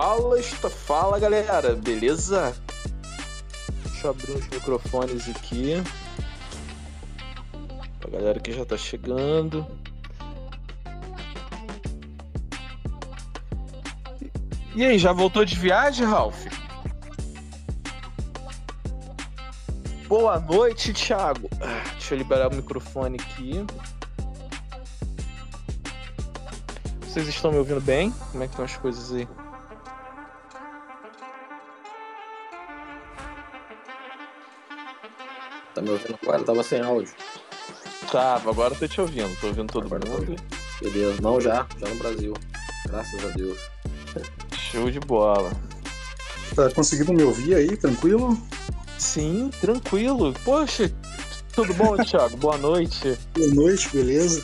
Fala, esta- fala galera, beleza? Deixa eu abrir uns microfones aqui. Pra galera que já tá chegando. E aí, já voltou de viagem, Ralph? Boa noite, Thiago. Ah, Deixa eu liberar o microfone aqui. Vocês estão me ouvindo bem? Como é que estão as coisas aí? Tá me ouvindo agora? Tava sem áudio. Tava, agora eu tô te ouvindo. Tô ouvindo todo Agora tô mundo. Beleza. Não, já. Já no Brasil. Graças a Deus. Show de bola. Tá conseguindo me ouvir aí, tranquilo? Sim, tranquilo. Poxa, tudo bom, Thiago? Boa noite. Boa noite, beleza?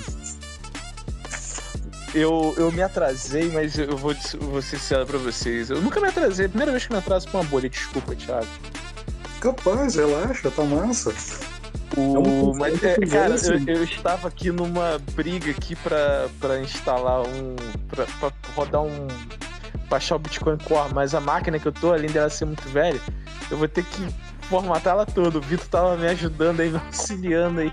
Eu, eu me atrasei, mas eu vou, vou ser sincero pra vocês. Eu nunca me atrasei. É primeira vez que me atraso com uma bolha. Desculpa, Thiago. Capaz, relaxa, tá massa. O... Vamos Mas, é, cara, você. eu, eu estava aqui numa briga aqui pra, pra instalar um. Pra, pra rodar um. Baixar o Bitcoin Core, mas a máquina que eu tô, além dela ser muito velha, eu vou ter que formatar ela toda. O Vitor tava me ajudando aí, me auxiliando aí.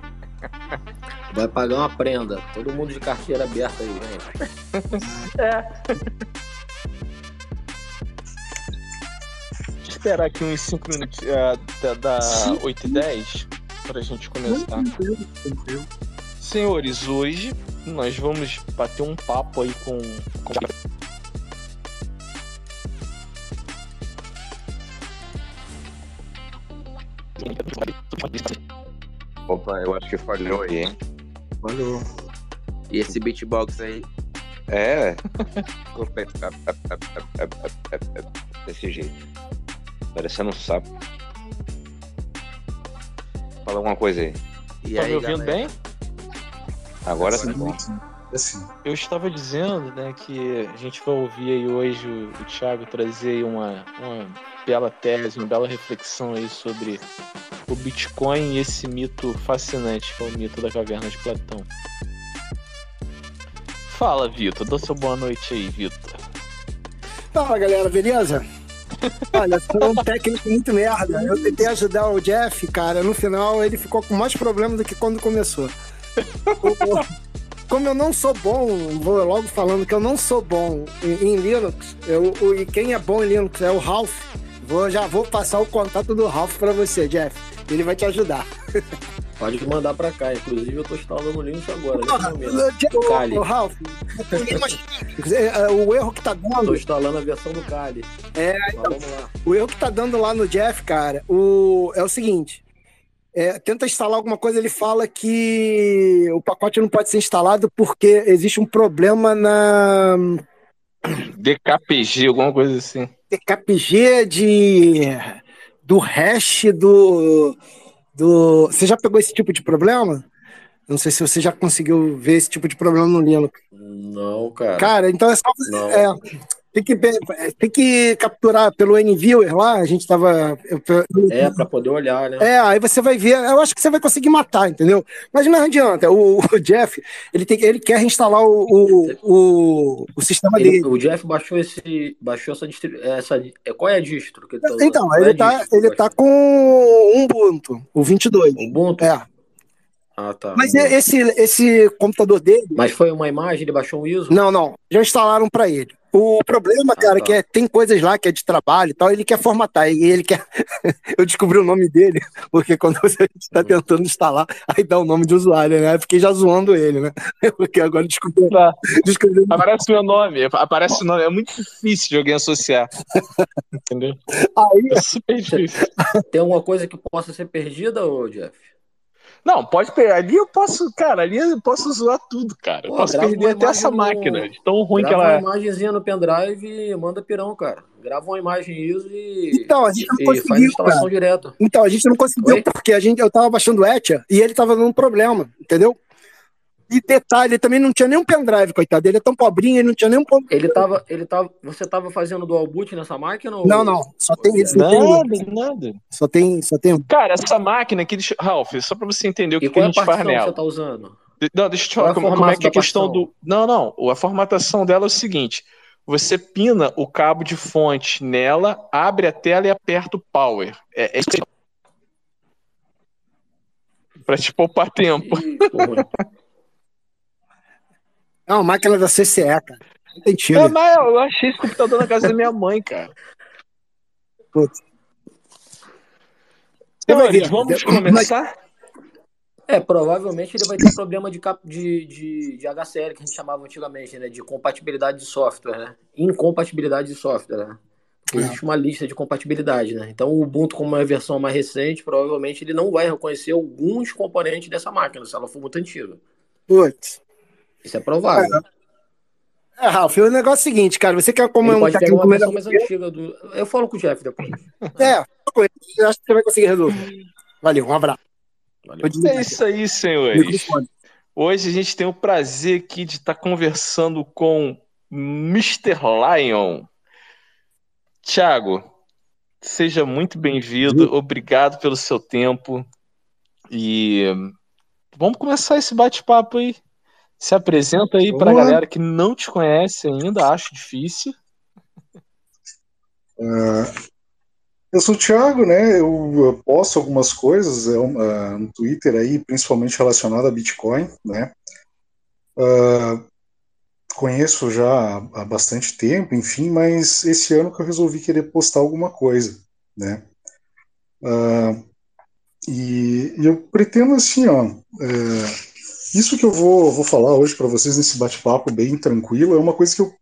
Vai pagar uma prenda. Todo mundo de carteira aberta aí, gente. É. Esperar aqui uns 5 minutos é, da, da Sim. 8 e 10 pra gente começar. Tranquilo, tranquilo. Senhores, hoje nós vamos bater um papo aí com. com... Opa, eu acho que falhou aí, hein? Valeu. E esse beatbox aí? É. Desse jeito. Parecendo um sapo. Fala alguma coisa aí. E Tá aí, me ouvindo galera? bem? Agora Sim, tá sim. Eu estava dizendo, né, que a gente vai ouvir aí hoje o, o Thiago trazer aí uma, uma bela tese, uma bela reflexão aí sobre o Bitcoin e esse mito fascinante que é o mito da caverna de Platão. Fala, Vitor. Dá sua boa noite aí, Vitor. Fala galera, beleza? Olha, foi um técnico muito merda. Eu tentei ajudar o Jeff, cara. No final ele ficou com mais problemas do que quando começou. Como eu não sou bom, vou logo falando que eu não sou bom em, Linux, eu, e quem é bom em Linux é o Ralph. Vou, já vou passar o contato do Ralph pra você, Jeff. Ele vai te ajudar. Pode mandar pra cá. Inclusive, eu tô instalando o Linux agora. nesse momento. O, Kali. Ralph, é, é, o erro que tá Tô dando, instalando a versão do Kali. É, lá. O erro que tá dando lá no Jeff, cara, o, é o seguinte. é, tenta instalar alguma coisa, ele fala que o pacote não pode ser instalado porque existe um problema na DKPG, alguma coisa assim. TKPG de do hash do do. Você já pegou esse tipo de problema? Não sei se você já conseguiu ver esse tipo de problema no Linux. Não, cara. Cara, então é só é, tem que ver- tem que capturar pelo NViewer lá. A gente tava eu- eu- É, pra poder olhar, né? É, aí você vai ver, eu acho que você vai conseguir matar, entendeu? Mas não adianta, o, o Jeff, ele, tem, ele quer reinstalar o, o, o, o sistema Ele- dele. o Jeff baixou esse. Baixou essa. Essa, é, qual é a distro que ele tá usando? Então, é ele a tá, distro ele tá com o Ubuntu, o 22. Ubuntu? É, Ah, tá. mas Ubuntu. esse, esse computador dele, Mas foi uma imagem, ele baixou um ISO? não, não, já instalaram pra ele. O problema, cara, tá. que é, tem coisas lá que é de trabalho e tal, ele quer formatar, e ele quer. Eu descobri o nome dele, porque quando você está tentando instalar, aí dá o nome de usuário, né? Eu fiquei já zoando ele, né? Porque agora descobri, Tá. descobri Aparece meu nome, aparece o nome. É muito difícil de alguém associar. Entendeu? Aí, É super difícil. Tem alguma coisa que possa ser perdida, ô Jeff? Não, pode pegar. Ali eu posso, cara, ali eu posso zoar tudo, cara. Eu Pô, posso grava perder uma até essa no- máquina, de tão ruim que Grava ela uma é. imagenzinha no pendrive e manda pirão, cara. Grava uma imagem ISO e, Então, a gente não e faz a conseguiu, instalação direto. Então, a gente não conseguiu Oi? porque a gente, eu tava baixando o Etia e ele tava dando um problema, entendeu? E detalhe, ele também não tinha nenhum pendrive, coitado. Ele é tão pobrinho, ele não tinha nenhum. pon- Ele tava, ele tava, você tava fazendo dual boot nessa máquina? ou- Não, não. Só tem isso. Não tem, Nada, nada. só tem. Só tem. Cara, essa máquina aqui, deixa... Ralph, só pra você entender o que, E que a é a gente faz nela. você tá usando? De- Não, deixa eu te Qual é falar o como, como é que é a questão partição? do. Não, não. A formatação dela é o seguinte: Você pina o cabo de fonte nela, abre a tela e aperta o power. É, é isso. Pra te poupar tempo. Uma máquina da CCE, cara. Não tem tiro. É, mas eu achei esse computador na casa da minha mãe, cara. Putz. Você vai ver. vamos começar? É, provavelmente ele vai ter problema de, cap- de, de, de HCL, que a gente chamava antigamente, né? De compatibilidade de software, né? Incompatibilidade de software, né? Porque existe uma lista de compatibilidade, né? Então o Ubuntu, como é a versão mais recente, provavelmente ele não vai reconhecer alguns componentes dessa máquina, se ela for muito antiga. Putz. Isso é provável. É, Ralf, o negócio é o seguinte, cara. Você quer como Ele um técnico uma versão melhor. mais antiga do. Eu falo com o Jeff depois. É, eu acho que você vai conseguir resolver. Valeu, um abraço. Valeu. É isso aí, senhores. Hoje a gente tem o prazer aqui de estar conversando com Mr. Lion. Tiago, seja muito bem-vindo. Obrigado pelo seu tempo. E vamos começar esse bate-papo aí. Se apresenta aí para a galera que não te conhece ainda, acho difícil. Ah, eu sou o Thiago, né? Eu, posto algumas coisas é, ah, no Twitter aí, principalmente relacionado a Bitcoin, né? Ah, conheço já há, bastante tempo, enfim, mas esse ano que eu resolvi querer postar alguma coisa, né? Ah, e, e eu pretendo assim, ó, é, isso que eu vou, vou falar hoje para vocês nesse bate-papo bem tranquilo é uma coisa que eu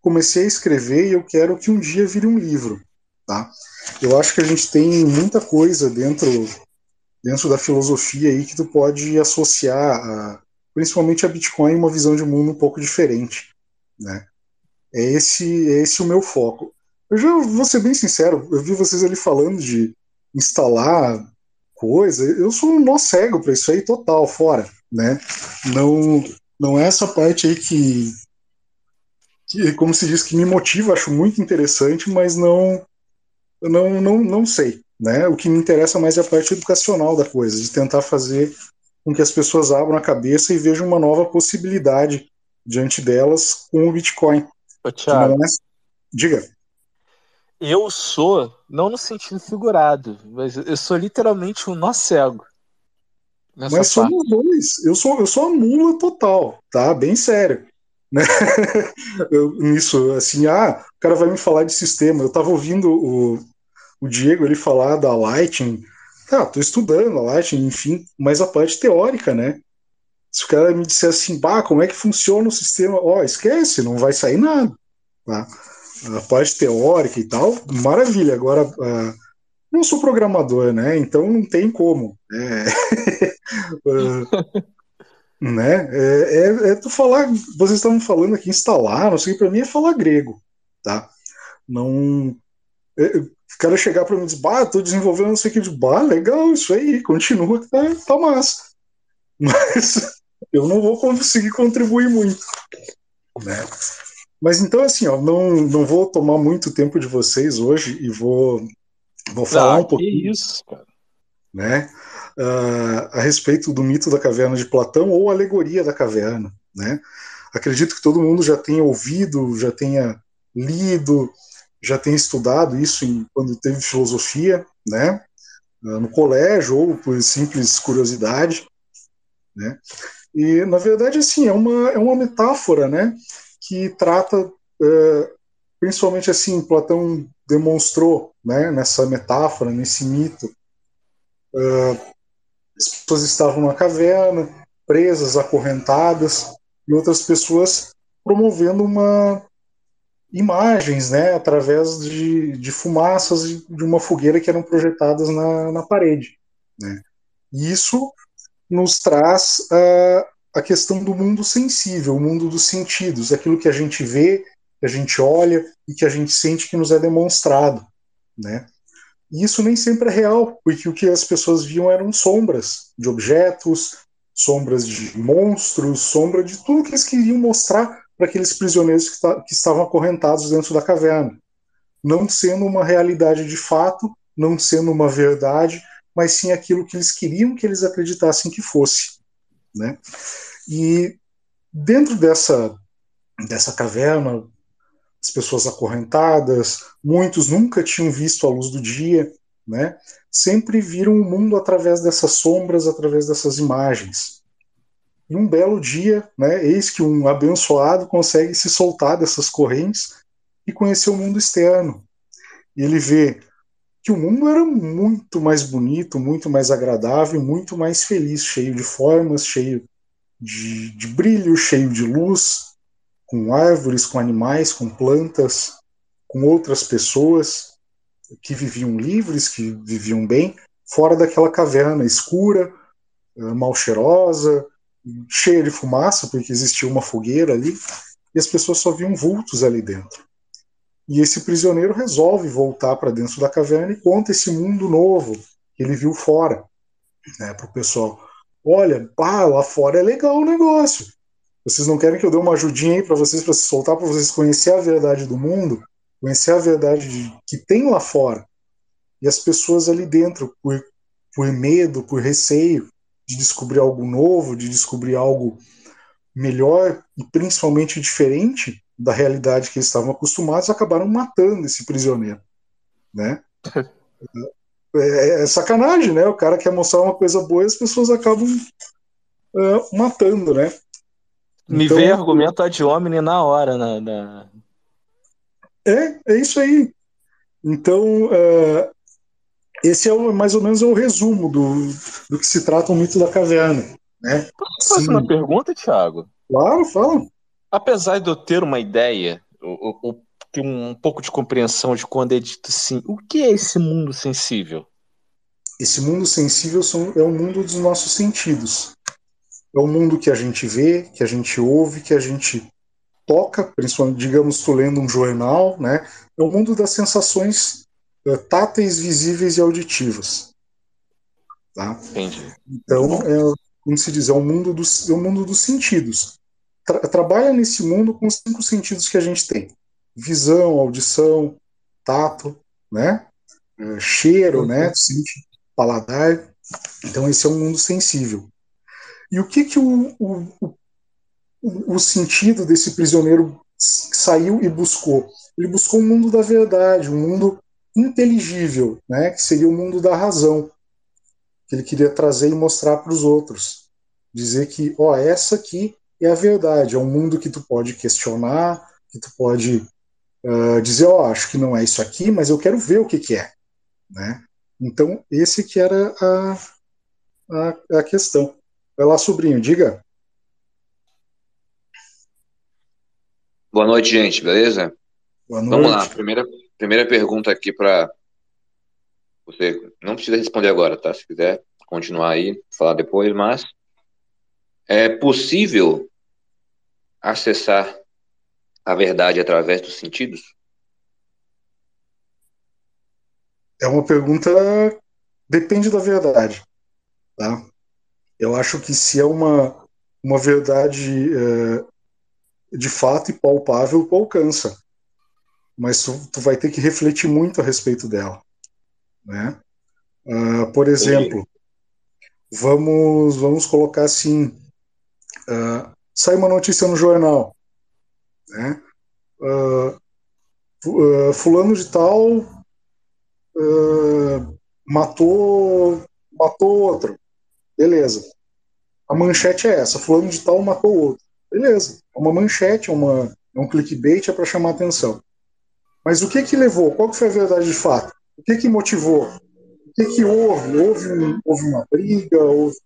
comecei a escrever e eu quero que um dia vire um livro, tá? Eu acho que a gente tem muita coisa dentro dentro da filosofia aí que tu pode associar, a, principalmente a Bitcoin, uma visão de mundo um pouco diferente, né? É esse, é esse o meu foco. Eu já vou ser bem sincero, eu vi vocês ali falando de instalar coisa, eu sou um nó cego para isso aí total, fora, né? Não, não é essa parte aí que que, como se diz, que me motiva, acho muito interessante, mas não, não, não, não sei. Né? O que me interessa mais é a parte educacional da coisa, de tentar fazer com que as pessoas abram a cabeça e vejam uma nova possibilidade diante delas com o Bitcoin. Ô, Thiago, é... Diga. eu sou, não no sentido figurado, mas eu sou literalmente um nó cego. Nessa Mas parte. somos dois. Eu sou, eu sou a mula total, tá? Bem sério. Né? Eu, nisso, assim, ah, o cara vai me falar de sistema. Eu tava ouvindo o, o Diego ele falar da Lightning. Tá, tô estudando a Lightning, enfim, mas a parte teórica, né? Se o cara me disser assim, bah, como é que funciona o sistema? Ó, esquece, não vai sair nada. Tá? A parte teórica e tal, maravilha. Agora, não sou programador, né? Então não tem como. É... Ah, né? É, é, é tu falar, vocês estavam falando aqui instalar, não sei, para mim é falar grego, tá? Não, é, cara chegar para mim e dizer, bah, tô desenvolvendo não sei o que, de bah, legal, isso aí, continua que tá, tá massa. Mas eu não vou conseguir contribuir muito, né? Mas então assim, ó, não, não vou tomar muito tempo de vocês hoje e vou vou falar Ah, um pouquinho que isso, cara. né, ah, a respeito do mito da caverna de Platão ou alegoria da caverna. Né? Acredito que todo mundo já tenha ouvido, já tenha lido, já tenha estudado isso em, quando teve filosofia, né? Ah, no colégio ou por simples curiosidade. Né? E, na verdade, assim, é uma, é uma metáfora né, que trata, eh, principalmente assim, Platão demonstrou né, nessa metáfora, nesse mito, as pessoas estavam na caverna, presas, acorrentadas, e outras pessoas promovendo uma imagens, né, através de, de fumaças de, uma fogueira que eram projetadas na, na parede. Né. Isso nos traz uh, a questão do mundo sensível, o mundo dos sentidos, aquilo que a gente vê, que a gente olha e que a gente sente que nos é demonstrado, né. E isso nem sempre é real, porque o que as pessoas viam eram sombras de objetos, sombras de monstros, sombra de tudo que eles queriam mostrar para aqueles prisioneiros que, que, estavam acorrentados dentro da caverna. Não sendo uma realidade de fato, não sendo uma verdade, mas sim aquilo que eles queriam que eles acreditassem que fosse. Né? E dentro dessa, dessa caverna, as pessoas acorrentadas, muitos nunca tinham visto a luz do dia, né? Sempre viram o mundo através dessas sombras, através dessas imagens. E um belo dia, né, eis que um abençoado consegue se soltar dessas correntes e conhecer o mundo externo. E ele vê que o mundo era muito mais bonito, muito mais agradável, muito mais feliz, cheio de formas, cheio de, de brilho, cheio de luz, com árvores, com animais, com plantas, com outras pessoas que viviam livres, que viviam bem, fora daquela caverna escura, eh, mal cheirosa, cheia de fumaça, porque existia uma fogueira ali, e as pessoas só viam vultos ali dentro. E esse prisioneiro resolve voltar para dentro da caverna e conta esse mundo novo que ele viu fora, né, para o pessoal. Olha, pá, lá fora é legal o negócio. Vocês não querem que eu dê uma ajudinha aí para vocês, para se soltar, para vocês conhecer a verdade do mundo, conhecer a verdade de, que tem lá fora. E as pessoas ali dentro, por, por medo, por receio de descobrir algo novo, de descobrir algo melhor e principalmente diferente da realidade que eles estavam acostumados, acabaram matando esse prisioneiro, né? É, é, sacanagem, né? O cara quer mostrar uma coisa boa e as pessoas acabam uh, matando, né? Me então, veio argumento ad hominem na hora, na, na... É, é isso aí. Então, uh, esse é o, mais ou menos é o resumo do, do que se trata o mito da caverna. Né? Posso fazer uma pergunta, Thiago? Claro, fala. Apesar de eu ter uma ideia, o, ter um pouco de compreensão de quando é dito assim, o que é esse mundo sensível? Esse mundo sensível são, é o mundo dos nossos sentidos. É o mundo que a gente vê, que a gente ouve, que a gente toca, principalmente, digamos, estou lendo um jornal, né? É o mundo das sensações é, táteis, visíveis e auditivas. Tá? Entendi. Então, é, como se diz, é o mundo dos, é o mundo dos sentidos. Tra trabalha nesse mundo com os cinco sentidos que a gente tem: visão, audição, tato, né? É, cheiro, né? Uhum. Sente, paladar. Então esse é um mundo sensível. E o que que o, o, o, o sentido desse prisioneiro saiu e buscou? Ele buscou um mundo da verdade, um mundo inteligível, né? Que seria o mundo da razão, que ele queria trazer e mostrar para os outros, dizer que, ó, essa aqui é a verdade, é um mundo que tu pode questionar, que tu pode uh, dizer, ó, acho que não é isso aqui, mas eu quero ver o que, que é, né? Então, esse que era a, a, a questão. Vai lá, sobrinho, diga. Boa noite, gente, beleza? Boa noite. Vamos lá, primeira, primeira pergunta aqui para você. Não precisa responder agora, tá? Se quiser continuar aí, falar depois, mas é possível acessar a verdade através dos sentidos? É uma pergunta. Depende da verdade. Tá? Eu acho que se é uma, uma verdade é, de fato e palpável, tu alcança. Mas tu, tu, vai ter que refletir muito a respeito dela. Né? Uh, por exemplo, vamos, vamos colocar assim: uh, sai uma notícia no jornal, né? Uh, fulano de tal matou matou outro, beleza. A manchete é essa: fulano de tal matou outro, beleza. É uma manchete, é, uma, é um clickbait, é para chamar atenção. Mas o que que levou? Qual que foi a verdade de fato? O que que motivou? O que que houve? Houve, um, houve uma briga? Houve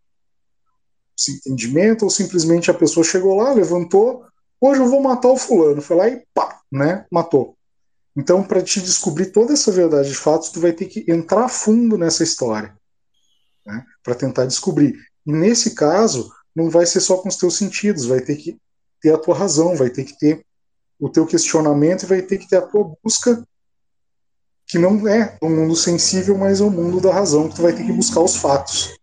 entendimento ou simplesmente a pessoa chegou lá, levantou, hoje eu vou matar o fulano, foi lá e pá, né, matou. Então, para te descobrir toda essa verdade de fatos, tu vai ter que entrar fundo nessa história, né, para tentar descobrir. E nesse caso, não vai ser só com os teus sentidos, vai ter que ter a tua razão, vai ter que ter o teu questionamento e vai ter que ter a tua busca que não é o mundo sensível, mas é o mundo da razão, que tu vai ter que buscar os fatos.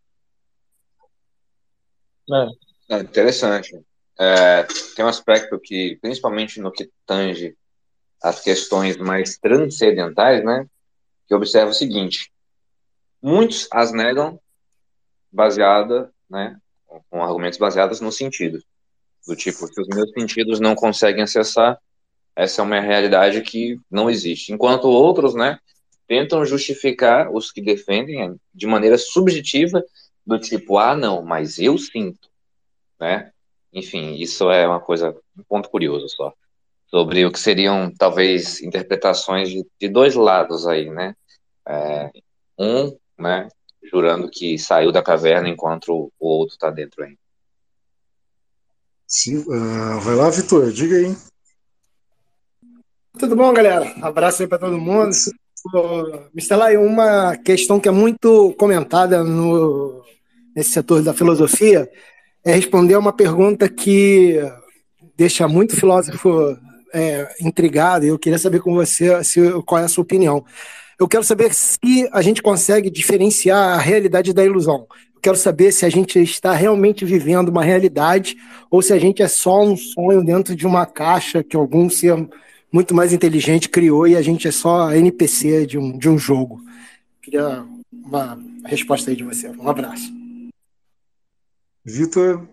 É. é interessante. É, tem um aspecto que, principalmente no que tange as questões mais transcendentais, né, que observa o seguinte: muitos as negam baseada, né, com argumentos baseados no sentido, do tipo, se os meus sentidos não conseguem acessar, essa é uma realidade que não existe. Enquanto outros, né, tentam justificar os que defendem de maneira subjetiva, do tipo, ah, não, mas eu sinto, né? Enfim, isso é uma coisa, um ponto curioso só, sobre o que seriam, talvez, interpretações de, de dois lados aí, né? É, um, né, jurando que saiu da caverna enquanto o outro está dentro ainda. Sim, uh, vai lá, Vitor, diga aí. Tudo bom, galera? Abraço aí para todo mundo. Mr. uma questão que é muito comentada no, nesse setor da filosofia é responder a uma pergunta que deixa muito filósofo é, intrigado. E eu queria saber com você se, qual é a sua opinião. Eu quero saber se a gente consegue diferenciar a realidade da ilusão. Eu quero saber se a gente está realmente vivendo uma realidade ou se a gente é só um sonho dentro de uma caixa que algum ser muito mais inteligente criou e a gente é só NPC de um, de um jogo. Queria uma resposta aí de você. Um abraço. Vitor,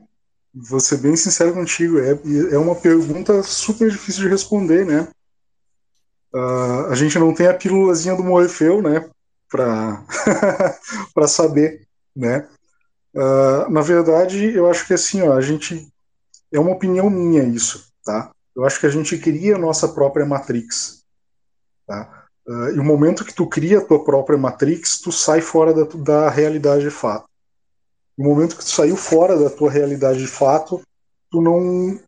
vou ser bem sincero contigo, é, é uma pergunta super difícil de responder, né? Uh, a gente não tem a pílulazinha do Morfeu, né? Para saber, né? Uh, na verdade, eu acho que assim, ó, a gente. É uma opinião minha isso, tá? Eu acho que a gente cria a nossa própria Matrix. Tá? Uh, e o momento que tu cria a tua própria Matrix, tu sai fora da, da realidade de fato. No momento que tu saiu fora da tua realidade de fato, tu não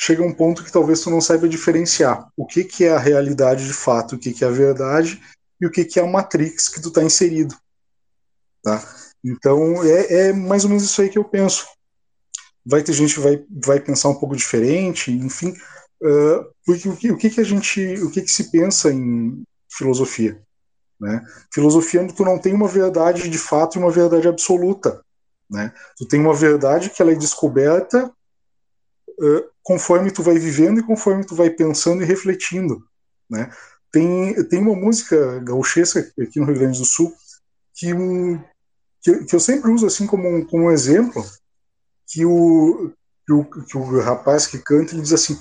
chega um ponto que talvez tu não saiba diferenciar o que, que é a realidade de fato, o que, que é a verdade e o que, que é a Matrix que tu está inserido. Tá? Então é, é mais ou menos isso aí que eu penso. Vai ter gente que vai, vai pensar um pouco diferente, enfim, Uh, porque o que, o que, que a gente, o que, que se pensa em filosofia? Né? Filosofia, tu não tem uma verdade de fato e uma verdade absoluta. Né? Tu tem uma verdade que ela é descoberta uh, conforme tu vai vivendo e conforme tu vai pensando e refletindo. Né? Tem, tem uma música gauchesca aqui no Rio Grande do Sul que, um, que, que eu sempre uso assim como um, como um exemplo, que o, que o, que o rapaz que canta ele diz assim: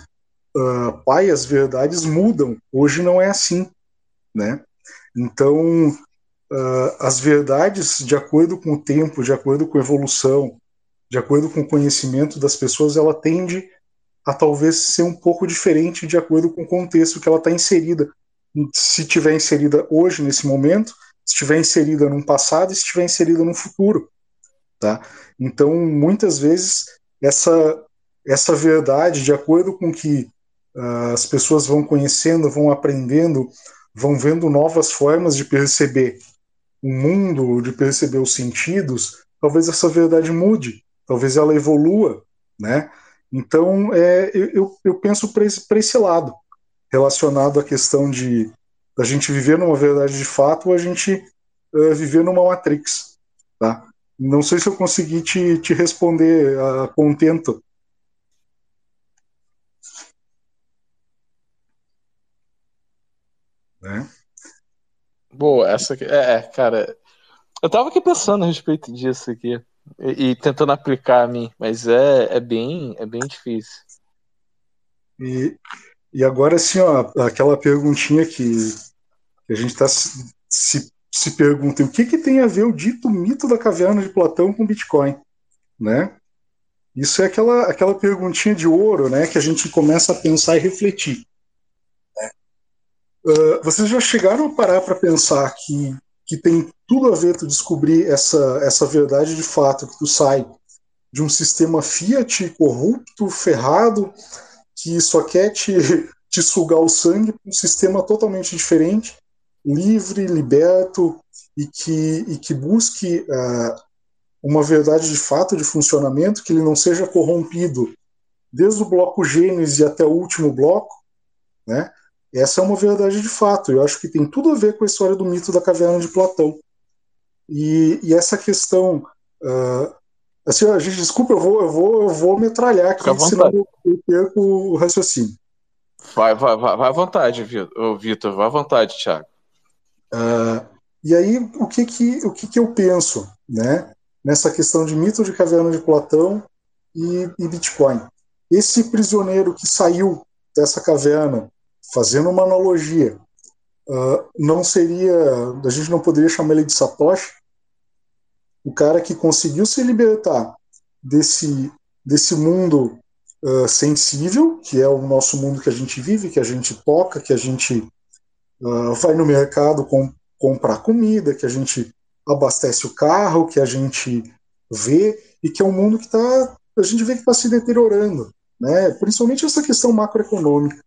uh, pai, as verdades mudam. Hoje não é assim, né? Então, uh, as verdades, de acordo com o tempo, de acordo com a evolução, de acordo com o conhecimento das pessoas, ela tende a talvez ser um pouco diferente de acordo com o contexto que ela está inserida. Se tiver inserida hoje, nesse momento, se estiver inserida num passado e se estiver inserida num futuro. Tá? Então, muitas vezes, essa, essa verdade, de acordo com que uh, as pessoas vão conhecendo, vão aprendendo, vão vendo novas formas de perceber o mundo, de perceber os sentidos, talvez essa verdade mude, talvez ela evolua, né? Então, é, eu, eu penso para esse, esse lado, relacionado à questão de a gente viver numa verdade de fato ou a gente uh, viver numa matrix, tá? Não sei se eu consegui te, te responder a contento né? Boa, essa aqui. É, é, cara. Eu tava aqui pensando a respeito disso aqui. E, e tentando aplicar a mim, mas é, é, bem, é bem difícil. E, e agora, assim, ó, aquela perguntinha que, a gente tá se, se, se pergunta: o que, que tem a ver o dito mito da caverna de Platão com Bitcoin? Né? Isso é aquela, aquela perguntinha de ouro né, que a gente começa a pensar e refletir. Uh, vocês já chegaram a parar para pensar que, que tem tudo a ver tu descobrir essa, essa verdade de fato, que tu sai de um sistema Fiat corrupto, ferrado, que só quer te, te sugar o sangue para um sistema totalmente diferente, livre, liberto e que, e que busque uh, uma verdade de fato de funcionamento, que ele não seja corrompido desde o bloco Gênesis até o último bloco, né? Essa é uma verdade de fato. Eu acho que tem tudo a ver com a história do mito da caverna de Platão. E, e essa questão. Uh, assim, a gente, desculpa, eu vou, eu vou, eu vou metralhar aqui, senão eu perco o raciocínio. Vai, vai, vai, vai à vontade, Vitor. Vai à vontade, Thiago. Uh, e aí, o que que, o que que eu penso, né? Nessa questão de mito de caverna de Platão e, e Bitcoin. Esse prisioneiro que saiu dessa caverna fazendo uma analogia, uh, não seria, a gente não poderia chamar ele de Satoshi, o cara que conseguiu se libertar desse, desse mundo uh, sensível, que é o nosso mundo que a gente vive, que a gente toca, que a gente uh, vai no mercado com, comprar comida, que a gente abastece o carro, que a gente vê, e que é um mundo que tá, a gente vê que está se deteriorando, né? principalmente essa questão macroeconômica.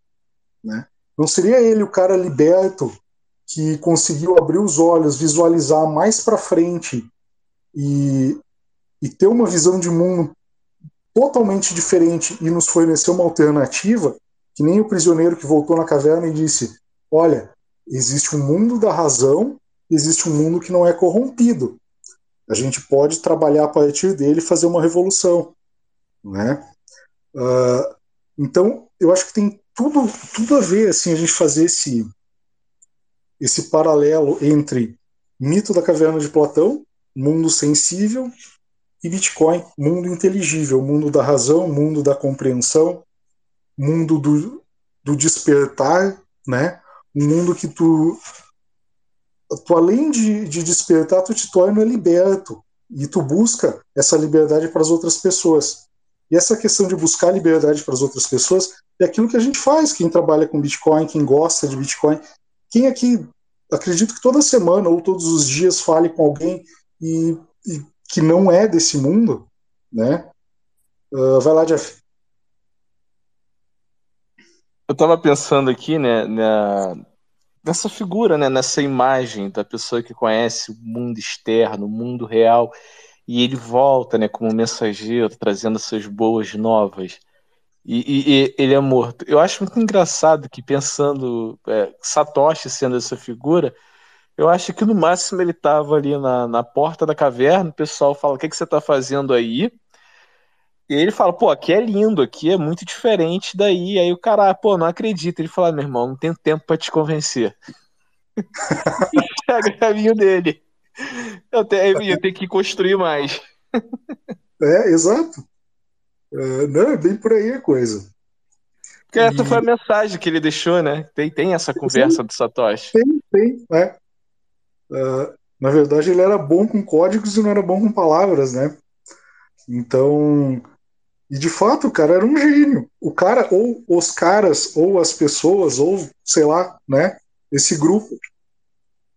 Né? Não seria ele o cara liberto que conseguiu abrir os olhos, visualizar mais para frente e, e ter uma visão de mundo totalmente diferente e nos fornecer uma alternativa, que nem o prisioneiro que voltou na caverna e disse: Olha, existe um mundo da razão, existe um mundo que não é corrompido. A gente pode trabalhar a partir dele e fazer uma revolução. Né? Uh, então, eu acho que tem tudo, tudo a ver assim, a gente fazer esse, esse paralelo entre mito da caverna de Platão, mundo sensível, e Bitcoin, mundo inteligível, mundo da razão, mundo da compreensão, mundo do, do despertar, né? Um mundo que tu, tu além de, de despertar, tu te torna liberto e tu busca essa liberdade para as outras pessoas. E essa questão de buscar liberdade para as outras pessoas é aquilo que a gente faz, quem trabalha com Bitcoin, quem gosta de Bitcoin. Quem aqui, acredito que toda semana ou todos os dias fale com alguém e, e que não é desse mundo, né? Uh, vai lá, Jeff. Eu estava pensando aqui, né, na, nessa figura, né, nessa imagem da pessoa que conhece o mundo externo, o mundo real, e ele volta, né, como mensageiro, trazendo essas boas novas. E, e, ele é morto. Eu acho muito engraçado que pensando é, Satoshi sendo essa figura, eu acho que no máximo ele estava ali na, na porta da caverna, o pessoal fala, o que, que você está fazendo aí? E ele fala, pô, aqui é lindo, aqui é muito diferente daí. Aí o cara, ah, pô, não acredita. Ele fala, meu irmão, não tenho tempo para te convencer. e o caminho dele. Eu, tenho, eu ter que construir mais. É, exato. É, não, é bem por aí a coisa. Porque e... essa foi a mensagem que ele deixou, né? Tem, tem essa conversa Sim, do Satoshi. Tem, tem, é. Uh, na verdade, ele era bom com códigos e não era bom com palavras, né? Então, e de fato, o cara era um gênio. O cara, ou os caras, ou as pessoas, ou sei lá, né? Esse grupo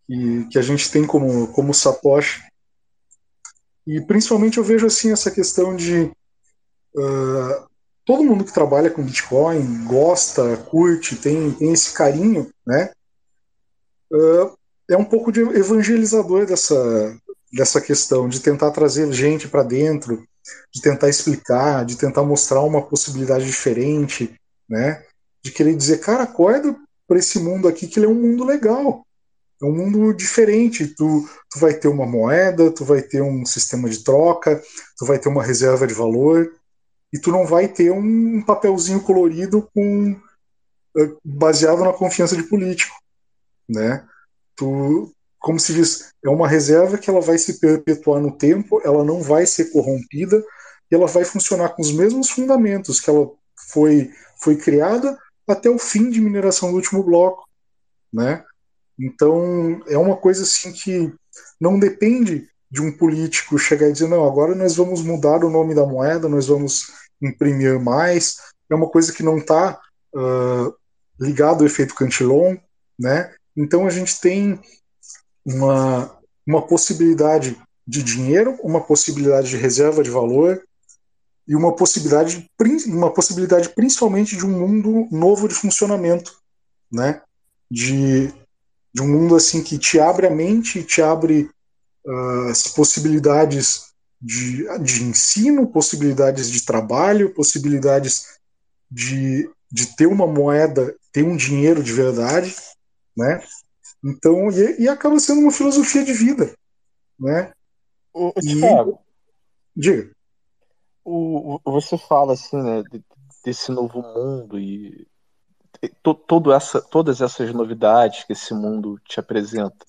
que, que a gente tem como, como Satoshi. E principalmente eu vejo assim essa questão de uh, todo mundo que trabalha com Bitcoin gosta, curte, tem, tem esse carinho, né? Uh, é um pouco de evangelizador dessa, dessa questão, de tentar trazer gente para dentro, de tentar explicar, de tentar mostrar uma possibilidade diferente, né? De querer dizer, cara, acorda para esse mundo aqui que ele é um mundo legal. É um mundo diferente. Tu, tu vai ter uma moeda, tu vai ter um sistema de troca, tu vai ter uma reserva de valor, e tu não vai ter um papelzinho colorido com eh, baseado na confiança de político, né? Tu, como se diz, é uma reserva que ela vai se perpetuar no tempo, ela não vai ser corrompida e ela vai funcionar com os mesmos fundamentos que ela foi, foi criada até o fim de mineração do último bloco, né? Então é uma coisa assim que não depende de um político chegar e dizer não, agora nós vamos mudar o nome da moeda, nós vamos imprimir mais. É uma coisa que não está uh, ligado ao efeito Cantillon, né? Então a gente tem uma, uma possibilidade de dinheiro, uma possibilidade de reserva de valor e uma possibilidade, uma possibilidade principalmente de um mundo novo de funcionamento, né? De, de um mundo assim que te abre a mente, te abre uh, as possibilidades de, de ensino, possibilidades de trabalho, possibilidades de, de ter uma moeda, ter um dinheiro de verdade, né? Então, e, e acaba sendo uma filosofia de vida, né? O, e... Thiago, diga. O, você fala assim, né, desse novo mundo e to, todo essa, todas essas novidades que esse mundo te apresenta.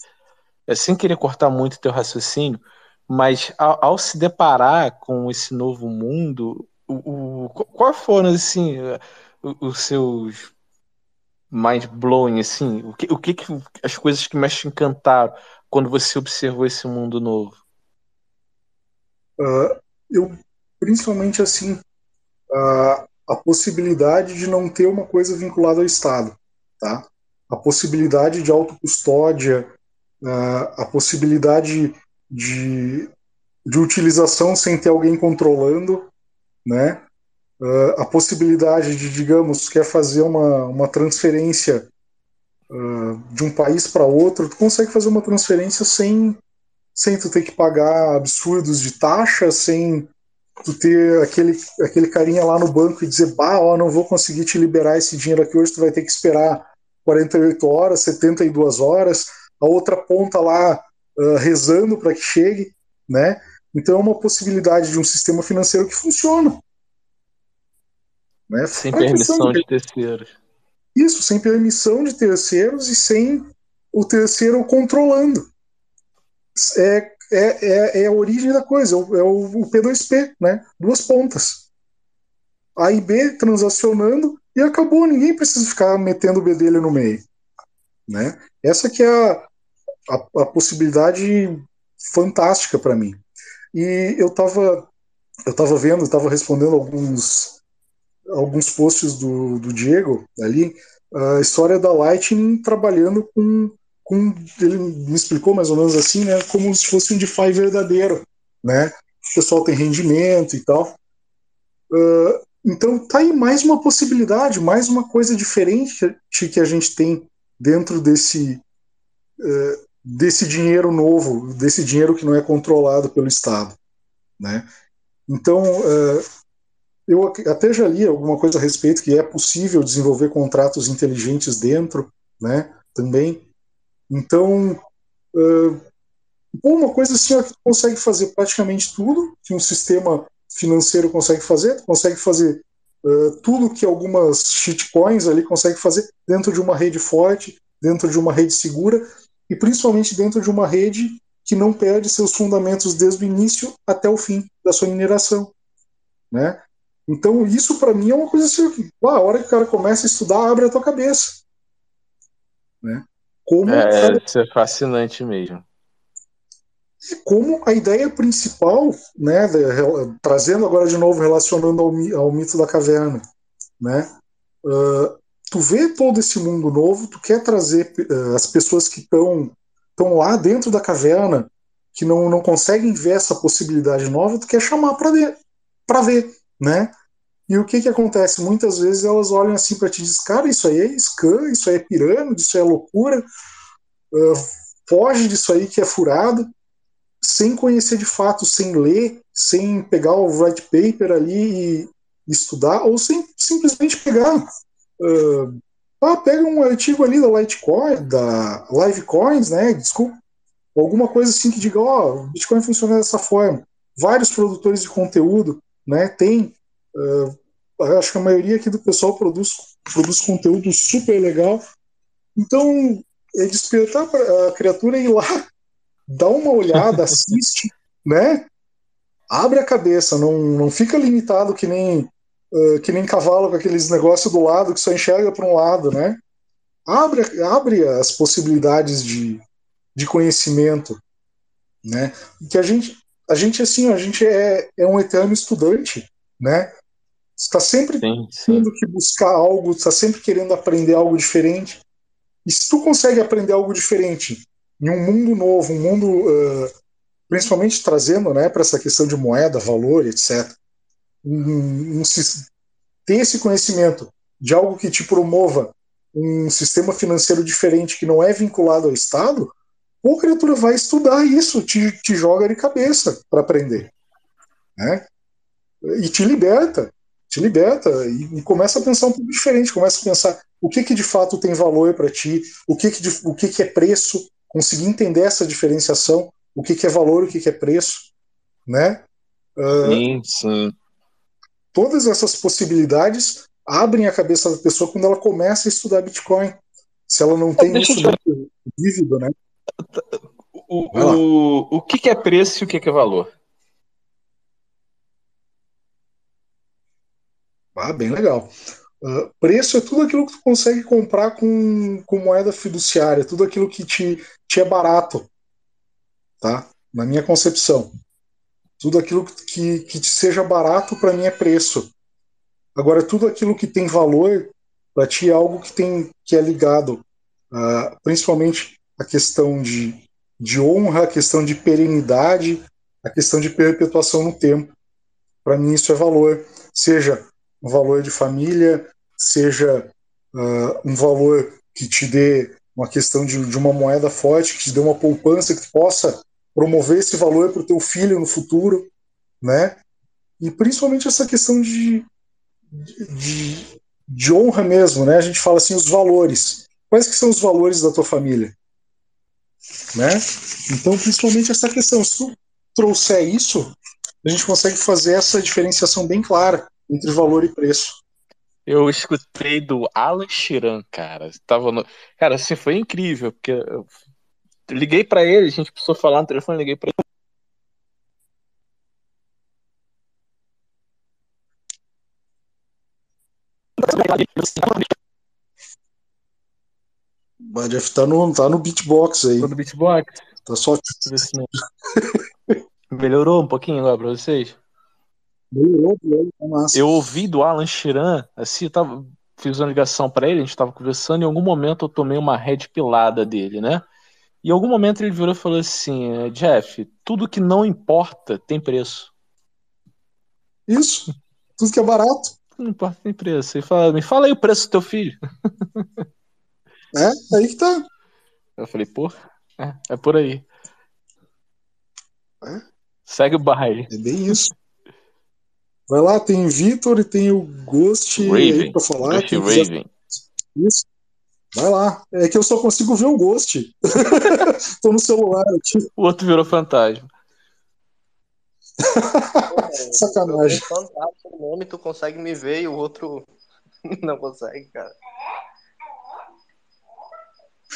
É sem querer cortar muito teu raciocínio, mas ao, ao se deparar com esse novo mundo, o, o, quais foram assim os seus mind blowing, assim? O que, o que, que as coisas que mais te encantaram quando você observou esse mundo novo? Uh, eu, principalmente assim, uh, a possibilidade de não ter uma coisa vinculada ao Estado, tá? A possibilidade de autocustódia, uh, a possibilidade de, de utilização sem ter alguém controlando, né? Uh, a possibilidade de, digamos, quer fazer uma, uma transferência uh, de um país para outro, tu consegue fazer uma transferência sem, sem tu ter que pagar absurdos de taxa, sem tu ter aquele, aquele carinha lá no banco e dizer, bah, ó, não vou conseguir te liberar esse dinheiro aqui hoje, tu vai ter que esperar 48 horas, 72 horas, a outra ponta lá uh, rezando para que chegue, né? Então é uma possibilidade de um sistema financeiro que funciona. Né? Sem permissão de terceiros. Isso, sem permissão de terceiros e sem o terceiro controlando. É, é, é, é a origem da coisa, é o, o P2P, né? Duas pontas. A e B transacionando e acabou, ninguém precisa ficar metendo o B dele no meio. Né? Essa que é a, a, a possibilidade fantástica para mim. E eu estava eu tava vendo, estava respondendo alguns alguns posts do, do Diego ali, a história da Lightning trabalhando com, com. Ele me explicou mais ou menos assim, né? Como se fosse um DeFi verdadeiro, né? O pessoal tem rendimento e tal. Uh, então tá aí mais uma possibilidade, mais uma coisa diferente que a gente tem dentro desse, uh, desse dinheiro novo, desse dinheiro que não é controlado pelo Estado. Né? Então, uh, eu até já li alguma coisa a respeito que é possível desenvolver contratos inteligentes dentro, né? Também. Então, uh, uma coisa assim, ó, que consegue fazer praticamente tudo que um sistema financeiro consegue fazer, consegue fazer uh, tudo que algumas shitcoins ali conseguem fazer dentro de uma rede forte, dentro de uma rede segura e principalmente dentro de uma rede que não perde seus fundamentos desde o início até o fim da sua mineração, né? Então, isso para mim é uma coisa assim, a hora que o cara começa a estudar, abre a tua cabeça. Né? Como é, cada... isso é fascinante mesmo. Como a ideia principal, né, trazendo agora de novo, relacionando ao, ao mito da caverna, né, uh, tu vê todo esse mundo novo, tu quer trazer uh, as pessoas que estão estão lá dentro da caverna, que não, não conseguem ver essa possibilidade nova, tu quer chamar para ver né? E o que que acontece? Muitas vezes elas olham assim para ti e dizem, cara, isso aí é scam, isso aí é pirâmide, isso aí é loucura, uh, foge disso aí que é furado, sem conhecer de fato, sem ler, sem pegar o white paper ali e estudar, ou sem simplesmente pegar. Uh, ah, pega um artigo ali da Litecoin, da Livecoins, né? Desculpa. Alguma coisa assim que diga, ó, oh, Bitcoin funciona dessa forma. Vários produtores de conteúdo né? Tem, uh, acho que a maioria aqui do pessoal produz, produz conteúdo super legal. Então, é despertar a criatura ir lá, dar uma olhada, assiste, né? Abre a cabeça, não, não fica limitado que nem uh, que nem cavalo com aqueles negócios do lado que só enxerga para um lado, né? Abre, abre as possibilidades de, de conhecimento, né? Que a gente a gente assim, a gente é, é um eterno estudante, né? Está sempre sim, sim. tendo que buscar algo, está sempre querendo aprender algo diferente. E se tu consegue aprender algo diferente em um mundo novo, um mundo uh, principalmente trazendo, né, para essa questão de moeda, valor, etc. Um, um, ter esse conhecimento de algo que te promova um sistema financeiro diferente que não é vinculado ao Estado, ou a criatura vai estudar isso, te, te joga de cabeça para aprender. Né? E te liberta, te liberta e, e, começa a pensar um pouco diferente, começa a pensar o que, que de fato tem valor para ti, o, que, que, de, o que, que é preço, conseguir entender essa diferenciação, o que, que é valor, o que, que é preço. Né? Uh, sim, sim. Todas essas possibilidades abrem a cabeça da pessoa quando ela começa a estudar Bitcoin. Se ela não tem isso vívido, né? O, o, o que, que é preço e o que, que é valor? Ah, bem legal. Uh, preço é tudo aquilo que tu consegue comprar com, com moeda fiduciária, tudo aquilo que te, te é barato, tá? Na minha concepção. Tudo aquilo que, que te seja barato para mim é preço. Agora, tudo aquilo que tem valor para ti é algo que tem que é ligado, uh, principalmente a questão de, de honra, a questão de perenidade, a questão de perpetuação no tempo. Para mim isso é valor, seja um valor de família, seja uh, um valor que te dê uma questão de, de, uma moeda forte, que te dê uma poupança que possa promover esse valor para o teu filho no futuro, né? E principalmente essa questão de, de, de, honra mesmo, né? A gente fala assim os valores. Quais que são os valores da tua família? Né? Então, principalmente essa questão, se tu trouxer isso, a gente consegue fazer essa diferenciação bem clara entre valor e preço. Eu escutei do Alan Chiran, cara. Tava no... Cara, assim, foi incrível, porque eu liguei para ele, a gente precisou falar no telefone, liguei para ele. O Jeff tá no, tá no beatbox aí. Tá no beatbox? Tá só. Melhorou um pouquinho agora pra vocês? Melhorou, melhorou, tá massa. Eu ouvi do Alan Chiran, assim, eu tava, fiz uma ligação para ele, a gente tava conversando, e em algum momento eu tomei uma red pilada dele, né? E em algum momento ele virou e falou assim: é, Jeff, tudo que não importa tem preço. Isso. Tudo que é barato. Não importa, tem preço. Ele fala, me fala aí o preço do teu filho. É, aí que tá. Eu falei, pô, é, é por aí. É? Segue o baile. É bem isso. Vai lá, tem Vitor e tem o Ghost Raven. aí pra falar. Ghost Raven. Isso. Vai lá. É que eu só consigo ver o Ghost. Tô no celular aqui. O outro virou fantasma. Sacanagem. Fantástico o nome, tu consegue me ver e o outro não consegue, cara.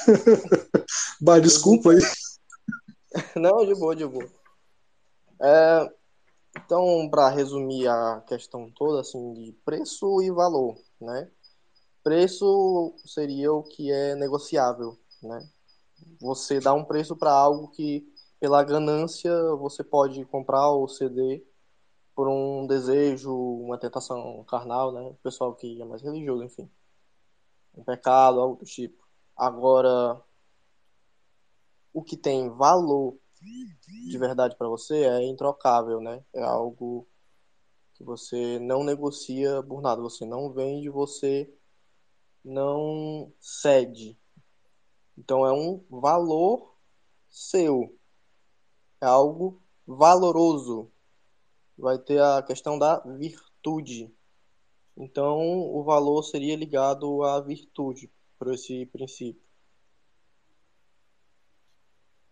bah, desculpa aí. Não, de boa, de boa. É, então, para resumir a questão toda, assim, de preço e valor, né? Preço seria o que é negociável, né? Você dá um preço para algo que, pela ganância, você pode comprar ou ceder por um desejo, uma tentação carnal, né? O pessoal que é mais religioso, enfim. Um pecado, algo do tipo. Agora, o que tem valor de verdade para você é introcável, né? É algo que você não negocia por nada, você não vende, você não cede. Então é um valor seu. É algo valoroso. Vai ter a questão da virtude. Então o valor seria ligado à virtude, por esse princípio.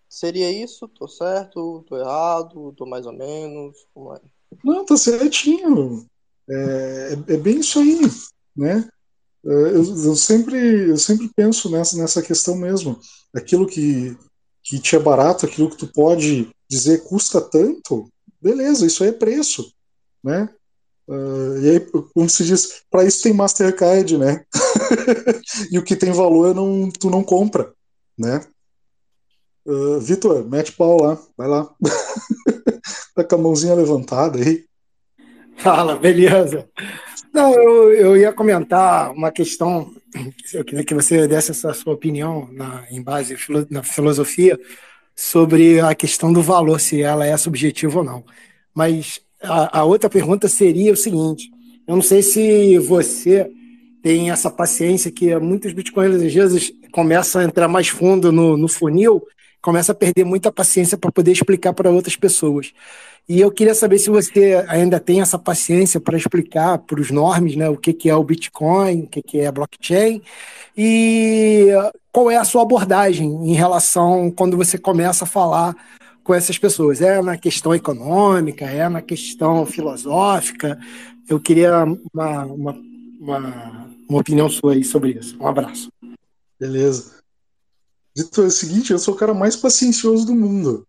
Seria isso? Tô certo? Tô errado? Tô mais ou menos? Como é? Não, tá certinho. É, é bem isso aí, né? É, eu, eu, sempre, eu sempre penso nessa, nessa questão mesmo. Aquilo que, que te é barato, aquilo que tu pode dizer custa tanto, beleza, isso aí é preço, né? Uh, e aí, como se diz, para isso tem Mastercard, né? e o que tem valor não, tu não compra, né? Uh, Vitor, mete pau lá, vai lá. tá com a mãozinha levantada aí. Fala, beleza. Não, eu, eu ia comentar uma questão, eu queria que você desse essa sua opinião na, em base na filosofia sobre a questão do valor, se ela é subjetiva ou não. Mas a, a outra pergunta seria o seguinte: eu não sei se você tem essa paciência que muitos bitcoins às vezes começam a entrar mais fundo no, no funil começa a perder muita paciência para poder explicar para outras pessoas. E eu queria saber se você ainda tem essa paciência para explicar para os normes né, o que, que é o Bitcoin, o que, que é blockchain, e qual é a sua abordagem em relação quando você começa a falar com essas pessoas. É na questão econômica, é na questão filosófica. Eu queria uma, uma, uma, uma opinião sua aí sobre isso. Um abraço. Beleza. Dito é o seguinte, eu sou o cara mais paciencioso do mundo.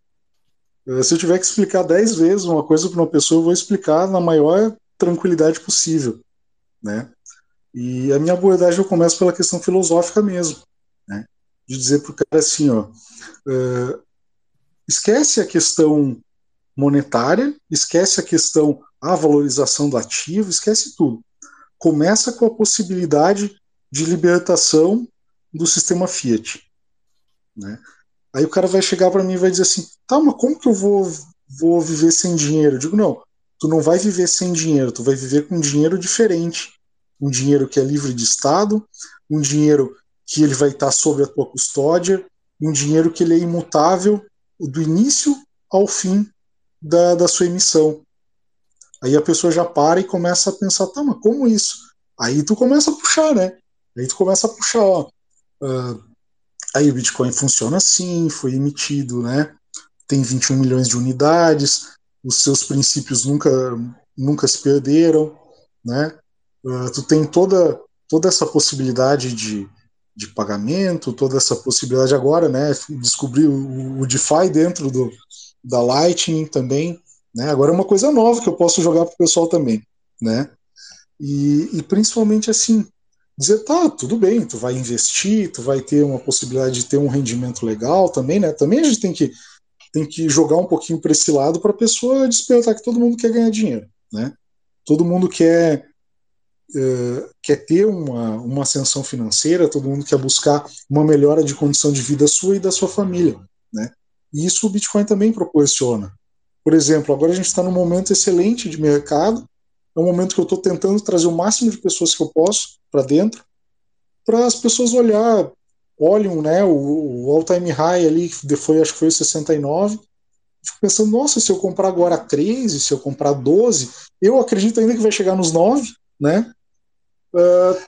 Eh, se eu tiver que explicar dez vezes uma coisa para uma pessoa, eu vou explicar na maior tranquilidade possível, né? E a minha abordagem eu começo pela questão filosófica mesmo, né? De dizer para o cara assim, ó, uh, esquece a questão monetária, esquece a questão a valorização do ativo, esquece tudo. Começa com a possibilidade de libertação do sistema Fiat, né? Aí o cara vai chegar para mim e vai dizer assim, tá, mas como que eu vou vou viver sem dinheiro? Eu digo não, tu não vai viver sem dinheiro, tu vai viver com dinheiro diferente, um dinheiro que é livre de Estado, um dinheiro que ele vai estar sob a tua custódia, um dinheiro que ele é imutável do início ao fim da, da sua emissão. Aí a pessoa já para e começa a pensar, tá, mas como isso? Aí tu começa a puxar, né? Aí tu começa a puxar, ó. Uh, aí o Bitcoin funciona assim, foi emitido, né? Tem 21 milhões de unidades, os seus princípios nunca, nunca se perderam, né? Uh, tu tem toda, toda essa possibilidade de, de pagamento, toda essa possibilidade agora, né? Descobrir o, o DeFi dentro do, da Lightning também, né? Agora é uma coisa nova que eu posso jogar para o pessoal também, né? E, e principalmente assim, dizer, tá, tudo bem, tu vai investir, tu vai ter uma possibilidade de ter um rendimento legal também, né? Também a gente tem que tem que jogar um pouquinho para esse lado para a pessoa despertar que todo mundo quer ganhar dinheiro, né? Todo mundo quer uh, quer ter uma, uma ascensão financeira, todo mundo quer buscar uma melhora de condição de vida sua e da sua família, né? E isso o Bitcoin também proporciona. Por exemplo, agora a gente está num momento excelente de mercado, é um momento que eu estou tentando trazer o máximo de pessoas que eu posso para dentro, para as pessoas olhar olham né, o, o all-time high ali, que foi, acho que foi 69, fico pensando, nossa, se eu comprar agora 13, se eu comprar 12, eu acredito ainda que vai chegar nos 9, né? Uh,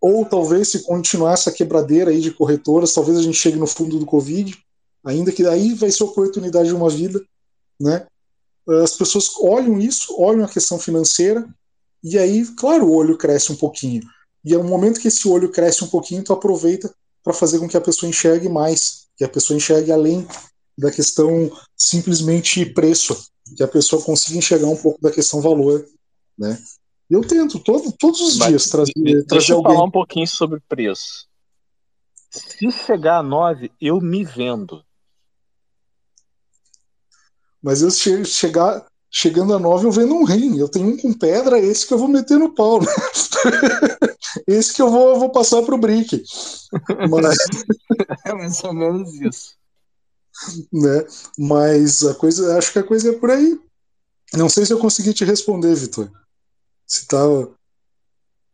ou talvez se continuar essa quebradeira aí de corretoras, talvez a gente chegue no fundo do Covid, ainda que daí vai ser oportunidade de uma vida, né? As pessoas olham isso, olham a questão financeira, e aí, claro, o olho cresce um pouquinho. E é um momento que esse olho cresce um pouquinho, tu aproveita para fazer com que a pessoa enxergue mais, que a pessoa enxergue além da questão simplesmente preço, que a pessoa consiga enxergar um pouco da questão valor, né? Eu tento todo, todos os Mas, dias trazer, deixa trazer eu alguém. falar um pouquinho sobre preço. Se chegar a 9, eu me vendo. Mas eu che chegar, chegando a 9, eu vendo um rim. Eu tenho um com pedra, esse que eu vou meter no pau. Né? esse que eu vou, vou passar pro Brick. Mas... é mais ou menos isso. Né? Mas a coisa, acho que a coisa é por aí. Não sei se eu consegui te responder, Vitor. Se tá,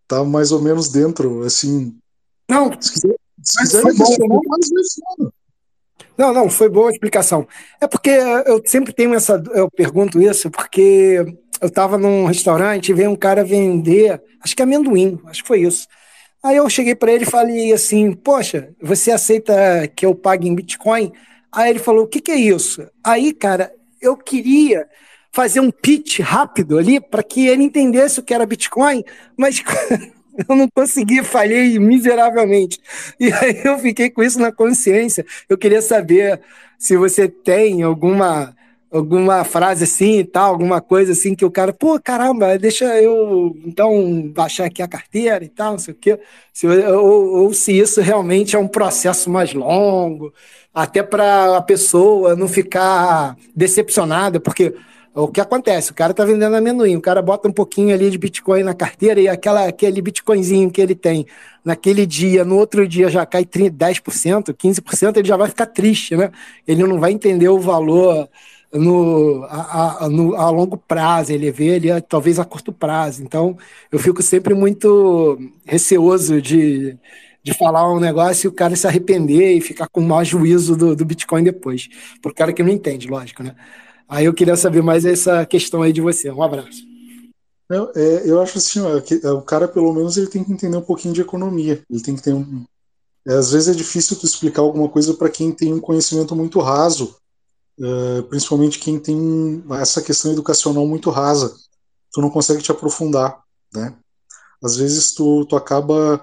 tá mais ou menos dentro, assim. Não, se quiser, se quiser mais vezes, não, não, foi boa a explicação. É porque eu sempre tenho essa. Eu pergunto isso porque eu estava num restaurante e veio um cara vender, acho que amendoim, acho que foi isso. Aí eu cheguei para ele e falei assim: Poxa, você aceita que eu pague em Bitcoin? Aí ele falou: O que, que é isso? Aí, cara, eu queria fazer um pitch rápido ali para que ele entendesse o que era Bitcoin, mas eu não consegui, falhei miseravelmente. E aí eu fiquei com isso na consciência. Eu queria saber se você tem alguma alguma frase assim e tal, alguma coisa assim que o cara, pô, caramba, deixa eu então baixar aqui a carteira e tal, não sei o quê. Se, ou, ou se isso realmente é um processo mais longo, até para a pessoa não ficar decepcionada, porque o que acontece? O cara tá vendendo amendoim, o cara bota um pouquinho ali de Bitcoin na carteira e aquela, aquele Bitcoinzinho que ele tem naquele dia, no outro dia já cai 10%, 15%, ele já vai ficar triste, né? Ele não vai entender o valor no, a, a, no, a longo prazo, ele vê ele talvez a curto prazo. Então, eu fico sempre muito receoso de, de falar um negócio e o cara se arrepender e ficar com mau juízo do, do Bitcoin depois. Por cara que não entende, lógico, né? Aí eu queria saber mais essa questão aí de você. Um abraço. Eu, é, eu acho assim, ó, que, é, o cara pelo menos ele tem que entender um pouquinho de economia. Ele tem que ter um. É, às vezes é difícil tu explicar alguma coisa para quem tem um conhecimento muito raso, uh, principalmente quem tem essa questão educacional muito rasa. Tu não consegue te aprofundar, né? Às vezes tu, tu acaba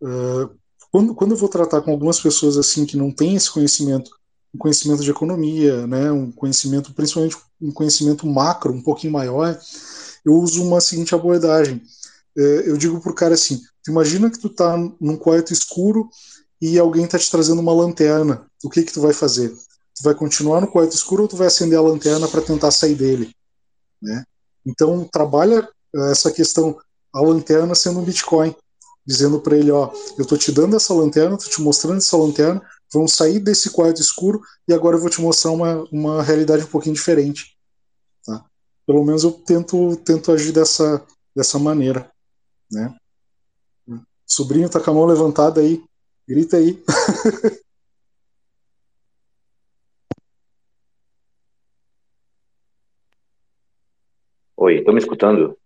uh, quando, quando eu vou tratar com algumas pessoas assim que não têm esse conhecimento um conhecimento de economia, né, um conhecimento, principalmente um conhecimento macro, um pouquinho maior, eu uso uma seguinte abordagem. é, eu digo pro cara assim: imagina que tu tá num quarto escuro e alguém tá te trazendo uma lanterna. O que que tu vai fazer? Tu vai continuar no quarto escuro ou tu vai acender a lanterna para tentar sair dele? Né? Então trabalha é, essa questão a lanterna sendo um Bitcoin, dizendo para ele, ó, eu tô te dando essa lanterna, tô te mostrando essa lanterna, vamos sair desse quarto escuro e agora eu vou te mostrar uma, uma realidade um pouquinho diferente. Tá? Pelo menos eu tento, tento agir dessa, dessa maneira. Né? Sobrinho tá com a mão levantada aí, grita aí. Oi, estão me escutando?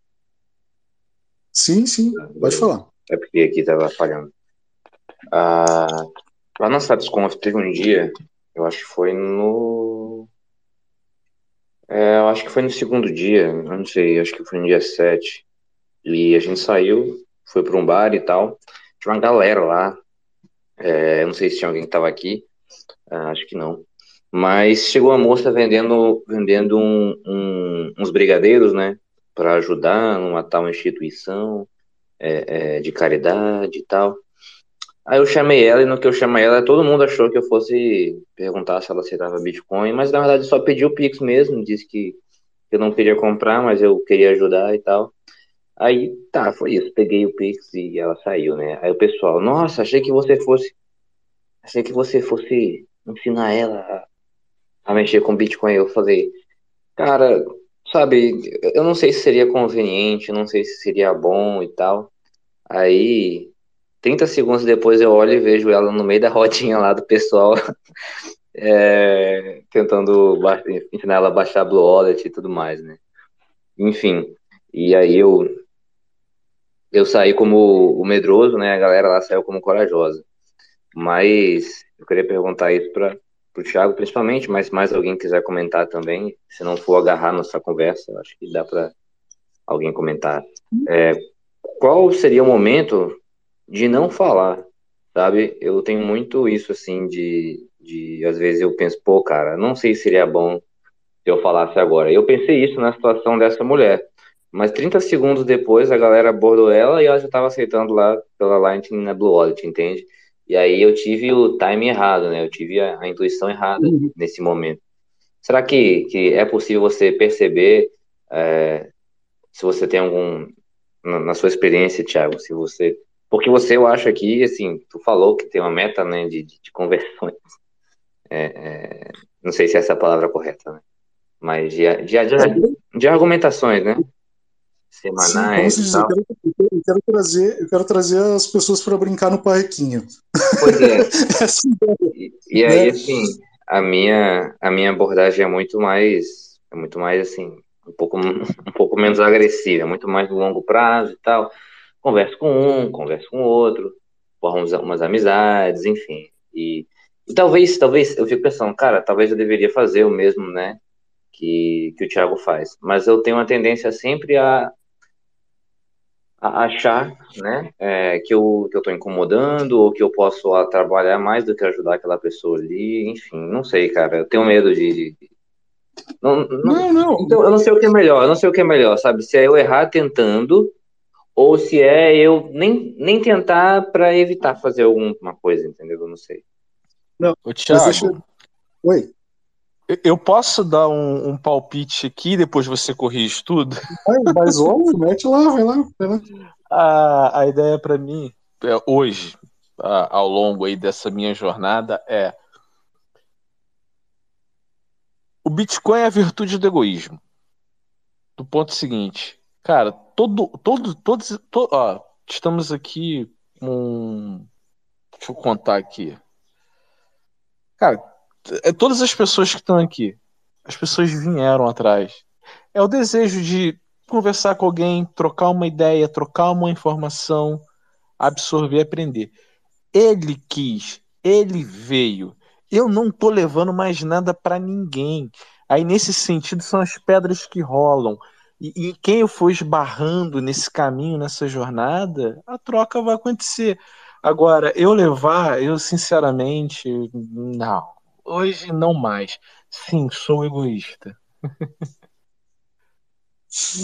Sim, sim, pode falar. É porque aqui estava falhando. Ah, lá na StatusConf teve um dia, eu acho que foi no. É, eu acho que foi no segundo dia, eu não sei, acho que foi no dia 7. E a gente saiu, foi para um bar e tal. Tinha uma galera lá. É, eu não sei se tinha alguém que estava aqui, ah, acho que não. Mas chegou a moça vendendo, vendendo um, um, uns brigadeiros, né? Para ajudar numa tal instituição é, é, de caridade e tal. Aí eu chamei ela, e no que eu chamei ela, todo mundo achou que eu fosse perguntar se ela aceitava Bitcoin, mas na verdade só pedi o Pix mesmo, disse que eu não queria comprar, mas eu queria ajudar e tal. Aí, tá, foi isso, peguei o Pix e ela saiu, né? Aí o pessoal, nossa, achei que você fosse, achei que você fosse ensinar ela a, a mexer com Bitcoin. Eu falei, cara, sabe, eu não sei se seria conveniente, não sei se seria bom e tal. Aí, 30 segundos depois eu olho e vejo ela no meio da rodinha lá do pessoal, é, tentando ensinar ela a baixar Blue Wallet e tudo mais, né? Enfim, e aí eu eu saí como o medroso, né? A galera lá saiu como corajosa. Mas eu queria perguntar isso para o Thiago, principalmente, mas mais alguém quiser comentar também, se não for agarrar nossa conversa, acho que dá para alguém comentar. É, qual seria o momento de não falar, sabe? Eu tenho muito isso, assim, de, de às vezes eu penso, pô, cara, não sei se seria bom se eu falasse agora. Eu pensei isso na situação dessa mulher. Mas 30 segundos depois a galera abordou ela e ela já estava aceitando lá pela Lightning na Blue Wallet, entende? E aí eu tive o time errado, né? Eu tive a, a intuição errada uhum. nesse momento. Será que, que é possível você perceber é, se você tem algum na, na, sua experiência, Thiago, se você porque você eu acho aqui assim, tu falou que tem uma meta né, de, de conversões. É, é, não sei se essa é a palavra correta, né? Mas de, de, de, de argumentações, né? semanais. Sim, eu, quero, eu, quero, trazer, eu quero trazer as pessoas para brincar no parrequinho. Pois é. e, e, aí, é. assim, a minha, a minha abordagem é muito mais, é muito mais assim, um pouco, um pouco menos agressiva, é muito mais no longo prazo e tal. Converso com um, converso com outro, formo umas amizades, enfim. E, e talvez, talvez, eu fico pensando, cara, talvez eu deveria fazer o mesmo, né? Que, que o Thiago faz. Mas eu tenho uma tendência sempre a, achar né, é, que eu que eu estou incomodando ou que eu posso a, trabalhar mais do que ajudar aquela pessoa ali, enfim, não sei, cara, eu tenho medo de, de... Não, não, não, não. Então, eu não sei o que é melhor, eu não sei o que é melhor, sabe? Se é eu errar tentando ou se é eu nem, nem tentar para evitar fazer alguma coisa, entendeu? Eu não sei. Não, o Thiago. Deixa... Oi. Eu posso dar um, um, palpite aqui, depois você corrige tudo? Vai, mas óbvio, mete lá, vai lá. Vai lá. A, a ideia para mim, é, hoje, a, ao longo aí dessa minha jornada, é o Bitcoin é a virtude do egoísmo. Do ponto seguinte, cara, todo, todo, todos, todo, ó, estamos aqui com, deixa eu contar aqui, cara, é todas as pessoas que estão aqui, as pessoas vieram atrás. É o desejo de conversar com alguém, trocar uma ideia, trocar uma informação, absorver, aprender. Ele quis, ele veio. Eu não tô levando mais nada para ninguém. Aí nesse sentido são as pedras que rolam. E, e, quem eu for esbarrando nesse caminho, nessa jornada, a troca vai acontecer. Agora, eu levar, eu sinceramente, não. Hoje não mais. Sim, sou egoísta.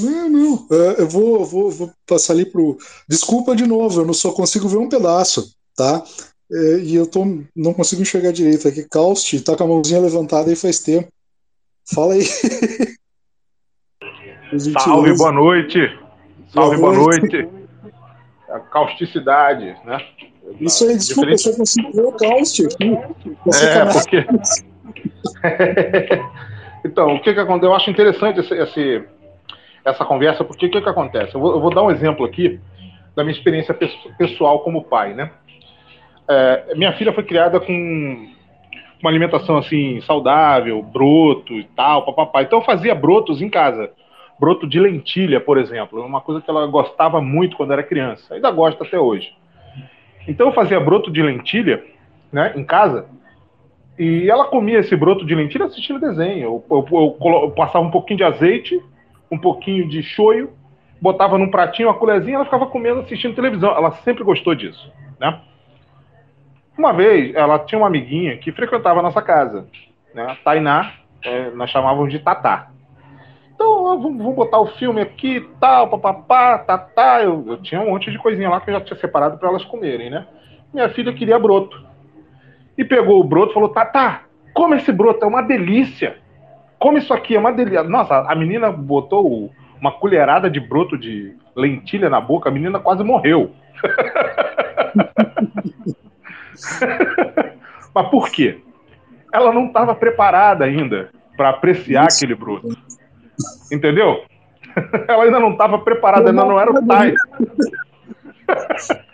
Não, não. É, eu vou, vou, vou passar ali pro. Desculpa de novo, eu não só consigo ver um pedaço, tá? É, e eu tô, não consigo enxergar direito aqui. Caust tá com a mãozinha levantada aí faz tempo. Fala aí. Salve, boa noite. Salve, boa, boa noite. noite. A causticidade, né? Isso aí, desculpa, Diferente... eu só consigo ver o caust aqui. É, porque. então, o que que aconteceu? Eu acho interessante esse, esse essa conversa, porque o que que acontece? Eu vou, eu vou, dar um exemplo aqui da minha experiência pessoal como pai, né? É, minha filha foi criada com uma alimentação assim saudável, broto e tal, papapá. Então eu fazia brotos em casa. Broto de lentilha, por exemplo, uma coisa que ela gostava muito quando era criança. Ainda gosta até hoje. Então eu fazia broto de lentilha, né, em casa. E ela comia esse broto de lentilha assistindo desenho. Eu, eu, eu, eu passava um pouquinho de azeite, um pouquinho de shoyu, botava num pratinho, uma colherzinha, ela ficava comendo assistindo televisão. Ela sempre gostou disso, né? Uma vez, ela tinha uma amiguinha que frequentava a nossa casa, né? Tainá, é, nós chamávamos de Tatá. Então, vamos, vamos botar o filme aqui, tal, papapá, tatá. Eu, eu tinha um monte de coisinha lá que eu já tinha separado para elas comerem, né? Minha filha queria broto. E pegou o broto e falou: Tatá, come esse broto, é uma delícia. Come isso aqui, é uma delícia. Nossa, a menina botou uma colherada de broto de lentilha na boca, a menina quase morreu. Mas por quê? Ela não estava preparada ainda para apreciar Isso. aquele broto. Entendeu? Ela ainda não estava preparada, ainda não era o pai.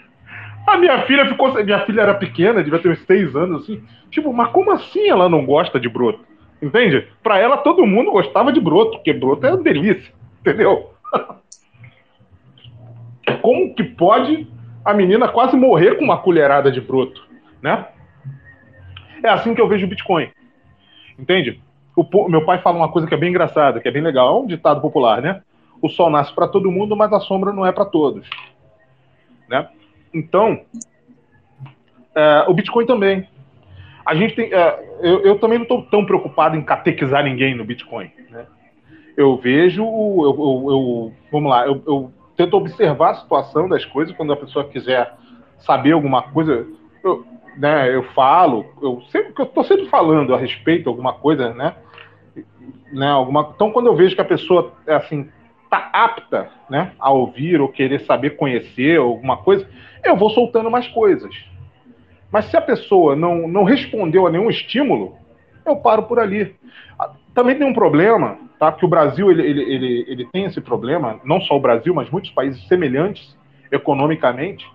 A minha filha ficou. Minha filha era pequena, devia ter uns seis anos, assim. Tipo, mas como assim ela não gosta de broto? Entende? Para ela, todo mundo gostava de broto, porque broto é uma delícia. Entendeu? Como que pode a menina quase morrer com uma colherada de broto? Né? É assim que eu vejo o Bitcoin. Entende? O, meu pai fala uma coisa que é bem engraçada, que é bem legal. É um ditado popular, né? O sol nasce para todo mundo, mas a sombra não é para todos. Né? Então, é, o Bitcoin também. A gente tem, é, eu, eu, também não estou tão preocupado em catequizar ninguém no Bitcoin. Né? Eu vejo, eu, eu, eu vamos lá, eu, tento observar a situação das coisas quando a pessoa quiser saber alguma coisa. Eu, né, eu falo, eu sempre eu estou sempre falando a respeito alguma coisa, né, né, alguma. Então quando eu vejo que a pessoa assim tá apta, né, a ouvir ou querer saber conhecer alguma coisa, eu vou soltando mais coisas. Mas se a pessoa não, não respondeu a nenhum estímulo, eu paro por ali. Ah, também tem um problema, tá? Que o Brasil ele, ele, ele, ele tem esse problema, não só o Brasil, mas muitos países semelhantes economicamente,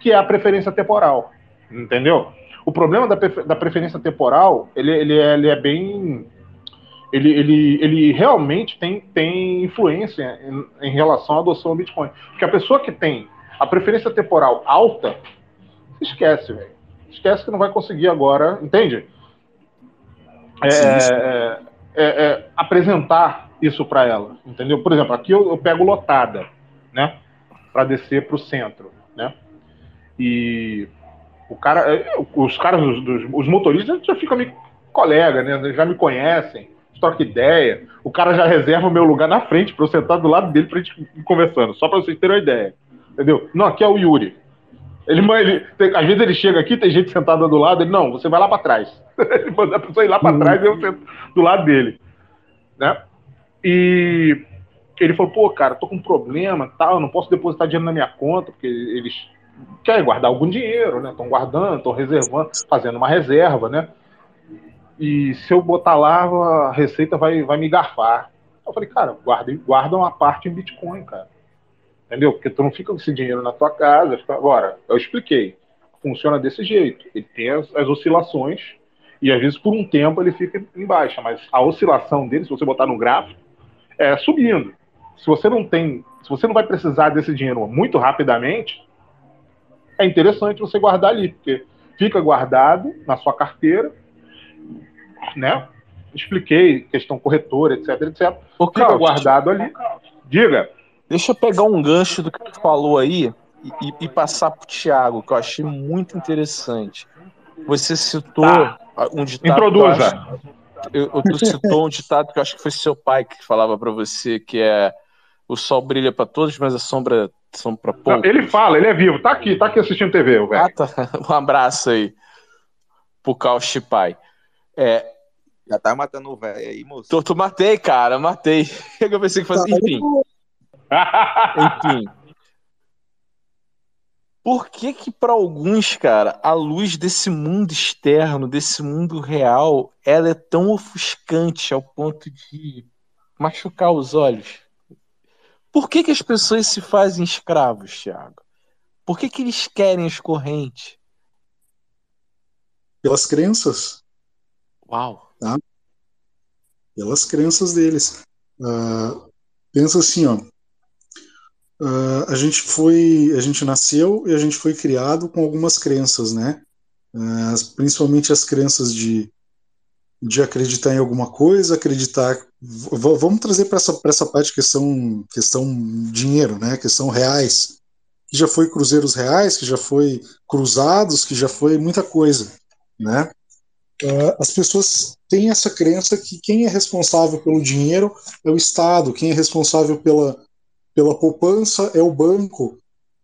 que é a preferência temporal entendeu? O problema da, da preferência temporal, ele, ele, é, ele é bem... Ele, ele, ele realmente tem, tem influência em, em relação à adoção do Bitcoin. Porque a pessoa que tem a preferência temporal alta, esquece, velho. Esquece que não vai conseguir agora, entende? É, é, é, é apresentar isso para ela, entendeu? Por exemplo, aqui eu, eu pego lotada, né? Para descer para o centro, né? E o cara, é, os caras, os, os motoristas já ficam meio colega, né? Já me conhecem, troca ideia. O cara já reserva o meu lugar na frente para eu sentar do lado dele para gente ir conversando, só para vocês terem uma ideia. Entendeu? Não, aqui é o Yuri. Ele, ele tem, às vezes ele chega aqui, tem gente sentada do lado, ele, não, você vai lá para trás. ele manda a pessoa ir lá para trás e eu sento do lado dele. Né? E ele falou, pô, cara, tô com um problema, tal, não posso depositar dinheiro na minha conta, porque eles querem guardar algum dinheiro, né? Estão guardando, estão reservando, fazendo uma reserva, né? E se eu botar lá, a receita vai, vai me garfar. Eu falei, cara, guarda, guarda uma parte em Bitcoin, cara. Entendeu? Porque tu não fica com esse dinheiro na tua casa. Fica... Agora, eu expliquei. Funciona desse jeito. Ele tem as, as oscilações e às vezes por um tempo ele fica em baixa, mas a oscilação dele, se você botar no gráfico, é subindo. Se você não tem, se você não vai precisar desse dinheiro muito rapidamente, é interessante você guardar ali, porque fica guardado na sua carteira, né? Expliquei questão corretora, etc, etc. Ô, fica Carlos, guardado ali. Diga. Deixa eu pegar um gancho do que tu falou aí e, e passar para o Thiago, que eu achei muito interessante. Você citou tá. um ditado. Introduza. Eu, eu, tu citou um ditado que eu acho que foi seu pai que falava para você, que é o sol brilha para todos, mas a sombra são para poucos. Ele fala, ele é vivo, tá aqui, tá aqui assistindo TV, o velho. Ah, tá. Um abraço aí pro Cauchi Pai. É, Já tá matando o velho aí, moço. tu, tu matei, cara, matei. Eu pensei que fosse. Enfim, enfim. Por que que para alguns, cara, a luz desse mundo externo, desse mundo real, ela é tão ofuscante ao ponto de machucar os olhos? Por que que as pessoas se fazem escravos, Thiago? Por que que eles querem as correntes? Pelas crenças. Uau. pelas crenças deles. Ah, pensa assim, ó. Ah, a gente foi, a gente nasceu e a gente foi criado com algumas crenças, né? As- principalmente as crenças de, de acreditar em alguma coisa, acreditar. v- vamos trazer para essa, pra essa parte questão, questão dinheiro, né? Questão reais. Que já foi cruzeiros reais, que já foi cruzados, que já foi muita coisa, né? Ah, as pessoas têm essa crença que quem é responsável pelo dinheiro é o Estado, quem é responsável pela, pela poupança é o banco,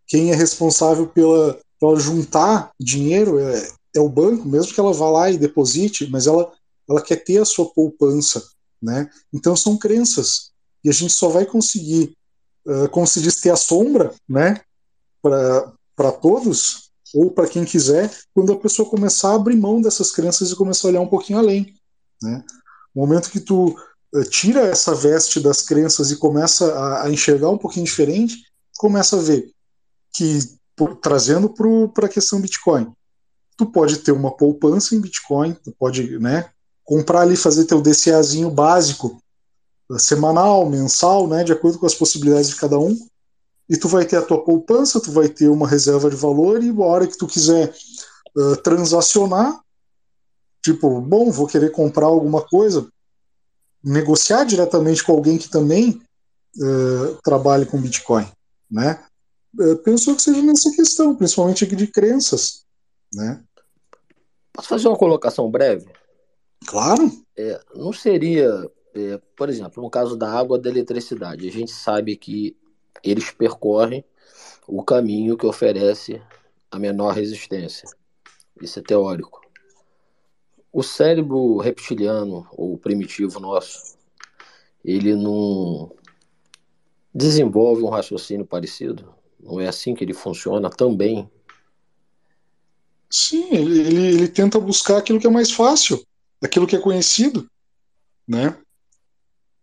quem é responsável pela, pela juntar dinheiro é, é o banco, mesmo que ela vá lá e deposite, mas ela, ela quer ter a sua poupança, né? Então são crenças e a gente só vai conseguir, ah, como se diz, ter a sombra, né? Para todos ou para quem quiser, quando a pessoa começar a abrir mão dessas crenças e começar a olhar um pouquinho além, né? No momento que tu eh, tira essa veste das crenças e começa a, a enxergar um pouquinho diferente, começa a ver que, por- trazendo para a questão Bitcoin, tu pode ter uma poupança em Bitcoin, tu pode né, comprar ali, fazer teu DCAzinho básico, semanal, mensal, né, de acordo com as possibilidades de cada um, e tu vai ter a tua poupança, tu vai ter uma reserva de valor, e a hora que tu quiser eh, transacionar, tipo, bom, vou querer comprar alguma coisa, negociar diretamente com alguém que também eh, trabalhe com Bitcoin, né? Eh, penso que seja nessa questão, principalmente aqui de crenças, né? Posso fazer uma colocação breve? Claro, É, não seria, é, por exemplo, no caso da água da eletricidade, a gente sabe que eles percorrem o caminho que oferece a menor resistência. Isso é teórico. O cérebro reptiliano ou primitivo nosso, ele não desenvolve um raciocínio parecido. Não é assim que ele funciona também. sim, ele, ele, ele tenta buscar aquilo que é mais fácil, aquilo que é conhecido, né?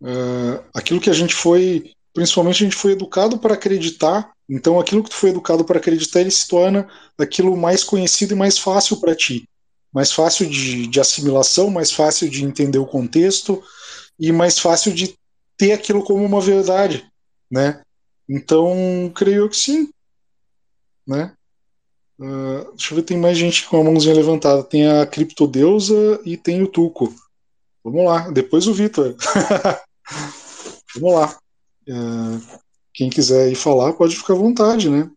Eh, aquilo que a gente foi, principalmente a gente foi educado para acreditar, então aquilo que tu foi educado para acreditar, ele se torna aquilo mais conhecido e mais fácil para ti. Mais fácil de, de assimilação, mais fácil de entender o contexto e mais fácil de ter aquilo como uma verdade, né? Então, creio que sim, né? Ah, deixa eu ver, tem mais gente com a mãozinha levantada. Tem a Criptodeusa e tem o Tuco. Vamos lá, depois o Vitor. Vamos lá. Ah, quem quiser ir falar, pode ficar à vontade, né?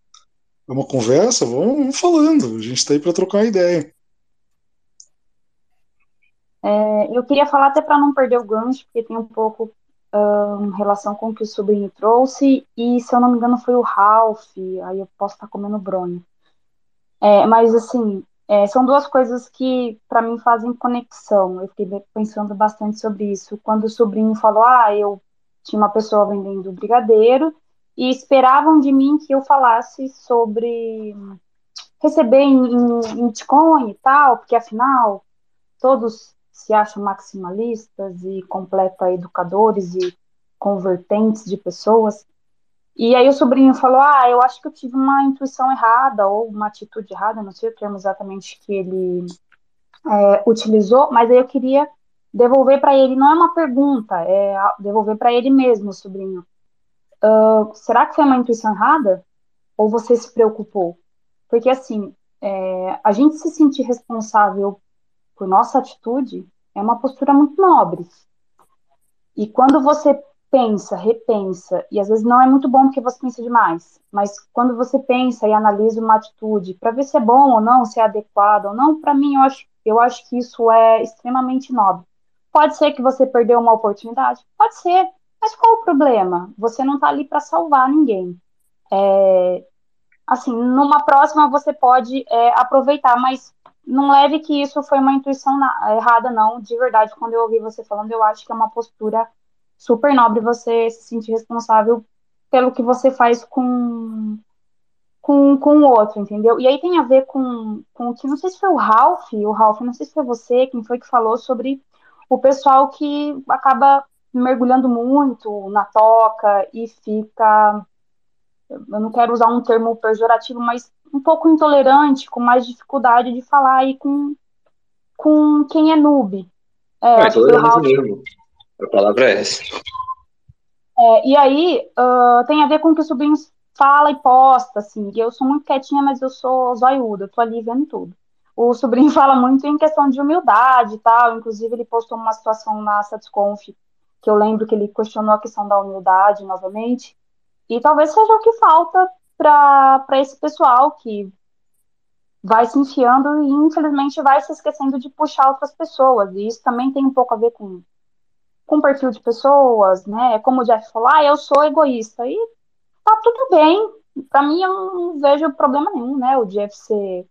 É uma conversa, vamos, vamos falando. A gente está aí para trocar ideia. É, eu queria falar até para não perder o gancho, porque tem um pouco ahn, relação com o que o sobrinho trouxe, e se eu não me engano foi o Ralph, aí eu posso estar comendo bronha. É, mas assim, é, são duas coisas que para mim fazem conexão. Eu fiquei pensando bastante sobre isso. Quando o sobrinho falou, ah, eu tinha uma pessoa vendendo brigadeiro e esperavam de mim que eu falasse sobre receber em, em- em Bitcoin e tal, porque afinal todos se acham maximalistas e completa educadores e convertentes de pessoas. E aí o sobrinho falou: Ah, eu acho que eu tive uma intuição errada ou uma atitude errada, não sei o termo exatamente que ele é, utilizou, mas aí eu queria devolver para ele, não é uma pergunta, é devolver para ele mesmo, sobrinho. Ah, será que foi uma intuição errada? Ou você se preocupou? Porque assim, é, a gente se sentir responsável por nossa atitude é uma postura muito nobre. E quando você pensa, repensa, e às vezes não é muito bom porque você pensa demais, mas quando você pensa e analisa uma atitude para ver se é bom ou não, se é adequado ou não, para mim eu acho, eu acho que isso é extremamente nobre. Pode ser que você perdeu uma oportunidade? Pode ser. Mas qual o problema? Você não está ali para salvar ninguém. É, assim, numa próxima você pode é, aproveitar, mas não leve que isso foi uma intuição na, errada, não. De verdade, quando eu ouvi você falando, eu acho que é uma postura super nobre você se sentir responsável pelo que você faz com com, com o outro, entendeu? E aí tem a ver com, com o que, não sei se foi o Ralph, o Ralph, não sei se foi você, quem foi que falou sobre o pessoal que acaba mergulhando muito na toca e fica, eu não quero usar um termo pejorativo, mas um pouco intolerante, com mais dificuldade de falar aí com, com quem é noob. É, é intolerante mesmo. A palavra é essa. É, e aí uh, tem a ver com o que o sobrinho fala e posta, assim. Eu sou muito quietinha, mas eu sou zoiuda, eu tô ali vendo tudo. O sobrinho fala muito em questão de humildade e tal. Inclusive, ele postou uma situação na Satisconf, que eu lembro que ele questionou a questão da humildade novamente. E talvez seja o que falta para esse pessoal que vai se enfiando e, infelizmente, vai se esquecendo de puxar outras pessoas. E isso também tem um pouco a ver com com perfil de pessoas, né? Como o Jeff falou, ah, eu sou egoísta. E tá tudo bem. Para mim, eu não vejo problema nenhum, né? O Jeff ser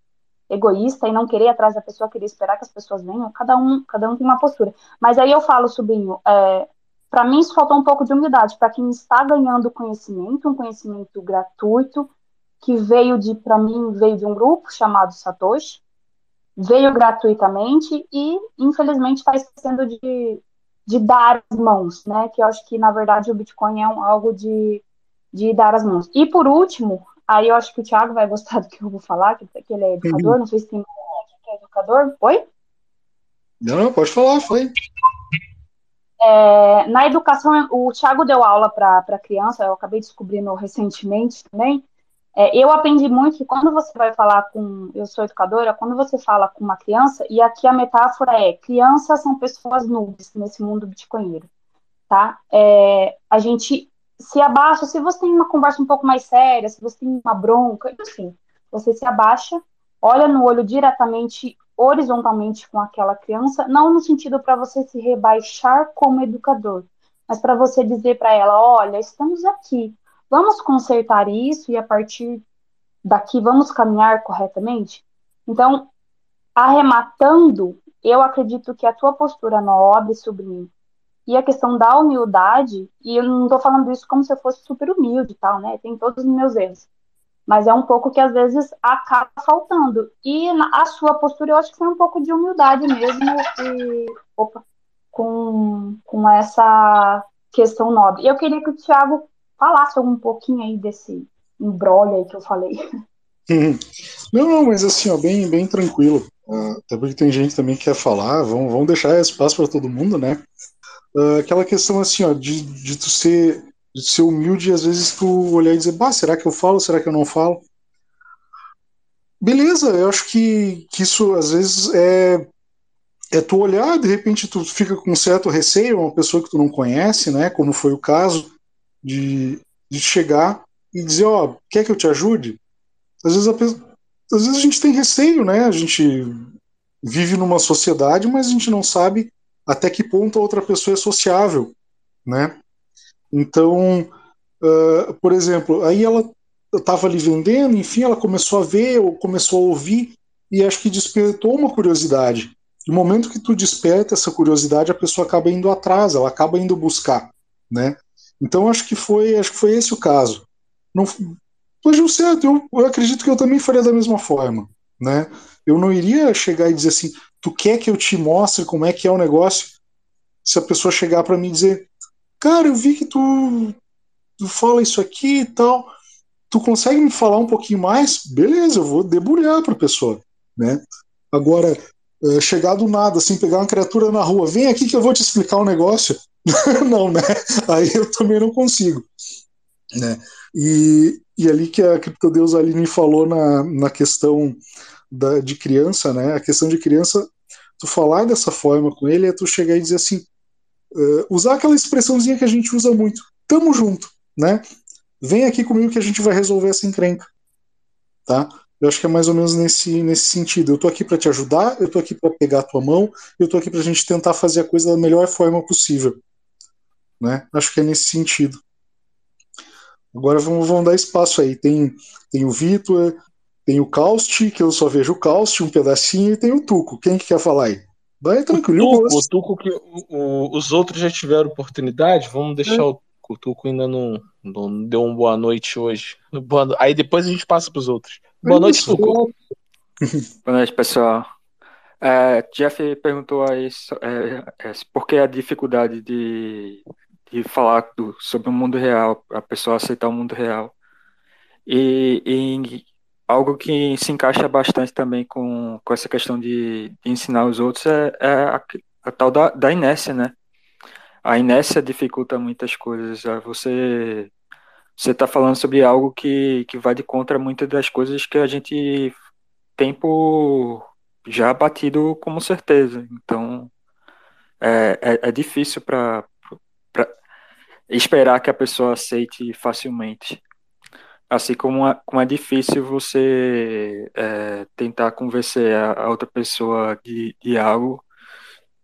egoísta e não querer atrás da pessoa, querer esperar que as pessoas venham. Cada um, cada um tem uma postura. Mas aí eu falo, sobrinho, é, para mim isso faltou um pouco de humildade. Para quem está ganhando conhecimento, um conhecimento gratuito, que veio de, para mim, veio de um grupo chamado Satoshi, veio gratuitamente e, infelizmente, está esquecendo de, de dar as mãos, né? Que eu acho que, na verdade, o Bitcoin é um, algo de de dar as mãos. E por último, aí eu acho que o Thiago vai gostar do que eu vou falar, que, que ele é educador, não sei se tem mais que é educador. Oi? Não, não, pode falar, foi. É, na educação, o Thiago deu aula para criança, eu acabei descobrindo recentemente também. É, eu aprendi muito que quando você vai falar com. Eu sou educadora, quando você fala com uma criança, e aqui a metáfora é: crianças são pessoas nubes nesse mundo bitcoinheiro, tá? É, a gente se abaixa, se você tem uma conversa um pouco mais séria, se você tem uma bronca, enfim, você se abaixa, olha no olho diretamente, horizontalmente com aquela criança, não no sentido para você se rebaixar como educador, mas para você dizer para ela, olha, estamos aqui, vamos consertar isso e a partir daqui vamos caminhar corretamente. Então, arrematando, eu acredito que a tua postura nobre, sobrinho, e a questão da humildade, e eu não estou falando isso como se eu fosse super humilde e tal, né? Tem todos os meus erros. Mas é um pouco que às vezes acaba faltando. E a sua postura eu acho que foi um pouco de humildade mesmo, e, opa, com, com essa questão nobre. Eu queria que o Thiago falasse um pouquinho aí desse embrolho aí que eu falei. Não, não, mas assim, ó, bem, bem tranquilo. Uh, até porque tem gente também que quer falar, vamos, vamos deixar espaço para todo mundo, né? uh, aquela questão assim, ó, de, de tu ser de ser humilde e às vezes tu olhar e dizer, bah, será que eu falo, será que eu não falo? Beleza, eu acho que, que isso às vezes é é tu olhar, de repente tu fica com um certo receio, uma pessoa que tu não conhece, né, como foi o caso de, de chegar e dizer, ó, oh, quer que eu te ajude? Às vezes, a, às vezes a gente tem receio, né, a gente vive numa sociedade, mas a gente não sabe até que ponto a outra pessoa é sociável, né? Então, uh, por exemplo, aí ela estava ali vendendo, enfim, ela começou a ver ou começou a ouvir e acho que despertou uma curiosidade. No momento que tu desperta essa curiosidade, a pessoa acaba indo atrás, ela acaba indo buscar, né? Então acho que foi, acho que foi esse o caso. Não, mas não certo, eu, eu acredito que eu também faria da mesma forma, né? Eu não iria chegar e dizer assim, tu quer que eu te mostre como é que é o negócio? Se a pessoa chegar para mim e dizer, cara, eu vi que tu, tu fala isso aqui e tal, tu consegue me falar um pouquinho mais? Beleza, eu vou debulhar para a pessoa, né? Agora, é, chegar do nada, assim, pegar uma criatura na rua, vem aqui que eu vou te explicar um negócio. não, né? Aí eu também não consigo, né? E, e ali que a Criptodeus Aline falou na, na questão da, de criança, né? A questão de criança, tu falar dessa forma com ele é tu chegar e dizer assim, uh, usar aquela expressãozinha que a gente usa muito, tamo junto, né? Vem aqui comigo que a gente vai resolver essa encrenca, tá? Eu acho que é mais ou menos nesse, nesse sentido. Eu tô aqui para te ajudar, eu tô aqui para pegar a tua mão, eu tô aqui pra gente tentar fazer a coisa da melhor forma possível. Né? Acho que é nesse sentido. Agora vamos, vamos dar espaço aí. Tem, tem o Vitor, tem o Caust, que eu só vejo o Caust, um pedacinho, e tem o Tuco. Quem que quer falar aí? Vai tranquilo. O Tuco, o Tuco que o- o- os outros já tiveram oportunidade, vamos deixar o, o Tuco ainda não, não deu uma boa noite hoje. Boa no- Aí depois a gente passa pros outros. Boa noite, Isso. Tuco. Boa noite, pessoal. É, Jeff perguntou aí é, é, por que a dificuldade de, de falar do- sobre o mundo real, a pessoa aceitar o mundo real. E, e algo que se encaixa bastante também com, com essa questão de, de ensinar os outros é, é a, a tal da, da inércia, né? A inércia dificulta muitas coisas. É, Você você está falando sobre algo que, que vai de contra muitas das coisas que a gente tem por já batido como certeza. Então, é, é, é difícil para esperar que a pessoa aceite facilmente. Assim como é, como é difícil você é, tentar convencer a, a outra pessoa de, de algo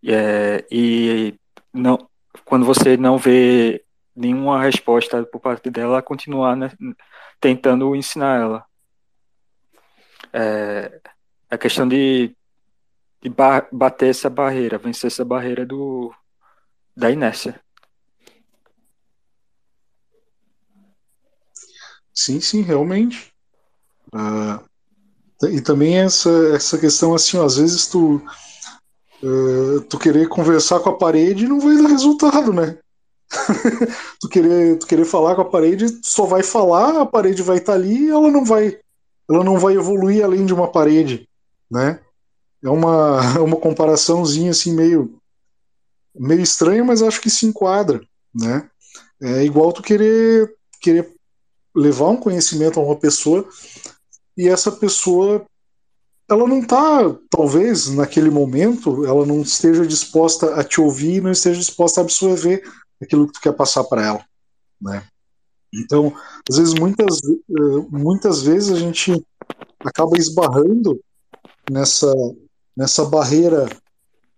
é, e não, quando você não vê nenhuma resposta por parte dela, continuar né, tentando ensinar ela. É, a questão de, de ba- bater essa barreira, vencer essa barreira do, da inércia. Sim, sim, realmente. Ah, e também essa, essa questão assim, às vezes tu, eh, tu querer conversar com a parede não vai dar resultado, né? tu, querer, tu querer falar com a parede, só vai falar, a parede vai estar ali e ela não vai, ela não vai evoluir além de uma parede, né? É uma, é uma comparaçãozinha assim meio, meio estranha, mas acho que se enquadra, né? É igual tu querer, querer levar um conhecimento a uma pessoa e essa pessoa ela não está, talvez naquele momento, ela não esteja disposta a te ouvir, não esteja disposta a absorver aquilo que tu quer passar para ela, né? Então, às vezes muitas eh, muitas vezes a gente acaba esbarrando nessa nessa barreira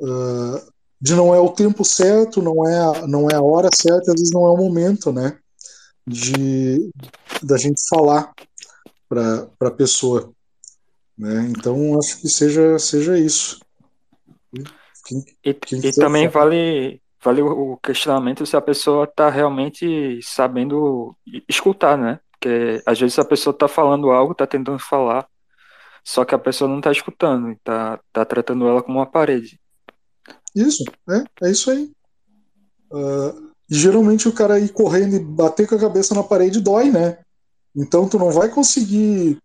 ah, de não é o tempo certo, não é não é a hora certa, às vezes não é o momento, né? De da gente falar para a pessoa, né? Então acho que seja seja isso. Quem- E, quem e também falar. vale, vale o questionamento se a pessoa está realmente sabendo escutar, né? Porque às vezes a pessoa está falando algo, está tentando falar, só que a pessoa não está escutando, está tá tratando ela como uma parede. Isso, é, é isso aí. Ah, e geralmente o cara ir correndo e bater com a cabeça na parede dói, né? Então tu não vai conseguir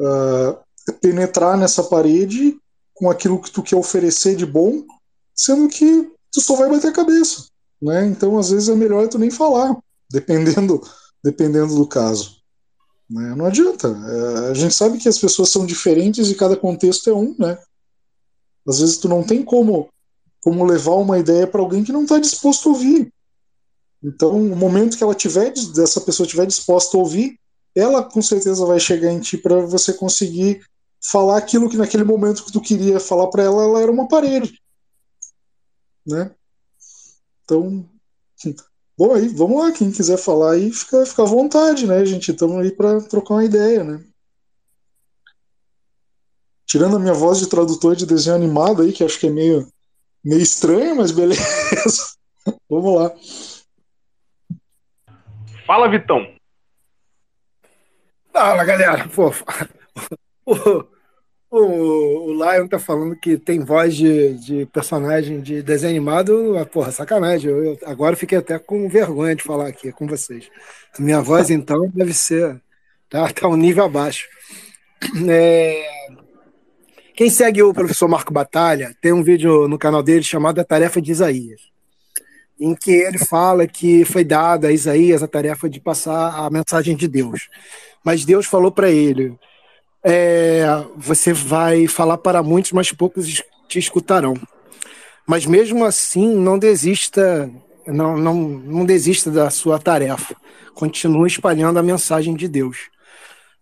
ah, penetrar nessa parede com aquilo que tu quer oferecer de bom, sendo que tu só vai bater a cabeça, né? Então às vezes é melhor tu nem falar, dependendo, dependendo do caso. né? Não adianta. É, a gente sabe que as pessoas são diferentes e cada contexto é um, né? Às vezes tu não tem como como levar uma ideia para alguém que não está disposto a ouvir. Então, o momento que ela tiver, dessa pessoa estiver disposta a ouvir, ela com certeza vai chegar em ti para você conseguir falar aquilo que naquele momento que tu queria falar para ela, ela era uma parede, né? Então, bom aí, vamos lá, quem quiser falar aí, fica, fica à vontade, né, gente? Estamos aí para trocar uma ideia, né? Tirando a minha voz de tradutor de desenho animado aí, que acho que é meio meio estranho, mas beleza. Vamos lá. Fala, Vitão. Fala, galera. Pô, o, o, o Lion tá falando que tem voz de, de personagem de desenho animado. Ah, Porra, sacanagem. Eu, eu agora fiquei até com vergonha de falar aqui com vocês. Minha voz, então, deve ser. Tá, tá um nível abaixo. É, quem segue o professor Marco Batalha tem um vídeo no canal dele chamado A Tarefa de Isaías, em que ele fala que foi dada a Isaías a tarefa de passar a mensagem de Deus. Mas Deus falou para ele: é, você vai falar para muitos, mas poucos te escutarão. Mas mesmo assim, não desista, não, não, não desista da sua tarefa. Continue espalhando a mensagem de Deus.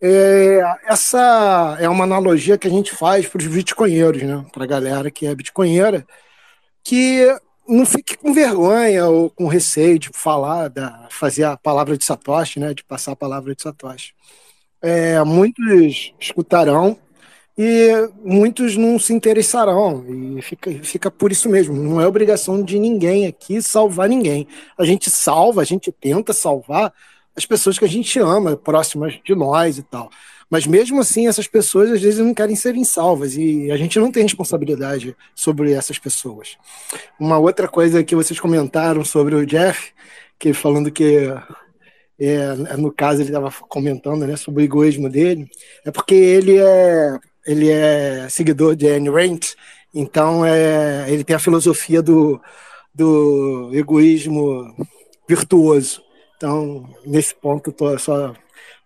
É, essa é uma analogia que a gente faz para os bitcoinheiros, né? Para a galera que é bitcoinheira, que não fique com vergonha ou com receio de falar, da, fazer a palavra de Satoshi, né, de passar a palavra de Satoshi. É, muitos escutarão e muitos não se interessarão e fica, fica por isso mesmo. Não é obrigação de ninguém aqui salvar ninguém. A gente salva, a gente tenta salvar as pessoas que a gente ama, próximas de nós e tal. Mas mesmo assim, essas pessoas às vezes não querem serem salvas e a gente não tem responsabilidade sobre essas pessoas. Uma outra coisa que vocês comentaram sobre o Jeff, que falando que é, no caso ele estava comentando né, sobre o egoísmo dele, é porque ele é ele é seguidor de Anne Rand, então é, ele tem a filosofia do, do egoísmo virtuoso. Então, nesse ponto, estou só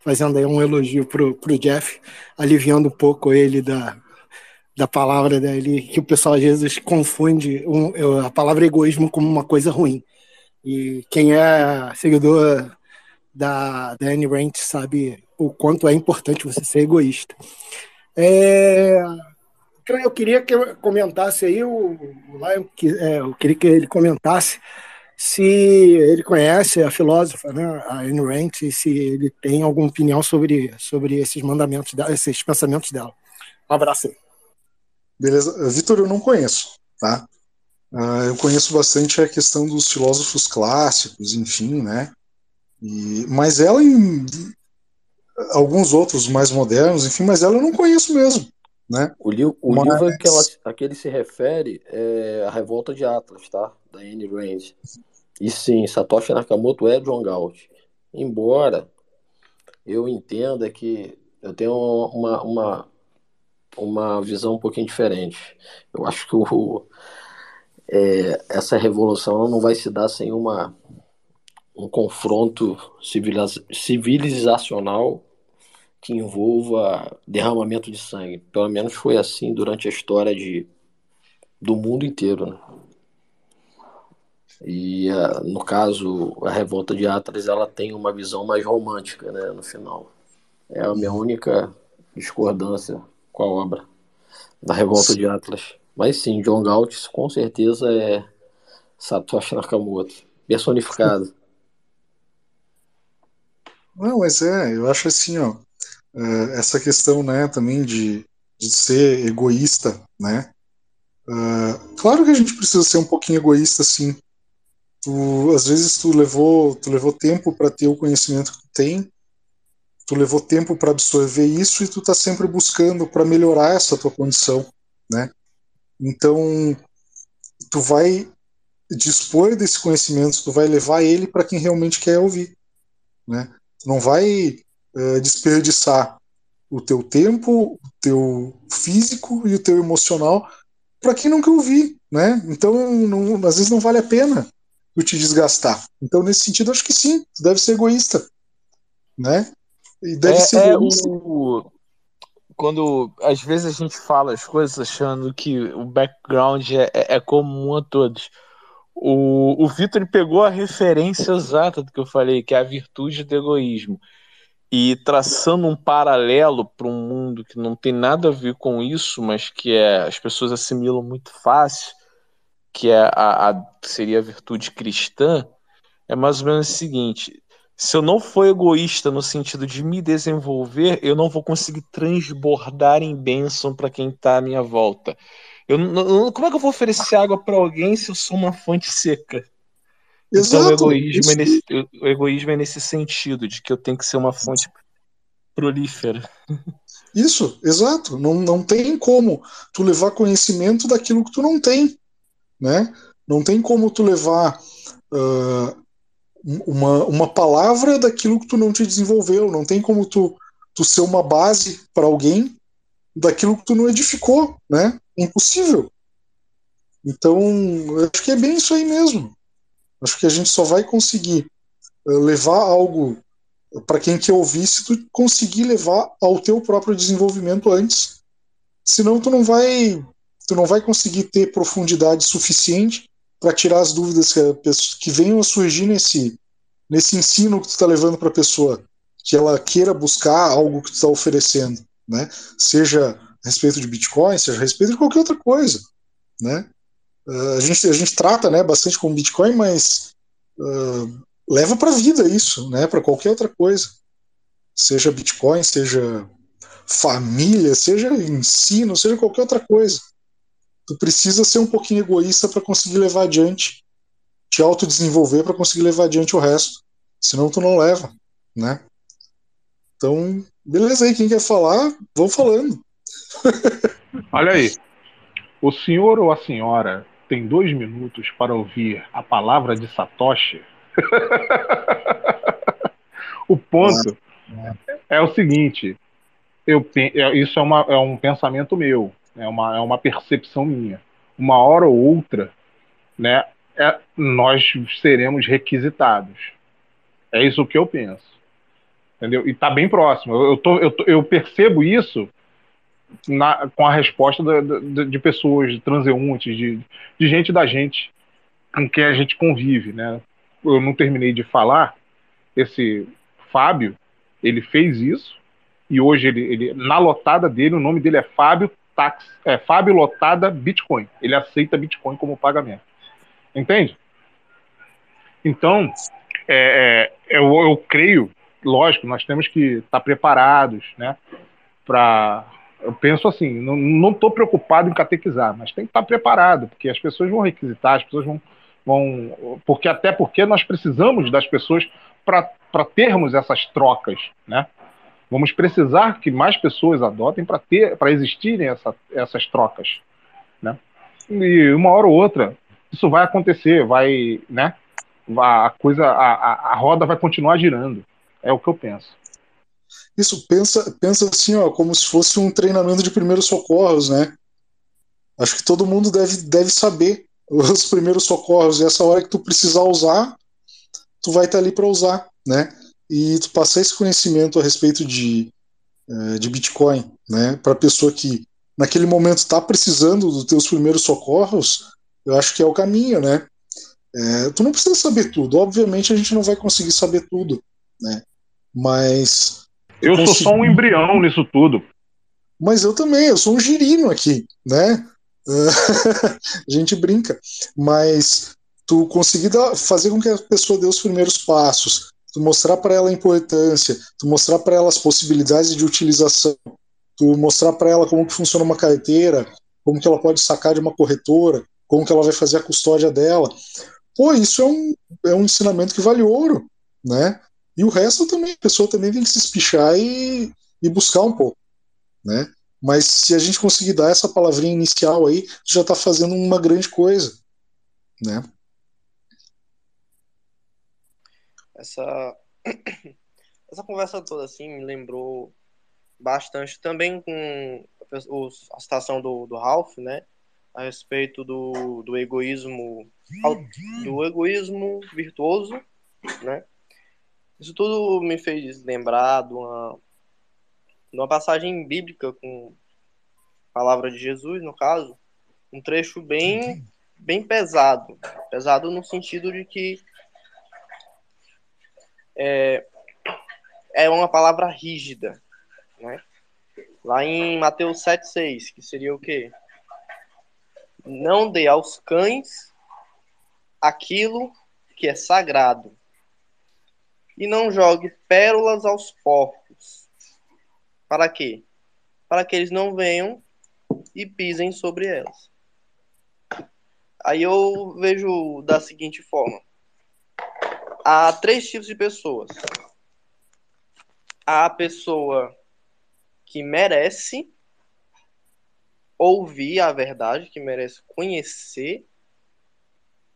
fazendo aí um elogio pro, pro Jeff, aliviando um pouco ele da, da palavra dele, que o pessoal às vezes confunde um, a palavra egoísmo como uma coisa ruim. E quem é seguidor da, da Anne Rand sabe o quanto é importante você ser egoísta. É, eu queria que comentasse aí, o, o que, é, eu queria que ele comentasse se ele conhece a filósofa, né, a Ayn Rand, e se ele tem alguma opinião sobre, sobre esses mandamentos, esses pensamentos dela. Um abraço aí. Beleza. Vitor, eu não conheço, tá? Uh, eu conheço bastante a questão dos filósofos clássicos, enfim, né? E, mas ela, em alguns outros mais modernos, enfim, mas ela eu não conheço mesmo, né? O, li o mas... livro a que, ela, a que ele se refere é A Revolta de Atlas, tá? Da Anne Rand. E sim, Satoshi Nakamoto é John Galt. Embora eu entenda que eu tenho uma, uma, uma visão um pouquinho diferente. Eu acho que o, é, essa revolução não vai se dar sem uma, um confronto civilizacional que envolva derramamento de sangue. Pelo menos foi assim durante a história de, do mundo inteiro. Né? E uh, no caso, a Revolta de Atlas ela tem uma visão mais romântica né, no final. É a minha única discordância com a obra da Revolta de Atlas. Mas sim, John Galt com certeza é Satoshi Nakamoto, personificado. Não, mas é, eu acho assim, ó, é, essa questão, né, também de, de ser egoísta, né, uh, claro que a gente precisa ser um pouquinho egoísta, sim, tu às vezes tu levou tu levou tempo para ter o conhecimento que tu tem tu levou tempo para absorver isso e tu tá sempre buscando para melhorar essa tua condição né? Então tu vai dispor desse conhecimento tu vai levar ele para quem realmente quer ouvir né? Tu não vai uh, desperdiçar o teu tempo o teu físico e o teu emocional para quem não quer ouvir né? Então não, às vezes não vale a pena por te desgastar. Então, nesse sentido, acho que sim, tu deve ser egoísta. Né? E deve é, ser egoísta. É o... Quando às vezes a gente fala as coisas achando que o background é, é, é comum a todos. O, o Vitor pegou a referência exata do que eu falei, que é a virtude do egoísmo. E traçando um paralelo para um mundo que não tem nada a ver com isso, mas que é, as pessoas assimilam muito fácil, que é a, a, seria a virtude cristã, é mais ou menos o seguinte: se eu não for egoísta no sentido de me desenvolver, eu não vou conseguir transbordar em bênção para quem está à minha volta. Eu, não, como é que eu vou oferecer água para alguém se eu sou uma fonte seca? Exato, então o egoísmo, é nesse, o egoísmo é nesse sentido, de que eu tenho que ser uma fonte prolífera. Isso, exato. Não, não tem como tu levar conhecimento daquilo que tu não tem né? Não tem como tu levar uh, uma, uma palavra daquilo que tu não te desenvolveu, não tem como tu, tu ser uma base para alguém daquilo que tu não edificou, né? impossível. Então, acho que é bem isso aí mesmo. Acho que a gente só vai conseguir uh, levar algo para quem quer ouvir se tu conseguir levar ao teu próprio desenvolvimento antes. Senão tu não vai tu não vai conseguir ter profundidade suficiente para tirar as dúvidas que, que, venham a surgir nesse, nesse ensino que tu está levando para a pessoa, que ela queira buscar algo que tu está oferecendo, né? Seja a respeito de Bitcoin, seja a respeito de qualquer outra coisa, né? Uh, a, gente, a gente trata né, bastante com Bitcoin, mas uh, leva para a vida isso, né, para qualquer outra coisa. Seja Bitcoin, seja família, seja ensino, seja qualquer outra coisa. Tu precisa ser um pouquinho egoísta para conseguir levar adiante, te autodesenvolver para conseguir levar adiante o resto. Senão tu não leva, né? Então, beleza aí, quem quer falar, vão falando. Olha aí. O senhor ou a senhora tem dois minutos para ouvir a palavra de Satoshi? o ponto é o seguinte: eu, é, isso é, uma, é um pensamento meu, é uma, é uma percepção minha. Uma hora ou outra, né, é, nós seremos requisitados. É isso que eu penso. Entendeu? E está bem próximo. Eu, eu, tô, eu, eu percebo isso na, com a resposta da, da, de pessoas, de transeuntes, de, de gente da gente com quem a gente convive, né? Eu não terminei de falar, esse Fábio, ele fez isso, e hoje ele, ele na lotada dele, o nome dele é Fábio Tax, é Fábio Lotada Bitcoin. Ele aceita Bitcoin como pagamento. Entende? Então, é, é, eu, eu creio, lógico, nós temos que estar preparados, né? Para eu penso assim, não estou preocupado em catequizar, mas tem que estar preparado, porque as pessoas vão requisitar, as pessoas vão, vão porque até porque nós precisamos das pessoas para termos essas trocas, né? Vamos precisar que mais pessoas adotem para ter, para existirem essa, essas trocas, né? E uma hora ou outra isso vai acontecer, vai, né? A coisa, a, a roda vai continuar girando. É o que eu penso. Isso, pensa, pensa assim, ó, como se fosse um treinamento de primeiros socorros, né? Acho que todo mundo deve, deve saber os primeiros socorros. E essa hora que tu precisar usar, tu vai estar ali para usar, né? E tu passar esse conhecimento a respeito de, eh, de Bitcoin, né? Para pessoa que naquele momento está precisando dos teus primeiros socorros, eu acho que é o caminho, né? É, tu não precisa saber tudo. Obviamente a gente não vai conseguir saber tudo, né? Mas eu consegui... sou só um embrião nisso tudo. Mas eu também, eu sou um girino aqui, né? a gente brinca. Mas tu conseguir dar, fazer com que a pessoa dê os primeiros passos, tu mostrar para ela a importância, tu mostrar para ela as possibilidades de utilização, tu mostrar para ela como que funciona uma carteira, como que ela pode sacar de uma corretora, como que ela vai fazer a custódia dela. Pô, isso é um, é um ensinamento que vale ouro, né? E o resto também, a pessoa também tem que se espichar e, e buscar um pouco, né? Mas se a gente conseguir dar essa palavrinha inicial aí, já está fazendo uma grande coisa, né? Essa essa conversa toda assim me lembrou bastante também com a citação do, do Ralph, né? A respeito do, do egoísmo do egoísmo virtuoso, né? Isso tudo me fez lembrar de uma, de uma passagem bíblica com a palavra de Jesus, no caso, um trecho bem, bem pesado. Pesado no sentido de que é, é uma palavra rígida, né? Lá em Mateus 7,6, que seria o quê? Não dê aos cães aquilo que é sagrado, e não jogue pérolas aos porcos. Para quê? Para que eles não venham e pisem sobre elas. Aí eu vejo da seguinte forma: há três tipos de pessoas. Há a pessoa que merece ouvir a verdade, que merece conhecer,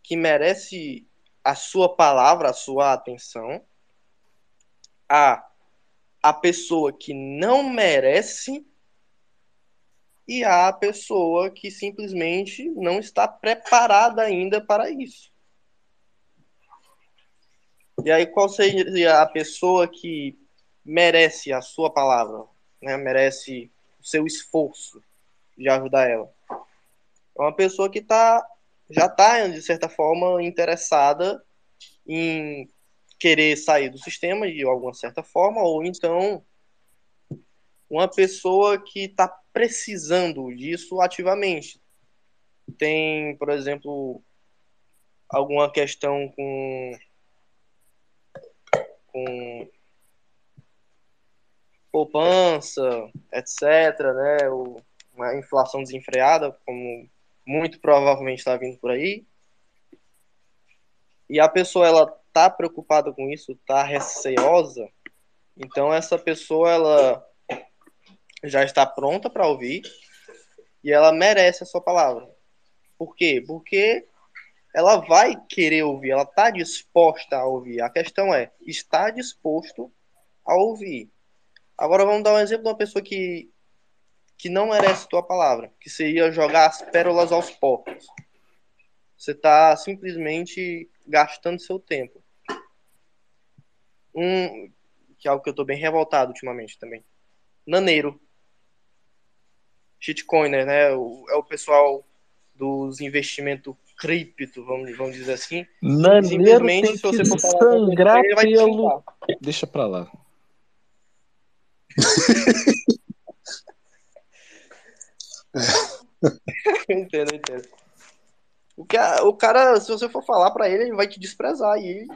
que merece a sua palavra, a sua atenção a a pessoa que não merece e a pessoa que simplesmente não está preparada ainda para isso. E aí, qual seria a pessoa que merece a sua palavra, né? merece o seu esforço de ajudar ela? É uma pessoa que tá, já está, de certa forma, interessada em querer sair do sistema de alguma certa forma, ou então uma pessoa que está precisando disso ativamente, tem, por exemplo, alguma questão com com poupança, etc, né? Uma inflação desenfreada, como muito provavelmente está vindo por aí. E a pessoa ela tá preocupada com isso, tá receosa, então essa pessoa ela já está pronta para ouvir e ela merece a sua palavra. Por quê? Porque ela vai querer ouvir, ela está disposta a ouvir. A questão é, está disposto a ouvir. Agora vamos dar um exemplo de uma pessoa que, que não merece tua palavra, que seria jogar as pérolas aos porcos. Você está simplesmente gastando seu tempo. Um, que é algo que eu estou bem revoltado ultimamente também. Naneiro. Shitcoiner, né? O, é o pessoal dos investimentos cripto, vamos, vamos dizer assim. Naneiro Simplesmente, tem se você for falar sangrar ele, vai pelo... Deixa pra lá. entendo, entendo. O, que a, o cara, se você for falar para ele, ele vai te desprezar. E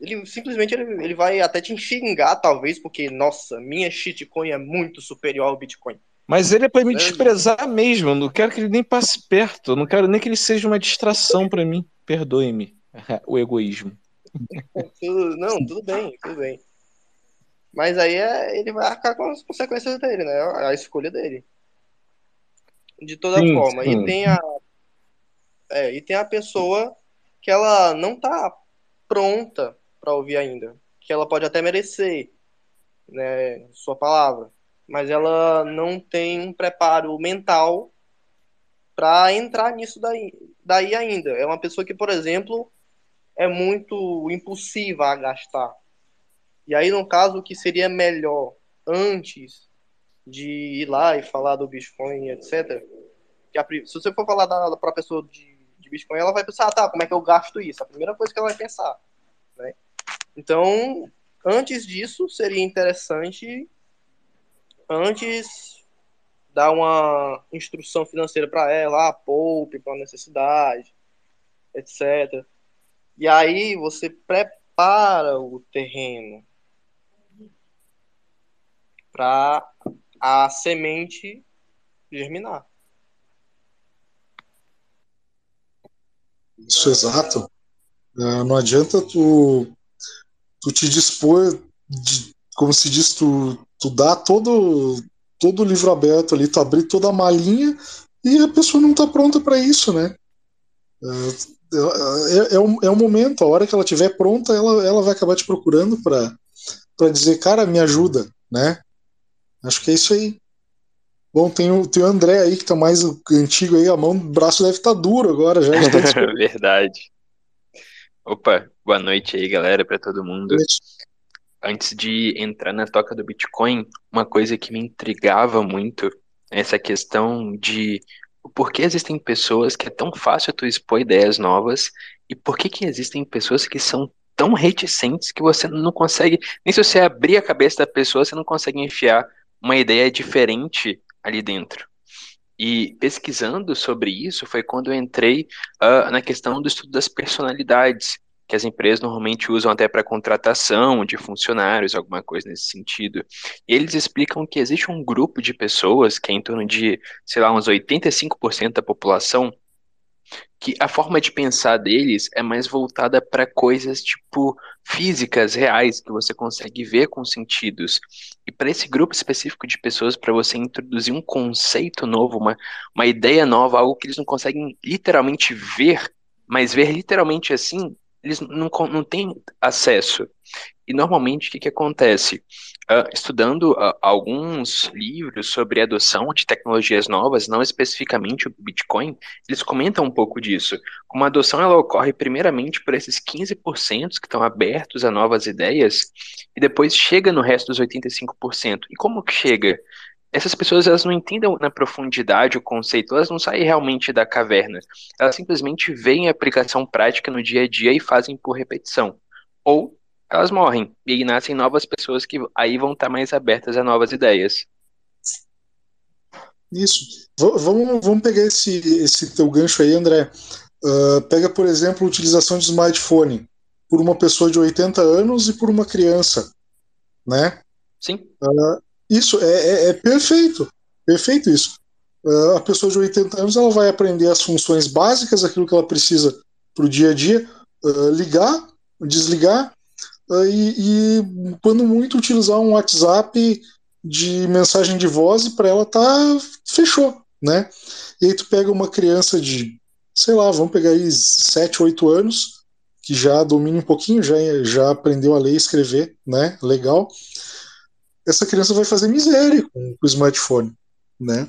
ele simplesmente ele, ele vai até te xingar, talvez, porque, nossa, minha shitcoin é muito superior ao Bitcoin. Mas ele é pra me desprezar mesmo. Eu não quero que ele nem passe perto. Eu não quero nem que ele seja uma distração para mim. Perdoe-me o egoísmo. tudo, não, tudo bem, tudo bem. Mas aí é, ele vai arcar com as consequências dele, né? A escolha dele. De toda sim, forma. Sim. E tem a. É, e tem a pessoa que ela não tá pronta para ouvir ainda. Que ela pode até merecer, né? Sua palavra. Mas ela não tem um preparo mental para entrar nisso daí, daí ainda. É uma pessoa que, por exemplo, é muito impulsiva a gastar e aí, no caso, o que seria melhor antes de ir lá e falar do Bitcoin, etc. Que a, se você for falar para a pessoa de, de Bitcoin, ela vai pensar, ah, tá, como é que eu gasto isso? A primeira coisa que ela vai pensar. Né? Então, antes disso, seria interessante antes dar uma instrução financeira para ela, ah, poupe para necessidade, etc. E aí você prepara o terreno para a semente germinar. Isso, exato. Uh, não adianta tu, tu te dispor, de, como se diz, tu, tu dá todo, todo o livro aberto ali, tu abrir toda a malinha e a pessoa não está pronta para isso, né? Uh, é, é, um, é um momento, a hora que ela estiver pronta, ela, ela vai acabar te procurando para dizer, cara, me ajuda, né? Acho que é isso aí. Bom, tem o, tem o André aí, que tá mais antigo aí, a mão, o braço deve estar tá duro agora já. Verdade. Opa, boa noite aí, galera, para todo mundo. Antes de entrar na toca do Bitcoin, uma coisa que me intrigava muito é essa questão de por que existem pessoas que é tão fácil tu expor ideias novas e por que que existem pessoas que são tão reticentes que você não consegue, nem se você abrir a cabeça da pessoa, você não consegue enfiar uma ideia diferente ali dentro. E pesquisando sobre isso foi quando eu entrei uh, na questão do estudo das personalidades, que as empresas normalmente usam até para contratação de funcionários, alguma coisa nesse sentido. E eles explicam que existe um grupo de pessoas, que é em torno de, sei lá, uns 85% da população, que a forma de pensar deles é mais voltada para coisas tipo físicas reais que você consegue ver com sentidos. E para esse grupo específico de pessoas, para você introduzir um conceito novo, uma, uma ideia nova, algo que eles não conseguem literalmente ver, mas ver literalmente assim, eles não, não têm acesso. E normalmente o que, que acontece? Uh, estudando uh, alguns livros sobre adoção de tecnologias novas, não especificamente o Bitcoin, eles comentam um pouco disso. Como a adoção ela ocorre primeiramente por esses 15% que estão abertos a novas ideias e depois chega no resto dos 85%. E como que chega? Essas pessoas elas não entendem na profundidade o conceito, elas não saem realmente da caverna. Elas simplesmente veem a aplicação prática no dia a dia e fazem por repetição. Ou elas morrem. E aí nascem novas pessoas que aí vão estar mais abertas a novas ideias. Isso. V vamos, vamos pegar esse, esse teu gancho aí, André. Uh, pega, por exemplo, a utilização de smartphone por uma pessoa de 80 anos e por uma criança, né? Sim. Uh, isso é, é, é, perfeito, perfeito isso. Uh, a pessoa de 80 anos ela vai aprender as funções básicas, aquilo que ela precisa para o dia a dia, ligar, desligar e, e, quando muito utilizar um WhatsApp de mensagem de voz e para ela tá fechou, né? E aí tu pega uma criança de, sei lá, vamos pegar aí 7, 8 anos, que já domina um pouquinho, já, já aprendeu a ler e escrever, né? Legal. Essa criança vai fazer miséria com, o smartphone, né?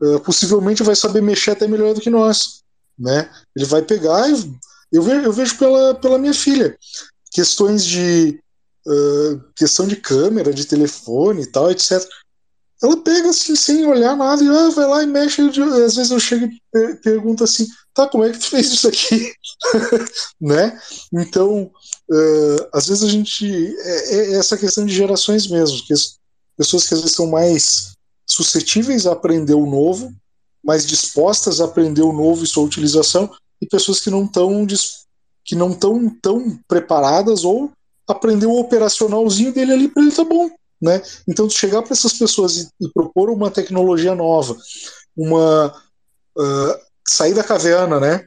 Uh, possivelmente vai saber mexer até melhor do que nós, né? Ele vai pegar e eu vejo, eu vejo pela, pela minha filha questões de uh, questão de câmera, de telefone e tal, etc. Ela pega assim, sem olhar nada, e ah, vai lá e mexe. Às vezes eu chego e pergunto assim: tá, como é que tu fez isso aqui? né? Então, uh, às vezes a gente. É, é, essa questão de gerações mesmo, que as pessoas que às vezes são mais suscetíveis a aprender o novo, mais dispostas a aprender o novo e sua utilização, e pessoas que não estão que não estão tão preparadas ou aprender o operacionalzinho dele ali para ele tá bom, né? Então chegar para essas pessoas e, e, propor uma tecnologia nova, uma uh, sair da caverna, né?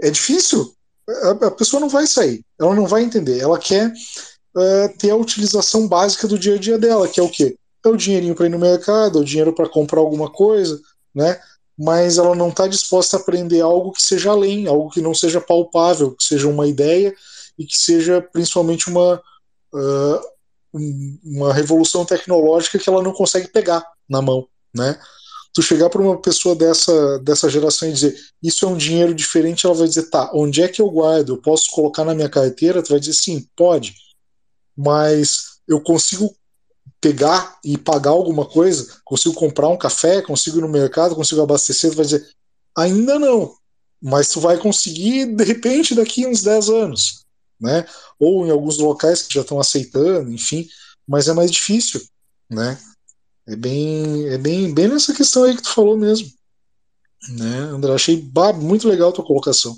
É difícil. A, a, pessoa não vai sair, ela não vai entender. Ela quer uh, ter a utilização básica do dia a dia dela, que é o quê? É o dinheirinho para ir no mercado, é o dinheiro para comprar alguma coisa, né? Mas ela não está disposta a aprender algo que seja além, algo que não seja palpável, que seja uma ideia e que seja principalmente uma, uh, uma revolução tecnológica que ela não consegue pegar na mão, né? Tu chegar para uma pessoa dessa, dessa geração e dizer isso é um dinheiro diferente, ela vai dizer tá, onde é que eu guardo? Eu posso colocar na minha carteira? Tu vai dizer sim, pode, mas eu consigo pegar e pagar alguma coisa? Consigo comprar um café? Consigo ir no mercado? Consigo abastecer? Tu vai dizer ainda não, mas tu vai conseguir de repente daqui uns 10 anos né? Ou em alguns locais que já estão aceitando, enfim, mas é mais difícil, né? É bem, é bem, bem nessa questão aí que tu falou mesmo, né? André, achei muito legal a tua colocação.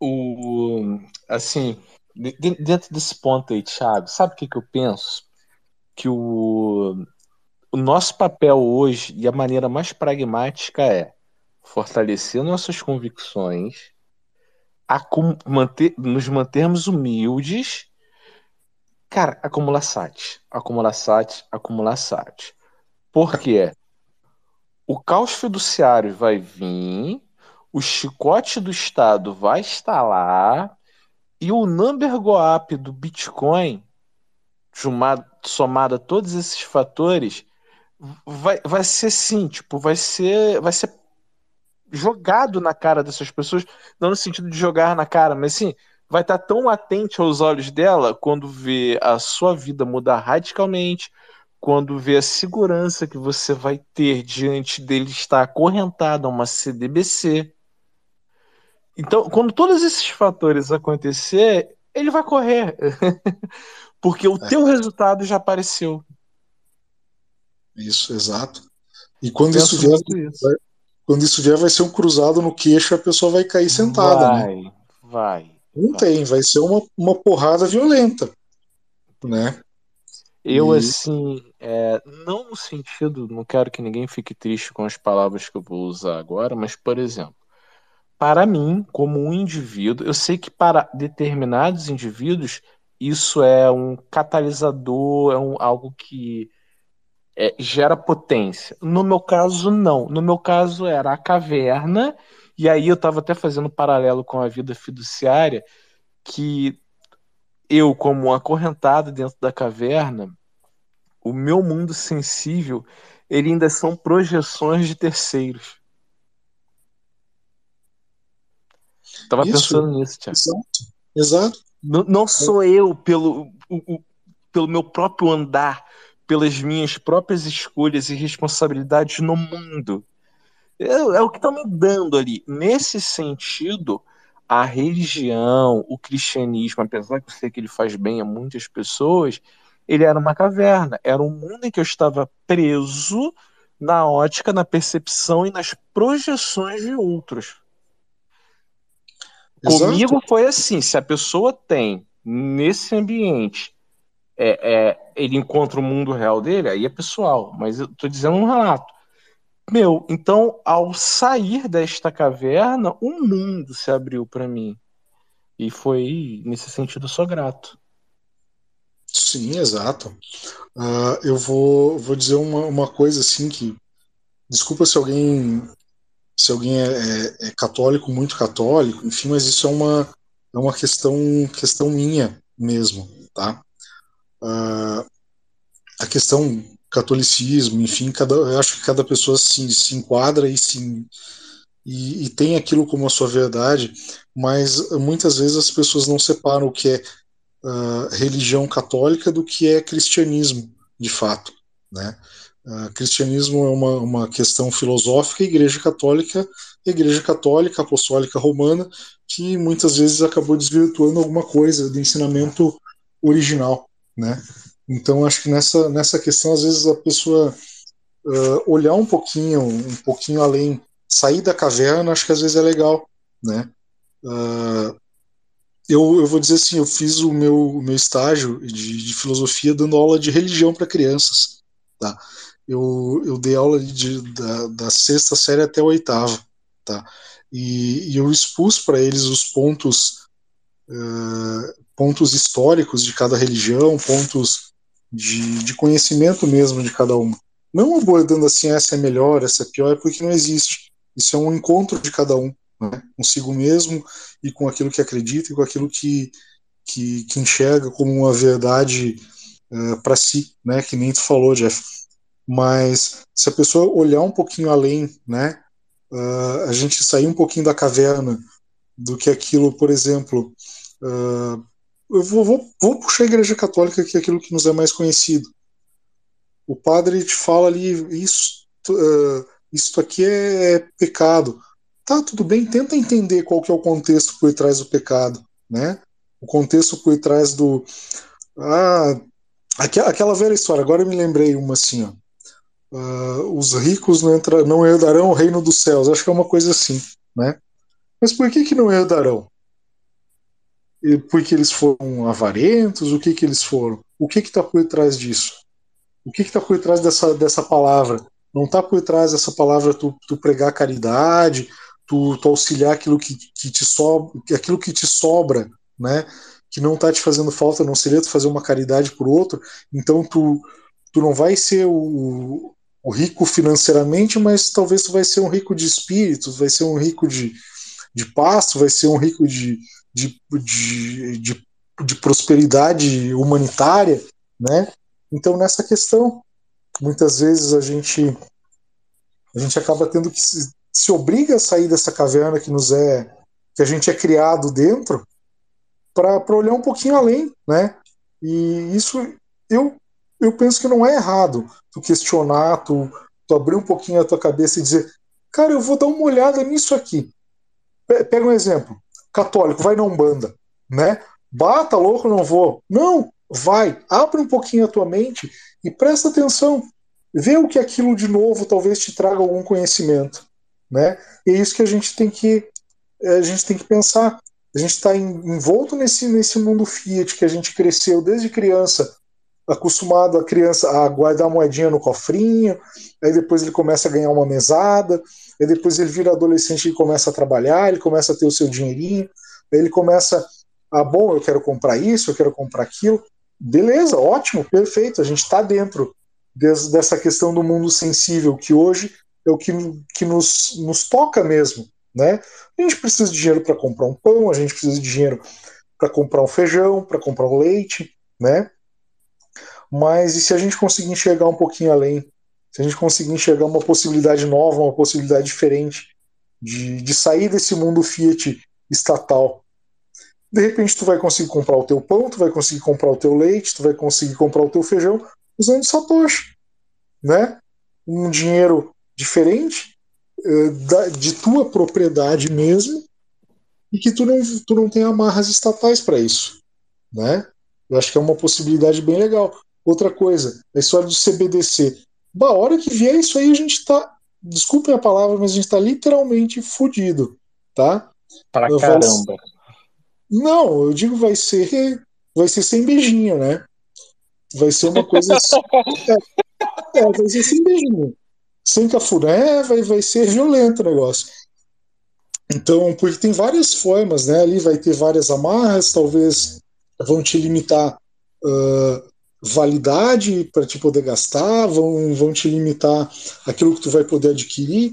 O, assim, dentro desse ponto aí, Thiago, sabe o que, que eu penso? Que o, o nosso papel hoje e a maneira mais pragmática é fortalecer nossas convicções, manter, nos mantermos humildes. Cara, acumular SAT, acumular SAT, acumular SAT. Por quê? O caos fiduciário vai vir, o chicote do Estado vai estar lá e o number go up do Bitcoin, somado a todos esses fatores, vai, vai ser sim, tipo, vai ser, vai ser jogado na cara dessas pessoas, não no sentido de jogar na cara, mas sim, vai estar tão atente aos olhos dela quando vê a sua vida mudar radicalmente, quando vê a segurança que você vai ter diante dele estar acorrentado a uma CDBC. Então, quando todos esses fatores acontecer, ele vai correr. Porque o é. teu resultado já apareceu. Isso, exato. E quando isso vier, isso. Quando isso vier, vai ser um cruzado no queixo e a pessoa vai cair sentada. Vai, né? vai. Não vai. tem, vai ser uma, uma porrada violenta. Né? Eu, e... assim, é, não no sentido, não quero que ninguém fique triste com as palavras que eu vou usar agora, mas, por exemplo, para mim, como um indivíduo, eu sei que para determinados indivíduos isso é um catalisador, é um, algo que é, gera potência. No meu caso, não. No meu caso, era a caverna, e aí eu estava até fazendo paralelo com a vida fiduciária, que eu, como um acorrentado dentro da caverna, o meu mundo sensível, ele ainda são projeções de terceiros. Tava Isso, pensando nisso, Tiago. Exato. exato. Não, não sou eu pelo, o, o, pelo meu próprio andar pelas minhas próprias escolhas e responsabilidades no mundo. É, é o que está me dando ali. Nesse sentido, a religião, o cristianismo, apesar que eu sei que ele faz bem a muitas pessoas, ele era uma caverna. Era um mundo em que eu estava preso na ótica, na percepção e nas projeções de outros. Exato. Comigo foi assim: se a pessoa tem nesse ambiente, é, é, ele encontra o mundo real dele, aí é pessoal, mas eu tô dizendo um relato. Meu, então, ao sair desta caverna, um mundo se abriu para mim. E foi, nesse sentido, sou grato. Sim, exato. Ah, eu vou, vou dizer uma, uma coisa assim que. Desculpa se alguém se alguém é, é, é católico, muito católico, enfim, mas isso é uma, é uma questão, questão minha mesmo, tá? Ah, a questão catolicismo, enfim, cada, eu acho que cada pessoa se, se enquadra e, se, e, e tem aquilo como a sua verdade, mas muitas vezes as pessoas não separam o que é uh, religião católica do que é cristianismo, de fato, né? Uh, cristianismo é uma, uma questão filosófica, a Igreja Católica, a Igreja Católica Apostólica Romana, que muitas vezes acabou desvirtuando alguma coisa do ensinamento original, né? Então acho que nessa nessa questão às vezes a pessoa uh, olhar um pouquinho, um pouquinho além, sair da caverna, acho que às vezes é legal, né? Uh, eu, eu vou dizer assim, eu fiz o meu, o meu estágio de, de filosofia dando aula de religião para crianças, tá? Eu, eu dei aula de, da, da sexta série até a oitava, tá? E, e eu expus para eles os pontos uh, pontos históricos de cada religião, pontos de, de conhecimento mesmo de cada uma. Não abordando assim, essa é melhor, essa é pior, é porque não existe. Isso é um encontro de cada um, né? consigo mesmo e com aquilo que acredita e com aquilo que, que, que enxerga como uma verdade uh, para si, né? Que nem tu falou, Jeff. Mas se a pessoa olhar um pouquinho além, né? Uh, a gente sair um pouquinho da caverna do que aquilo, por exemplo, uh, eu vou, vou, vou, puxar a Igreja Católica, que é aquilo que nos é mais conhecido. O padre te fala ali, isso, uh, aqui é, é pecado. Tá, tudo bem, tenta entender qual que é o contexto por trás do pecado, né? O contexto por trás do... Ah, aquela velha história, agora eu me lembrei uma assim, ó. Uh, os ricos não, entra, não herdarão o reino dos céus. Acho que é uma coisa assim, né? Mas por que, que não herdarão? Porque eles foram avarentos? O que, que eles foram? O que está por trás disso? O que está por trás dessa, dessa palavra? Não está por trás dessa palavra tu, tu pregar caridade, tu, tu auxiliar aquilo que, que te sobra, aquilo que te sobra, né? Que não está te fazendo falta, não seria tu fazer uma caridade por outro. Então tu, tu não vai ser o, o rico financeiramente, mas talvez tu vai ser um rico de espírito, vai ser um rico de, de paz, vai ser um rico de, de, de, de, de prosperidade humanitária, né? Então nessa questão, muitas vezes a gente a gente acaba tendo que se, se obriga a sair dessa caverna que nos é que a gente é criado dentro para olhar um pouquinho além, né? E isso eu eu penso que não é errado tu questionar, tu, tu abrir um pouquinho a tua cabeça e dizer, cara, eu vou dar uma olhada nisso aqui. Pega um exemplo, católico, vai na Umbanda, né? Bata louco, não vou. Não, vai, abre um pouquinho a tua mente e presta atenção. Vê o que aquilo de novo talvez te traga algum conhecimento, né? E é isso que a gente tem que a gente tem que pensar. A gente está envolto nesse, nesse mundo Fiat que a gente cresceu desde criança acostumado a criança a guardar moedinha no cofrinho, aí depois ele começa a ganhar uma mesada, aí depois ele vira adolescente e começa a trabalhar, ele começa a ter o seu dinheirinho, aí ele começa a, bom, eu quero comprar isso, eu quero comprar aquilo. Beleza, ótimo, perfeito, a gente está dentro des, dessa questão do mundo sensível, que hoje é o que, que nos, nos toca mesmo. Né? A gente precisa de dinheiro para comprar um pão, a gente precisa de dinheiro para comprar um feijão, para comprar um leite, né? Mas e se a gente conseguir enxergar um pouquinho além? Se a gente conseguir enxergar uma possibilidade nova, uma possibilidade diferente de, de sair desse mundo Fiat estatal? De repente tu vai conseguir comprar o teu pão, tu vai conseguir comprar o teu leite, tu vai conseguir comprar o teu feijão usando Satoshi, né? Um dinheiro diferente da, de tua propriedade mesmo e que tu não, tu não tem amarras estatais para isso, né? Eu acho que é uma possibilidade bem legal. Outra coisa, a história do CBDC. a hora que vier isso aí, a gente tá. Desculpem a palavra, mas a gente tá literalmente fudido, tá? Pra caramba. Não, eu digo vai ser. Vai ser sem beijinho, né? Vai ser uma coisa. assim- é, é, vai ser sem beijinho. Sem cafuné, vai, vai ser violento o negócio. Então, porque tem várias formas, né? Ali vai ter várias amarras, talvez vão te limitar ah, validade para te poder gastar, vão, vão te limitar aquilo que tu vai poder adquirir.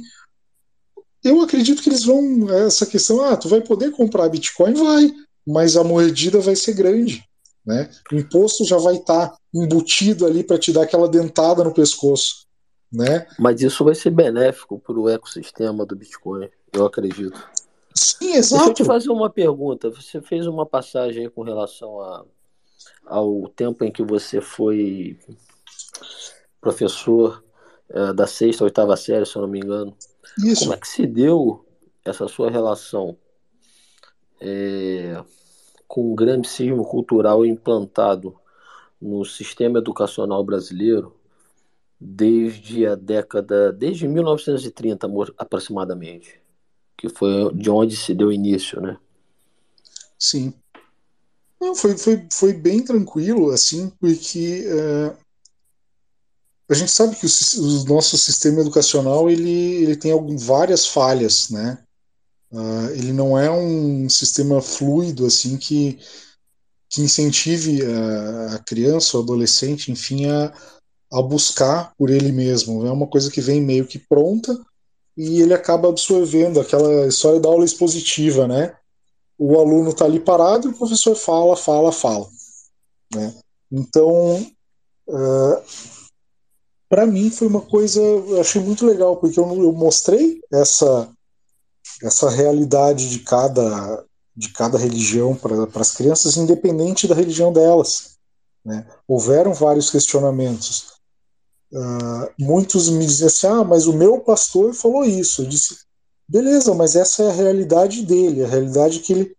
Eu acredito que eles vão. Essa questão, ah, tu vai poder comprar Bitcoin? Vai, mas a mordida vai ser grande. Né? O imposto já vai estar embutido ali para te dar aquela dentada no pescoço. Né? Mas isso vai ser benéfico para o ecossistema do Bitcoin, eu acredito. Sim, Deixa eu te exato. fazer uma pergunta. Você fez uma passagem com relação a, ao tempo em que você foi professor eh, da sexta, oitava série, se eu não me engano. Isso. Como é que se deu essa sua relação eh, com o grande cismo cultural implantado no sistema educacional brasileiro desde a década, desde 1930 mo- aproximadamente, que foi de onde se deu início, né? Sim. Não, foi, foi, foi bem tranquilo, assim, porque eh, a gente sabe que o, o nosso sistema educacional ele, ele tem algum, várias falhas, né? Ah, ele não é um sistema fluido, assim, que, que incentive a, a criança, o adolescente, enfim, a, a buscar por ele mesmo. É uma coisa que vem meio que pronta e ele acaba absorvendo aquela história da aula expositiva, né? O aluno está ali parado e o professor fala, fala, fala. Né? Então, para mim foi uma coisa, eu achei muito legal, porque eu, eu mostrei essa, essa realidade de cada, de cada religião para as crianças, independente da religião delas. Né? Houveram vários questionamentos. Uh, muitos me diziam assim: ah, mas o meu pastor falou isso. Eu disse: beleza, mas essa é a realidade dele, a realidade que ele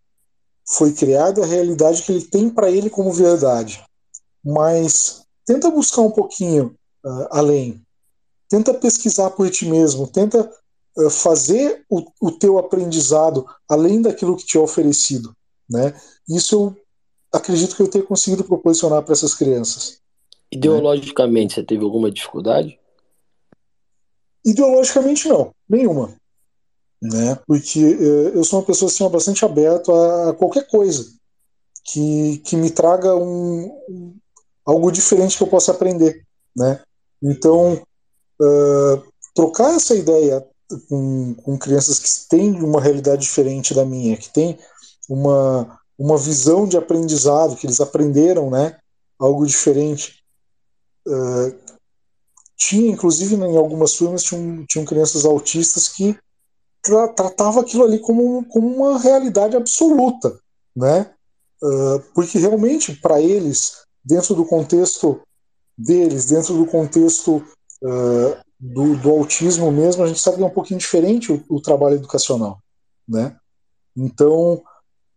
foi criado, a realidade que ele tem para ele como verdade. Mas tenta buscar um pouquinho uh, além, tenta pesquisar por ti mesmo, tenta uh, fazer o, o, teu aprendizado além daquilo que te é oferecido, né? Isso eu acredito que eu tenha conseguido proporcionar para essas crianças. Ideologicamente, né? você teve alguma dificuldade? Ideologicamente não, nenhuma né? Porque eu sou uma pessoa assim, bastante aberta a qualquer coisa que, que me traga um, algo diferente que eu possa aprender, né? Então, uh, trocar essa ideia com, com crianças que têm uma realidade diferente da minha, que têm uma, uma visão de aprendizado, que eles aprenderam, né? Algo diferente. Uh, tinha, inclusive, em algumas turmas, tinham, tinham crianças autistas que tra tratava aquilo ali como, como uma realidade absoluta, né? Uh, porque realmente para eles, dentro do contexto deles, dentro do contexto uh, do, do, autismo mesmo, a gente sabe que é um pouquinho diferente o, o trabalho educacional, né? Então,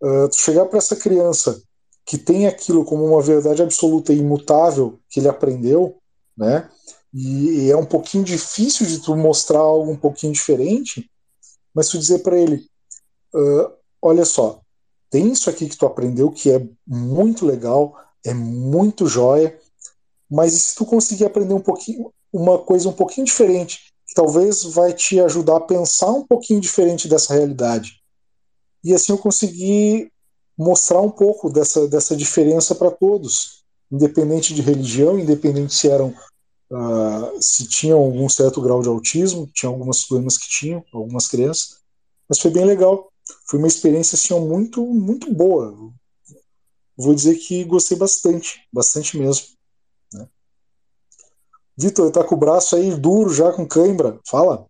uh, chegar para essa criança que tem aquilo como uma verdade absoluta e imutável que ele aprendeu, né? E, e é um pouquinho difícil de tu mostrar algo um pouquinho diferente, mas tu dizer para ele, uh, olha só, tem isso aqui que tu aprendeu que é muito legal, é muito jóia, mas se tu conseguir aprender um pouquinho, uma coisa um pouquinho diferente, que talvez vai te ajudar a pensar um pouquinho diferente dessa realidade. E assim eu consegui mostrar um pouco dessa, dessa diferença para todos, independente de religião, independente se eram Uh, se tinham algum certo grau de autismo, tinha algumas turmas que tinham, algumas crianças, mas foi bem legal. Foi uma experiência assim, muito, muito boa. Vou dizer que gostei bastante, bastante mesmo. Né? Vitor, tá com o braço aí duro já com cãibra. Fala.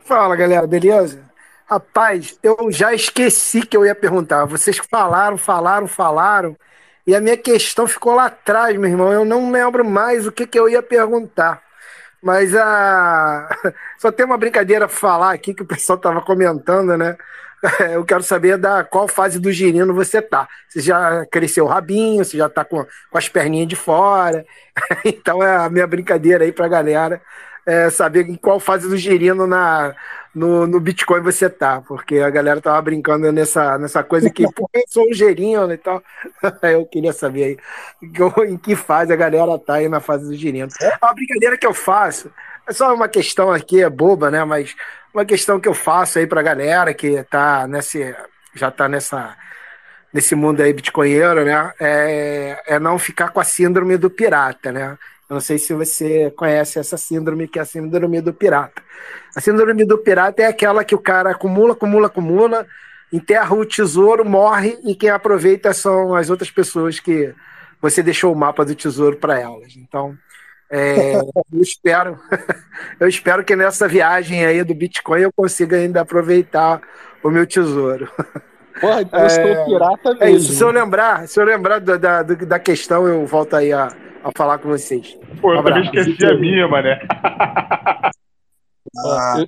Fala, galera, beleza? Rapaz, eu já esqueci que eu ia perguntar. Vocês falaram, falaram, falaram. E a minha questão ficou lá atrás, meu irmão. Eu não lembro mais o que, que eu ia perguntar. Mas a. Só tem uma brincadeira falar aqui que o pessoal tava comentando, né? eu quero saber da qual fase do girino você tá. Você já cresceu o rabinho, você já tá com, com as perninhas de fora. então é a minha brincadeira aí pra galera é, saber em qual fase do girino na, no, no Bitcoin você tá, porque a galera tava brincando nessa, nessa coisa que, pô, eu sou um gerino e tal. eu queria saber aí em que fase a galera tá aí na fase do girino. É uma brincadeira que eu faço, é só uma questão aqui, é boba, né? Mas uma questão que eu faço aí pra galera que tá nesse, já tá nessa, nesse mundo aí bitcoinheiro, né? É, é não ficar com a síndrome do pirata, né? Eu não sei se você conhece essa síndrome, que é a síndrome do pirata. A síndrome do pirata é aquela que o cara acumula, acumula, acumula, enterra o tesouro, morre, e quem aproveita são as outras pessoas que você deixou o mapa do tesouro para elas. Então, é, eu espero, eu espero que nessa viagem aí do Bitcoin eu consiga ainda aproveitar o meu tesouro. Porra, então eu sou pirata mesmo. É isso, se eu lembrar, se eu lembrar da, da, da questão, eu volto aí a, a falar com vocês. Pô, eu um também esqueci a minha, mané. Ah.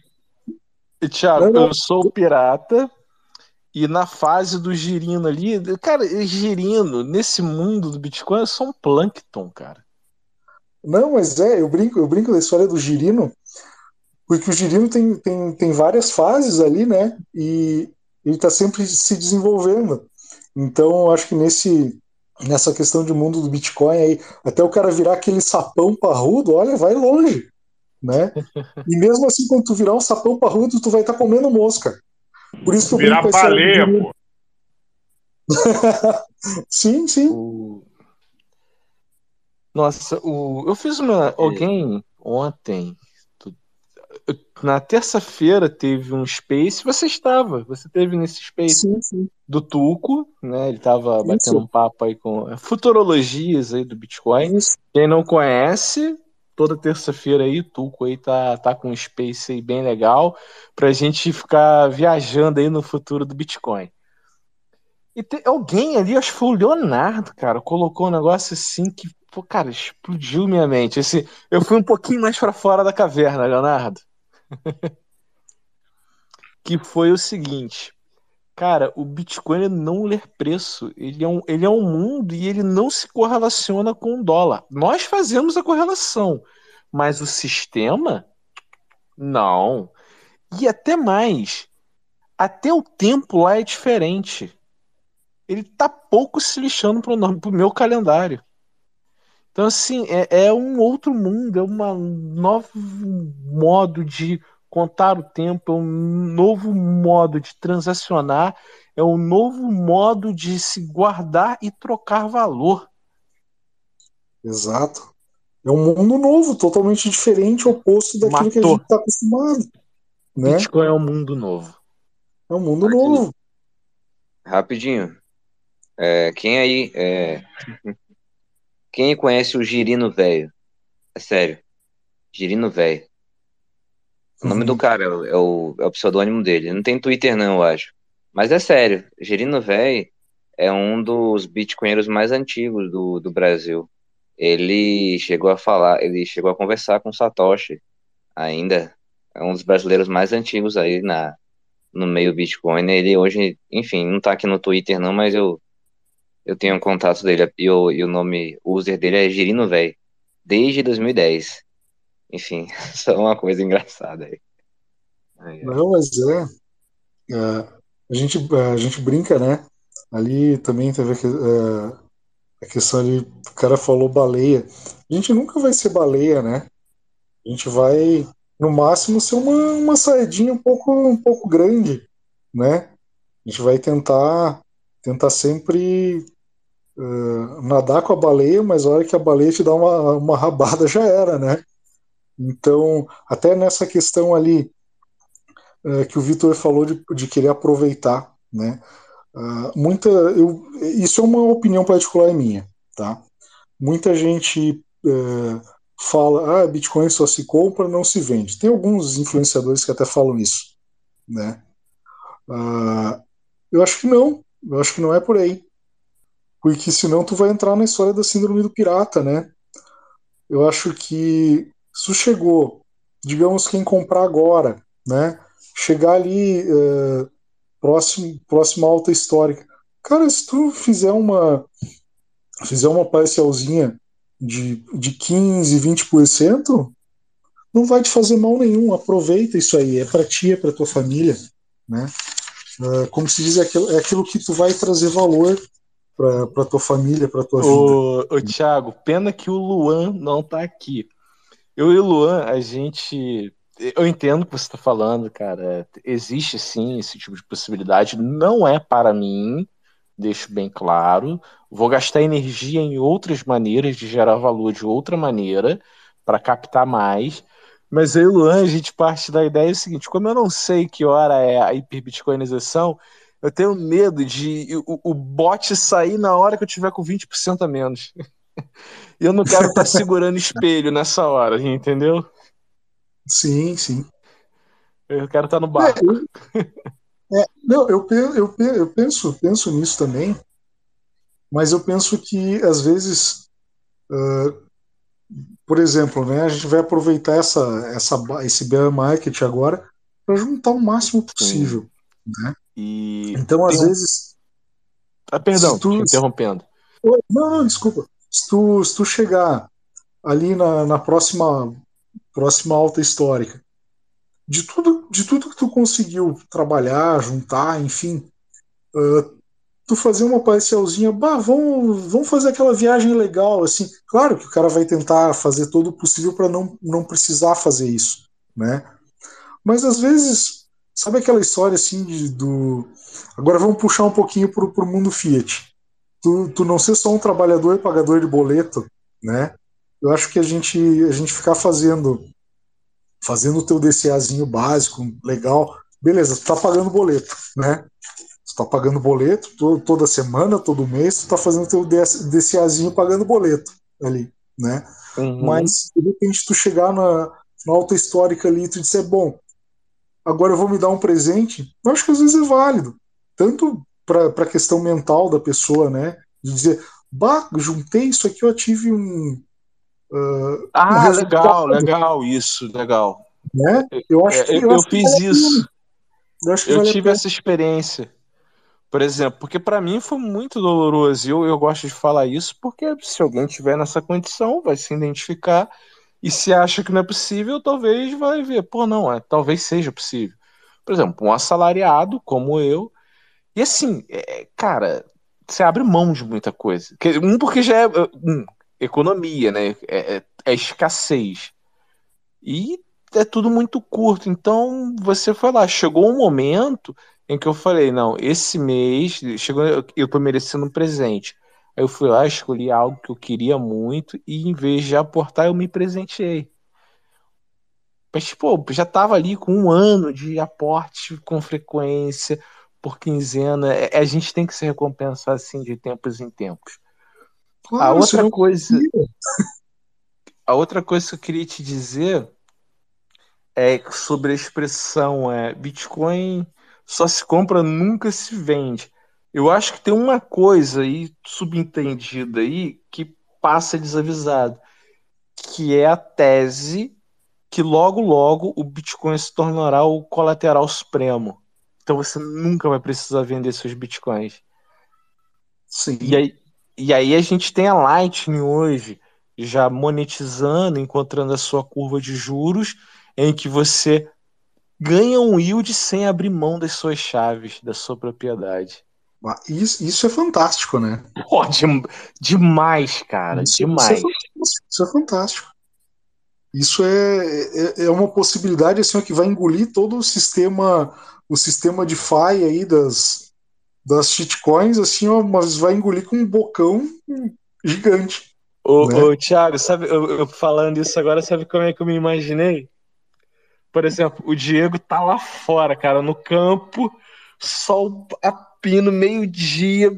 Eu, Thiago, eu sou pirata e na fase do girino ali, cara, girino, nesse mundo do Bitcoin, eu sou um plâncton, cara. Não, mas é, eu brinco, eu brinco da história do girino, porque o girino tem, tem, tem várias fases ali, né? E ele está sempre se desenvolvendo. Então, acho que nesse nessa questão de mundo do Bitcoin aí, até o cara virar aquele sapão parrudo, olha, vai longe, né? E mesmo assim, quando tu virar um sapão parrudo, tu vai estar tá comendo mosca. Por isso que eu Virar baleia, pô. sim, sim. Nossa, o... eu fiz uma. Alguém ontem na terça-feira teve um Space, você estava, você teve nesse Space sim, sim. do Tuco, né? Ele estava batendo um papo aí com futurologias aí do Bitcoin. Isso. Quem não conhece, toda terça-feira aí, o Tuco aí tá, tá com um Space aí bem legal pra gente ficar viajando aí no futuro do Bitcoin. E tem alguém ali, acho que foi o Leonardo, cara, colocou um negócio assim que, pô, cara, explodiu minha mente. Esse, eu fui um pouquinho mais para fora da caverna, Leonardo. que foi o seguinte. Cara, o Bitcoin não ler preço. Ele é, um, ele é um mundo e ele não se correlaciona com o dólar. Nós fazemos a correlação, mas o sistema, não. E até mais. Até o tempo lá é diferente. Ele tá pouco se lixando pro, pro meu calendário. Então, assim, é, é um outro mundo, é um novo modo de contar o tempo, é um novo modo de transacionar, é um novo modo de se guardar e trocar valor. Exato. É um mundo novo, totalmente diferente, oposto daquilo Matou. que a gente está acostumado. Né? Bitcoin é um mundo novo. É um mundo novo. Rapidinho. É, quem aí é, quem conhece o Girino Velho? É sério. Girino Velho. O nome uhum. do cara é o, é o, é o pseudônimo dele. Não tem Twitter, não, eu acho. Mas é sério. Girino Velho é um dos bitcoinheiros mais antigos do, do Brasil. Ele chegou a falar, ele chegou a conversar com Satoshi ainda. É um dos brasileiros mais antigos aí na, no meio Bitcoin. Ele hoje, enfim, não tá aqui no Twitter não, mas eu eu tenho um contato dele e o, e o nome, user dele é Girino Véi, desde 2010. Enfim, só uma coisa engraçada aí. Não, mas é, é, a, gente, a gente brinca, né? Ali também teve a, é, a questão ali, o cara falou baleia. A gente nunca vai ser baleia, né? A gente vai, no máximo, ser uma, uma saedinha um pouco, um pouco grande, né? A gente vai tentar tentar sempre uh, nadar com a baleia, mas a hora que a baleia te dá uma, uma rabada já era, né? Então, até nessa questão ali uh, que o Vitor falou de, de querer aproveitar, né? Uh, muita, eu, isso é uma opinião particular minha, tá? Muita gente fala, ah, Bitcoin só se compra, não se vende. Tem alguns influenciadores que até falam isso, né? eu acho que não, eu acho que não é por aí. Porque senão tu vai entrar na história da síndrome do pirata, né? Eu acho que isso chegou, digamos, quem comprar agora, né? Chegar ali uh, próximo, próxima alta histórica. Cara, se tu fizer uma fizer uma parcialzinha de, de 15, 20%, não vai te fazer mal nenhum. Aproveita isso aí, é para ti, é para tua família, né? Uh, como se diz, é aquilo, é aquilo que tu vai trazer valor para tua família, para tua ô, vida. Ô, Thiago, pena que o Luan não tá aqui. Eu e o Luan, a gente. Eu entendo o que você está falando, cara. Existe sim esse tipo de possibilidade. Não é para mim, deixo bem claro. Vou gastar energia em outras maneiras de gerar valor de outra maneira para captar mais. Mas eu e o Luan, a gente parte da ideia seguinte: como eu não sei que hora é a hiperbitcoinização, eu tenho medo de o, o bot sair na hora que eu tiver com 20% a menos. E eu não quero estar tá segurando espelho nessa hora, entendeu? Sim, sim. Eu quero estar tá no barco. É, é, não, eu, eu, eu penso, penso nisso também, mas eu penso que às vezes, uh, por exemplo, né, a gente vai aproveitar essa, essa, esse bear market agora para juntar o máximo possível. Né? E então, às vezes. Ah, perdão, tu... interrompendo. Não, não, desculpa. Se tu, se tu chegar ali na, na próxima, próxima alta histórica, de tudo, de tudo que tu conseguiu trabalhar, juntar, enfim, uh, tu fazer uma parcialzinha, bah, vamos, vamos fazer aquela viagem legal, assim. Claro que o cara vai tentar fazer todo o possível para não, não precisar fazer isso, né? Mas às vezes, sabe aquela história assim de, do. Agora vamos puxar um pouquinho pro, pro mundo Fiat. Tu, tu não ser só um trabalhador e pagador de boleto, né? Eu acho que a gente, a gente ficar fazendo fazendo o teu DCAzinho básico, legal, beleza, tu tá pagando boleto, né? Tá pagando boleto toda semana, todo mês, tu tá fazendo teu DCAzinho pagando boleto ali, né? Uhum. Mas de repente tu chegar na, na alta histórica ali e tu disser, bom, agora eu vou me dar um presente, eu acho que às vezes é válido. Tanto para a questão mental da pessoa, né? De dizer, bah, juntei isso aqui, eu tive um. Uh, ah, um legal, legal, isso, legal. Né? Eu acho que, eu, eu, eu fiz isso. Eu, eu vale tive essa experiência. Por exemplo, porque para mim foi muito doloroso. E eu, eu gosto de falar isso porque se alguém tiver nessa condição, vai se identificar. E se acha que não é possível, talvez vai ver, pô, não, é, talvez seja possível. Por exemplo, um assalariado como eu, e assim, é, cara, você abre mão de muita coisa. Um, porque já é um, economia, né? É, é, é escassez. E é tudo muito curto. Então, você foi lá, chegou um momento em que eu falei, não, esse mês, chegou, eu tô merecendo um presente. Aí eu fui lá, escolhi algo que eu queria muito e em vez de aportar, eu me presenteei. Mas, pô, já tava ali com um ano de aporte com frequência, por quinzena. É, a gente tem que se recompensar assim de tempos em tempos. A outra coisa. A outra coisa que eu queria te dizer é sobre a expressão é, Bitcoin só se compra, nunca se vende. Eu acho que tem uma coisa aí subentendida aí que passa desavisado, que é a tese que logo logo o Bitcoin se tornará o colateral supremo. Então você nunca vai precisar vender seus bitcoins. Sim. E aí, e aí a gente tem a Lightning hoje já monetizando, encontrando a sua curva de juros, em que você ganha um yield sem abrir mão das suas chaves, da sua propriedade. Ah, isso, isso é fantástico, né? Pô, de, demais, cara, isso, demais. Isso é, isso é fantástico. Isso é, é, é, uma possibilidade assim, que vai engolir todo o sistema o sistema de FI aí das, das shitcoins, assim, ó, mas vai engolir com um bocão gigante. Ô, né? ô Thiago, sabe, eu, eu, falando isso agora, sabe como é que eu me imaginei? Por exemplo, o Diego tá lá fora, cara, no campo, sol a pino, meio-dia,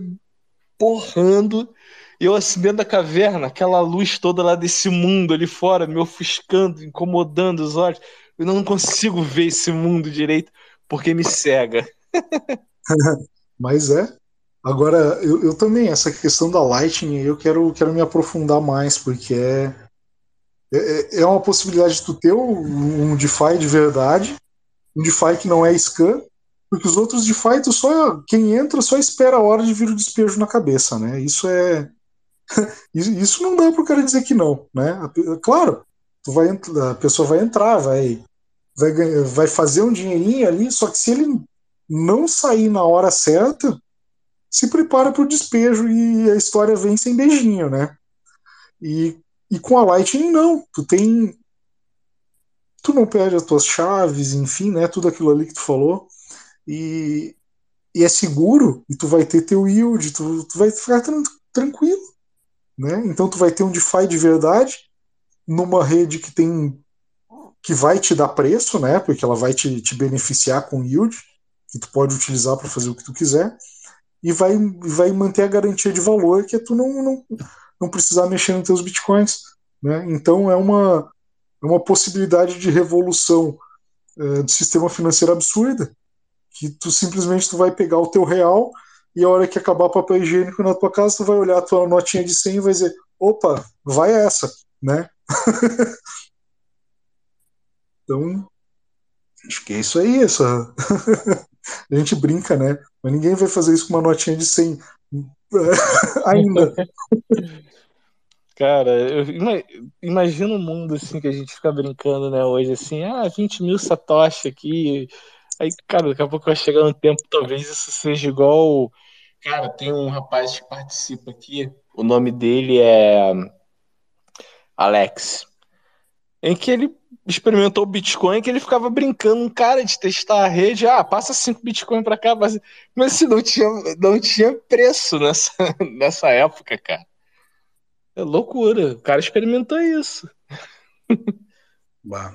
porrando. Eu assim dentro da caverna, aquela luz toda lá desse mundo ali fora, me ofuscando, incomodando os olhos. Eu não consigo ver esse mundo direito porque me cega. Mas é. Agora, eu, eu, também, essa questão da Lightning, eu quero, quero me aprofundar mais, porque é, é, é uma possibilidade de tu ter um, um DeFi de verdade, um DeFi que não é scan, Porque os outros de fight, só quem entra só espera a hora de vir o despejo na cabeça, né? Isso é. Isso não dá pro cara dizer que não, né? Claro, tu vai, a pessoa vai entrar, vai, vai, vai fazer um dinheirinho ali, só que se ele não sair na hora certa, se prepara para o despejo e a história vem sem beijinho, né? E, e com a Lightning, não. Tu tem. Tu não perde as tuas chaves, enfim, né? Tudo aquilo ali que tu falou. E, e é seguro, e tu vai ter teu yield, tu, tu vai ficar tran tranquilo. Né? Então tu vai ter um DeFi de verdade numa rede que tem que vai te dar preço, né? Porque ela vai te, te beneficiar com yield, que tu pode utilizar para fazer o que tu quiser, e vai, vai manter a garantia de valor, que tu não, não, não precisar mexer nos teus bitcoins. Né? Então é uma, é uma possibilidade de revolução é, do sistema financeiro absurda, que tu simplesmente tu vai pegar o teu real e a hora que acabar papel higiênico na tua casa, tu vai olhar a tua notinha de 100 e vai dizer, opa, vai essa, né? então, acho que é isso aí, essa... a gente brinca, né? Mas ninguém vai fazer isso com uma notinha de 100 ainda. Cara, eu imagino mundo assim que a gente fica brincando, né, hoje, assim, ah, 20 mil satoshi aqui. Aí, cara, daqui a pouco vai chegar um tempo, talvez isso seja igual. Cara, tem um rapaz que participa aqui, o nome dele é Alex, em que ele experimentou o Bitcoin que ele ficava brincando, um cara de testar a rede, ah, passa 5 Bitcoin para cá, mas, mas assim, não tinha, não tinha preço nessa, nessa época, cara. É loucura. O cara experimentou isso. Bah.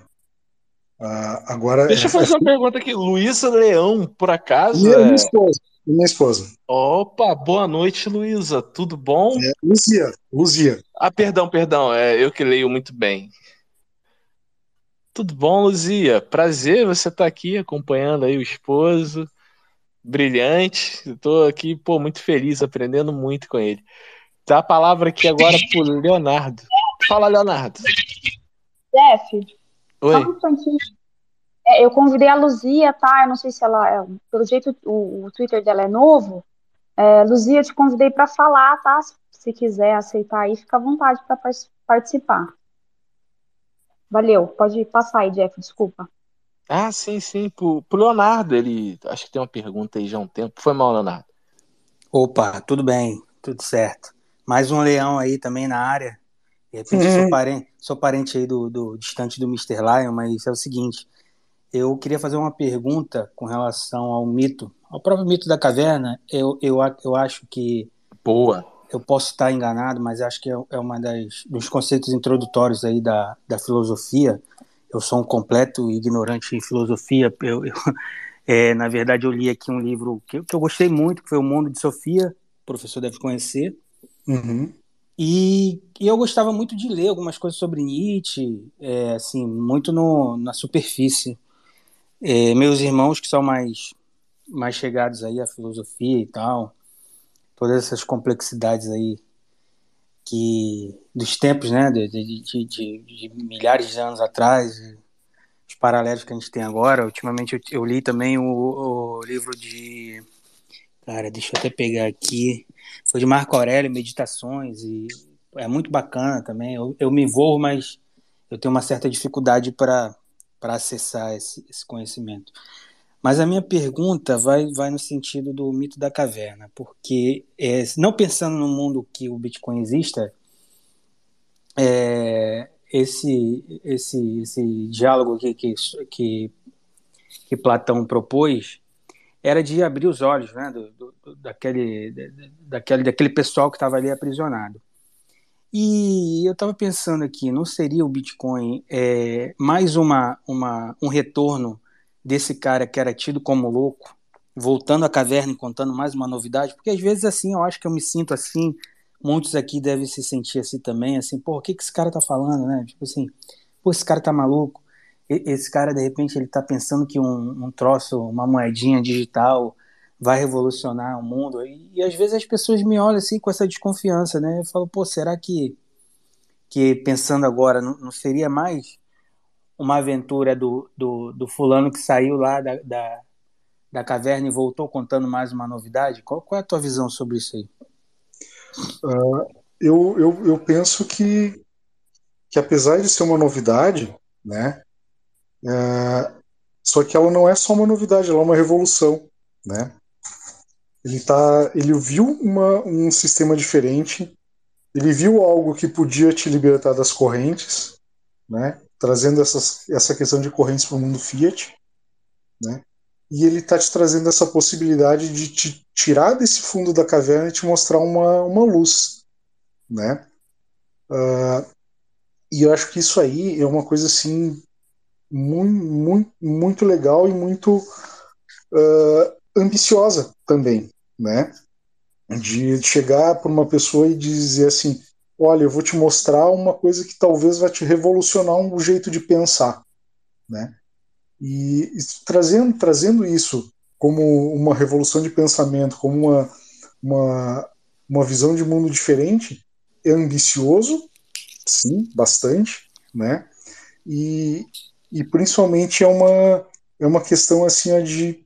Ah, agora, Deixa eu fazer uma pergunta aqui. Luísa Leão, por acaso? Minha, é... minha esposa. Minha esposa. Opa, boa noite, Luísa. Tudo bom? É, Luzia. Luzia. Ah, perdão, perdão. É eu que leio muito bem. Tudo bom, Luzia? Prazer você estar tá aqui acompanhando aí o esposo. Brilhante. Estou aqui, pô, muito feliz, aprendendo muito com ele. Dá a palavra aqui agora pro Leonardo. Fala, Leonardo. Jeff. Oi. Um é, eu convidei a Luzia, tá? Eu não sei se ela. É, pelo jeito, o, o Twitter dela é novo. É, Luzia, eu te convidei para falar, tá? Se quiser aceitar aí, fica à vontade para participar. Valeu, pode passar aí, Jeff, desculpa. Ah, sim, sim. Pro, pro Leonardo, ele. Acho que tem uma pergunta aí já há um tempo. Foi mal, Leonardo. Opa, tudo bem, tudo certo. Mais um leão aí também na área. De repente, uhum. sou, parente, sou parente aí do, do distante do Mr. Lion, mas é o seguinte: eu queria fazer uma pergunta com relação ao mito, ao próprio mito da caverna. Eu, eu, eu acho que. Boa. Eu posso estar enganado, mas acho que é, é uma das dos conceitos introdutórios aí da, da filosofia. Eu sou um completo ignorante em filosofia. Eu, eu é, na verdade, eu li aqui um livro que, que eu gostei muito, que foi O Mundo de Sofia. O professor deve conhecer. Uhum. E, e, eu gostava muito de ler algumas coisas sobre Nietzsche, é, assim, muito no, na superfície. É, meus irmãos que são mais, mais chegados aí à filosofia e tal, todas essas complexidades aí que dos tempos, né, de, de, de, de milhares de anos atrás, os paralelos que a gente tem agora. Ultimamente eu, eu li também o, o livro de, cara, deixa eu até pegar aqui foi de Marco Aurélio, Meditações, e é muito bacana também. Eu, eu me envolvo, mas eu tenho uma certa dificuldade para acessar esse, esse conhecimento. Mas a minha pergunta vai, vai no sentido do mito da caverna, porque é, não pensando no mundo que o Bitcoin exista, é, esse, esse, esse diálogo que, que, que, que Platão propôs era de abrir os olhos né, do, do, daquele, daquele, daquele pessoal que estava ali aprisionado. E eu estava pensando aqui, não seria o Bitcoin é, mais uma, uma, um retorno desse cara que era tido como louco, voltando à caverna e contando mais uma novidade? Porque às vezes assim, eu acho que eu me sinto assim, muitos aqui devem se sentir assim também, assim, pô, o que, que esse cara tá falando, né? Tipo assim, pô, esse cara tá maluco esse cara de repente ele está pensando que um, um, troço, uma moedinha digital vai revolucionar o mundo e, e, às vezes as pessoas me olham assim com essa desconfiança, né? Eu falo, pô, será que que pensando agora não, não seria mais uma aventura do, do, do, fulano que saiu lá da, da, da caverna e voltou contando mais uma novidade? Qual, qual é a tua visão sobre isso aí? Uh, eu, eu, eu penso que, que apesar de ser uma novidade, né, uh, só que ela não é só uma novidade, ela é uma revolução, né? Ele tá, ele viu uma, um sistema diferente, ele viu algo que podia te libertar das correntes, né? Trazendo essas, essa questão de correntes para o mundo Fiat, né? E ele está te trazendo essa possibilidade de te tirar desse fundo da caverna e te mostrar uma, uma luz, né? Uh, e eu acho que isso aí é uma coisa assim muito, muito, muito legal e muito uh, ambiciosa também, né? De chegar para uma pessoa e dizer assim, olha, eu vou te mostrar uma coisa que talvez vai te revolucionar um jeito de pensar, né? E, e trazendo, trazendo isso como uma revolução de pensamento, como uma, uma, uma visão de mundo diferente, é ambicioso, sim, bastante, né? E, e principalmente é uma, é uma questão assim de,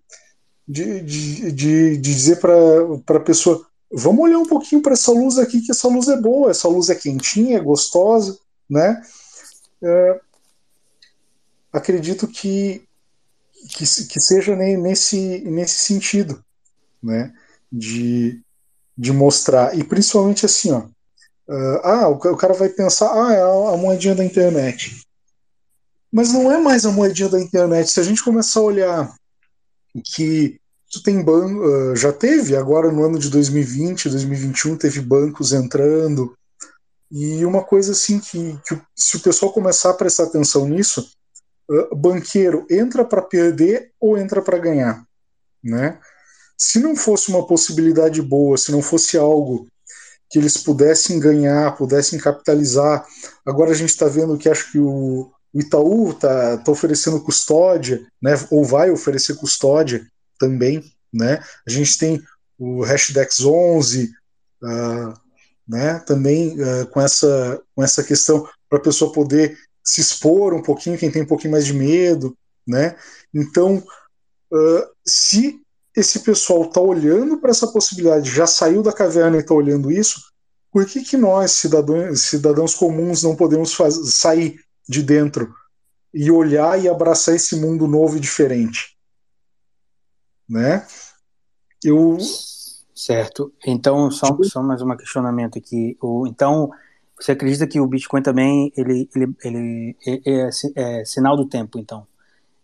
de, de, de, dizer para a pessoa vamos olhar um pouquinho para essa luz aqui, que essa luz é boa, essa luz é quentinha, é gostosa, né? É, acredito que, que, que seja nesse, nesse sentido, né? De, de mostrar, e principalmente assim, ó, uh, ah, o, cara vai pensar, ah, é a moedinha da internet. Mas não é mais a moedinha da internet. Se a gente começar a olhar que tu tem banco, já teve agora no ano de 2020, 2021 teve bancos entrando. E uma coisa assim que, que se o pessoal começar a prestar atenção nisso, banqueiro entra para perder ou entra para ganhar, né? Se não fosse uma possibilidade boa, se não fosse algo que eles pudessem ganhar, pudessem capitalizar, agora a gente está vendo que acho que o, o Itaú está tá oferecendo custódia, né, ou vai oferecer custódia também. Né? A gente tem o Hashdex 11, uh, né, também uh, com, essa, com essa questão para a pessoa poder se expor um pouquinho, quem tem um pouquinho mais de medo. Né? Então, uh, se esse pessoal está olhando para essa possibilidade, já saiu da caverna e está olhando isso, por que, que nós, cidadãos, cidadãos comuns, não podemos sair de dentro e olhar e abraçar esse mundo novo e diferente. Né? Eu certo. Então só, só mais um questionamento aqui. O, então você acredita que o Bitcoin também ele, ele, ele é, é, é sinal do tempo, então,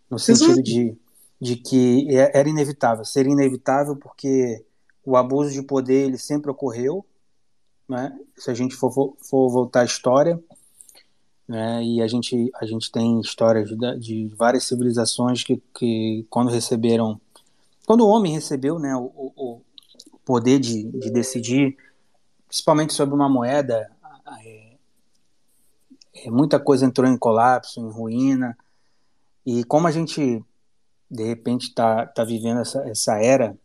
no sentido de, de que é, era inevitável, seria inevitável porque o abuso de poder ele sempre ocorreu, né? Se a gente for, for voltar à história, né? E a gente a gente tem histórias de, de várias civilizações que, que quando receberam, quando o homem recebeu, né, o, o poder de, de decidir, principalmente sobre uma moeda, é, é, muita coisa entrou em colapso, em ruína. E como a gente de repente está tá vivendo essa, essa era,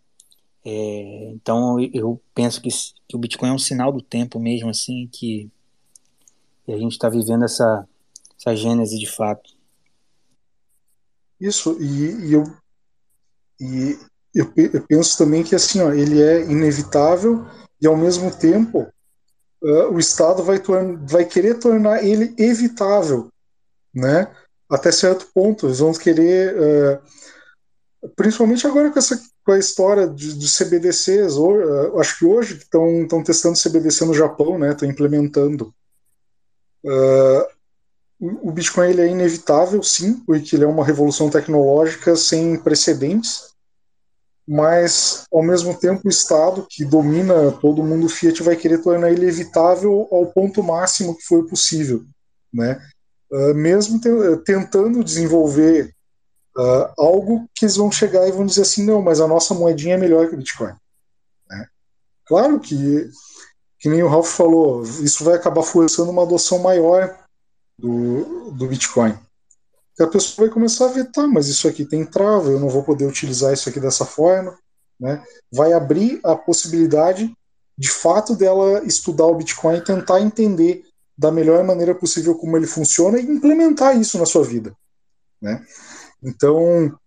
é, então eu penso que, que o Bitcoin é um sinal do tempo mesmo, assim, que e a gente está vivendo essa, essa gênese de fato. Isso, e, e eu, e eu, eu, penso também que assim, ó, ele é inevitável e ao mesmo tempo uh, o Estado vai, vai querer tornar ele evitável, né? Até certo ponto, eles vão querer, uh, principalmente agora com essa com a história de, de CBDCs, ou, uh, acho que hoje estão testando CBDC no Japão, né? Estão implementando. O Bitcoin ele é inevitável, sim, porque ele é uma revolução tecnológica sem precedentes, mas ao mesmo tempo o Estado que domina todo mundo Fiat vai querer tornar ele evitável ao ponto máximo que for possível, né? Uh, mesmo te tentando desenvolver uh, algo que eles vão chegar e vão dizer assim, não, mas a nossa moedinha é melhor que o Bitcoin. Né? Claro que que nem o Ralph falou, isso vai acabar forçando uma adoção maior do, do Bitcoin. E a pessoa vai começar a ver, tá, mas isso aqui tem trava, eu não vou poder utilizar isso aqui dessa forma. Né? Vai abrir a possibilidade, de fato, dela estudar o Bitcoin e tentar entender da melhor maneira possível como ele funciona e implementar isso na sua vida. Né? Então,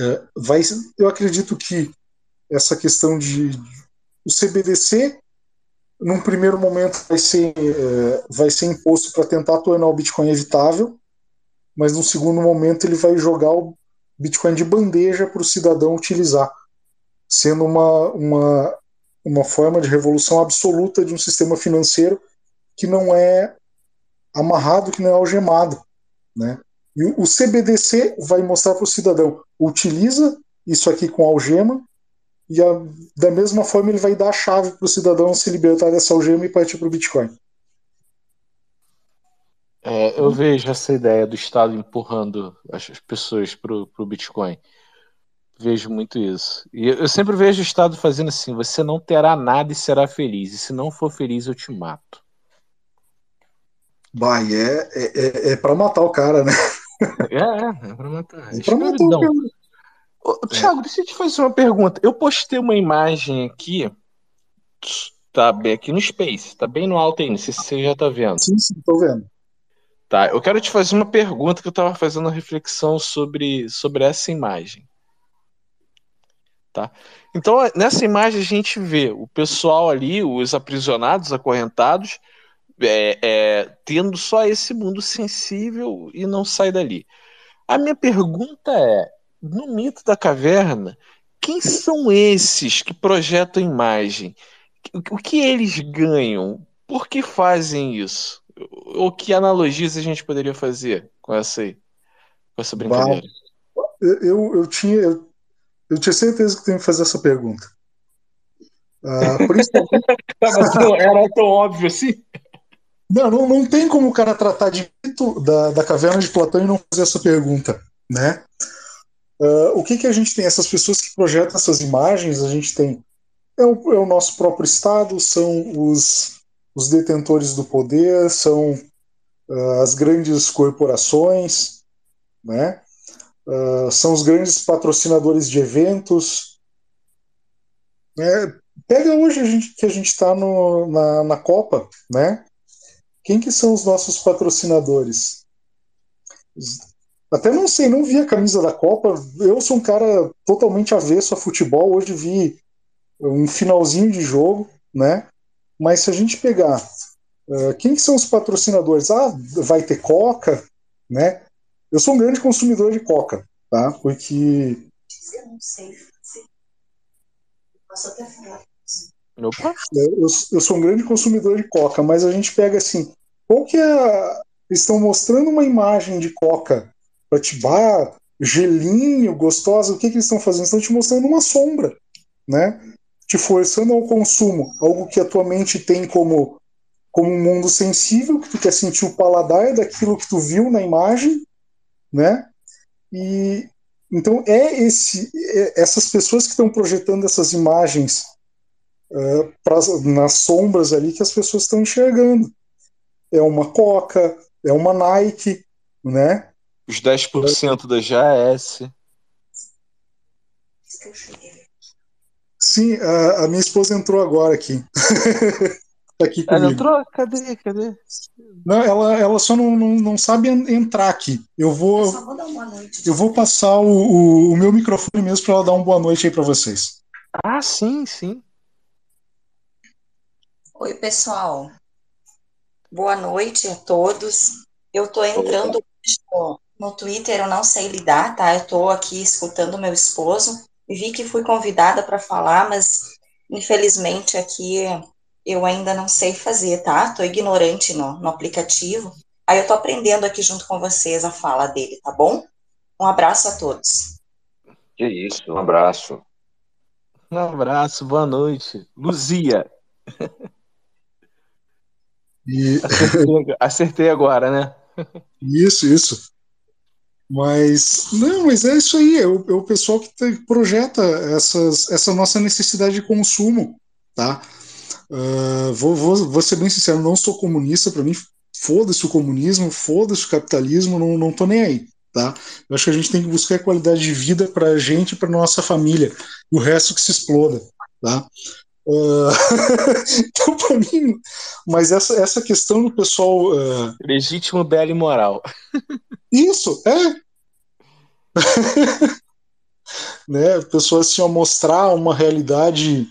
é, vai, eu acredito que essa questão de o CBDC num primeiro momento vai ser é, vai ser imposto para tentar tornar o Bitcoin evitável, mas num segundo momento ele vai jogar o Bitcoin de bandeja para o cidadão utilizar, sendo uma, uma, uma forma de revolução absoluta de um sistema financeiro que não é amarrado, que não é algemado, né? E o CBDC vai mostrar para o cidadão, utiliza isso aqui com algema, e a, da mesma forma ele vai dar a chave para o cidadão se libertar dessa algema e partir para o Bitcoin. É, eu vejo essa ideia do Estado empurrando as pessoas para o Bitcoin. Vejo muito isso. E eu sempre vejo o Estado fazendo assim: você não terá nada e será feliz. E se não for feliz, eu te mato. Bah, é, é, é, é para matar o cara, né? É, é, é pra matar. É pra matar o cara. Ô, Thiago, deixa eu te fazer uma pergunta. Eu postei uma imagem aqui, tá bem aqui no Space, tá bem no alto aí, não sei se você já tá vendo. Sim, sim, tô vendo. Tá, eu quero te fazer uma pergunta que eu tava fazendo uma reflexão sobre, sobre essa imagem. Tá? Então, nessa imagem a gente vê o pessoal ali, os aprisionados, acorrentados, é, é, tendo só esse mundo sensível e não sai dali. A minha pergunta é: no mito da caverna, quem são esses que projetam imagem? O que eles ganham? Por que fazem isso? Ou que analogias a gente poderia fazer com essa, com essa brincadeira? Eu, eu, tinha, eu, eu tinha certeza que tinha que fazer essa pergunta. Uh, principalmente... Era tão óbvio assim? Não, não, não tem como o cara tratar de mito da, da caverna de Platão e não fazer essa pergunta, né? Uh, o que, que a gente tem? Essas pessoas que projetam essas imagens, a gente tem é o, é o nosso próprio Estado, são os, os detentores do poder, são uh, as grandes corporações, né? Uh, são os grandes patrocinadores de eventos. Né? Pega hoje a gente, que a gente está na, na Copa, né? Quem que são os nossos patrocinadores? Até não sei, não vi a camisa da Copa. Eu sou um cara totalmente avesso a futebol. Hoje vi um finalzinho de jogo, né? Mas se a gente pegar uh, quem que são os patrocinadores? Ah, vai ter Coca, né? Eu sou um grande consumidor de Coca, tá? Porque eu não sei. Posso até falar. Opa. Eu, eu, sou um grande consumidor de Coca, mas a gente pega assim, qual que é. Estão mostrando uma imagem de Coca para te bar, gelinho, gostosa, o que, que eles estão fazendo? Estão te mostrando uma sombra, né? Te forçando ao consumo, algo que a tua mente tem como, como um mundo sensível, que tu quer sentir o paladar daquilo que tu viu na imagem, né? E então é esse, é essas pessoas que estão projetando essas imagens uh, pra, nas sombras ali que as pessoas estão enxergando. É uma Coca, é uma Nike, né? Os 10% da JS. Sim, a, a, minha esposa entrou agora aqui. tá aqui comigo. Ela entrou? Cadê? Cadê? Não, ela, ela só não, não, não sabe entrar aqui. Eu vou. Eu, vou, eu vou passar o, o, o meu microfone mesmo para ela dar uma boa noite aí para vocês. Ah, sim, sim. Oi, pessoal. Boa noite a todos. Eu estou entrando no, no Twitter, eu não sei lidar, tá? Eu estou aqui escutando meu esposo vi que fui convidada para falar, mas infelizmente aqui eu ainda não sei fazer, tá? Estou ignorante no, no aplicativo. Aí eu estou aprendendo aqui junto com vocês a fala dele, tá bom? Um abraço a todos. Que isso, um abraço. Um abraço, boa noite. Luzia. E... Acertei, acertei agora, né? Isso, isso. Mas, não, mas é isso aí, é o, é o pessoal que projeta essas, essa nossa necessidade de consumo, tá? Uh, vou, vou, vou ser bem sincero, não sou comunista, para mim, foda-se o comunismo, foda-se o capitalismo, não, não tô nem aí, tá? Eu acho que a gente tem que buscar qualidade de vida pra gente e pra nossa família, e o resto que se exploda, tá? Uh, então, para mim, mas essa, essa questão do pessoal. Uh... Legítimo, belo e moral. Isso, é. né? A pessoa assim, a mostrar uma realidade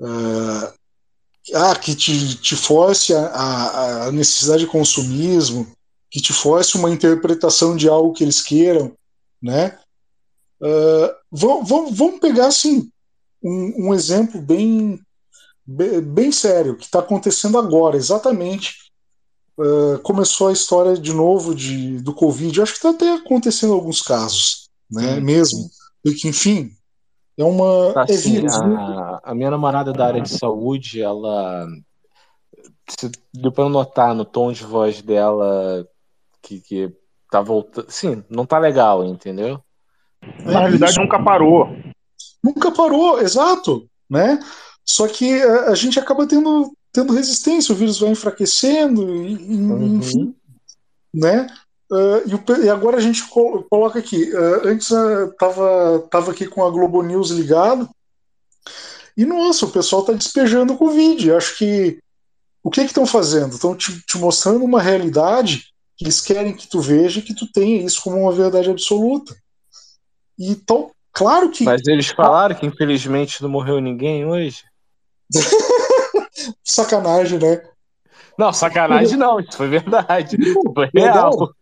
uh, ah, que te, te force a, a, a, necessidade de consumismo, que te force uma interpretação de algo que eles queiram, né? Uh, vamos, vamos pegar assim um, um exemplo bem, bem, bem sério que está acontecendo agora, exatamente. Uh, começou a história de novo de, do Covid. Acho que está até acontecendo alguns casos, né? Mesmo. Porque, enfim, é uma. Tá, é assim, vírus. né? a, a minha namorada da área de saúde, ela. se- Deu pra eu notar no tom de voz dela que, que tá voltando. Sim, não tá legal, entendeu? Na realidade, nunca parou. Nunca parou, exato, né? Só que a, a gente acaba tendo, tendo resistência, o vírus vai enfraquecendo, e, Uhum. enfim, né? Ah, e, o e agora a gente co- coloca aqui. ah, antes ah, tava, tava aqui com a Globo News ligado, e nossa, o pessoal tá despejando o Covid. Acho que o que que estão fazendo? Estão te, te mostrando uma realidade que eles querem que tu veja e que tu tenha isso como uma verdade absoluta. E então, claro que Mas eles falaram que infelizmente não morreu ninguém hoje. sacanagem, né? Não, sacanagem não, isso foi verdade. Foi real.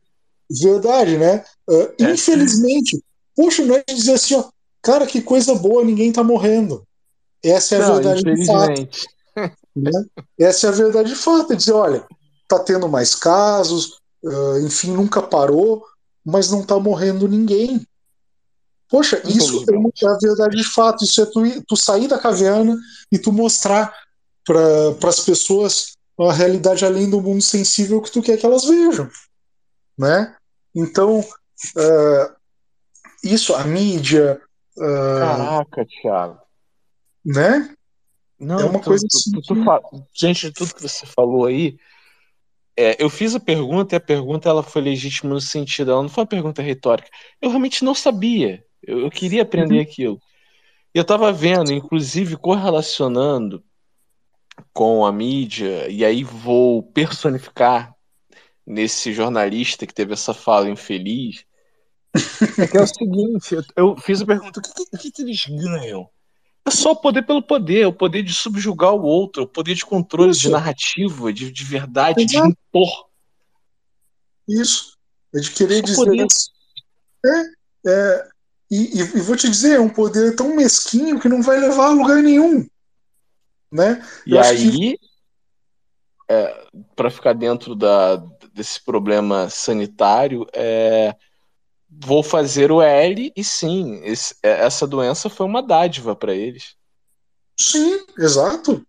verdade, né? Ah, É. Infelizmente, poxa, não é de dizer assim, ó, cara, que coisa boa, ninguém tá morrendo. Essa é a Não, verdade de fato. infelizmente. né? Essa é a verdade de fato, é dizer, olha, tá tendo mais casos, ah, enfim, nunca parou, mas não tá morrendo ninguém. Poxa, isso é uma- é a verdade de fato. Isso é tu, tu sair da caverna e tu mostrar para as pessoas a realidade além do mundo sensível que tu quer que elas vejam, né? Então, ah, isso, a mídia, ah, Caraca, Thiago. né? Não, É uma tu- coisa assim tu- tu que- fa- de tudo que você falou aí, é, eu fiz a pergunta e a pergunta ela foi legítima no sentido, ela não foi uma pergunta retórica. Eu realmente não sabia. Eu, eu queria aprender aquilo. E eu estava vendo, inclusive correlacionando com a mídia, e aí vou personificar nesse jornalista que teve essa fala infeliz, é que é o seguinte, eu, fiz a pergunta, o que, que- eles ganham? É só o poder pelo poder, o poder de subjugar o outro, o poder de controle, de Isso. narrativa, de, de verdade, de Exato. impor. Isso. É de querer dizer. É, é, e, e- e vou te dizer, é um poder tão mesquinho que não vai levar a lugar nenhum. Né? E acho que aí, é, para ficar dentro da, desse problema sanitário, é, vou fazer o L e sim, esse- é, essa doença foi uma dádiva para eles. Sim, exato.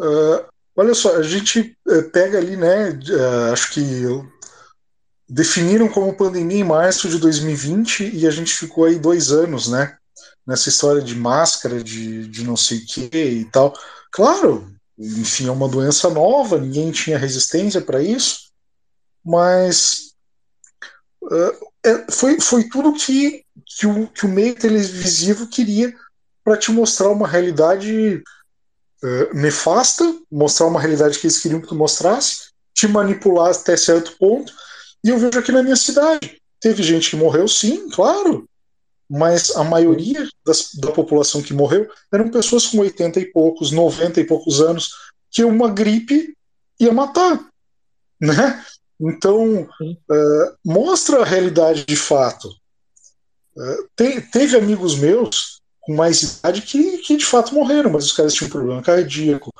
Ah, olha só, a gente eh, pega ali, né? eh, acho que definiram como pandemia em março de 2020 e a gente ficou aí dois anos, né? Nessa história de máscara, de, de não sei o que e tal. Claro, enfim, é uma doença nova, ninguém tinha resistência para isso, mas ah, é- foi, foi tudo que, que, o, que o meio televisivo queria para te mostrar uma realidade eh, nefasta, mostrar uma realidade que eles queriam que tu mostrasse, te manipular até certo ponto. E eu vejo aqui na minha cidade. Teve gente que morreu, sim, claro, mas a maioria das- da população que morreu eram pessoas com 80 e poucos, 90 e poucos anos, que uma gripe ia matar. Né? Então, eh, mostra a realidade de fato. Eh, te- teve amigos meus com mais idade que, que de fato morreram, mas os caras tinham problema cardíaco.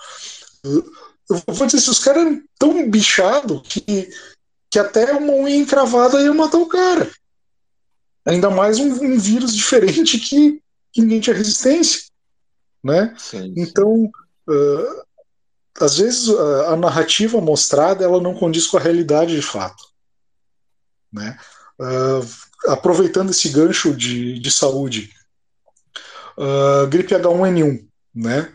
Eu eu vou dizer, se os caras eram tão bichados que, que até uma unha encravada ia matar o cara. Ainda mais um, um vírus diferente que, que ninguém tinha resistência. Né? Então, ah, às vezes a, a narrativa mostrada ela não condiz com a realidade de fato. Né? Ah, aproveitando esse gancho de, de saúde, ah, gripe H1N1, né?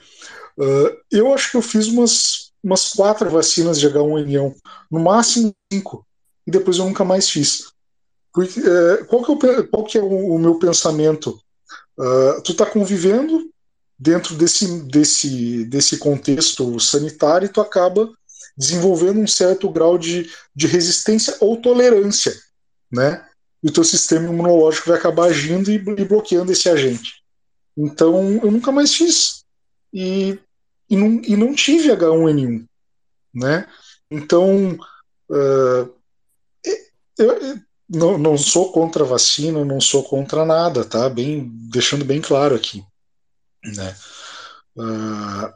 Ah, eu acho que eu fiz umas, umas quatro vacinas de H1N1, no máximo cinco, e depois eu nunca mais fiz. Porque, eh, qual que é o, qual que é o, o meu pensamento? Ah, tu está convivendo dentro desse, desse, desse contexto sanitário e tu acaba desenvolvendo um certo grau de, de resistência ou tolerância, né? e o teu sistema imunológico vai acabar agindo e, e bloqueando esse agente. Então, eu nunca mais fiz. E, e, não, e não tive H1N1, né? Então, uh, eu, não, não sou contra vacina, não sou contra nada, tá? Bem, deixando bem claro aqui, né? Uh,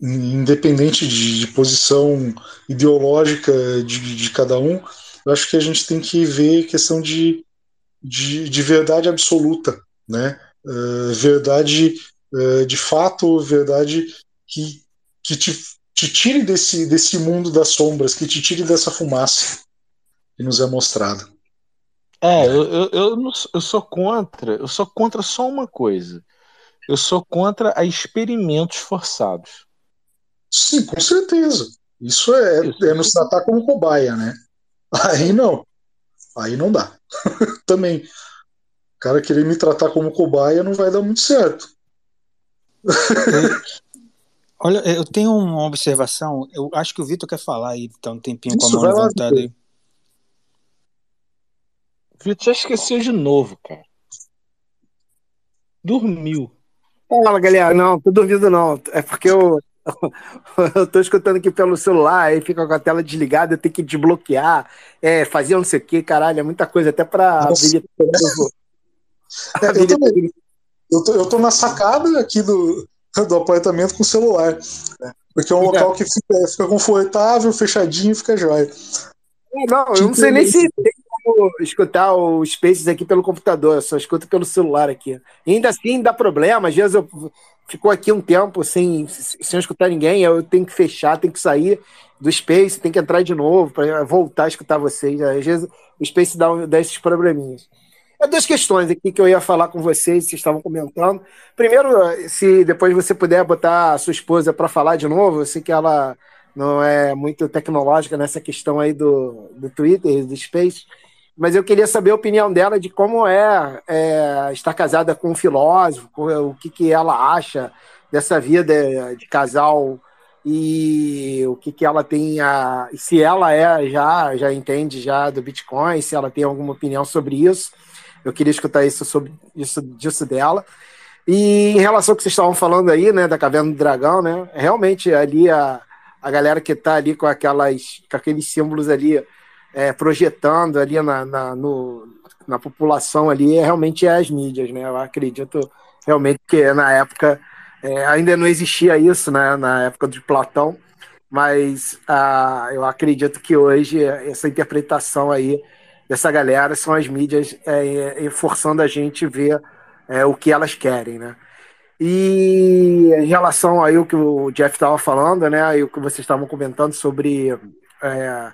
independente de, de, posição ideológica de, de, cada um, eu acho que a gente tem que ver questão de, de, de verdade absoluta, né? Uh, verdade uh, de fato, verdade que, que te, te tire desse, desse mundo das sombras, que te tire dessa fumaça que nos é mostrada. É, eu, eu, eu, não, eu sou contra, eu sou contra só uma coisa. Eu sou contra a experimentos forçados. Sim, com certeza. Isso é, Isso. é nos tratar como cobaia, né? Aí não. Aí não dá. Também. O cara querer me tratar como cobaia não vai dar muito certo. Olha, eu tenho uma observação. Eu acho que o Vitor quer falar aí, tá um tempinho Isso, com a mão levantada aí. Vitor já esqueceu de novo, cara. Dormiu. Fala, galera. Não, tô dormindo não. É porque eu, eu tô escutando aqui pelo celular, aí fica com a tela desligada, eu tenho que desbloquear, é, fazer não sei o que, caralho, é muita coisa, até pra habilitar. Eu, também. Eu, tô, eu tô na sacada aqui do, do apartamento com o celular. Né? Porque é um local que fica, fica confortável, fechadinho, fica jóia. Não, eu não sei nem se tem como escutar o Spaces aqui pelo computador, eu só escuto pelo celular aqui. E ainda assim dá problema, às vezes eu fico aqui um tempo sem, sem escutar ninguém, eu tenho que fechar, tenho que sair do Space, tenho que entrar de novo para voltar a escutar vocês. Às vezes o Space dá, dá esses probleminhas. É duas questões aqui que eu ia falar com vocês, vocês estavam comentando. Primeiro, se depois você puder botar a sua esposa para falar de novo, eu sei que ela não é muito tecnológica nessa questão aí do, do Twitter, do Space, mas eu queria saber a opinião dela de como é, é estar casada com um filósofo, o que, que ela acha dessa vida de casal e o que, que ela tem a, se ela é já já entende já do Bitcoin, se ela tem alguma opinião sobre isso. Eu queria escutar isso sobre isso disso dela. E em relação ao que vocês estavam falando aí, né, da caverna do dragão, né? Realmente ali a, a galera que está ali com aquelas com aqueles símbolos ali é, projetando ali na, na, no, na população ali é realmente as mídias, né? Eu acredito realmente que na época é, ainda não existia isso, né? Na época de Platão, mas ah, eu acredito que hoje essa interpretação aí dessa galera são as mídias é, é forçando a gente ver é, o que elas querem, né? E em relação aí o que o Jeff estava falando, né? E o que vocês estavam comentando sobre é,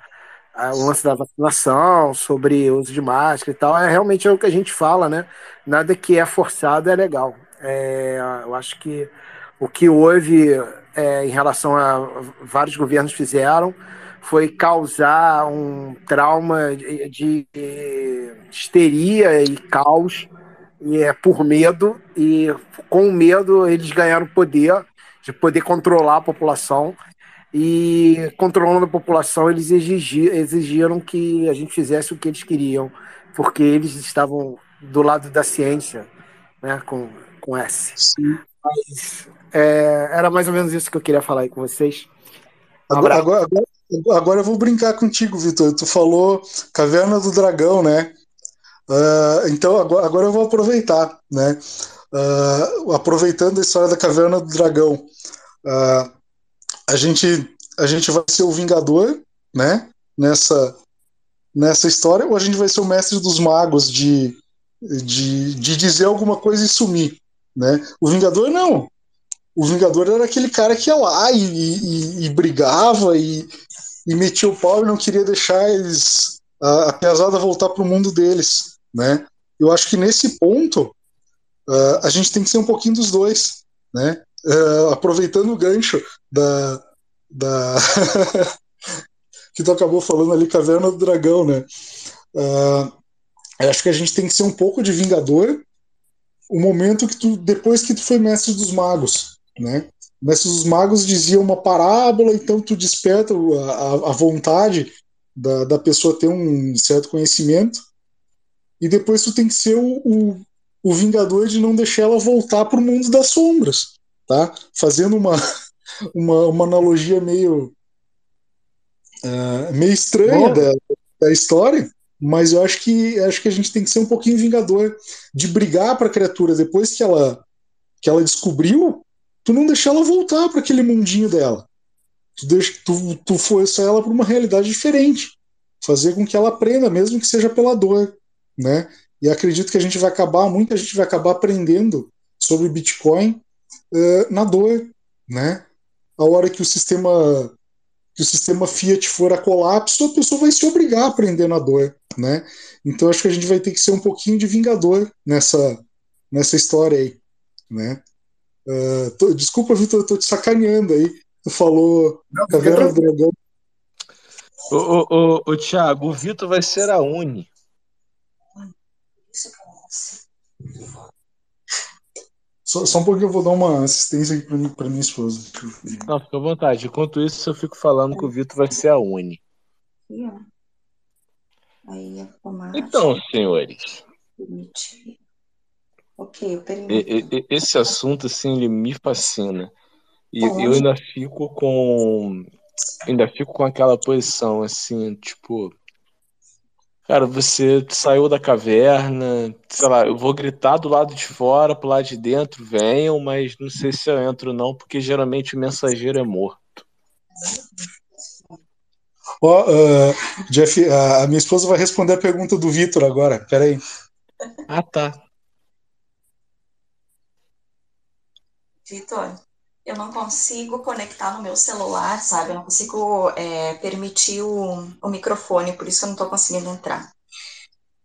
o lance da vacinação, sobre o uso de máscara e tal, é realmente é o que a gente fala, né? Nada que é forçado é legal. É, eu acho que o que houve é, em relação a vários governos fizeram foi causar um trauma de, de histeria e caos e é por medo e com medo eles ganharam poder de poder controlar a população e controlando a população, eles exigiram, exigiram que a gente fizesse o que eles queriam, porque eles estavam do lado da ciência, né, com, com S. Sim. Mas, é, era mais ou menos isso que eu queria falar aí com vocês. Um agora, agora, agora, agora, eu vou brincar contigo, Vitor. Tu falou Caverna do Dragão, né? Uh, então agora, agora eu vou aproveitar, né? Uh, aproveitando a história da Caverna do Dragão. Uh, a gente a gente vai ser o Vingador, né? Nessa nessa história, ou a gente vai ser o mestre dos magos de, de, de dizer alguma coisa e sumir, né? O Vingador não. O Vingador era aquele cara que ia lá e, e, e brigava e, e metia o pau e não queria deixar eles a, a voltar para o mundo deles, né? Eu acho que nesse ponto uh, a gente tem que ser um pouquinho dos dois, né? uh, aproveitando o gancho da, da que tu acabou falando ali, Caverna do Dragão, né? Uh, acho que a gente tem que ser um pouco de Vingador o momento que tu, depois que tu foi mestre dos magos, né? O mestre dos magos dizia uma parábola, então tu desperta a, a vontade da, da pessoa ter um certo conhecimento e depois tu tem que ser o, o, o vingador de não deixar ela voltar pro mundo das sombras, tá? Fazendo uma, uma, uma analogia meio uh, meio estranha da, da história, mas eu acho que acho que a gente tem que ser um pouquinho vingador de brigar para a criatura depois que ela que ela descobriu, tu não deixar ela voltar para aquele mundinho dela. Tu, deixa, tu, tu força ela para uma realidade diferente, fazer com que ela aprenda, mesmo que seja pela dor, né? E acredito que a gente vai acabar, muita gente vai acabar aprendendo sobre Bitcoin uh, na dor, né? A hora que o sistema que o sistema Fiat for a colapso, a pessoa vai se obrigar a aprender na dor, né? Então acho que a gente vai ter que ser um pouquinho de vingador nessa nessa história aí, né? Uh, tô, desculpa, Vitor, eu tô te sacaneando aí. Tu falou Não, Caverna do Dragão. Ô, ô, ô, ô, Thiago, o Vitor vai ser a Uni. Só, só um pouquinho eu vou dar uma assistência aqui pra, mim, pra minha esposa. Não, fica à vontade. Enquanto isso, eu fico falando que o Vitor vai ser a Uni. Então, senhores, Permitir. Ok, eu permito. esse assunto, assim, ele me fascina. E Onde? eu ainda fico com. Ainda fico com aquela posição, assim, tipo. Cara, você saiu da caverna, sei lá, eu vou gritar do lado de fora, pro lado de dentro, venham, mas não sei se eu entro não, porque geralmente o mensageiro é morto. Ó, ah, Jeff, a, a minha esposa vai responder a pergunta do Vitor agora. Peraí. Ah, tá. Vitor, eu não consigo conectar no meu celular, sabe? Eu não consigo é, permitir o, o microfone, por isso eu não estou conseguindo entrar.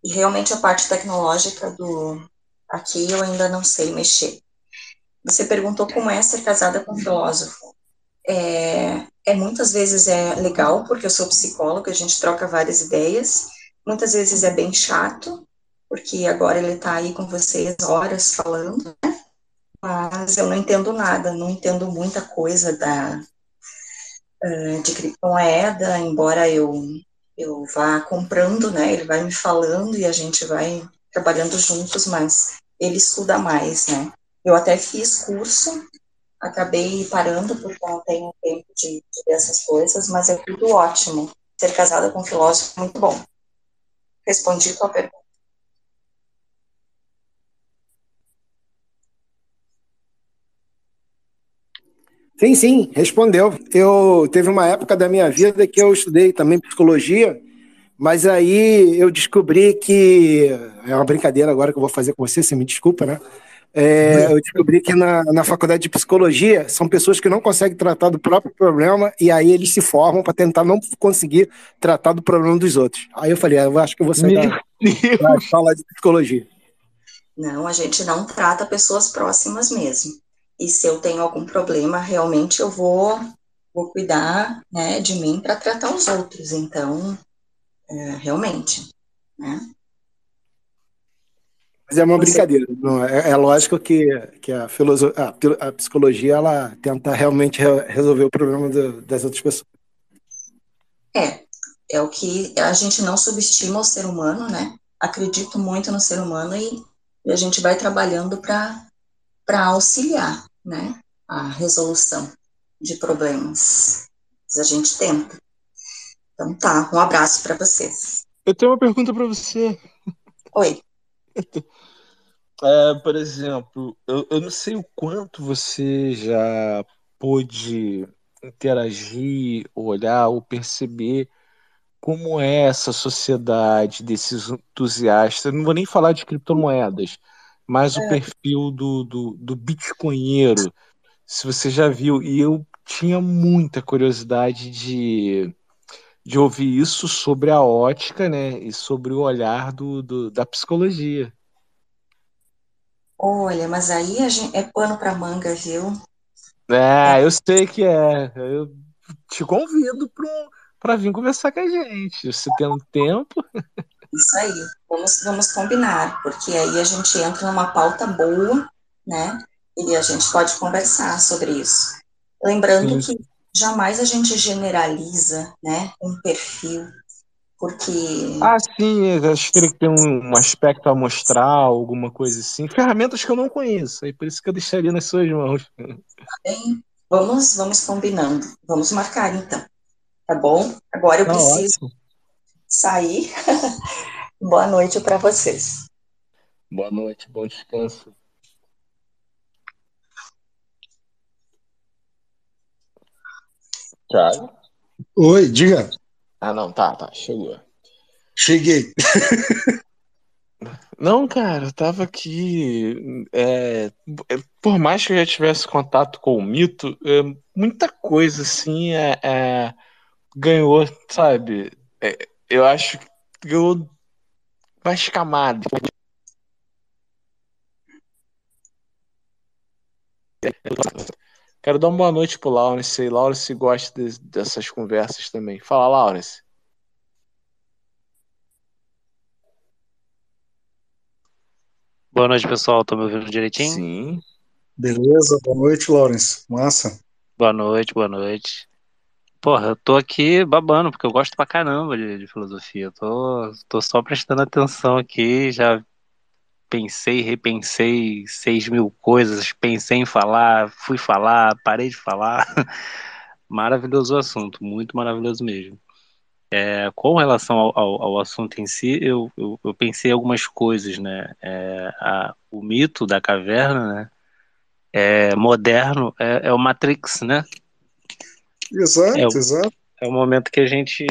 E realmente a parte tecnológica do aqui eu ainda não sei mexer. Você perguntou como é ser casada com um filósofo. É, é muitas vezes é legal porque eu sou psicóloga, a gente troca várias ideias. Muitas vezes é bem chato porque agora ele está aí com vocês horas falando, né? Mas eu não entendo nada, não entendo muita coisa da eh, de criptomoeda, embora eu eu vá comprando, né? Ele vai me falando e a gente vai trabalhando juntos, mas ele estuda mais, né? Eu até fiz curso, acabei parando porque não tenho tempo de, de ver essas coisas, mas é tudo ótimo. Ser casada com um filósofo é muito bom. Respondi tua pergunta. Sim, sim, respondeu. Eu teve uma época da minha vida que eu estudei também psicologia, mas aí eu descobri que é uma brincadeira agora que eu vou fazer com você, você me desculpa, né? É, eu descobri que na, na faculdade de psicologia são pessoas que não conseguem tratar do próprio problema e aí eles se formam para tentar não conseguir tratar do problema dos outros. Aí eu falei, ah, eu acho que eu vou sair da, da sala de psicologia. Não, a gente não trata pessoas próximas mesmo. E se eu tenho algum problema, realmente eu vou, vou cuidar, né, de mim para tratar os outros. Então, é, realmente, né? Mas é uma brincadeira. Não, é, é lógico que, que a, filoso- a, a psicologia ela tenta realmente re- resolver o problema do- das outras pessoas. É, é o que a gente não subestima o ser humano, né? Acredito muito no ser humano e, e a gente vai trabalhando para auxiliar, né? A resolução de problemas. Mas a gente tenta. Então tá, um abraço para vocês. Eu tenho uma pergunta pra você. Oi. É, por exemplo, eu, eu não sei o quanto você já pôde interagir, olhar ou perceber como é essa sociedade desses entusiastas. Não vou nem falar de criptomoedas, mas o É. perfil do, do, do bitcoinheiro, se você já viu. E eu tinha muita curiosidade de, de ouvir isso sobre a ótica, né? E sobre o olhar do, do- da psicologia. Olha, mas aí a gente, é pano para manga, viu? É, eu sei que é. Eu te convido para vir conversar com a gente. Você tem um tempo. Isso aí, vamos, vamos combinar, porque aí a gente entra numa pauta boa, né? E a gente pode conversar sobre isso. Lembrando Sim. que jamais a gente generaliza, né, um perfil. Porque. Ah, sim, acho que ter um, aspecto amostral, alguma coisa assim. Ferramentas que eu não conheço, aí por isso que eu deixaria nas suas mãos. Bem, vamos, vamos combinando. Vamos marcar então. Tá bom? Agora eu Tá preciso ótimo. Sair. Boa noite para vocês. Boa noite, bom descanso. Thiago? Oi, diga. Ah, não, tá, tá, chegou. Cheguei. Não, cara, eu tava aqui. é, é, por mais que eu já tivesse contato com o mito, é, muita coisa assim é, é, ganhou, sabe? Eu acho que ganhou mais camadas. Quero dar uma boa noite pro Lawrence aí. Lawrence gosta de- dessas conversas também. Fala, Lawrence. Boa noite, pessoal. Estão me ouvindo direitinho? Sim. Beleza, boa noite, Lawrence. Massa. Boa noite, boa noite. Porra, eu tô aqui babando, porque eu gosto pra caramba de, de filosofia. Eu tô, tô só prestando atenção aqui, já pensei, repensei seis mil coisas, pensei em falar, fui falar, parei de falar. Maravilhoso o assunto, muito maravilhoso mesmo. É, com relação ao, ao, ao assunto em si, eu, eu, eu pensei algumas coisas, né? É, a- o mito da caverna, né? É, moderno é, é o Matrix, né? Exato, É o, exato. é o momento que a gente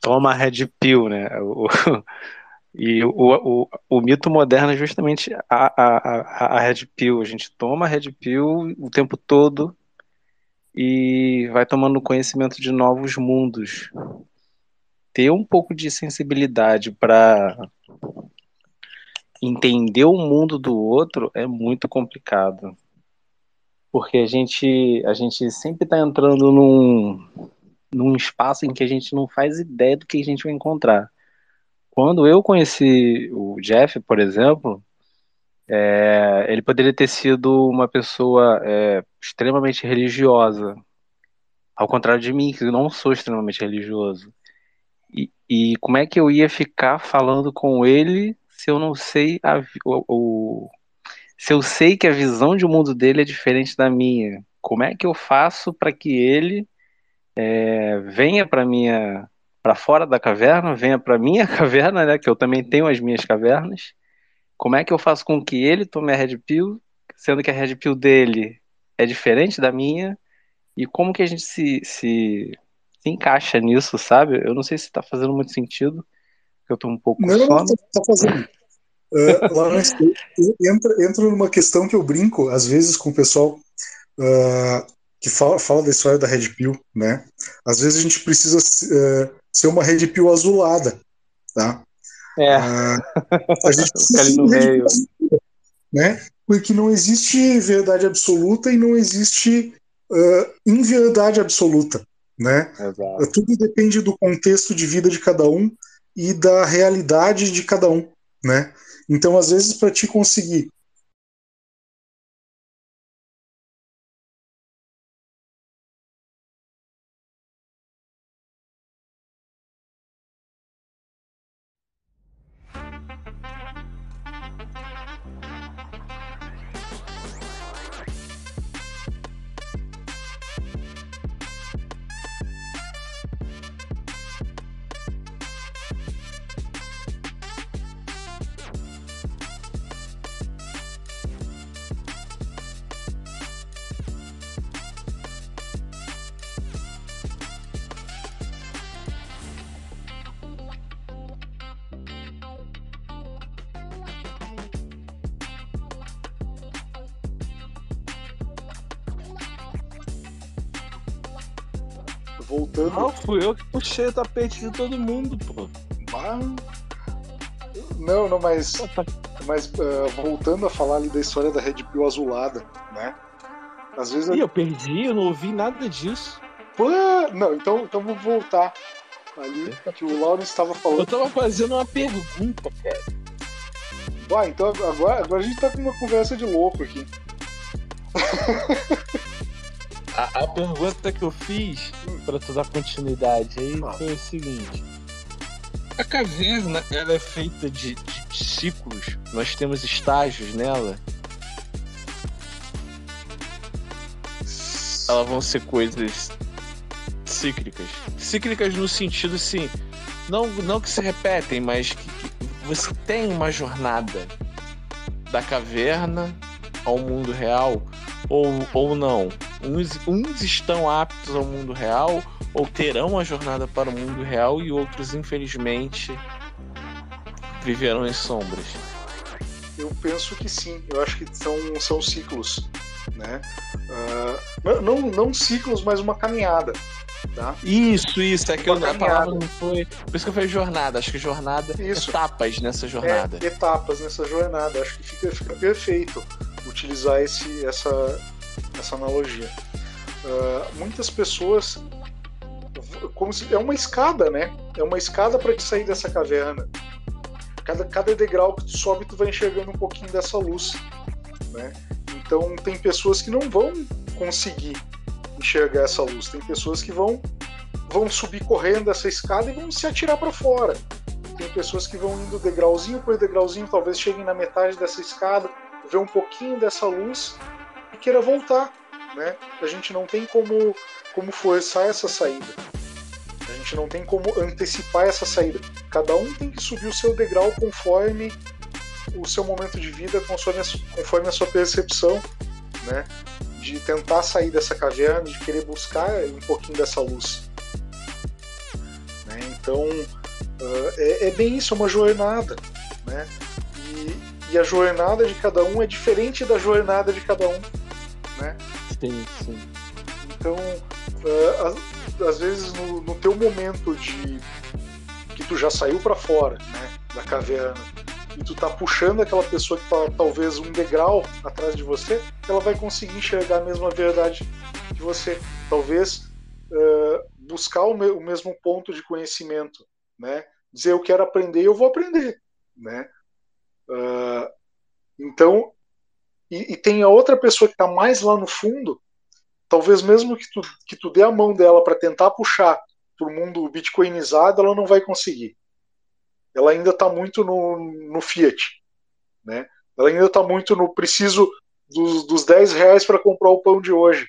toma a Red Pill, né? O, e o, o, o mito moderno é justamente a, a, a, a Red Pill. A gente toma a Red Pill o tempo todo e vai tomando conhecimento de novos mundos. Ter um pouco de sensibilidade para entender o mundo do outro é muito complicado. Porque a gente, a gente sempre está entrando num, num espaço em que a gente não faz ideia do que a gente vai encontrar. Quando eu conheci o Jeff, por exemplo, é, ele poderia ter sido uma pessoa é, extremamente religiosa, ao contrário de mim, que eu não sou extremamente religioso. E, e como é que eu ia ficar falando com ele se eu não sei a, o- se eu sei que a visão de mundo dele é diferente da minha? Como é que eu faço para que ele é, venha para minha para fora da caverna, venha para minha caverna, né? Que eu também tenho as minhas cavernas. Como é que eu faço com que ele tome a Red Pill, sendo que a Red Pill dele é diferente da minha? E como que a gente se, se, se encaixa nisso, sabe? Eu não sei se tá fazendo muito sentido, porque eu tô um pouco Não, sono. tá, tá fazendo. Uh, Lawrence, entra, entra numa questão que eu brinco às vezes com o pessoal uh, que fala, fala da história da Red Pill, né? Às vezes a gente precisa uh, ser uma Red Pill azulada, tá? É. Uh, a gente Fica ali no meio. Azulada, né? Porque não existe verdade absoluta e não existe inverdade absoluta, né? Exato. Tudo depende do contexto de vida de cada um e da realidade de cada um, né? Então, às vezes, para te conseguir eu puxei o tapete de todo mundo, pô. Ah, Não, não, mas, mas uh, voltando a falar ali da história da Red Pill azulada, né? Às vezes. Ih, eu perdi, eu não ouvi nada disso. Pô, não, então, então vou voltar ali que o Lawrence estava falando. Eu tava fazendo uma pergunta, cara. Uai, então agora, agora a gente tá com uma conversa de louco aqui. A, a pergunta que eu fiz, pra tu dar continuidade aí, foi o seguinte. A caverna, ela é feita de, de- de ciclos. Nós temos estágios nela. Elas vão ser coisas cíclicas. Cíclicas no sentido assim, não, não que se repetem, mas que, que você tem uma jornada da caverna ao mundo real ou, ou não. Uns, uns estão aptos ao mundo real ou terão a jornada para o mundo real e outros, infelizmente, viverão em sombras. Eu penso que sim. Eu acho que são, são ciclos, né? Ah, não, não, ciclos, mas uma caminhada, tá? Isso, isso, é que eu, a palavra não foi. Por isso que eu falei jornada, acho que jornada, Isso. etapas nessa jornada. É, etapas nessa jornada. Acho que fica, fica perfeito utilizar esse, essa, essa analogia. Ah, muitas pessoas. Como se, é uma escada, né? É uma escada para te sair dessa caverna. Cada, cada degrau que tu sobe, tu vai enxergando um pouquinho dessa luz. Né? Então, tem pessoas que não vão conseguir enxergar essa luz. Tem pessoas que vão, vão subir correndo essa escada e vão se atirar para fora. Tem pessoas que vão indo degrauzinho por degrauzinho, talvez cheguem na metade dessa escada, vê um pouquinho dessa luz e queira voltar. Né? A gente não tem como, como forçar essa saída. A gente não tem como antecipar essa saída. Cada um tem que subir o seu degrau conforme o seu momento de vida, conforme a, conforme a sua percepção, né? De tentar sair dessa caverna, de querer buscar um pouquinho dessa luz. Né? Então, ah, é, é bem isso, é uma jornada, né? E, e a jornada de cada um é diferente da jornada de cada um, né? Sim, sim. Então, ah, às, vezes no, no teu momento de que tu já saiu para fora, né, da caverna, e tu tá puxando aquela pessoa que tá talvez um degrau atrás de você, ela vai conseguir enxergar a mesma verdade que você. Talvez ah, buscar o, me- o mesmo ponto de conhecimento, né? Dizer eu quero aprender, eu vou aprender, né? Ah, então, e, e tem a outra pessoa que está mais lá no fundo, talvez mesmo que tu, que tu dê a mão dela para tentar puxar para o mundo bitcoinizado, ela não vai conseguir. Ela ainda está muito no, no Fiat. Né? Ela ainda está muito no preciso dos, dos 10 reais para comprar o pão de hoje.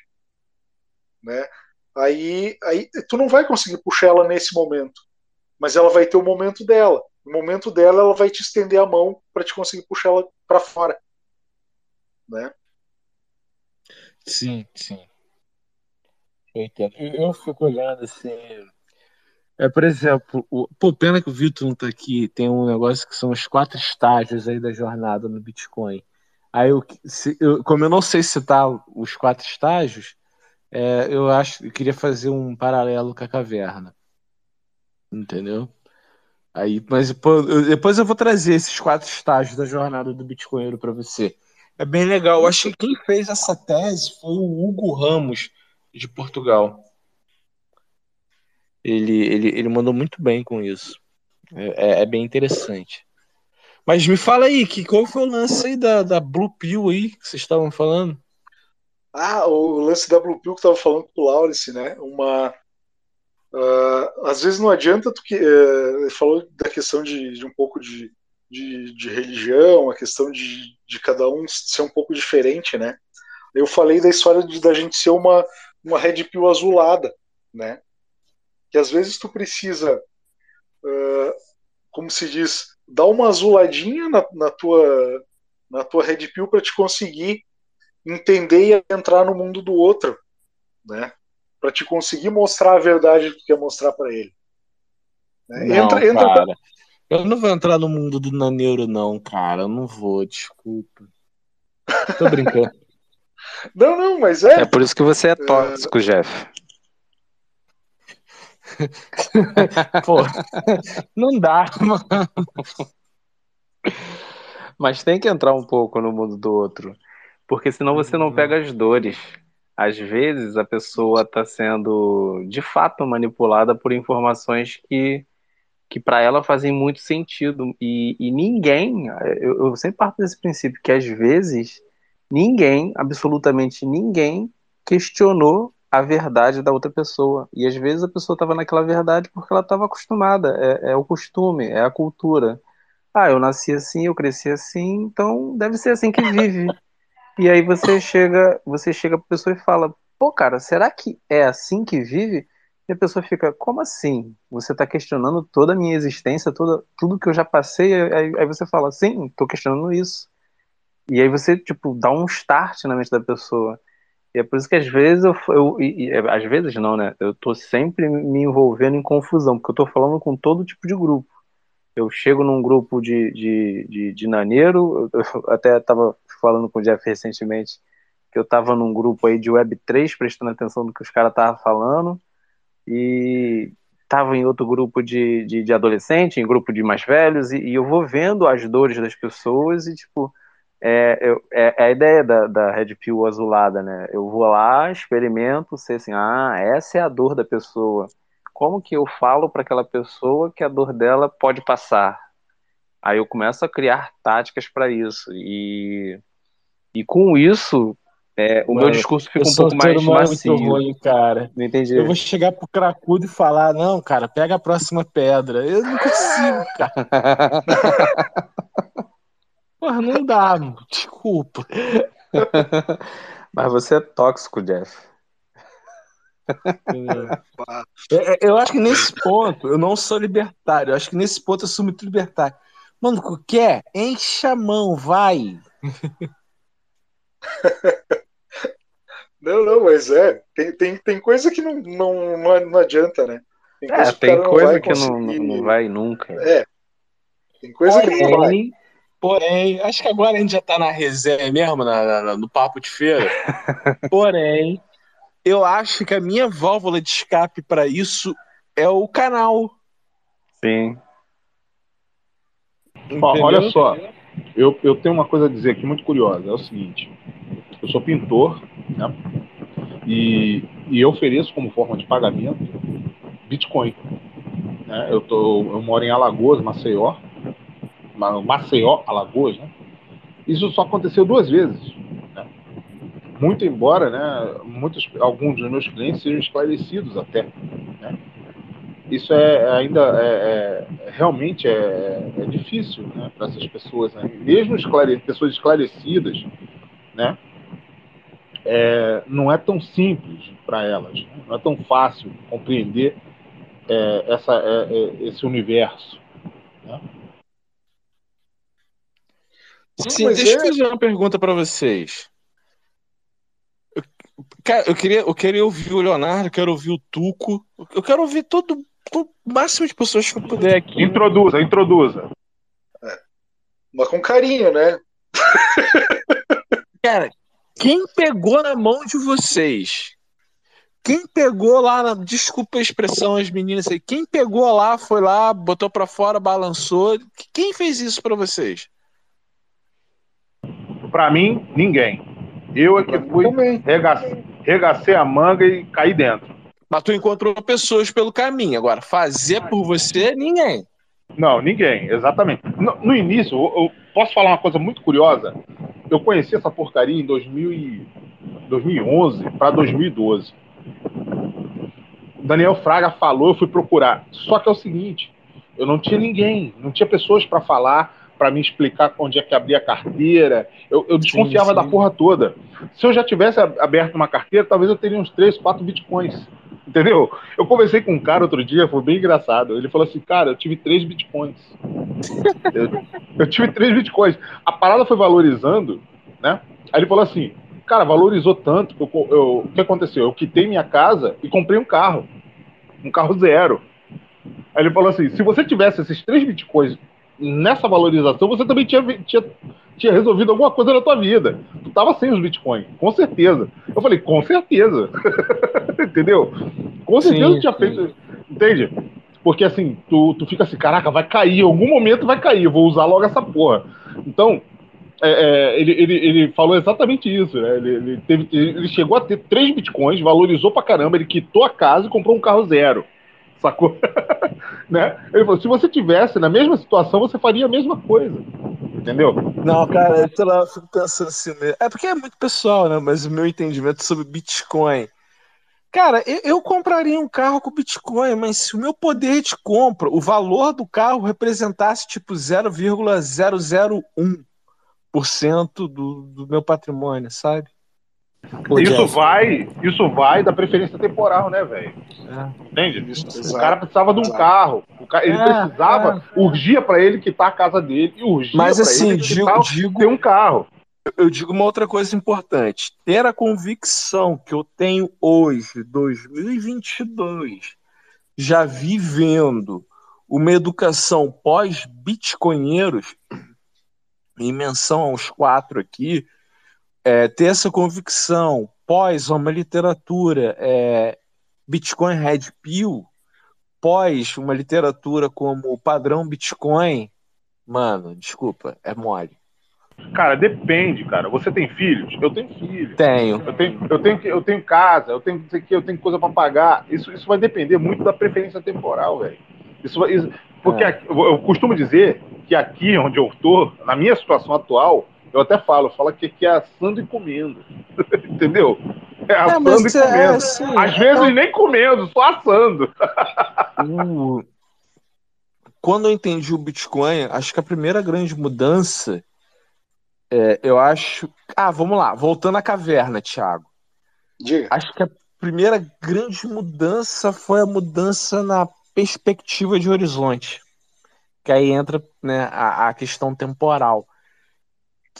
Né? Aí, aí tu não vai conseguir puxar ela nesse momento. Mas ela vai ter o momento dela. No momento dela, ela vai te estender a mão para te conseguir puxar ela para fora. Né? Sim, sim. Eu entendo. Eu, fico olhando assim. É, por exemplo, o, pô, pena que o Vitor não tá aqui. Tem um negócio que são os quatro estágios aí da jornada no Bitcoin. Aí, eu, se- eu- como eu não sei citar os quatro estágios, é, eu acho eu queria fazer um paralelo com a caverna. Entendeu? Aí, mas depois eu vou trazer esses quatro estágios da jornada do Bitcoinheiro para você. É bem legal. Eu acho que quem fez essa tese foi o Hugo Ramos, de Portugal. Ele, ele, ele mandou muito bem com isso. É, é- é bem interessante. Mas me fala aí, que, qual foi o lance aí da, da Blue Pill aí que vocês estavam falando? Ah, o lance da Blue Pill que eu tava falando com o Laurence, né? Uma. ah, às vezes não adianta tu que. ele falou da questão de, de um pouco de, de, de religião, a questão de, de cada um ser um pouco diferente, né? Eu falei da história de, da gente ser uma, uma Red Pill azulada, né? Que às vezes tu precisa, ah, como se diz, dar uma azuladinha na, na tua, na tua Red Pill para te conseguir entender e entrar no mundo do outro, né? Para te conseguir mostrar a verdade que tu quer mostrar para ele. Né? Não, entra, entra. Eu não vou entrar no mundo do Naneiro, não, cara. Eu não vou, desculpa. Tô brincando. Não, não, mas é. É por isso que você é tóxico, Jeff. Pô, não dá, mano. Mas tem que entrar um pouco no mundo do outro, porque senão você não pega as dores. Às vezes a pessoa está sendo de fato manipulada por informações que, que para ela fazem muito sentido. E, e ninguém, eu, eu sempre parto desse princípio que às vezes ninguém, absolutamente ninguém, questionou a verdade da outra pessoa. E às vezes a pessoa estava naquela verdade porque ela estava acostumada, é, é o costume, é a cultura. Ah, eu nasci assim, eu cresci assim, então deve ser assim que vive. E aí você chega, você chega pra pessoa e fala, pô, cara, será que é assim que vive? E a pessoa fica, como assim? Você está questionando toda a minha existência, toda, tudo que eu já passei, aí, aí você fala, sim, estou questionando isso. E aí você, tipo, dá um start na mente da pessoa. E é por isso que às vezes eu, eu e, e, às vezes não, né? Eu tô sempre me envolvendo em confusão, porque eu tô falando com todo tipo de grupo. Eu chego num grupo de, de, de, de naneiro, eu até estava falando com o Jeff recentemente, que eu estava num grupo aí de Web3, prestando atenção no que os caras estavam falando, e estava em outro grupo de, de, de adolescente, em grupo de mais velhos, e, e, eu vou vendo as dores das pessoas e, tipo, é, eu, é, é a ideia da, da Red Pill azulada, né? Eu vou lá, experimento, sei assim, ah, essa é a dor da pessoa como que eu falo para aquela pessoa que a dor dela pode passar? Aí eu começo a criar táticas para isso. E, e com isso, é, o Mano, meu discurso fica um pouco mais macio. ruim, cara. Não entendi. Eu vou chegar pro cracudo e falar, não, cara, pega a próxima pedra. Eu não consigo, cara. Porra, não dá, mano. desculpa. Mas você é tóxico, Jeff. É, é, Eu acho que nesse ponto eu não sou libertário. Eu acho que nesse ponto eu sou muito libertário. Mano, o que é? Enche a mão, vai. Não, não, mas é. Tem, tem, tem coisa que não, não, não, adianta, né? Tem É, que tem coisa vai que não, não vai nunca. É. Tem coisa que não vai. Porém, porém, acho que agora a gente já tá na resenha mesmo, na- na- no papo de feira. Porém, eu acho que a minha válvula de escape para isso é o canal. Sim. Entendeu? olha só, eu, eu tenho uma coisa a dizer aqui muito curiosa. É o seguinte: eu sou pintor, né? E, e eu ofereço como forma de pagamento Bitcoin. né? Eu, tô, eu moro em Alagoas, Maceió. Ma- Maceió, Alagoas, né? Isso só aconteceu duas vezes. né? Muito embora, né? Muitos, alguns dos meus clientes sejam esclarecidos até. Né? Isso é ainda é, é- realmente é, é difícil né, para essas pessoas, né? mesmo esclare, pessoas esclarecidas, né? É, não é tão simples para elas, né? não é tão fácil compreender é, essa, é, é, esse universo. Né? Sim, mas deixa eu é- fazer uma pergunta pra vocês. Eu, cara, eu queria, eu queria ouvir o Leonardo, eu quero ouvir o Tuco, eu quero ouvir todo o máximo de pessoas que eu puder aqui. Introduza, introduza. Mas com carinho, né? Cara, quem pegou na mão de vocês? Quem pegou lá, na, desculpa a expressão, as meninas aí, quem pegou lá, foi lá, botou pra fora, balançou? Quem fez isso pra vocês? Para mim, ninguém. Eu é que fui, regacei, regacei a manga e caí dentro. Mas tu encontrou pessoas pelo caminho. Agora, fazer por você, ninguém. Não, ninguém, exatamente. No, no início, eu, eu posso falar uma coisa muito curiosa. Eu conheci essa porcaria em 2000 e- 2011 para 2012. O Daniel Fraga falou, eu fui procurar. Só que é o seguinte, eu não tinha ninguém, não tinha pessoas para falar, para me explicar onde é que abria a carteira. Eu, eu desconfiava sim. da porra toda. Se eu já tivesse aberto uma carteira, talvez eu teria uns 3, 4 bitcoins. Entendeu? Eu conversei com um cara outro dia, foi bem engraçado. Ele falou assim, cara, eu tive 3 bitcoins. eu, eu tive 3 bitcoins. A parada foi valorizando, né? Aí ele falou assim, cara, valorizou tanto que eu, eu- o que aconteceu? Eu quitei minha casa e comprei um carro. Um carro zero. Aí ele falou assim: se você tivesse esses três bitcoins nessa valorização, você também tinha, tinha, tinha resolvido alguma coisa na tua vida. Tu tava sem os bitcoins, com certeza. Eu falei, com certeza. Entendeu? Com certeza Sim, tinha sim. feito. Entende? Porque assim, tu, tu fica assim, caraca, vai cair, em algum momento vai cair, eu vou usar logo essa porra. Então, é, é, ele, ele, ele falou exatamente isso, né? Ele, ele, teve, ele chegou a ter três bitcoins, valorizou pra caramba, ele quitou a casa e comprou um carro zero. Sacou? né? Ele falou: se você tivesse na mesma situação, você faria a mesma coisa. Entendeu? Não, cara, sei lá, eu fico pensando assim. né? É porque é muito pessoal, né? Mas o meu entendimento sobre Bitcoin Cara, eu, eu compraria um carro com Bitcoin, mas se o meu poder de compra, o valor do carro representasse tipo 0,001% do, do meu patrimônio, sabe? Ô, isso Jeff. vai, isso vai da preferência temporal, né, velho? Entende? o exato, cara precisava de um exato. carro. O ca- Ele É, precisava, urgia pra ele quitar a casa dele e urgia Mas pra assim, ele digo, quitar, digo, ter um carro. eu digo uma outra coisa importante. Ter a convicção que eu tenho hoje, 2022, já vivendo uma educação pós-bitcoinheiros, em menção aos quatro aqui, é, ter essa convicção pós uma literatura é, Bitcoin Red Pill, pós uma literatura como o padrão Bitcoin, mano, desculpa, é mole. Cara, depende, cara. Você tem filhos? Eu tenho filhos. Tenho. Eu tenho, eu tenho, eu tenho casa, eu tenho, eu tenho coisa pra pagar. Isso, isso vai depender muito da preferência temporal, velho. Isso, isso- porque É. aqui- eu eu costumo dizer que aqui onde eu tô, na minha situação atual, eu até falo, eu falo que aqui é assando e comendo. Entendeu? É assando mas e é, comendo. assim, Às é- vezes nem comendo, só assando. O- Quando eu entendi o Bitcoin, acho que a primeira grande mudança, é, eu acho. Ah, vamos lá, voltando à caverna, Thiago. Diga. Acho que a primeira grande mudança foi a mudança na perspectiva de horizonte. Que aí entra né, a, a questão temporal.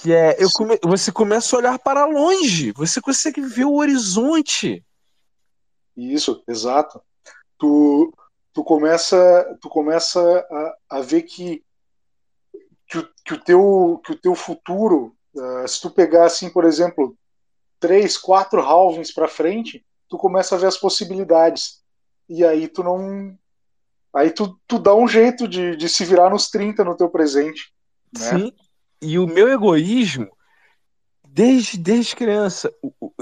Que é, eu come- você começa a olhar para longe, você consegue ver o horizonte. Isso, exato. Tu, tu começa, tu começa a, a ver que, que, o, que, o teu, que o teu futuro, ah, se tu pegar assim, por exemplo, três, quatro halvings para frente, tu começa a ver as possibilidades. E aí tu não. Aí tu, tu dá um jeito de, de se virar nos 30 no teu presente. Né? Sim, e o meu egoísmo, desde, desde criança,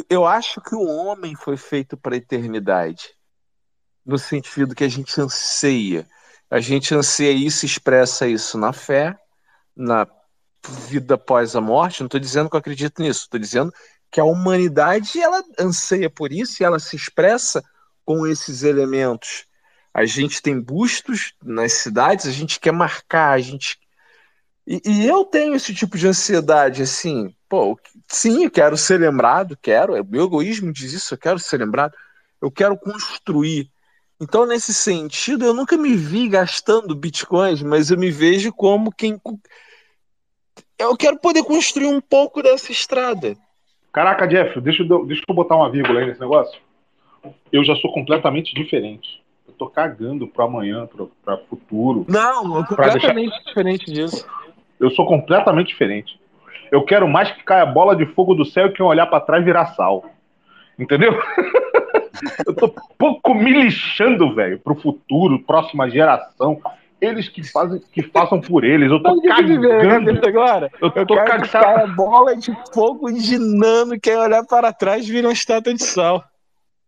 eu acho que o homem foi feito para a eternidade. No sentido que a gente anseia. A gente anseia isso, expressa isso na fé, na vida após a morte. Não estou dizendo que eu acredito nisso, estou dizendo que a humanidade ela anseia por isso e ela se expressa com esses elementos. A gente tem bustos nas cidades, a gente quer marcar, a gente e, e eu tenho esse tipo de ansiedade, assim, pô, sim, eu quero ser lembrado, quero, é, o meu egoísmo diz isso, eu quero ser lembrado, eu quero construir. Então, nesse sentido, eu nunca me vi gastando bitcoins, mas eu me vejo como quem. Eu quero poder construir um pouco dessa estrada. Caraca, Jeff, deixa eu, deixa eu botar uma vírgula aí nesse negócio. Eu já sou completamente diferente. Eu tô cagando pro amanhã, pro, pra futuro. Não, Pra deixar- completamente diferente disso. Eu sou completamente diferente. Eu quero mais que caia bola de fogo do céu e que eu olhar pra trás virar sal. Entendeu? eu tô pouco me lixando, velho, pro futuro, próxima geração. Eles que fazem, que façam por eles. Eu tô que eu cagando. agora? Eu Eu tô que cagando. caia bola de fogo ginando, quem olhar para trás vira uma estátua de sal.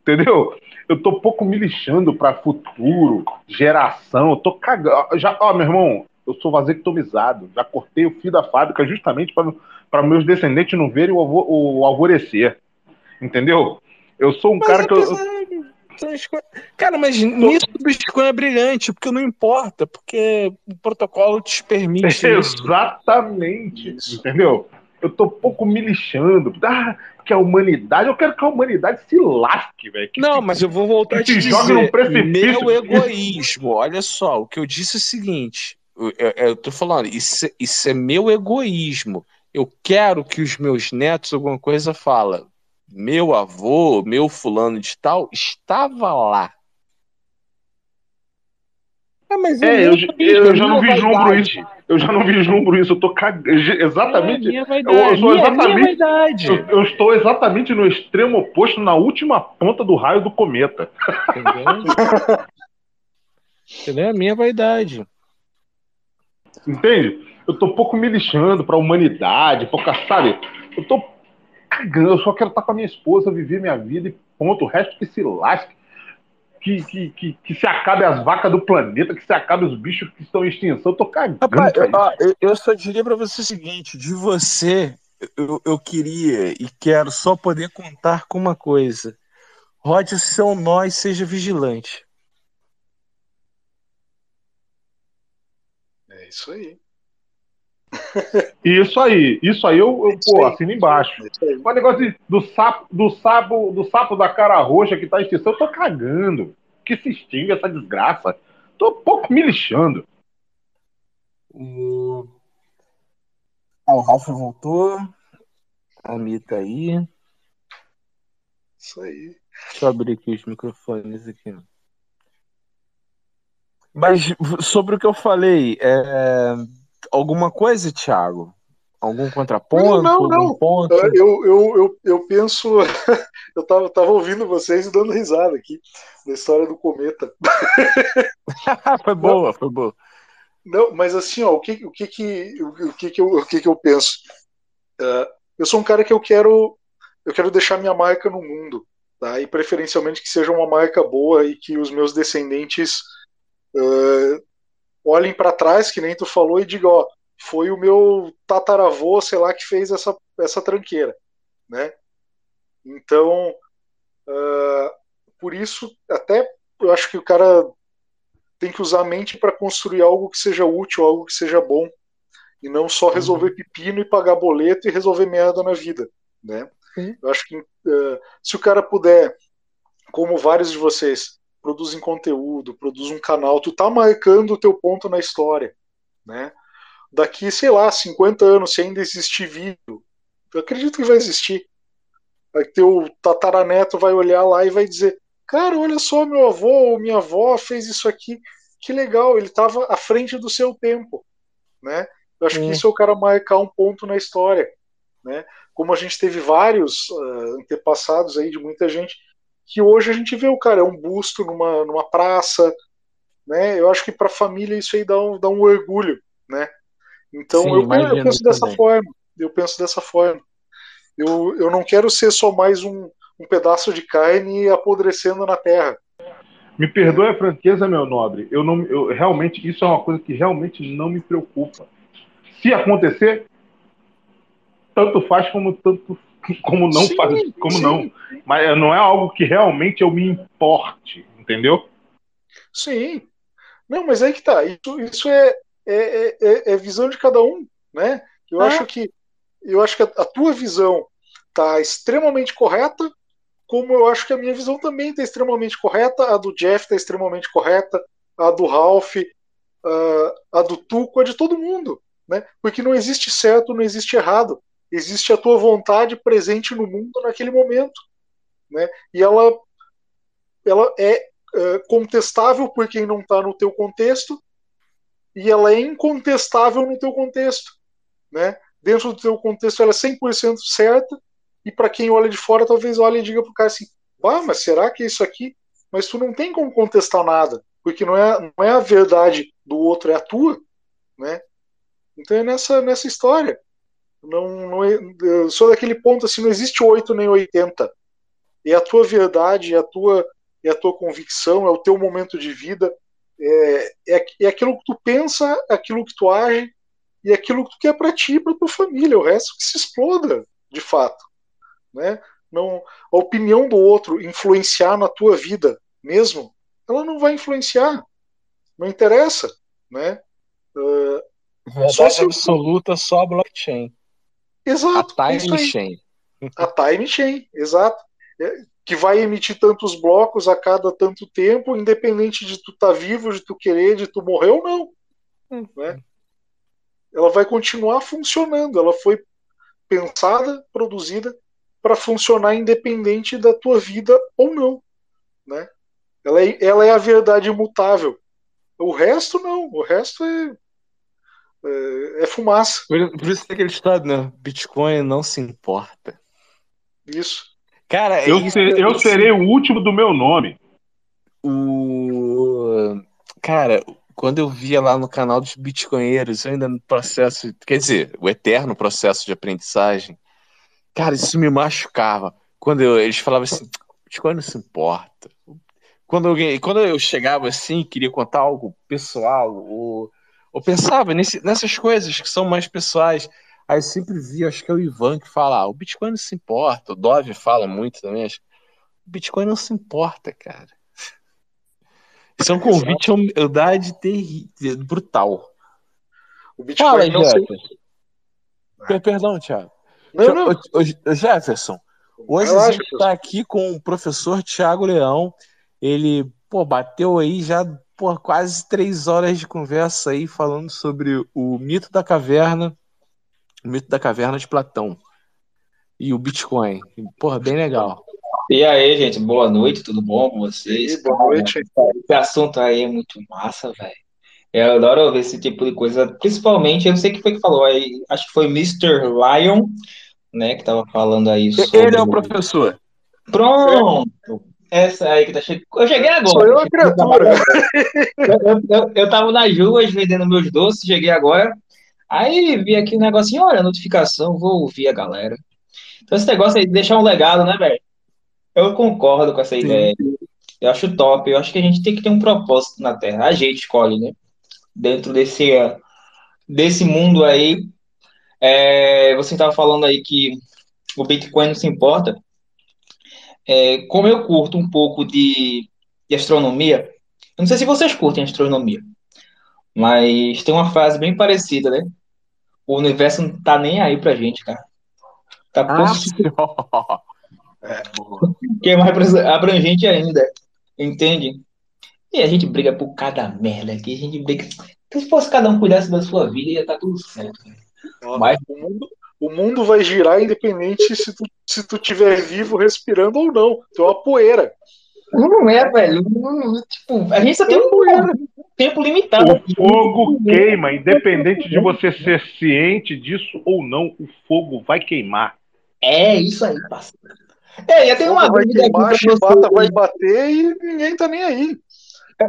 Entendeu? Eu tô pouco me lixando pra futuro, geração. Eu tô cagando. Já, ó, meu irmão, eu sou vasectomizado. Já cortei o fio da fábrica justamente para meus descendentes não verem o, alvo- o alvorecer. Entendeu? Eu sou um cara que eu. Cara, mas nisso o Bitcoin é brilhante, porque não importa, porque o protocolo te permite isso. Exatamente. Entendeu? Eu tô pouco me lixando. Ah, porque a humanidade. Eu quero que a humanidade se lasque, velho. Que- Não, mas eu vou voltar a que te dizer, precipício. meu egoísmo, olha só, o que eu disse é o seguinte, eu, eu- eu tô falando, isso, é- isso é meu egoísmo, eu quero que os meus netos, alguma coisa, fala, meu avô, meu fulano de tal, estava lá. É, mas É, eu, eu já não vislumbro isso. Eu já não vislumbro isso. Eu tô cagando. Exatamente. É, minha eu, eu sou exatamente. Eu, eu estou exatamente no extremo oposto, na última ponta do raio do cometa. Entendeu? É a minha vaidade. Entende? Eu tô pouco me lixando pra humanidade, pouca, sabe? Eu tô cagando, eu só quero estar com a minha esposa, viver minha vida e ponto. O resto que se lasque. Que, que, que, que se acabe as vacas do planeta, que se acabe os bichos que estão em extinção. Eu tô cagando. Rapaz, eu, eu- só diria pra você o seguinte: de você, eu, eu queria e quero só poder contar com uma coisa. Rode o seu nó e seja vigilante. É isso aí. Isso aí, isso aí eu, eu pô, assino embaixo. O negócio de- do sapo, do sapo, do sapo da cara roxa que tá em extinção, eu tô cagando. Que se extingue essa desgraça. Tô um pouco me lixando. O... Ah, o Ralph voltou. A Mi tá aí. Isso aí. Deixa eu abrir aqui os microfones aqui. Mas sobre o que eu falei, é... alguma coisa, Thiago? Algum contraponto? Não, não, ponto? Eu, eu, eu, eu penso. Eu tava, tava ouvindo vocês e dando risada aqui da história do cometa. foi boa, foi boa. Não, mas assim, ó, o que, o que, que, o que, que, eu, o que, que eu penso? É, eu sou um cara que eu quero, eu quero deixar minha marca no mundo, tá? E preferencialmente que seja uma marca boa e que os meus descendentes é, olhem para trás, que nem tu falou, e digam, ó, foi o meu tataravô, sei lá, que fez essa, essa tranqueira, né? Então, é, por isso, até eu acho que o cara tem que usar a mente para construir algo que seja útil, algo que seja bom, e não só resolver pepino e pagar boleto e resolver merda na vida, né? Eu acho que uh, se o cara puder, como vários de vocês, produzem conteúdo, produz um canal, tu tá marcando o teu ponto na história, né? Daqui, sei lá, 50 anos, se ainda existir vídeo, eu acredito que vai existir. Aí teu tataraneto vai olhar lá e vai dizer: Cara, olha só, meu avô ou minha avó fez isso aqui. Que legal, ele estava à frente do seu tempo, né? Eu acho que isso é o cara marcar um ponto na história, né? Como a gente teve vários uh, antepassados aí de muita gente que hoje a gente vê o cara é um busto numa, numa praça, né? Eu acho que para a família isso aí dá um, dá um orgulho, né? Então Sim, eu, eu penso dessa também. forma, eu penso dessa forma. Eu, eu não quero ser só mais um, um pedaço de carne apodrecendo na terra. Me perdoe a franqueza, meu nobre. Eu não, eu realmente isso é uma coisa que realmente não me preocupa. Se acontecer, tanto faz como tanto como não Sim, faz, como sim. não. Mas não é algo que realmente eu me importe, entendeu? Sim. Não, mas aí que tá. Isso, isso é, é, é, é visão de cada um, né? Eu É. acho que eu acho que a, a tua visão tá extremamente correta, como eu acho que a minha visão também está extremamente correta, a do Jeff está extremamente correta, a do Ralph, a, a do Tuco, a de todo mundo, né? Porque não existe certo, não existe errado. Existe a tua vontade presente no mundo naquele momento, né? E ela ela é é, contestável por quem não está no teu contexto e ela é incontestável no teu contexto, né? Dentro do teu contexto ela é 100% certa e para quem olha de fora talvez olhe e diga pro cara assim, ah, mas será que é isso aqui? Mas tu não tem como contestar nada, porque não é, não é a verdade do outro, é a tua, né? Então é nessa, nessa história. Não, não é, eu sou daquele ponto assim, não existe 8 nem 80. É a tua verdade, é a tua, é a tua convicção, é o teu momento de vida, é, é, é aquilo que tu pensa, é aquilo que tu age e é aquilo que tu quer para ti e para tua família. O resto que se exploda, de fato, né? Não, a opinião do outro influenciar na tua vida mesmo, ela não vai influenciar, não interessa, né? Uh, Verdade só se- absoluta, só a blockchain. Exato. A time chain. A time chain, exato. É, que vai emitir tantos blocos a cada tanto tempo, independente de tu estar vivo, de tu querer, de tu morrer ou não. Né? Ela vai continuar funcionando. Ela foi pensada, produzida para funcionar independente da tua vida ou não. Né? Ela, é, ela é a verdade imutável. O resto não. O resto é, é, é fumaça. Por, por isso tem aquele estado, né? Bitcoin não se importa. Isso. Cara, é Eu, isso, ser- eu isso- serei o último do meu nome. O. Cara, quando eu via lá no canal dos Bitcoinheiros, eu ainda no processo, quer dizer, o eterno processo de aprendizagem, cara, isso me machucava. Quando eu- eles falavam assim, Bitcoin não se importa. Quando, alguém, quando eu chegava assim, queria contar algo pessoal, ou, ou pensava nesse- nessas coisas que são mais pessoais, aí eu sempre via, acho que é o Ivan que fala, ah, o Bitcoin não se importa, o Dove fala muito também, acho Bitcoin não se importa, cara. Isso é um convite à humildade terrível, brutal. O Bitcoin Fala, não se- Jefferson. Per- Perdão, Thiago. Não, não. Ô, ô, Jefferson, hoje lá, a gente está aqui com o professor Tiago Leão. Ele, pô, bateu aí já por quase três horas de conversa aí falando sobre o mito da caverna, o mito da caverna de Platão e o Bitcoin. Porra, bem legal. E aí, gente, boa noite, tudo bom com vocês? E boa noite. Esse assunto aí é muito massa, velho. Eu adoro ver esse tipo de coisa, principalmente, eu não sei quem foi que falou aí, acho que foi Mr. Lion, né, que tava falando aí sobre... Ele é o professor. Pronto! Essa aí que tá chegando. Eu cheguei agora. Sou eu a criatura. Eu, eu, eu, eu tava nas ruas vendendo meus doces, cheguei agora. Aí vi aqui um negocinho, olha, notificação, vou ouvir a galera. Então esse negócio aí de deixar um legado, né, velho? Eu concordo com essa ideia. Eu acho top. Eu acho que a gente tem que ter um propósito na Terra. A gente escolhe, né? Dentro desse, desse mundo aí. É, você estava falando aí que o Bitcoin não se importa. É, como eu curto um pouco de, de astronomia, eu não sei se vocês curtem astronomia, mas tem uma frase bem parecida, né? O universo não tá nem aí pra gente, cara. Tá pouco Ah, que é mais abrangente ainda, entende? E a gente briga por cada merda aqui, a gente briga. Então, se fosse cada um cuidasse da sua vida, ia estar tudo certo. Ó, Mas- o, mundo, o mundo vai girar independente se tu, se tu tiver vivo, respirando ou não. Tu é uma poeira. Não é, velho. Tipo, a gente só tem um tempo limitado. O fogo queima, independente de você ser ciente disso ou não, o fogo vai queimar. É isso aí, parceiro. É, eu tenho uma vai dúvida aqui queimar, pra a chibata vai bater e ninguém tá nem aí.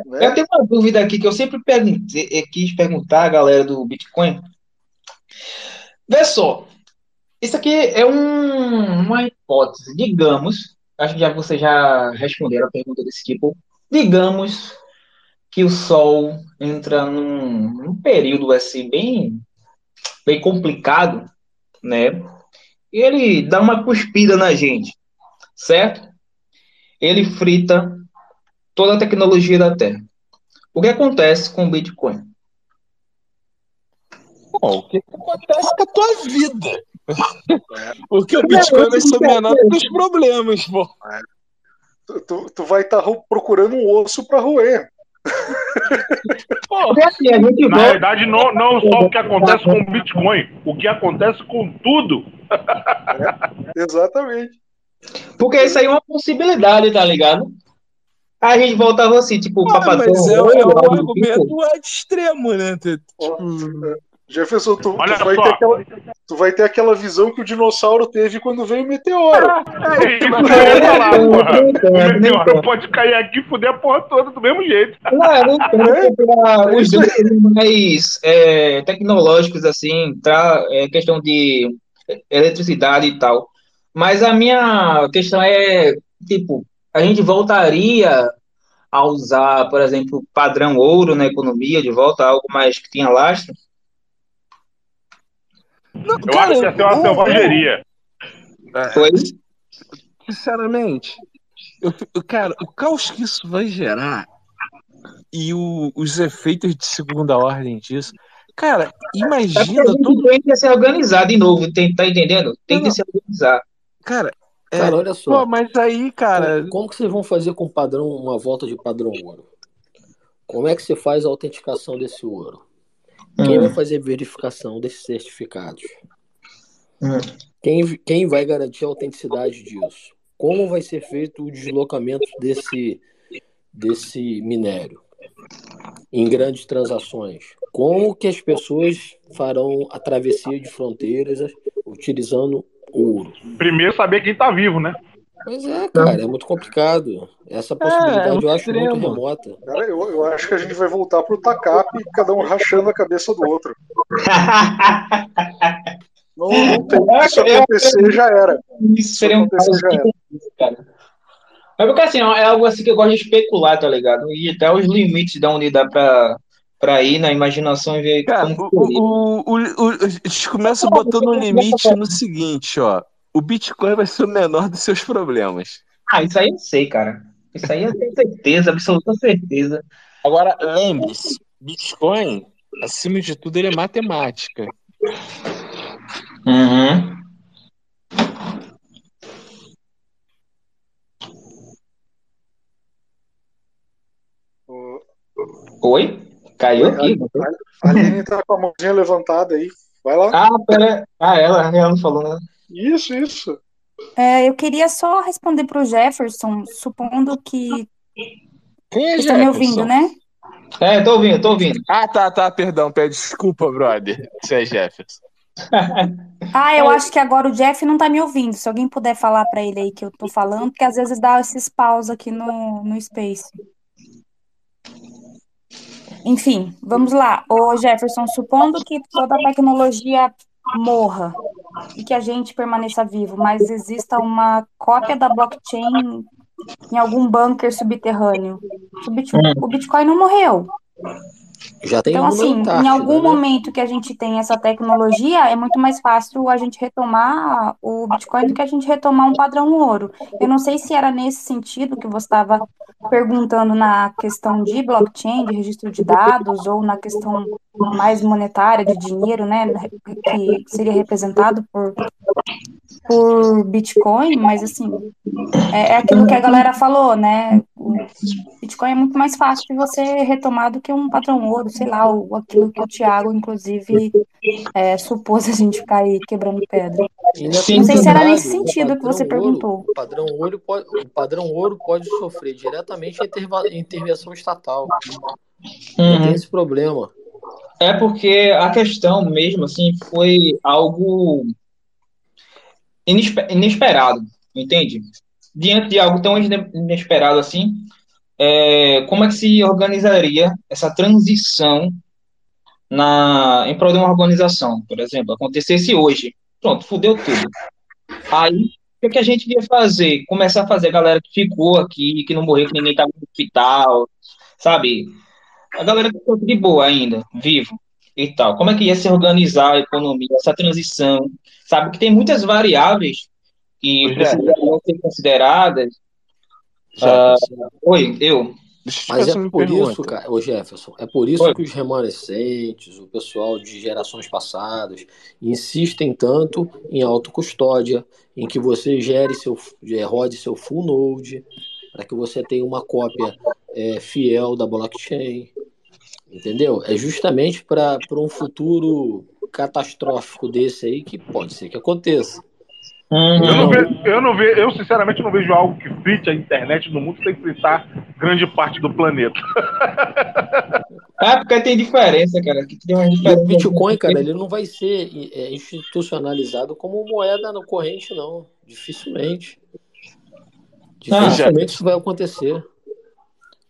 né? Eu tenho uma dúvida aqui que eu sempre perguntei, eh, quis perguntar à galera do Bitcoin. Vê só, isso aqui é um- uma hipótese. Digamos, acho que já vocês já responderam a pergunta desse tipo. Digamos que o Sol entra num, num período assim bem, bem complicado, né? E ele dá uma cuspida na gente, certo? Ele frita toda a tecnologia da Terra. O que acontece com o Bitcoin? Bom, o que acontece com a tua vida? Porque o Bitcoin vai ser o menor dos problemas, pô. Tu, tu- tu vai estar procurando um osso pra roer. Gente Na verdade, não, não só o que acontece com o Bitcoin, o que acontece com tudo. Exatamente. Porque isso aí é uma possibilidade, tá ligado? Aí a gente voltava assim, tipo, Ah, papadão. mas é, é oi, um argumento tipo. extremo, né? Tu- Jefferson, tu, tu Olha vai só. ter aquela, tu vai ter aquela visão que o dinossauro teve quando veio o meteoro. É isso que eu ia falar, porra. O meteoro pode cair aqui e fuder a porra toda do mesmo jeito. Não, não comprar os dois mais é, tecnológicos, assim, tra, é, questão de eletricidade e tal. Mas a minha questão é, tipo, a gente voltaria a usar, por exemplo, padrão ouro na economia, de volta, algo mais que tinha lastro? Eu acho que ia ser uma selvageria. Foi Sinceramente, eu, eu- cara, o caos que isso vai gerar e o- os efeitos de segunda ordem disso. Cara, É imagina tudo. tem que se organizar de novo, tem, tá entendendo? Tem que se organizar. Cara, é, Cara, olha só. pô, mas aí, cara, Como, como que vocês vão fazer com padrão, uma volta de padrão ouro? Como é que você faz a autenticação desse ouro? Quem Hum. vai fazer a verificação desses certificados? Hum. Quem, quem vai garantir a autenticidade disso? Como vai ser feito o deslocamento desse, desse minério em grandes transações? Como que as pessoas farão a travessia de fronteiras utilizando ouro? Primeiro saber quem tá vivo, né? Pois é, cara, é muito complicado. Essa possibilidade é um eu acho muito extremo. remota. Cara, eu, eu acho que a gente vai voltar pro TACAP, cada um rachando a cabeça do outro. Não, não tem. Se isso acontecer, já era. Isso seria um acontecer, já era. cara. É porque assim, é algo assim que eu gosto de especular, tá ligado? E até os limites de onde dá pra, pra ir na imaginação e ver Cara, como o, seria. o, o, o- a gente começa botando um limite no seguinte, ó. O Bitcoin vai ser o menor dos seus problemas. Ah, isso aí eu sei, cara. Isso aí eu tenho certeza, absoluta certeza. Agora, lembre-se, Bitcoin, acima de tudo, ele é matemática. Uhum. Oi? Caiu aqui? A Aline tá com a mãozinha levantada aí. Vai lá. Ah, pera. Ah, ela, ela não falou nada. Isso, isso. É, eu queria só responder pro Jefferson, supondo que. Quem é estão me ouvindo, né? É, tô ouvindo, tô ouvindo. Ah, tá, tá, perdão, pede desculpa, brother. Você é Jefferson. Ah, eu acho que agora o Jeff não tá me ouvindo. Se alguém puder falar pra ele aí que eu tô falando, porque às vezes dá esses paus aqui no, no Space. Enfim, vamos lá. Ô Jefferson, supondo que toda a tecnologia morra e que a gente permaneça vivo, mas exista uma cópia da blockchain em algum bunker subterrâneo. O Bit- o Bitcoin não morreu. Já tem Então, assim, em algum né? momento que a gente tem essa tecnologia, é muito mais fácil a gente retomar o Bitcoin do que a gente retomar um padrão ouro. Eu não sei se era nesse sentido que você estava perguntando na questão de blockchain, de registro de dados, ou na questão mais monetária, de dinheiro, né, que seria representado por, por Bitcoin, mas assim, é, é aquilo que a galera falou, né? O Bitcoin é muito mais fácil de você retomar do que um padrão ouro, sei lá, ou aquilo que o Thiago, inclusive, é, supôs a gente ficar aí quebrando pedra. Não sei se era nesse o sentido que você ouro- perguntou. O padrão ouro pode, o padrão ouro pode sofrer diretamente a intervenção estatal. Não Uhum. tem esse problema. É porque a questão mesmo, assim, foi algo inesperado, entende? Diante de algo tão ine- inesperado assim, é, como é que se organizaria essa transição na, em prol de uma organização, por exemplo, acontecesse hoje, pronto, fudeu tudo. Aí, o que, que a gente ia fazer? Começar a fazer a galera que ficou aqui, que não morreu, que ninguém estava no hospital, sabe? A galera que ficou de boa ainda, vivo e tal. Como é que ia se organizar a economia, essa transição? Sabe que tem muitas variáveis que Ô, precisariam ser consideradas. Ah, oi, eu. Mas é por isso, cara, ô Jefferson, é por isso Oi. que os remanescentes, o pessoal de gerações passadas, insistem tanto em autocustódia, em que você gere seu, eh, rode seu full node, para que você tenha uma cópia eh, fiel da blockchain. Entendeu? É justamente para um futuro catastrófico desse aí que pode ser que aconteça. Uhum. Eu não, vejo, eu não vejo, eu sinceramente não vejo algo que frite a internet no mundo sem fritar grande parte do planeta. É porque tem diferença, cara. Que tem uma E o diferença. Bitcoin, cara, ele não vai ser é, institucionalizado como moeda no corrente, não. Dificilmente. Ah, Dificilmente isso vai acontecer.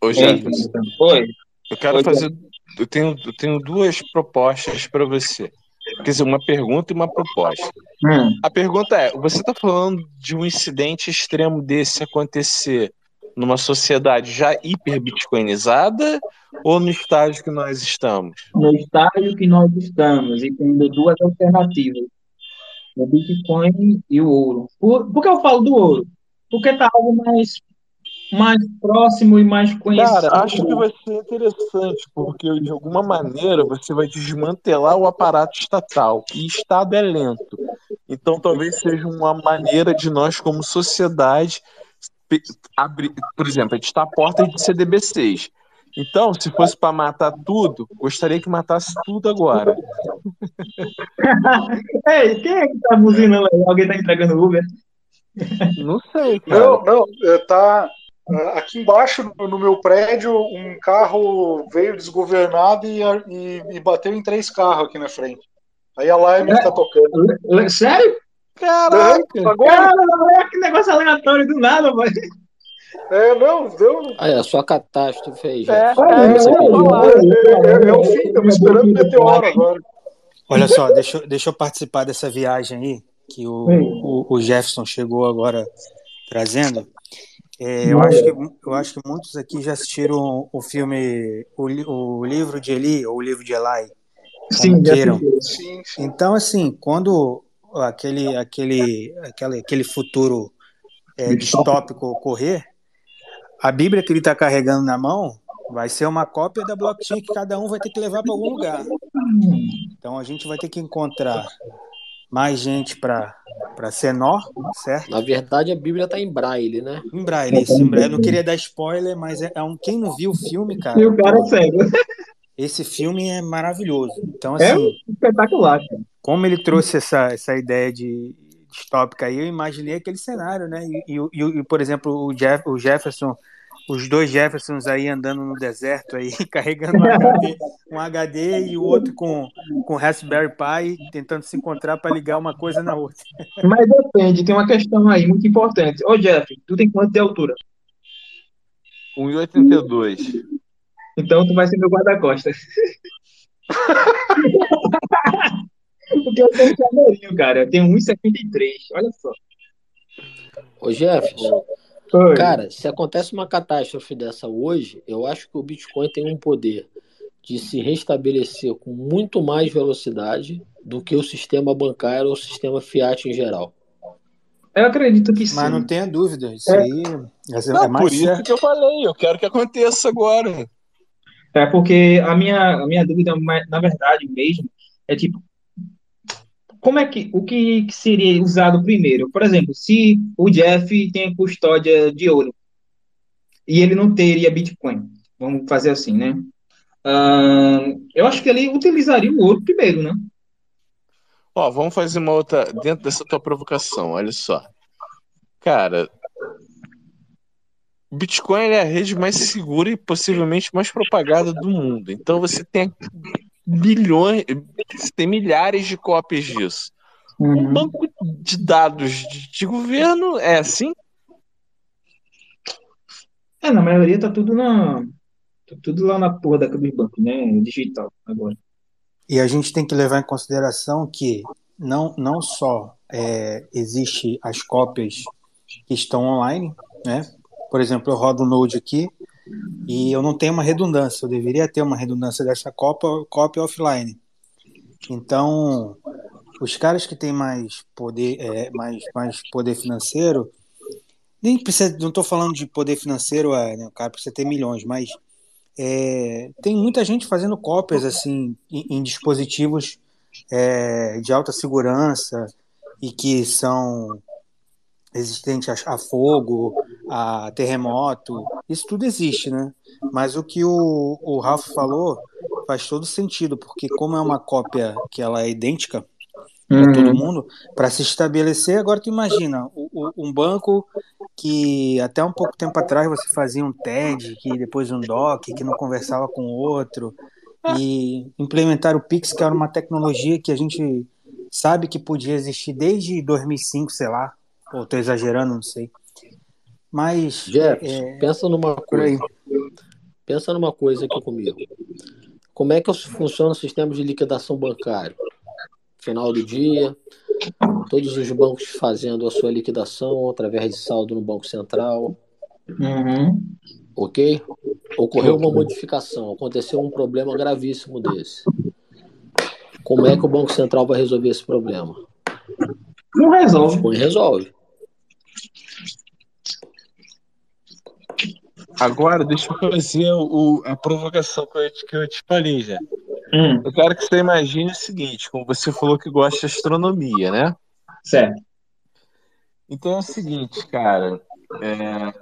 Ô, Jefferson, Oi. eu quero Oi, fazer. Eu tenho, eu tenho duas propostas para você. Quer dizer, uma pergunta e uma proposta. Hum. A pergunta é: você está falando de um incidente extremo desse acontecer numa sociedade já hiperbitcoinizada ou no estágio que nós estamos? no estágio que nós estamos e tendo duas alternativas, o Bitcoin e o ouro. Por, por que eu falo do ouro? Porque está algo mais, mais próximo e mais conhecido. Cara, acho que vai ser interessante, porque de alguma maneira você vai desmantelar o aparato estatal. E Estado é lento. Então talvez seja uma maneira de nós, como sociedade, abrir. Por exemplo, a gente está à porta de CDB6. Então, se fosse para matar tudo, gostaria que matasse tudo agora. Ei, quem é que tá buzinando aí? Alguém tá entregando Uber? Não sei, Não, não, é, tá. É, Aqui embaixo no meu prédio, um carro veio desgovernado e, e- e bateu em três carros aqui na frente. Aí a Lime tá tocando. Le- Sério? Caraca! Agora, Cara, que negócio aleatório do nada, mano. é, não, deu. Ah, é a sua catástrofe aí, É, é, é, é, é, é o fim, estamos esperando o meteoro agora. Olha só, deixa, eu- deixa eu participar dessa viagem aí que o, o, o Jefferson chegou agora trazendo. É, eu, acho que, eu acho que muitos aqui já assistiram o filme, o, o livro de Eli, ou o livro de Eli, Sim, queiram. Sim, sim. Então, assim, quando aquele, aquele, aquele, aquele futuro é, distópico ocorrer, a Bíblia que ele está carregando na mão vai ser uma cópia da blockchain que cada um vai ter que levar para algum lugar. Então a gente vai ter que encontrar mais gente para nó, certo? Na verdade, a Bíblia está em braille, né? Em braille, isso, em braille. Eu não queria dar spoiler, mas é, é um. Quem não viu o filme, cara. E o cara é cego. Esse filme é maravilhoso. Então, É assim, espetacular. cara. como ele trouxe essa, essa ideia de distópica aí, eu imaginei aquele cenário, né? E, e, e, e, por exemplo, o, Jeff, o Jefferson, os dois Jeffersons aí andando no deserto aí, carregando um HD, um HD e o outro com, com Raspberry Pi, tentando se encontrar para ligar uma coisa na outra. Mas depende, tem uma questão aí muito importante. Ô, Jeff, tu tem quanto de altura? 1,82. Então tu vai ser meu guarda-costas. Porque eu tenho um chaveirinho, cara. Eu tenho 1,73. Olha só. Ô Jefferson, Oi. cara, se acontece uma catástrofe dessa hoje, eu acho que o Bitcoin tem um poder de se restabelecer com muito mais velocidade do que o sistema bancário ou o sistema fiat em geral. Eu acredito que sim. Mas não tenha dúvida, isso É. aí é, Não, é mais por isso certo. que eu falei, eu quero que aconteça agora. É porque a minha, a minha dúvida, na verdade mesmo, é tipo, como é que, o que seria usado primeiro? Por exemplo, se o Jeff tem custódia de ouro e ele não teria Bitcoin, vamos fazer assim, né? Ahn, eu acho que ele utilizaria o ouro primeiro, né? Ó, vamos fazer uma outra dentro dessa tua provocação, olha só. Cara, Bitcoin é a rede mais segura e possivelmente mais propagada do mundo. Então você tem milhões, tem milhares de cópias disso. Um banco de dados de, de governo é assim? É, na maioria tá tudo na, tá tudo lá na porra da dos bancos, né? Digital agora. E a gente tem que levar em consideração que não, não só é, existe as cópias que estão online, né? Por exemplo, eu rodo o Node aqui e eu não tenho uma redundância. Eu deveria ter uma redundância dessa cópia, cópia offline. Então, os caras que têm mais poder, é, mais, mais poder financeiro, nem precisa, não estou falando de poder financeiro, é, né, o cara precisa ter milhões, mas é, tem muita gente fazendo cópias assim em, em dispositivos é, de alta segurança e que são resistentes a, a fogo, a terremoto, isso tudo existe, né? Mas o que o, o Ralph falou faz todo sentido, porque como é uma cópia que ela é idêntica para Uhum. todo mundo, para se estabelecer, agora tu imagina, o- o- um banco que até um pouco tempo atrás você fazia um TED, que depois um DOC, que não conversava com o outro, e implementar o Pix, que era uma tecnologia que a gente sabe que podia existir desde 2005, sei lá, ou tô exagerando, não sei. Mas Jefferson, é, pensa numa coisa. Pensa numa coisa aqui comigo. Como é que funciona o sistema de liquidação bancário? Final do dia, todos os bancos fazendo a sua liquidação através de saldo no Banco Central, Uhum. ok? Ocorreu uma modificação, aconteceu um problema gravíssimo desse. Como é que o Banco Central vai resolver esse problema? Não resolve. Bitcoin resolve. Agora, deixa eu fazer o, a provocação que eu, te- que eu te falei já. Hum. Eu quero que você imagine o seguinte, como você falou que gosta de astronomia, né? Certo. Então é o seguinte, cara. é,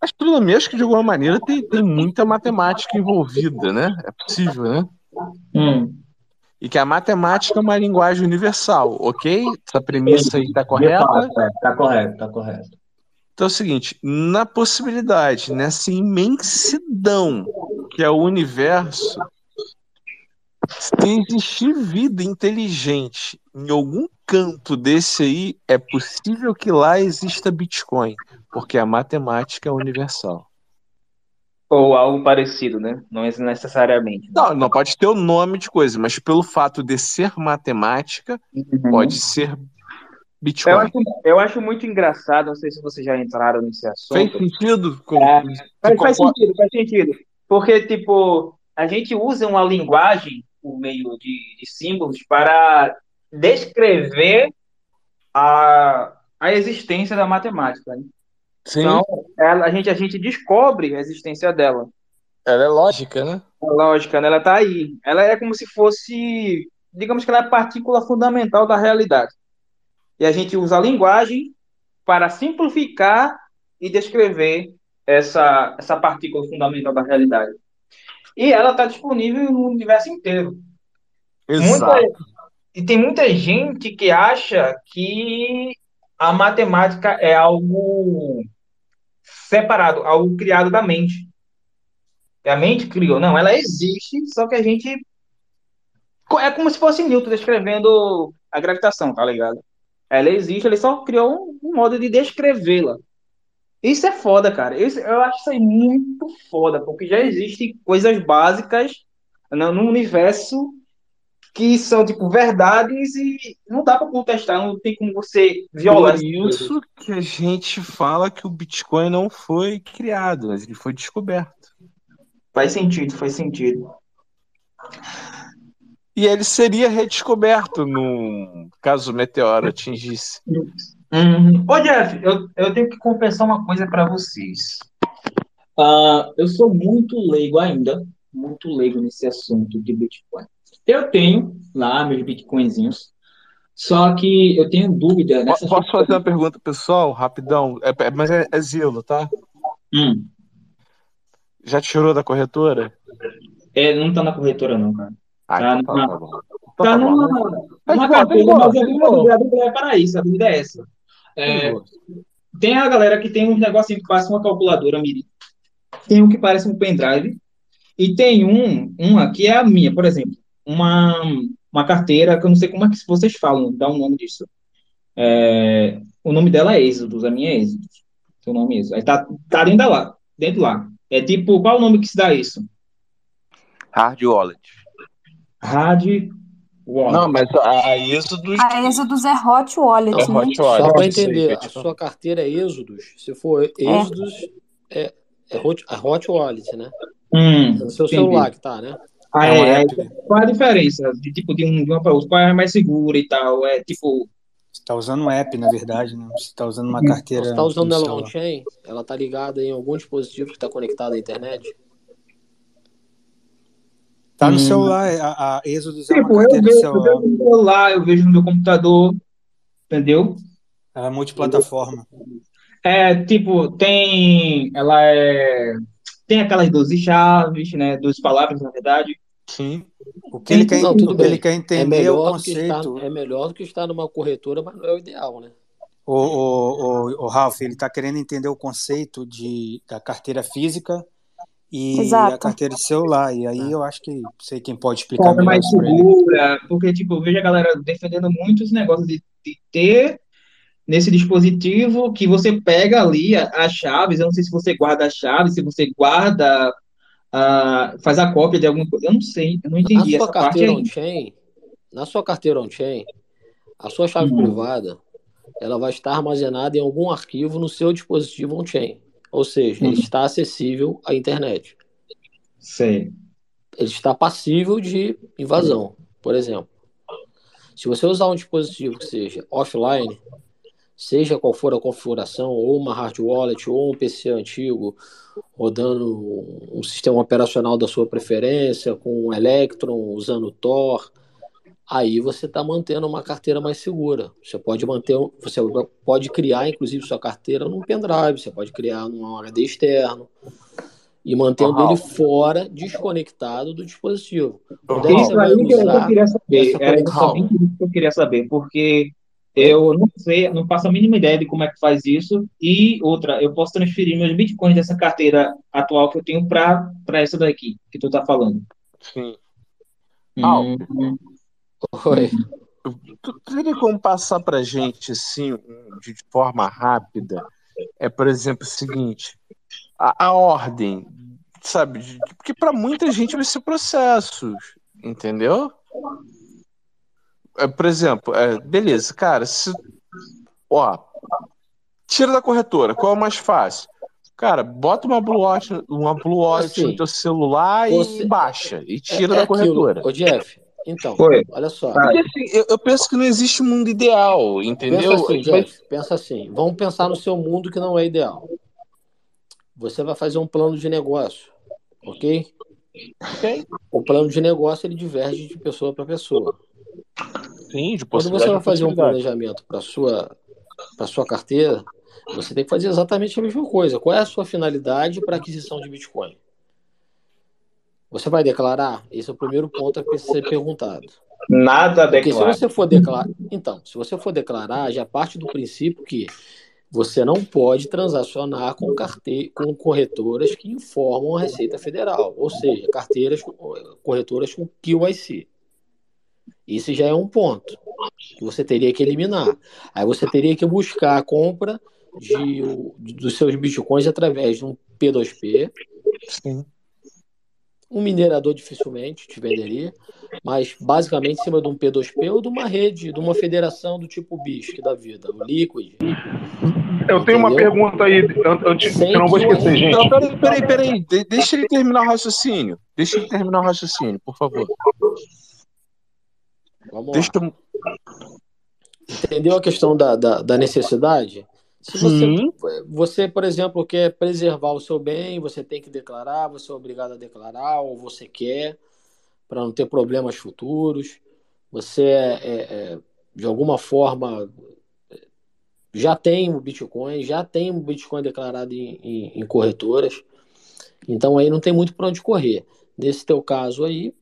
astronomia, acho que de alguma maneira tem, tem muita matemática envolvida, né? É possível, né? Hum. E que a matemática é uma linguagem universal, ok? Essa premissa aí está De correta? é, Tá correto, tá correto. Então é o seguinte, na possibilidade, nessa imensidão que é o universo, se existir vida inteligente em algum canto desse aí, é possível que lá exista Bitcoin, porque a matemática é universal. Ou algo parecido, né? Não é necessariamente. Não, não pode ter o nome de coisa, mas pelo fato de ser matemática, pode ser Bitcoin. Eu acho, eu acho muito engraçado, não sei se vocês já entraram nesse assunto. Fez sentido? Com- É, faz, faz sentido, faz sentido. Porque, tipo, a gente usa uma linguagem por meio de, de símbolos para descrever a, a existência da matemática. né? Sim. Então, ela, a, gente, a gente descobre a existência dela. Ela é lógica, né? Lógica, né? Ela tá aí. Ela é como se fosse, digamos que ela é a partícula fundamental da realidade. E a gente usa a linguagem para simplificar e descrever essa, essa partícula fundamental da realidade. E ela está disponível no universo inteiro. Muita, e tem muita gente que acha que a matemática é algo separado, algo criado da mente. Que a mente criou. Não, ela existe, só que a gente. É como se fosse Newton descrevendo a gravitação, tá ligado? Ela existe, ele só criou um, um modo de descrevê-la. Isso é foda, cara. Isso, eu acho isso aí muito foda, porque já existem coisas básicas no, no universo que são, tipo, verdades e não dá para contestar, não tem como você violar Por isso que a gente fala que o Bitcoin não foi criado, mas ele foi descoberto. Faz sentido, faz sentido. E ele seria redescoberto no caso o meteoro atingisse. Uhum. Ô, Jeff, eu, eu tenho que confessar uma coisa para vocês. Ah, eu sou muito leigo ainda, muito leigo nesse assunto de Bitcoin. Eu tenho lá meus Bitcoinzinhos, só que eu tenho dúvida nessa. Posso fazer uma pergunta pessoal, rapidão? É, é- mas é, é Zilo, tá? Hum. Já tirou da corretora? É, não tá na corretora, não, cara. Ah, tá, então tá, tá bom. tá tá bom. numa, Mas numa carteira, bom, mas a dúvida é para isso, a dúvida é essa. É, tem a galera que tem uns negocinhos que parece uma calculadora Miri. Tem um que parece um pendrive. E tem um, uma que é a minha, por exemplo. Uma, uma carteira que eu não sei como é que vocês falam, dá um nome disso. É, o nome dela é Êxodos, a minha é Êxodos. Seu nome é Êxodos. Aí tá, tá dentro lá, dentro lá. É tipo, qual o nome que se dá isso? Hard wallet. Hard wallet. Não, mas a, a Êxodos. A Êxodos é Hot Wallet, É né? Hot Só Wallet. para isso aí, entender, a sua carteira é Êxodos. Se for Êxodos, é, é hot, a Hot Wallet, né? Hum, É no seu entendi. celular que tá, né? Ah, É é, é. Qual a diferença de tipo de, um, de uma para outra? Qual é mais segura e tal? É tipo. Você está usando um app, na verdade, né? Você está usando uma Você carteira. está usando ela on-chain? Ela tá ligada em algum dispositivo que está conectado à internet? Tá no Hum. celular, a, a Exodus é uma Tipo, eu vejo, eu celular. vejo no celular, eu vejo no meu computador, entendeu? Ela é multiplataforma. É, tipo, tem. Ela é. Tem aquelas 12 chaves, né? 12 palavras, na verdade. Sim. O que ele quer, Não, tudo o que ele quer É entender é o que estar, conceito. é melhor do que estar numa corretora, mas não é o ideal, né? O, o, o, o Ralph, ele está querendo entender o conceito de, da carteira física e Exato. a carteira de celular. E aí eu acho que sei quem pode explicar é melhor mais segura, porque, tipo, eu vejo a galera defendendo muito esse negócio de, de ter nesse dispositivo que você pega ali a- as chaves, eu não sei se você guarda as chaves, se você guarda, ah, faz a cópia de alguma coisa, eu não sei, eu não Na entendi sua essa parte carteira on-chain, na sua carteira on-chain, a sua chave Hum. privada, ela vai estar armazenada em algum arquivo no seu dispositivo on-chain. Ou seja, ele Hum. está acessível à internet. Sei. Ele está passível de invasão, por exemplo. Se você usar um dispositivo que seja offline, seja qual for a configuração, ou uma hard wallet, ou um PC antigo, rodando um sistema operacional da sua preferência, com um Electron, usando Tor, aí você está mantendo uma carteira mais segura. Você pode manter, você pode criar, inclusive, sua carteira num pendrive, você pode criar num HD externo e mantendo ele fora, desconectado do dispositivo. Onde é Isso aí que eu, queria saber, era conexão? justamente isso que eu queria saber, porque eu não sei, não faço a mínima ideia de como é que faz isso, e outra, eu posso transferir meus bitcoins dessa carteira atual que eu tenho para para essa daqui, que tu tá falando. Sim. Hum, Oi. tu teria como passar pra gente, assim, de forma rápida? É, por exemplo, o seguinte: a, a ordem, sabe? de- Porque pra muita gente vai ser processos, entendeu? É, por exemplo, é, beleza, cara, se. Ó, tira da corretora, qual é o mais fácil? Cara, bota uma Blue Watch, uma Blue Watch Assim, no teu celular você- e baixa, e É, tira é da aquilo. corretora. Ô, Jeff, então, Oi. olha só. Porque assim, eu, eu penso que não existe um mundo ideal, Pensa entendeu? assim, Mas- Jeff, pensa assim. Vamos pensar no seu mundo que não é ideal. você vai fazer um plano de negócio, ok? O plano de negócio ele diverge de pessoa para pessoa. Sim, de Quando você vai fazer um planejamento para sua para sua carteira, você tem que fazer exatamente a mesma coisa. Qual é a sua finalidade para aquisição de Bitcoin? Você vai declarar? Esse é o primeiro ponto a ser perguntado. Nada a Porque se declarar. você for declarar, então, se você for declarar, já parte do princípio que você não pode transacionar com, carte... com corretoras que informam a Receita Federal, ou seja, carteiras corretoras com QIC. Isso já é um ponto que você teria que eliminar. Aí você teria que buscar a compra de, dos seus bitcoins através de um P2P. Sim. Um minerador dificilmente te venderia, mas basicamente em cima de um P2P ou de uma rede, de uma federação do tipo BISC da vida, o Liquid. Eu tenho uma Entendeu? pergunta aí, an- antes, que eu não vou esquecer, gente. Não, peraí, peraí, peraí. De- deixa ele terminar o raciocínio. Deixa ele terminar o raciocínio, por favor. Vamos Deixa lá. Entendeu a questão da, da, da necessidade? Se você, Sim. você, por exemplo, quer preservar o seu bem, você tem que declarar, você é obrigado a declarar, ou você quer, para não ter problemas futuros. Você, é, é, é, de alguma forma, já tem o Bitcoin, já tem o Bitcoin declarado em, em, em corretoras, então aí não tem muito para onde correr. Nesse teu caso aí,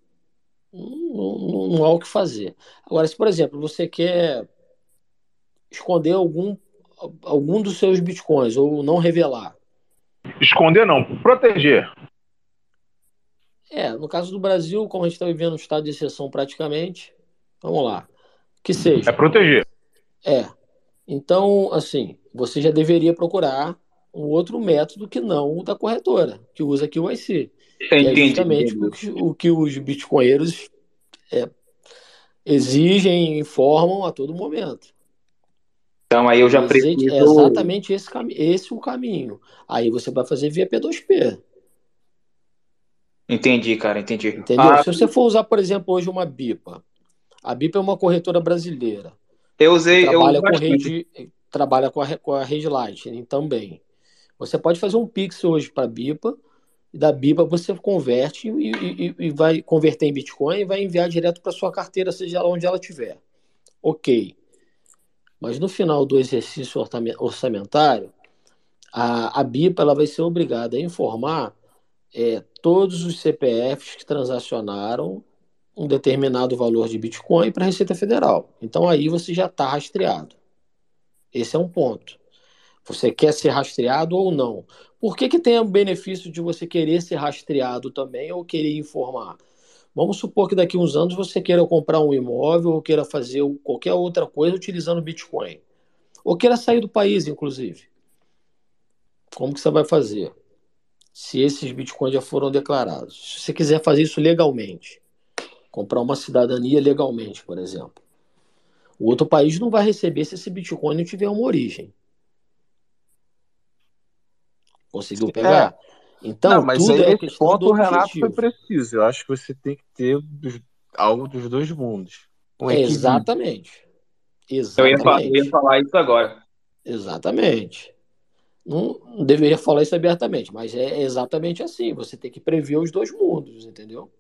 não, não, não há o que fazer. Agora, se, por exemplo, você quer esconder algum, algum dos seus bitcoins ou não revelar. Esconder não, proteger. É, no caso do Brasil, como a gente está vivendo um estado de exceção praticamente, vamos lá. Que seja. É proteger. É. Então, assim, você já deveria procurar um outro método que não o da corretora, que usa aqui o IC. É Entendi, justamente entendi. o que, o que os bitcoinheiros é, exigem e informam a todo momento. Então aí eu já Existe- preciso. É exatamente esse, esse o caminho. Aí você vai fazer via P2P. Entendi, cara, entendi. Entendeu? Ah, Se você for usar, por exemplo, hoje uma BIPA, a BIPA é uma corretora brasileira. eu usei. Eu trabalha uso com rede, trabalha com a, com a rede Lightning também. Você pode fazer um Pix hoje para a BIPA, e da BIPA você converte e, e- e vai converter em Bitcoin e vai enviar direto para sua carteira, seja lá onde ela estiver. Ok. Mas no final do exercício orçamen- orçamentário, a, a BIPA ela vai ser obrigada a informar é, todos os CPFs que transacionaram um determinado valor de Bitcoin para a Receita Federal. Então aí você já está rastreado. Esse é um ponto. Você quer ser rastreado ou não? Por que, que tem o benefício de você querer ser rastreado também ou querer informar? Vamos supor que daqui a uns anos você queira comprar um imóvel ou queira fazer qualquer outra coisa utilizando Bitcoin. Ou queira sair do país, inclusive. Como que você vai fazer? Se esses Bitcoins já foram declarados. Se você quiser fazer isso legalmente, comprar uma cidadania legalmente, por exemplo. O outro país não vai receber se esse Bitcoin não tiver uma origem. Conseguiu pegar? Então, não, mas tudo aí é nesse ponto do o Renato foi preciso. Eu acho que você tem que ter dos- algo dos dois mundos. Um equilíbrio. exatamente. Eu ia, fa- eu ia Exatamente. falar isso agora. Exatamente. Não, não deveria falar isso abertamente, mas é exatamente assim. Você tem que prever os dois mundos, entendeu?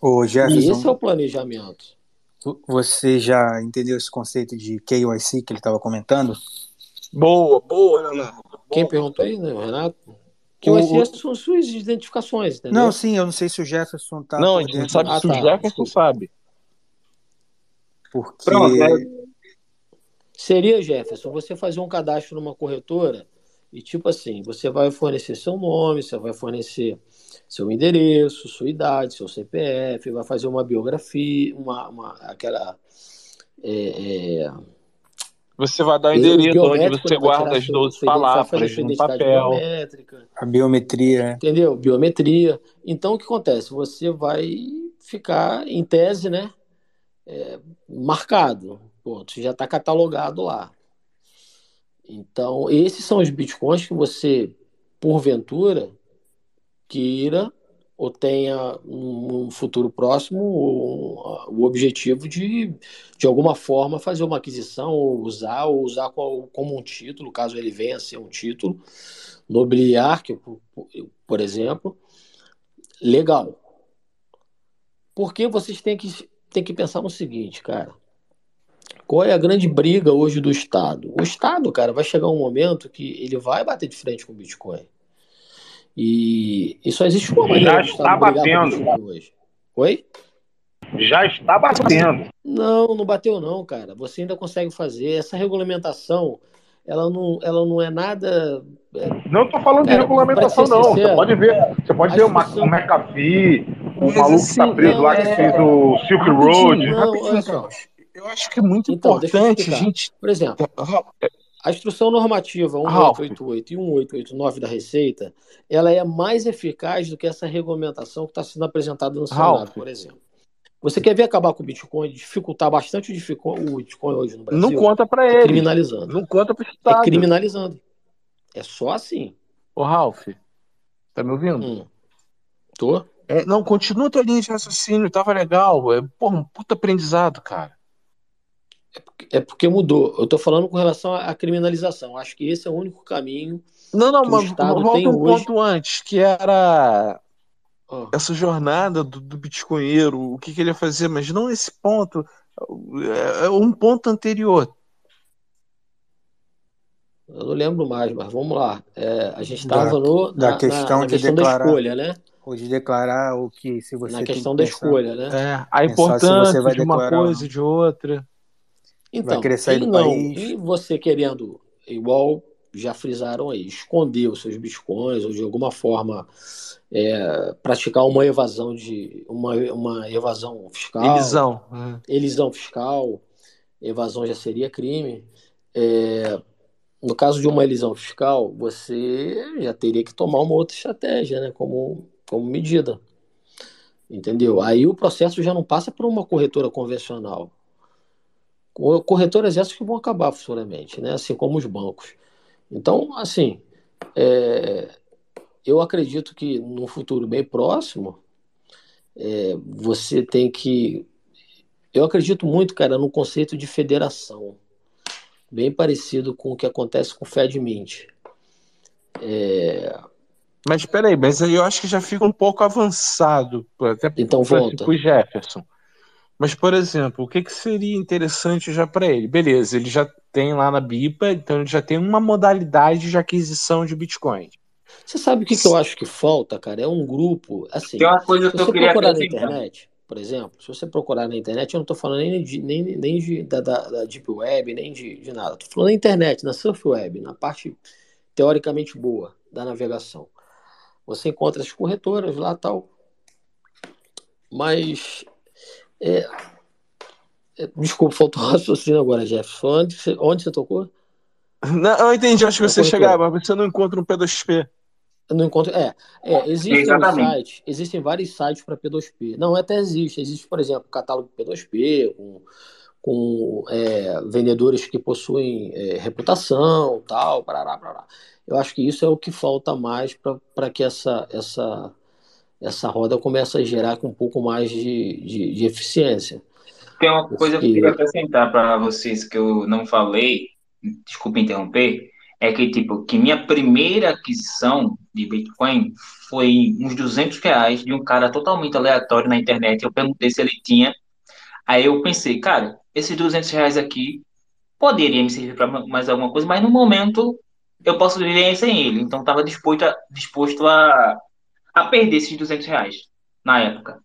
Ô, E Jefferson, esse é o planejamento. você já entendeu esse conceito de KYC que ele estava comentando? Boa, boa, Leonardo. Quem perguntou aí, né, o Renato? Que O- o- são suas identificações, entendeu? Não, sim, eu não sei se o Jefferson tá Não, a gente não sabe Ah, se o tá. Jefferson Desculpa. sabe. porque Pronto, é, Seria, Jefferson, você fazer um cadastro numa corretora e, tipo assim, você vai fornecer seu nome, você vai fornecer seu endereço, sua idade, seu CPF, vai fazer uma biografia, uma, uma aquela. é, é, Você vai dar o endereço onde você né? Guarda as seu, 12 sua ident- vai fazer palavras no papel. biométrica, a biometria, entendeu? Biometria. Então, o que acontece? Você vai ficar, em tese, né? é, marcado. Ponto. Já está catalogado lá. Então, esses são os bitcoins que você, porventura, queira ou tenha um futuro próximo o, o objetivo de, de alguma forma, fazer uma aquisição, ou usar, ou usar como, um título, caso ele venha a ser um título, nobiliar, que, por, por exemplo, legal. Porque vocês têm que, têm que pensar no seguinte, cara. Qual é a grande briga hoje do Estado? O Estado, cara, vai chegar um momento que ele vai bater de frente com o Bitcoin. E, e só existe uma maneira Já está batendo. Hoje. Oi? Já está batendo. Não, não bateu não, cara. Você ainda consegue fazer. Essa regulamentação, ela não, ela não é nada. é, Não estou falando Cara, de regulamentação, não. sincero, você pode ver, você pode ver o, Ma- discussão- o McAfee, o Mas maluco que assim, está preso não, lá, que é- fez o Silk Road. Não. Eu acho que é muito Então, importante gente. Por exemplo, a instrução normativa Ralph. 1888 e 1889 da Receita, ela é mais eficaz do que essa regulamentação que está sendo apresentada no Senado, Ralph. por exemplo. Você quer ver acabar com o Bitcoin, dificultar bastante o Bitcoin, o hoje no Brasil? Não conta pra É ele. criminalizando. Não conta pro É Estado. criminalizando. É só assim. Ô, Ralph, tá me ouvindo? Hum. Tô? É, não, continua tua linha de raciocínio, tava legal. É, porra, um puta aprendizado, cara. É porque mudou. Eu tô falando com relação à criminalização. Acho que esse é o único caminho Não, não, que o mas Estado volta tem um hoje. ponto antes, que era Ó, essa jornada do, do bitcoinheiro, o que, que ele ia fazer, mas não esse ponto, é, é um ponto anterior. eu não lembro mais, mas vamos lá. É, a gente Da, estava no, da na, na, questão na de questão da declarar, escolha, né? ou de declarar o que se você Na tem que questão da pensar, escolha, né? É, a pensar se você importância vai de uma coisa não. e de outra. Vai Então, querer sair do não, país. em você querendo, igual já frisaram aí, esconder os seus bitcoins ou de alguma forma é, praticar uma evasão de uma, uma evasão fiscal, Elisão. é. elisão fiscal, evasão já seria crime. É, no caso de uma elisão fiscal, você já teria que tomar uma outra estratégia, né, como, como medida. Entendeu? Aí o processo já não passa por uma corretora convencional. Co- Corretoras essas que vão acabar futuramente, né? Assim como os bancos. Então, assim, é, eu acredito que no futuro bem próximo, é, você tem que. Eu acredito muito, cara, no conceito de federação, bem parecido com o que acontece com o FedMint. É, Mas peraí, mas aí eu acho que já fica um pouco avançado, até então para o Jefferson. Mas, por exemplo, o que, que seria interessante já para ele? Beleza, ele já tem lá na BIPA, então ele já tem uma modalidade de aquisição de Bitcoin. Você sabe o que, que eu acho que falta, cara? É um grupo, assim, Tem uma coisa se que eu queria procurar na internet, por exemplo, se você procurar na internet, eu não estou falando nem, de, nem, nem de, da, da, da Deep Web, nem de, de nada. Estou falando na internet, na Surf Web, na parte teoricamente boa da navegação. Você encontra as corretoras lá tal. Mas. É, é, desculpa, faltou um raciocínio agora, Jefferson. Onde você, onde você tocou? Não, eu entendi, acho que você chegava, mas você não encontra um P2P. Eu não encontro. É, é existem os Exatamente. sites, existem vários sites para P2P. Não, até existe. Existe, por exemplo, catálogo P2P, com, com é, vendedores que possuem é, reputação, tal, parará, parará. Eu acho que isso é o que falta mais para que essa, essa, essa roda comece a gerar com um pouco mais de, de, de eficiência. Tem uma coisa que eu queria acrescentar para vocês que eu não falei, desculpa interromper, é que, tipo, que minha primeira aquisição de Bitcoin foi uns 200 reais de um cara totalmente aleatório na internet. Eu perguntei se ele tinha. Aí eu pensei, cara, esses 200 reais aqui poderia me servir para mais alguma coisa, mas no momento eu posso viver sem ele. Então estava disposto a, disposto a, a perder esses 200 reais na época.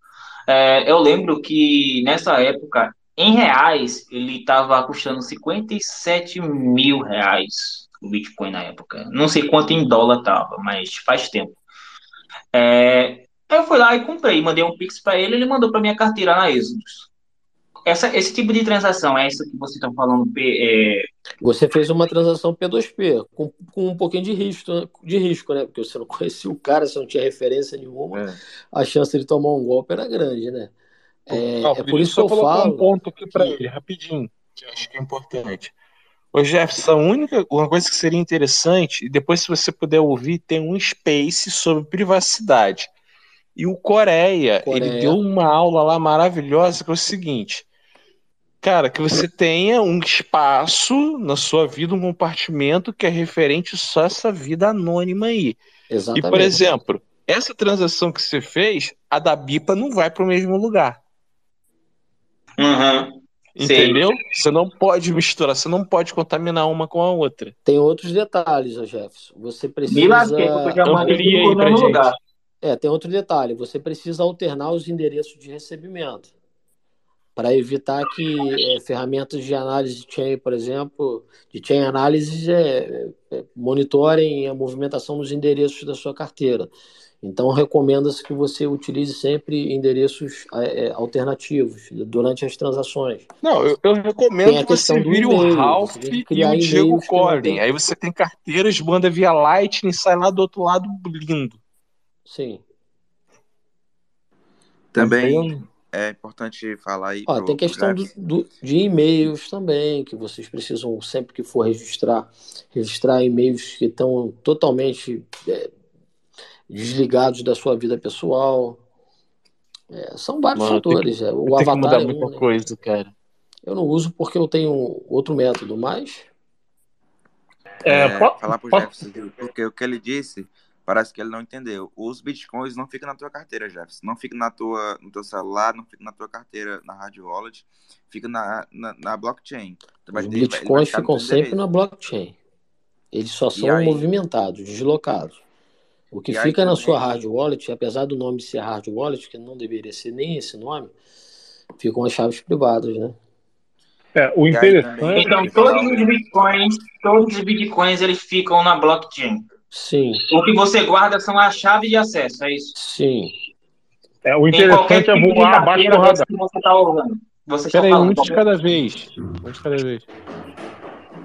É, eu lembro que nessa época, em reais, ele estava custando 57 mil reais o Bitcoin na época. Não sei quanto em dólar estava, mas faz tempo. É, eu fui lá e comprei, mandei um Pix para ele, ele mandou para minha carteira na Exodus. Essa, esse tipo de transação é isso que vocês estão falando, P- é, Você fez uma transação P2P, com, com um pouquinho de risco, de risco, né? Porque você não conhecia o cara, você não tinha referência nenhuma, É. a chance de tomar um golpe era grande, né? É, Ralph, é por isso que eu colocar um falo ponto aqui para que ele, rapidinho, que eu acho que é importante. Ô Jefferson, a única uma coisa que seria interessante, e depois se você puder ouvir, tem um space sobre privacidade. e o Coreia. Coreia. Ele deu uma aula lá maravilhosa que é o seguinte. Cara, que você tenha um espaço na sua vida, um compartimento que é referente só a essa vida anônima aí. E, Exatamente. por exemplo, essa transação que você fez, a da Bipa não vai para o mesmo lugar. Uhum. Entendeu? Você não pode misturar, você não pode contaminar uma com a outra. Tem outros detalhes, Jefferson. Você precisa. Me lasquei, porque eu já mandei Amplia aí pra mesmo gente. lugar. É, tem outro detalhe. Você precisa alternar os endereços de recebimento para evitar que é, ferramentas de análise de chain, por exemplo, de chain analysis, é, é, monitorem a movimentação dos endereços da sua carteira. Então, recomenda-se que você utilize sempre endereços alternativos durante as transações. Não, eu, eu recomendo que você vire o Ralph e o Diego Collin. tem- Aí você tem carteiras, manda via Lightning, sai lá do outro lado lindo. Sim. Também é importante falar aí Ó, pro, tem questão do, do- de e-mails também, que vocês precisam, sempre que for registrar, registrar e-mails que estão totalmente é, desligados da sua vida pessoal. É, são vários Mano, tem que- fatores. é. O Tem que avatar mudar é muita um, né? coisa, cara. Eu não uso porque eu tenho outro método, mas É, É, falar pro Jefferson, porque o que ele disse, parece que ele não entendeu. Os bitcoins não ficam na tua carteira, Jefferson. Não fica na tua, no teu celular, não fica na tua carteira, na hard wallet. Fica na, na, na blockchain. Tu os ter- bitcoins ficam sempre na blockchain. Eles só são aí- movimentados, deslocados. O que E aí fica na também- sua hard wallet, apesar do nome ser hard wallet, que não deveria ser nem esse nome, ficam as chaves privadas, né? É, o E interessante. também- Então, todos os bitcoins, todos os bitcoins, eles ficam na blockchain. Sim, O que você guarda são as chaves de acesso, é isso? sim. É, o interessante é tipo de voar abaixo do radar. que você está usando. Você está Peraí, um falando. de cada vez. Um de cada vez.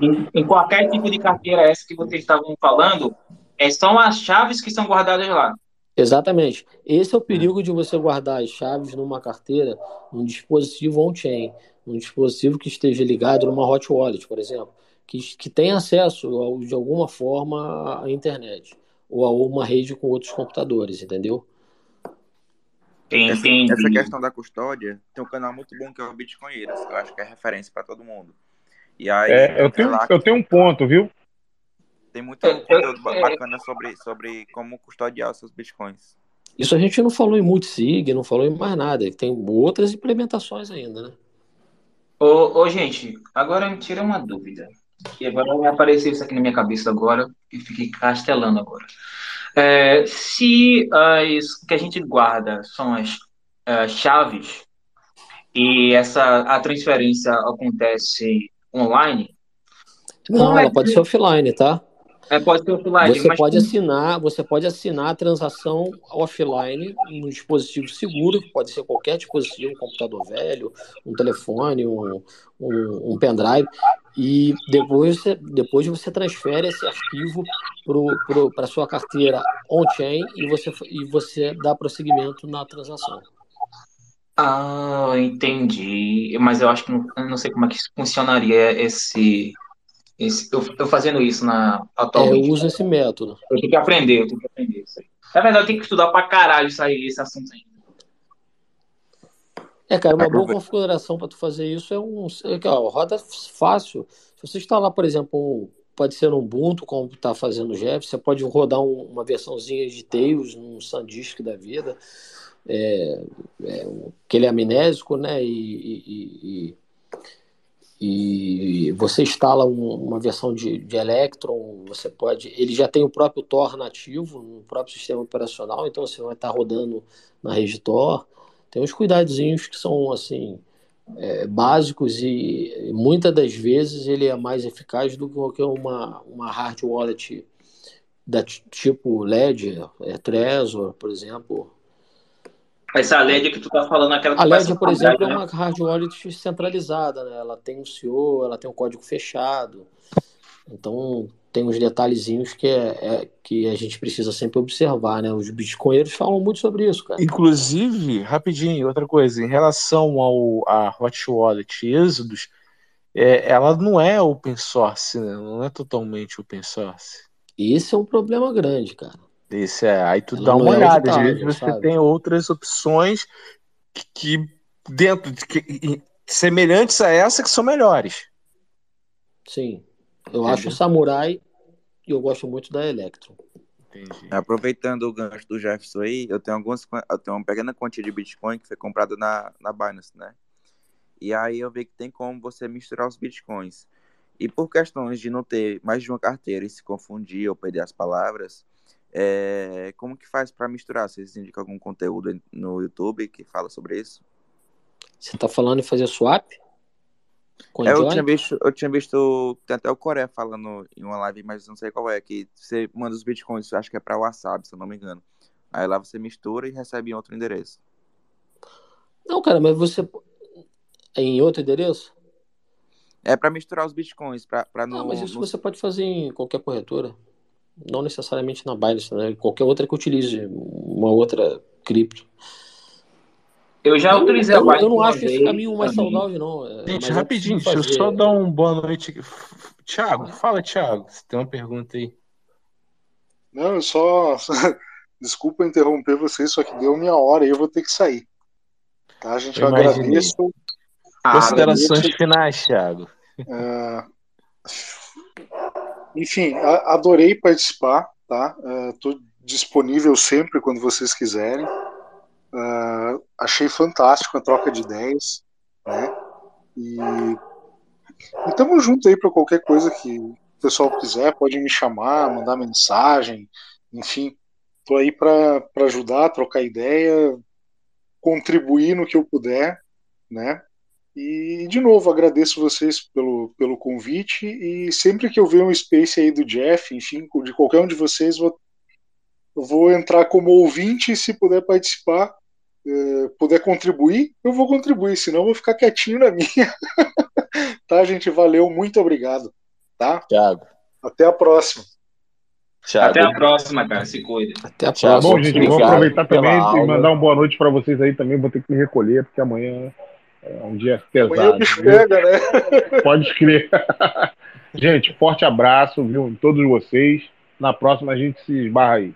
Em, em qualquer tipo de carteira essa que vocês estavam falando, é, são as chaves que são guardadas lá. Exatamente. Esse é o perigo de você guardar as chaves numa carteira, num dispositivo on-chain, num dispositivo que esteja ligado numa hot wallet, por exemplo, que, que tem acesso ao- de alguma forma à internet ou a uma rede com outros computadores, entendeu? Essa, Entendi. essa questão da custódia, tem um canal muito bom que é o Bitcoinheiros. Eu acho que é referência para todo mundo. E aí, É, eu, é tenho, lá eu que tenho um ponto, viu? tem muito eu- conteúdo é- bacana sobre, sobre como custodiar os seus bitcoins. Isso a gente não falou em multisig, não falou em mais nada. Tem outras implementações ainda, né? Ô, ô, gente, agora me tira uma dúvida. Que agora vai aparecer isso aqui na minha cabeça agora e fiquei castelando agora. É, se as que a gente guarda são as, as chaves e essa a transferência acontece online, Não, é ela pode que ser offline, tá? é, pode ser offline, Você mas pode assinar, você pode assinar a transação offline num dispositivo seguro, que pode ser qualquer dispositivo, um computador velho, um telefone, um, um, um pendrive, e depois você, depois você transfere esse arquivo para a sua carteira on-chain e você, e você dá prosseguimento na transação. Ah, entendi. Mas eu acho que não, não sei como é que funcionaria esse, esse eu, eu fazendo isso na É, eu atualmente. uso esse método. Eu tenho que aprender, eu tenho que aprender isso aí. Na verdade, eu tenho que estudar pra caralho isso aí, esse assunto aí. É, cara, uma boa configuração para tu fazer isso é um. é ó, roda fácil. Se você instalar, por exemplo, um, pode ser um Ubuntu, como está fazendo o Jeff, você pode rodar um- uma versãozinha de Tails num SanDisk da vida, é, é, um- que ele é amnésico, né? E, e- e- e você instala um- uma versão de, de Electron, você pode. Ele já tem o próprio Tor nativo no próprio sistema operacional, então você vai estar rodando na rede Tor. Tem uns cuidadozinhos que são assim é, básicos e muitas das vezes ele é mais eficaz do que uma, uma hard wallet da tipo Ledger, é, Trezor, por exemplo. Essa LED que tu tá falando, aquela que A Ledger, por exemplo, é né? uma hard wallet centralizada, né? Ela tem um CEO, ela tem um código fechado. Então tem uns detalhezinhos que, é, é- que a gente precisa sempre observar, né? Os bitcoinheiros falam muito sobre isso, cara. Inclusive, rapidinho, outra coisa, em relação ao a Hot Wallet Exodus, é, ela não é open source, né? Não é totalmente open source. Esse é um problema grande, cara. Esse é, aí tu Ela dá uma é olhada, às vezes você sabe? tem outras opções que, que dentro de que, semelhantes a essa que são melhores. Sim. Eu Entendi. acho Samurai e eu gosto muito da Electron. Entendi. Aproveitando o gancho do Jefferson aí, eu tenho algumas, eu tenho uma pequena quantia de Bitcoin que foi comprada na, na Binance, né? E aí eu vi que tem como você misturar os Bitcoins. E por questões de não ter mais de uma carteira e se confundir ou perder as palavras, é, como que faz para misturar? Vocês indicam algum conteúdo no YouTube que fala sobre isso? Você tá falando em fazer swap? Com É, eu tinha visto, eu tinha visto, tem até o Coreia falando em uma live, mas não sei qual é, que você manda os bitcoins, acho que é pra Wasabi, se eu não me engano. Aí lá você mistura e recebe em outro endereço. Não, cara, mas você. É em outro endereço? É pra misturar os bitcoins, pra, pra Não, mas isso não- você pode fazer em qualquer corretora. Não necessariamente na Binance, né? Qualquer outra que utilize uma outra cripto. Eu já Eu, utilizei a eu, Binance eu não acho esse caminho mais também. saudável, não. É, Gente, preciso rapidinho, deixa eu fazer. só dar um boa noite aqui. Tiago, fala, Tiago. Você tem uma pergunta aí? Não, eu só. Desculpa interromper vocês, só que deu minha hora e eu vou ter que sair. Tá, gente? Eu agradeço. Considerações agradeço. finais, Thiago. É, Enfim, a- adorei participar, tá? Estou disponível sempre quando vocês quiserem. É, achei fantástico a troca de ideias, né? E e tamo junto aí para qualquer coisa que o pessoal quiser, pode me chamar, mandar mensagem, enfim, tô aí para ajudar, trocar ideia, contribuir no que eu puder, né? E de novo agradeço vocês pelo, pelo convite e sempre que eu ver um space aí do Jeff, enfim, de qualquer um de vocês, vou, vou entrar como ouvinte e se puder participar, eh, puder contribuir, eu vou contribuir, senão eu vou ficar quietinho na minha. tá, gente? Valeu, muito obrigado. Tá? Thiago. Até a próxima. Até a próxima, cara. Se cuida. Até a Thiago, Bom, gente, vou aproveitar também e mandar uma boa noite pra vocês aí também. Vou ter que me recolher, porque amanhã é um dia Amanhã o pesado. bicho viu? pega, né? Pode crer. gente, forte abraço, viu? Em todos vocês. Na próxima a gente se esbarra aí.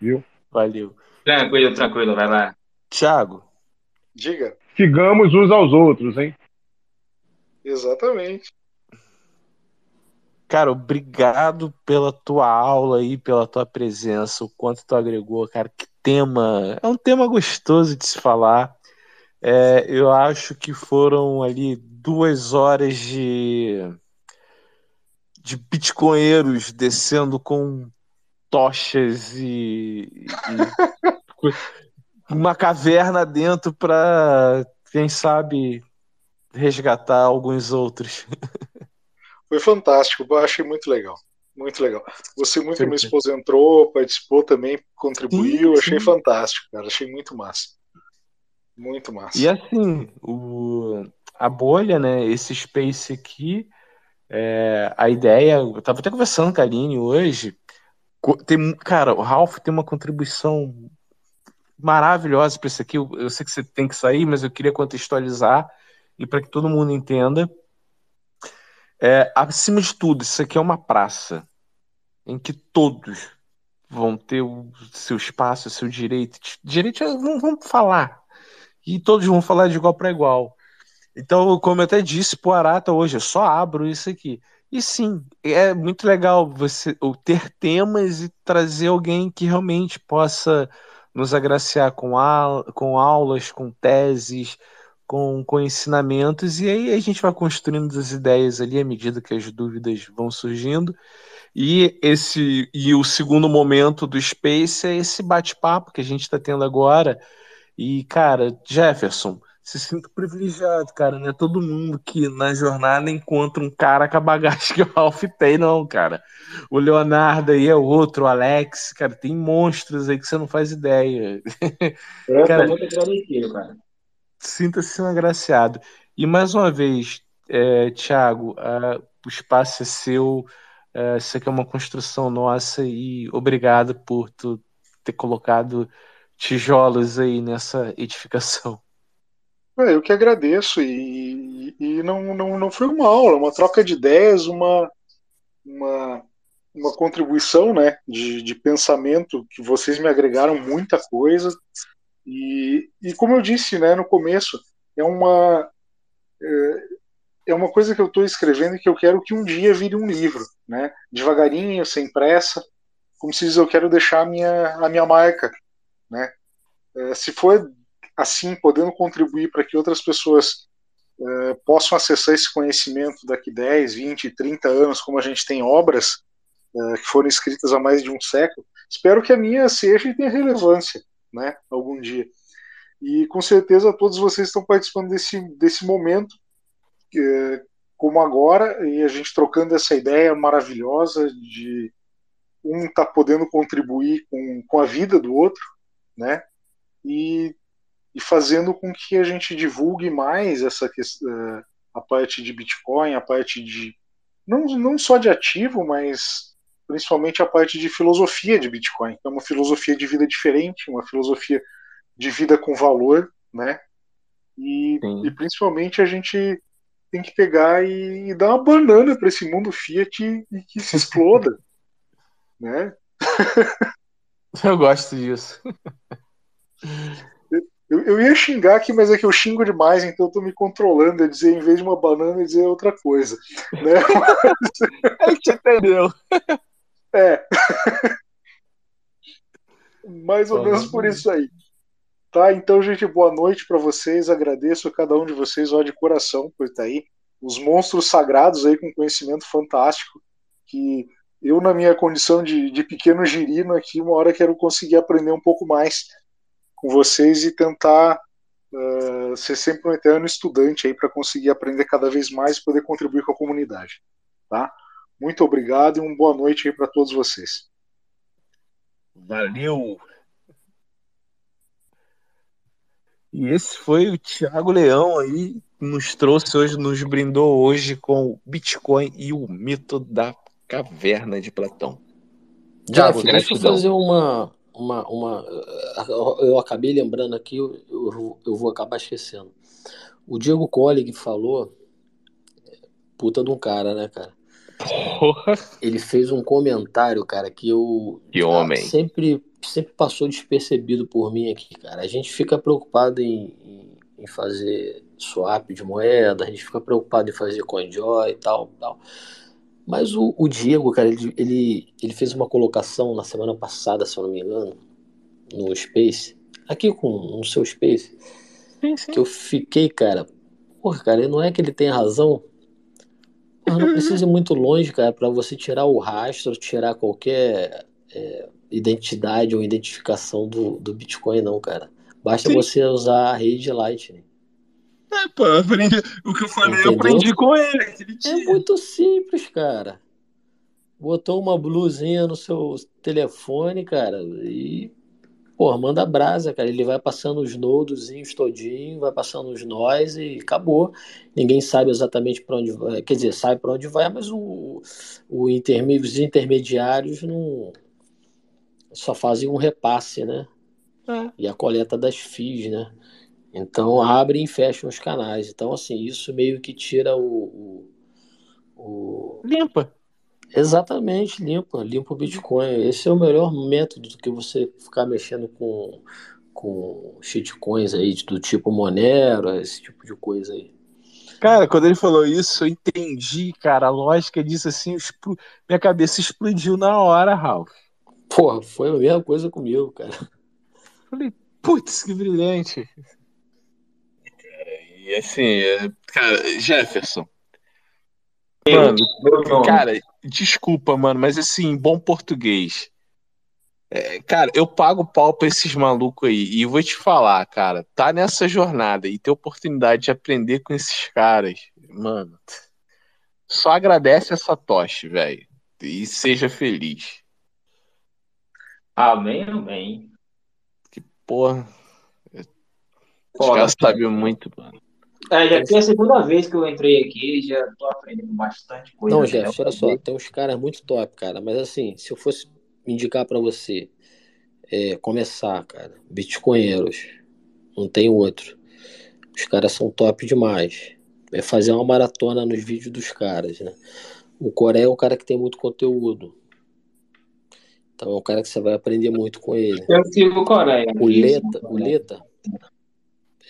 Viu? Valeu. Tranquilo, tranquilo. Vai lá. Thiago. Diga. Sigamos uns aos outros, hein? Exatamente. Cara, obrigado pela tua aula aí, pela tua presença, o quanto tu agregou, cara. Que tema. É um tema gostoso de se falar. É, eu acho que foram ali duas horas de, de bitcoinheiros descendo com tochas e, e uma caverna dentro para, quem sabe, resgatar alguns outros. Foi fantástico, eu achei muito legal. Muito legal. Você muito, minha Perfeito. esposa entrou, participou também, contribuiu, Sim, achei sim. fantástico, cara. Achei muito massa. Muito massa. E assim, o, a bolha, né? Esse space aqui, é, a ideia. Eu tava até conversando com a Aline hoje. Tem, cara, o Ralph tem uma contribuição maravilhosa para isso aqui. Eu, eu sei que você tem que sair, mas eu queria contextualizar e para que todo mundo entenda. É, acima de tudo, isso aqui é uma praça em que todos vão ter o seu espaço, o seu direito. Direito, é- não vamos falar. E todos vão falar de igual para igual. Então, como eu até disse pro Arata hoje, eu só abro isso aqui. E sim, é muito legal você ter temas e trazer alguém que realmente possa nos agraciar com, au- com aulas, com teses, com, com ensinamentos, e aí a gente vai construindo as ideias ali à medida que as dúvidas vão surgindo. E esse e o segundo momento do Space é esse bate-papo que a gente está tendo agora. E, cara, Jefferson, se sinto privilegiado, cara. Não é todo mundo que na jornada encontra um cara com a bagagem que o Ralph tem, não, cara. O Leonardo aí é outro, o Alex, cara, tem monstros aí que você não faz ideia. Eu Cara, agradecido, cara. Sinta-se um agraciado. E mais uma vez, é, Tiago, o espaço é seu, é, isso aqui é uma construção nossa e obrigado por tu ter colocado tijolos aí nessa edificação. É, eu que agradeço e, e não, não, não foi uma aula, uma troca de ideias, uma, uma uma contribuição né, de, de pensamento que vocês me agregaram muita coisa. E, e como eu disse né, no começo, é uma, é, é uma coisa que eu estou escrevendo e que eu quero que um dia vire um livro. Né? Devagarinho, sem pressa. Como se diz, eu quero deixar a minha, a minha marca. Né? É, se for assim, podendo contribuir para que outras pessoas é, possam acessar esse conhecimento daqui 10, 20, 30 anos, como a gente tem obras é, que foram escritas há mais de um século, espero que a minha seja e tenha relevância, né, algum dia. E com certeza todos vocês estão participando desse, desse momento, é, como agora, e a gente trocando essa ideia maravilhosa de um tá podendo contribuir com, com a vida do outro, né, e e fazendo com que a gente divulgue mais essa questão, eh, a parte de Bitcoin, a parte de não, não só de ativo, mas principalmente a parte de filosofia de Bitcoin, que é uma filosofia de vida diferente, uma filosofia de vida com valor, né? E, e principalmente a gente tem que pegar e, e dar uma banana para esse mundo Fiat e, e que se exploda, né? Eu gosto disso. Eu, eu ia xingar aqui, mas é que eu xingo demais, então eu tô me controlando. a dizer, em vez de uma banana, dizer outra coisa. Né? a gente entendeu. É. Mais ou menos por isso aí. Tá, então, gente, boa noite para vocês. Agradeço a cada um de vocês, ó, de coração, por estar aí. Os monstros sagrados aí com conhecimento fantástico. Que eu, na minha condição de, de pequeno girino aqui, uma hora quero conseguir aprender um pouco mais com vocês e tentar uh, ser sempre um eterno estudante aí para conseguir aprender cada vez mais e poder contribuir com a comunidade, tá? Muito obrigado e uma boa noite aí para todos vocês. Valeu. E esse foi o Thiago Leão aí, que nos trouxe hoje, nos brindou hoje com o Bitcoin e o mito da caverna de Platão. Tiago, deixa eu fazer uma, uma, uma. Eu acabei lembrando aqui, eu, eu, eu vou acabar esquecendo. O Diego Colling falou. Puta de um cara, né, cara? Porra. Ele fez um comentário, cara, que eu. Que homem. Sempre, sempre passou despercebido por mim aqui, cara. A gente fica preocupado em, em, em fazer swap de moeda, a gente fica preocupado em fazer CoinJoy e tal, tal. Mas o, o Diego, cara, ele, ele, ele fez uma colocação na semana passada, se eu não me engano, no Space, aqui com no seu Space, sim, sim. que eu fiquei, cara, porra, cara, não é que ele tem razão, mas não precisa ir muito longe, cara, para você tirar o rastro, tirar qualquer é, identidade ou identificação do, do Bitcoin, não, cara. Basta sim. você usar a rede Lightning. É, pô, eu aprendi, o que eu falei, Entendeu? eu aprendi com ele aquele dia. É muito simples, cara. Botou uma blusinha no seu telefone, cara, e pô, manda brasa, cara. Ele vai passando os nodozinhos todinho, vai passando os nós e acabou. Ninguém sabe exatamente para onde vai. Quer dizer, sabe para onde vai, mas o, o interme, os intermediários não só fazem um repasse, né? É. E a coleta das FIIs, né? Então abrem e fecham os canais. Então, assim, isso meio que tira o. o, o... Limpa. Exatamente, limpa, limpa o Bitcoin. Esse é o melhor método do que você ficar mexendo com, com shitcoins aí, do tipo Monero, esse tipo de coisa aí. Cara, quando ele falou isso, eu entendi, cara, a lógica disso assim, expl... minha cabeça explodiu na hora, Ralph. Porra, foi a mesma coisa comigo, cara. Falei, putz, que brilhante. E assim, é, cara, Jefferson. Mano, cara, desculpa, mano, mas assim, bom português. É, cara, eu pago pau pra esses malucos aí. E vou te falar, cara, tá nessa jornada e ter oportunidade de aprender com esses caras, mano. Só agradece essa tocha, velho. E seja feliz. Amém, amém. Que porra. Os caras sabem muito, mano. É, já foi a segunda vez que eu entrei aqui, já tô aprendendo bastante coisa. Não, Jeff, olha só, tem uns caras muito top, cara. Mas assim, se eu fosse indicar para você é, começar, cara, Bitcoinheiros, não tem outro. Os caras são top demais. É fazer uma maratona nos vídeos dos caras, né? O Coreia é um cara que tem muito conteúdo. Então é um cara que você vai aprender muito com ele. Eu sigo Coreia. O Leta, o Leta,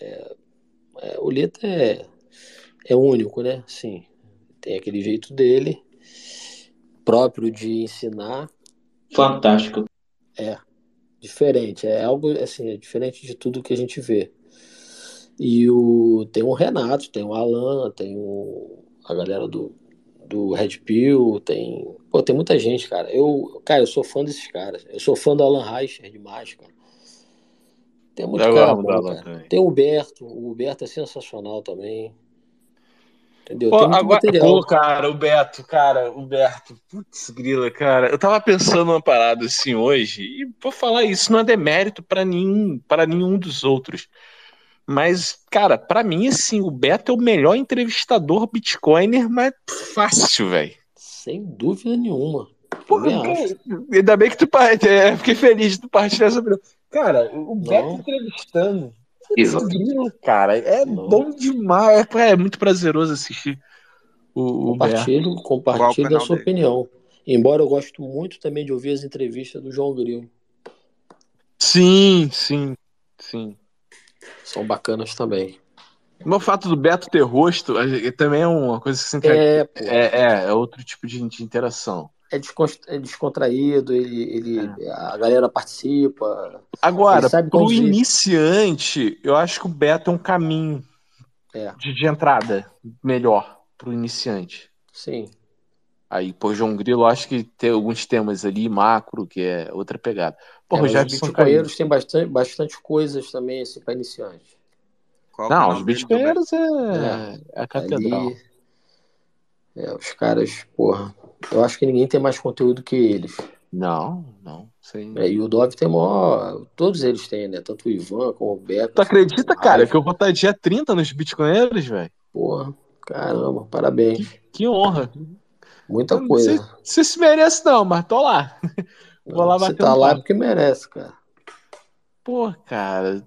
é, é, o Leta é, é único, né? Sim, tem aquele jeito dele, próprio de ensinar. Fantástico. É, diferente, é algo assim, é diferente de tudo que a gente vê. E o, tem o Renato, tem o Alan, tem o, a galera do, do Red Pill, tem. Pô, tem muita gente, cara. Eu, cara, eu sou fã desses caras. Eu sou fã do Alan Reicher demais, cara. Tem muito cara bom. Tem o Huberto, o Huberto é sensacional também. Entendeu? Pô, tem muito agora, material. pô, cara, o Beto, cara, o Beto, putz, grila, cara. Eu tava pensando uma parada assim hoje, e vou falar isso, não é demérito pra nenhum, para nenhum dos outros. Mas, cara, pra mim, assim, o Beto é o melhor entrevistador Bitcoiner, mas fácil, velho. Sem dúvida nenhuma. Porra, cara, ainda bem que tu par- é, fiquei feliz de tu partilhar essa opinião. Cara, o Beto Não. entrevistando. Isso. putz, grila, cara, é bom demais. É, é muito prazeroso assistir o, o Beto. Compartilho, a sua dele? opinião. Embora eu goste muito também de ouvir as entrevistas do João Grilo. Sim, sim, sim. São bacanas também. O fato do Beto ter rosto é- também é uma coisa que É, pô. é, é, é outro tipo de, de interação. É, é descontraído, ele, ele, a galera participa. Agora, pro conduzir. iniciante, eu acho que o Beto é um caminho É, de, de entrada melhor pro iniciante. sim. Aí, pô, João Grilo, eu acho que tem alguns temas ali, macro, que é outra pegada. Pô, É, caiu. bitcoinheiros têm bastante, bastante coisas também assim, para iniciante. Qual o Não, canal os bitcoinheiros é, é a catedral. Ali, é, os caras, porra, eu acho que ninguém tem mais conteúdo que eles. Não, não, sim. É, e o Dove tem maior. Todos eles têm, né? Tanto o Ivan como o Beto. Tu acredita, o cara, que eu vou estar dia 30 nos bitcoinheiros, velho? Porra, caramba, parabéns. Que honra. Muita Eu não coisa. sei se merece, não, mas tô lá. Vou lá Você bater tá um lá porque merece, cara. Pô, cara.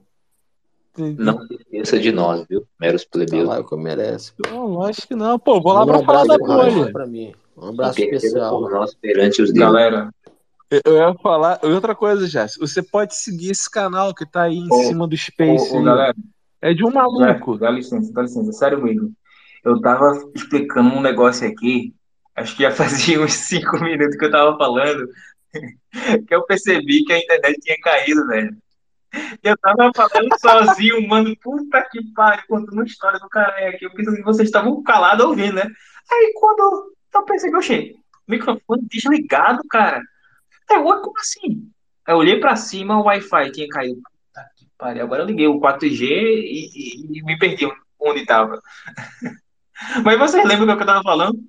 Não esqueça de nós, viu? Meros Tá plebeus. lá porque merece. Não, lógico que não. Pô, vou lá Manda pra falar da bolha. pra mim. Um abraço Interceda especial. por nós perante os deuses. Galera, Eu ia falar. e Outra coisa, Jéssica. Você pode seguir esse canal que tá aí em Ô, cima do ô, Space. ô, ó. galera, É de um maluco. dá licença, dá licença, sério mesmo. Eu tava explicando um negócio aqui, acho que já fazia uns cinco minutos que eu tava falando, que eu percebi que a internet tinha caído, velho. Eu tava falando sozinho, mano, puta que pariu, contando uma história do cara aqui. Eu pensei que vocês estavam calados ouvindo, né? Aí quando eu percebi, oxê, microfone desligado, cara. É, ué, como assim? Eu olhei pra cima, o Wi-Fi tinha caído. Pariu. Agora eu liguei o 4G e, e- e me perdi onde tava. Mas vocês lembram do que eu tava falando?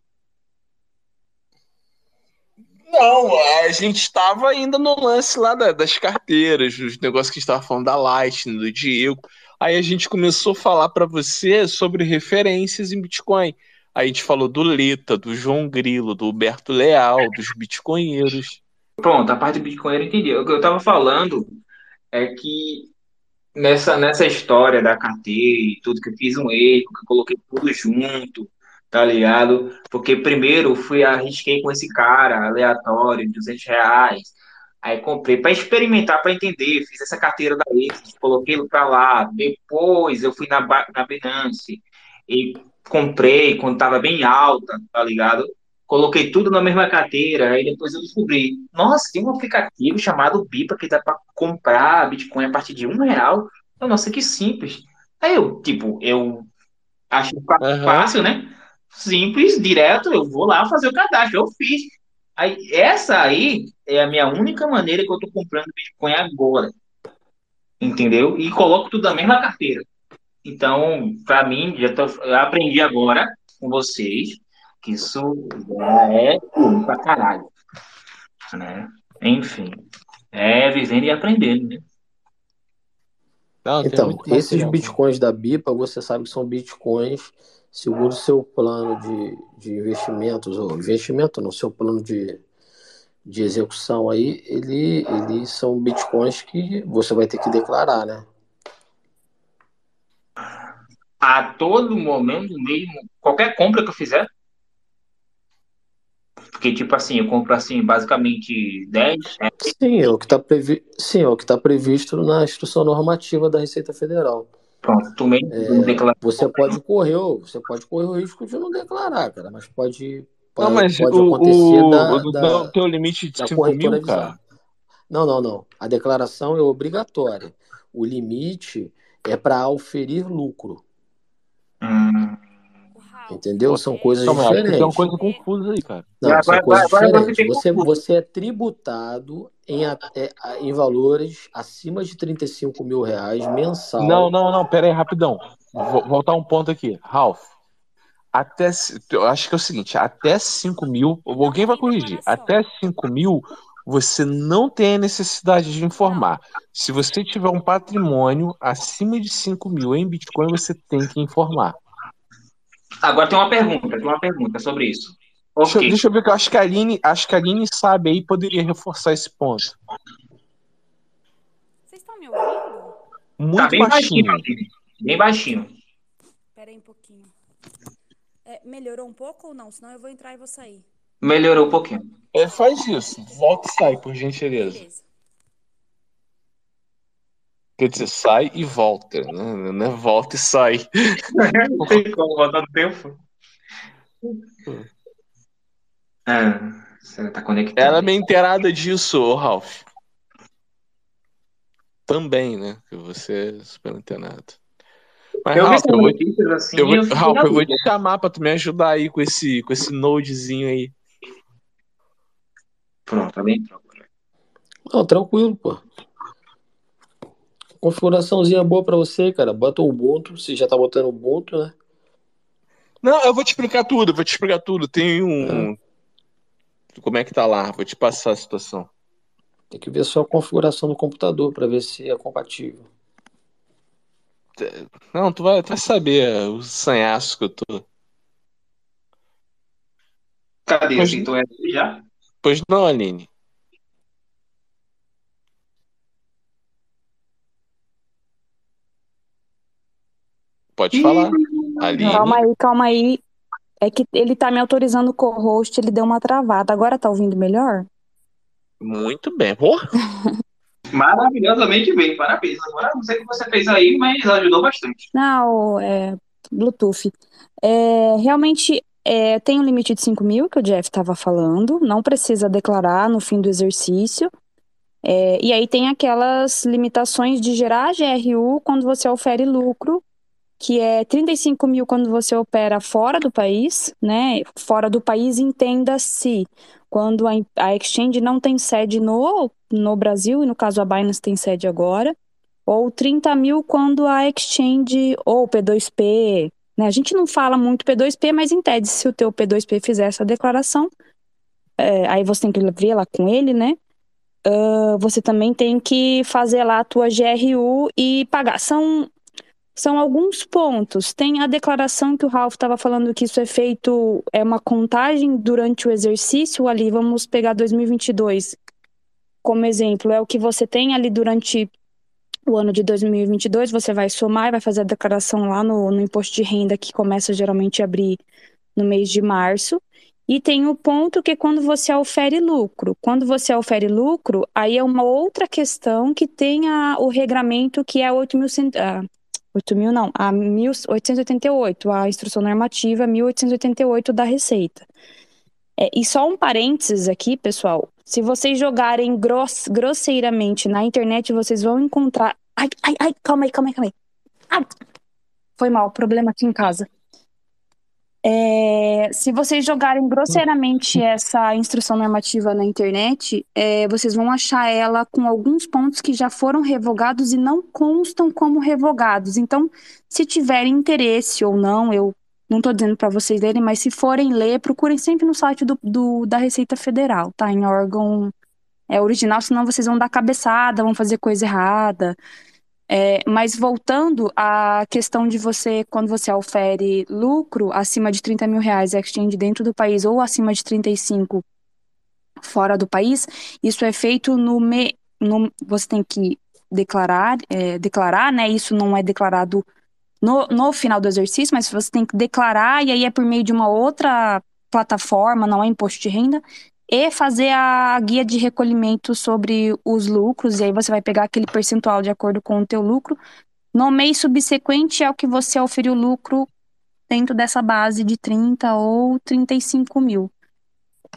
Não, a gente estava ainda no lance lá da- das carteiras, dos negócios que a gente estava falando da Lightning, do Diego. Aí a gente começou a falar para você sobre referências em Bitcoin. A gente falou do Leta, do João Grilo, do Huberto Leal, dos bitcoinheiros. Pronto, a parte do Bitcoin eu entendi. O que eu tava falando é que nessa, nessa história da carteira e tudo, que eu fiz um erro, que eu coloquei tudo junto, tá ligado? Porque primeiro fui, arrisquei com esse cara aleatório, 200 reais. Aí comprei para experimentar, para entender. Fiz essa carteira da Exodus, coloquei para lá. Depois eu fui na, na Binance e comprei quando estava bem alta, tá ligado? Coloquei tudo na mesma carteira. Aí depois eu descobri, nossa, tem um aplicativo chamado Bipa que dá para comprar Bitcoin a partir de um real. Eu, nossa, que simples. Aí eu, tipo, eu fa- Aham. fácil, né? Simples, direto, eu vou lá fazer o cadastro. Eu fiz. Aí, essa aí é a minha única maneira que eu tô comprando Bitcoin agora. Entendeu? E coloco tudo na mesma carteira. Então, para mim, já tô, eu aprendi agora com vocês que isso já é pra caralho. Né? Enfim, é vivendo e aprendendo, né? Não, Então, esses bitcoins da BIPA, você sabe que são bitcoins segundo o seu plano de, de investimentos, ou investimento no seu plano de, de execução aí, ele, eles são bitcoins que você vai ter que declarar, né? A todo momento mesmo, qualquer compra que eu fizer, porque Que tipo assim, eu compro assim, basicamente 10. É... Sim, é o que está previ... Sim, é o que tá previsto na instrução normativa da Receita Federal. Pronto, tu mesmo É, você pode correr, o- você pode correr o risco de não declarar, cara, mas pode, Não, pode, mas pode o, acontecer o, da, o, da, não tem o limite de da 5 corretora mil, cara. Não, não, não. A declaração é obrigatória. O limite é para auferir lucro. Hum. Entendeu? São coisas uma diferentes. coisa confusa aí, cara. Não, Agora, são agora, coisas agora diferentes. tem Você, você é tributado em, até- em valores acima de 35 mil reais mensal. Não, não, não, pera aí, rapidão. Vou voltar um ponto aqui. Ralph, até, eu acho que é o seguinte, até 5 mil, alguém vai corrigir, até 5 mil você não tem a necessidade de informar. Se você tiver um patrimônio acima de 5 mil em Bitcoin, você tem que informar. Agora tem uma pergunta, tem uma pergunta sobre isso. Deixa, eu- Ok. deixa eu ver que eu acho que a Aline, acho que a Aline sabe aí, poderia reforçar esse ponto. Vocês estão me ouvindo? Muito Tá bem baixinho, baixinho. Aline. Bem baixinho. Pera aí um pouquinho. É, melhorou um pouco ou não? Senão eu vou entrar e vou sair. Melhorou um pouquinho. É, faz isso. Volta e sai, por gentileza. Beleza. Quer dizer, sai e volta, né? Não é volta e sai. Não tem como voltar no tempo. Ah, você tá conectado. Ela é meio inteirada disso, ô Ralph. Também, né? Que você é super antenado. Mas, Eu Ralph, eu vou, assim eu eu vou, fiquei Ralph, eu vou te chamar pra tu me ajudar aí com esse, com esse nodezinho aí. Pronto, tá bem tranquilo. Não, tranquilo, pô. Configuraçãozinha boa pra você, cara. Bota o Ubuntu, você já tá botando Ubuntu, né? Não, eu vou te explicar tudo, vou te explicar tudo. Tem um. Como é que tá lá? Vou te passar a situação. Tem que ver só a configuração do computador pra ver se é compatível. Não, tu vai, tu vai saber o sanhaço que eu tô. Cadê? Assim, tu é já? Pois não, Aline. Pode falar. Aline. Calma aí, calma aí. É que ele tá me autorizando o co-host, ele deu uma travada. Agora tá ouvindo melhor? Muito bem. Porra. Maravilhosamente bem, parabéns. Agora não sei o que você fez aí, mas ajudou bastante. Não, é Bluetooth. É, realmente é, tem um limite de 5 mil que o Jeff estava falando, não precisa declarar no fim do exercício. É, e aí tem aquelas limitações de gerar GRU quando você ofere lucro, que é 35 mil quando você opera fora do país, né? Fora do país, entenda-se quando a, a exchange não tem sede no, no Brasil, e no caso a Binance tem sede agora, ou 30 mil quando a exchange, ou P2P, né? A gente não fala muito P2P, mas em tese, se o teu P2P fizer essa declaração, é, aí você tem que ver lá com ele, né? Uh, você também tem que fazer lá a tua GRU e pagar. São, são alguns pontos. Tem a declaração que o Ralph estava falando que isso é feito, é uma contagem durante o exercício ali. Vamos pegar 2022 como exemplo. É o que você tem ali durante o ano de 2022. Você vai somar e vai fazer a declaração lá no, no imposto de renda que começa geralmente a abrir no mês de março. E tem o ponto que é quando você ofere lucro. Quando você ofere lucro, aí é uma outra questão que tem a, o regramento que é 8 mil, ah, 8 mil não, a 1888, a instrução normativa 1888 da Receita. É, e só um parênteses aqui, pessoal. Se vocês jogarem gross, grosseiramente na internet, vocês vão encontrar. Ai, ai, ai, calma aí, calma aí, calma aí. Ai, foi mal, problema aqui em casa. É, se vocês jogarem grosseiramente essa instrução normativa na internet, é, vocês vão achar ela com alguns pontos que já foram revogados e não constam como revogados. Então, se tiverem interesse ou não, eu não estou dizendo para vocês lerem, mas se forem ler, procurem sempre no site do, do, da Receita Federal, tá? Em órgão é, original, senão vocês vão dar cabeçada, vão fazer coisa errada. É, mas voltando à questão de você, quando você ofere lucro acima de 30 mil reais exchange dentro do país ou acima de 35 fora do país, isso é feito no, me, no você tem que declarar, é, declarar, né? Isso não é declarado no, no final do exercício, mas você tem que declarar e aí é por meio de uma outra plataforma, não é imposto de renda, e fazer a guia de recolhimento sobre os lucros, e aí você vai pegar aquele percentual de acordo com o teu lucro. No mês subsequente é o que você oferiu lucro dentro dessa base de 30 ou 35 mil.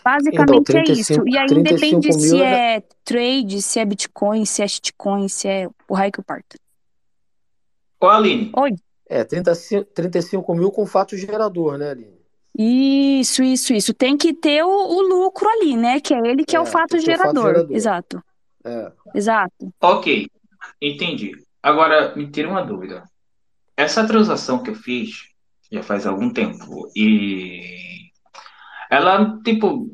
Basicamente Então, é isso. 35 E aí 35 depende se mil é trade, se é Bitcoin, se é shitcoin, se é o raio que eu parto. Ô, Aline. Oi. É, 35, 35 mil com fato gerador, né, Aline? Isso, isso, isso. Tem que ter o, o lucro ali, né? Que é ele que é, o fato tem que ter o fato gerador. gerador. Exato. É. Exato. Ok, entendi. Agora, me tira uma dúvida. Essa transação que eu fiz já faz algum tempo e ela, tipo,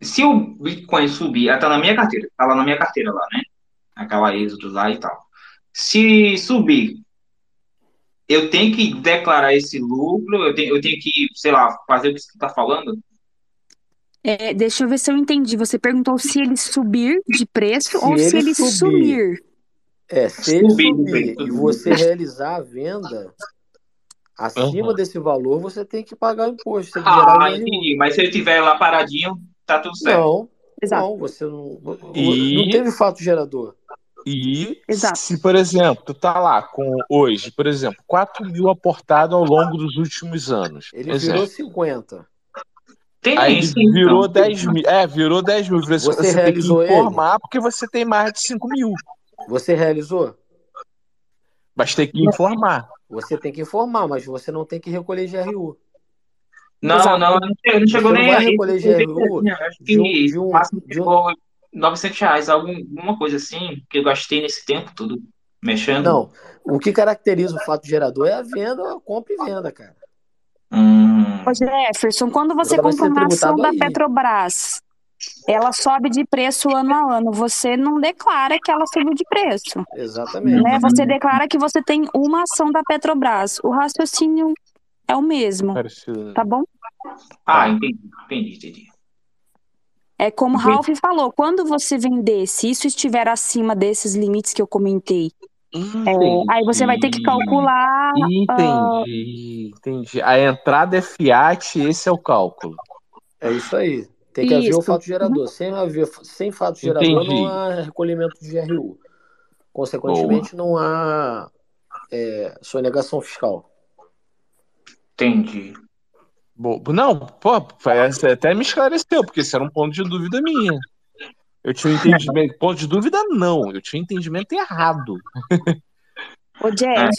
se o Bitcoin subir, ela tá na minha carteira, tá lá na minha carteira lá, né? Aquela êxodo lá e tal. Se subir, eu tenho que declarar esse lucro, eu tenho, eu tenho que, sei lá, fazer o que você tá falando? É, deixa eu ver se eu entendi. Você perguntou se ele subir de preço Se ou se ele ele subir. sumir. É, se ele Subir, subir e você realizar a venda acima Aham. desse valor, você tem que pagar o imposto, Ah, entendi. Mas se ele tiver lá paradinho, tá tudo certo. Não, Exato. não, você não, não E- teve fato gerador. E Exato. se, por exemplo, tu tá lá com hoje, por exemplo, 4 mil aportado ao longo dos últimos anos. Ele exemplo. virou 50. Tem Aí isso, virou então. 10 mil. É, virou 10 mil. Você, Você você tem que realizou ele? informar porque você tem mais de 5 mil. Você realizou? Mas tem que informar. Você tem que informar, mas você não tem que recolher GRU. Não, Exato. não, não chegou, não chegou Você não nem vai aí. recolher GRU Eu acho que de um- de um- de um- 900 reais, algum- alguma coisa assim, que eu gastei nesse tempo tudo mexendo. Não, o que caracteriza o fato gerador é a venda, a compra e venda, cara. Hum, Ô, Jefferson, quando você compra uma ação da aí. Petrobras, ela sobe de preço ano a ano. Você não declara que ela subiu de preço. Exatamente. Né? Você declara que você tem uma ação da Petrobras. O raciocínio é o mesmo, Parecido. tá bom? Ah, entendi, entendi, entendi. É como. Ralph falou, quando você vender, se isso estiver acima desses limites que eu comentei, é, aí você vai ter que calcular. Entendi, entendi. A entrada é Fiat, esse é o cálculo. É isso aí. Tem que haver o Isso. fato gerador. Sem, haver, sem fato gerador Entendi. não há recolhimento de GRU. Consequentemente, não há é, sonegação fiscal. Entendi. Não, pô, parece- até me esclareceu, porque isso era um ponto de dúvida minha. Eu tinha um entendimento. Ponto de dúvida, não. Eu tinha um entendimento errado. Ô, Jeff,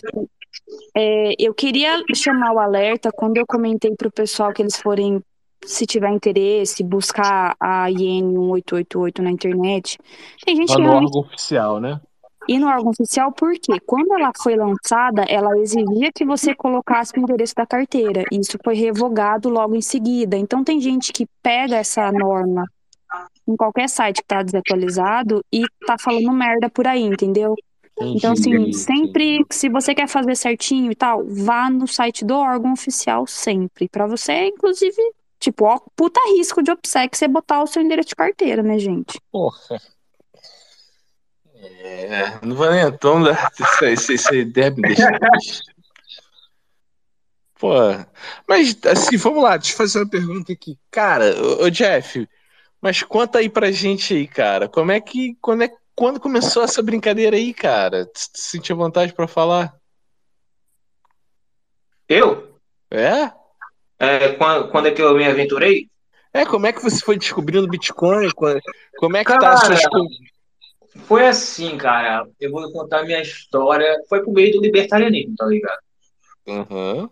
é, eu queria chamar o alerta quando eu comentei para o pessoal que eles forem, se tiver interesse, buscar a IN 1888 na internet. Tem gente Lá que no realmente. órgão oficial, né? E no órgão oficial, por quê? Quando ela foi lançada, ela exigia que você colocasse o endereço da carteira. E isso foi revogado logo em seguida. Então, tem gente que pega essa norma em qualquer site que está desatualizado e tá falando merda por aí, entendeu? Então, assim, Entendi, sempre, se você quer fazer certinho e tal, vá no site do órgão oficial sempre. Pra você, inclusive, tipo, ó, puta risco de obséquio você botar o seu endereço de carteira, né, gente? Porra. É, não vou nem então, né? isso aí, deve me deixar. Pô, mas assim, vamos lá, deixa eu fazer uma pergunta aqui. Cara, ô, ô, Jeff, mas conta aí pra gente aí, cara. Como é que. Quando, é, quando começou essa brincadeira aí, cara? Sentiu vontade pra falar? Eu? É? É, quando, quando é que eu me aventurei? É, como é que você foi descobrindo Bitcoin? Como é que tá Cara, as suas coisas? Foi assim, cara. Eu vou contar minha história. Foi por meio do libertarianismo, tá ligado? Uhum.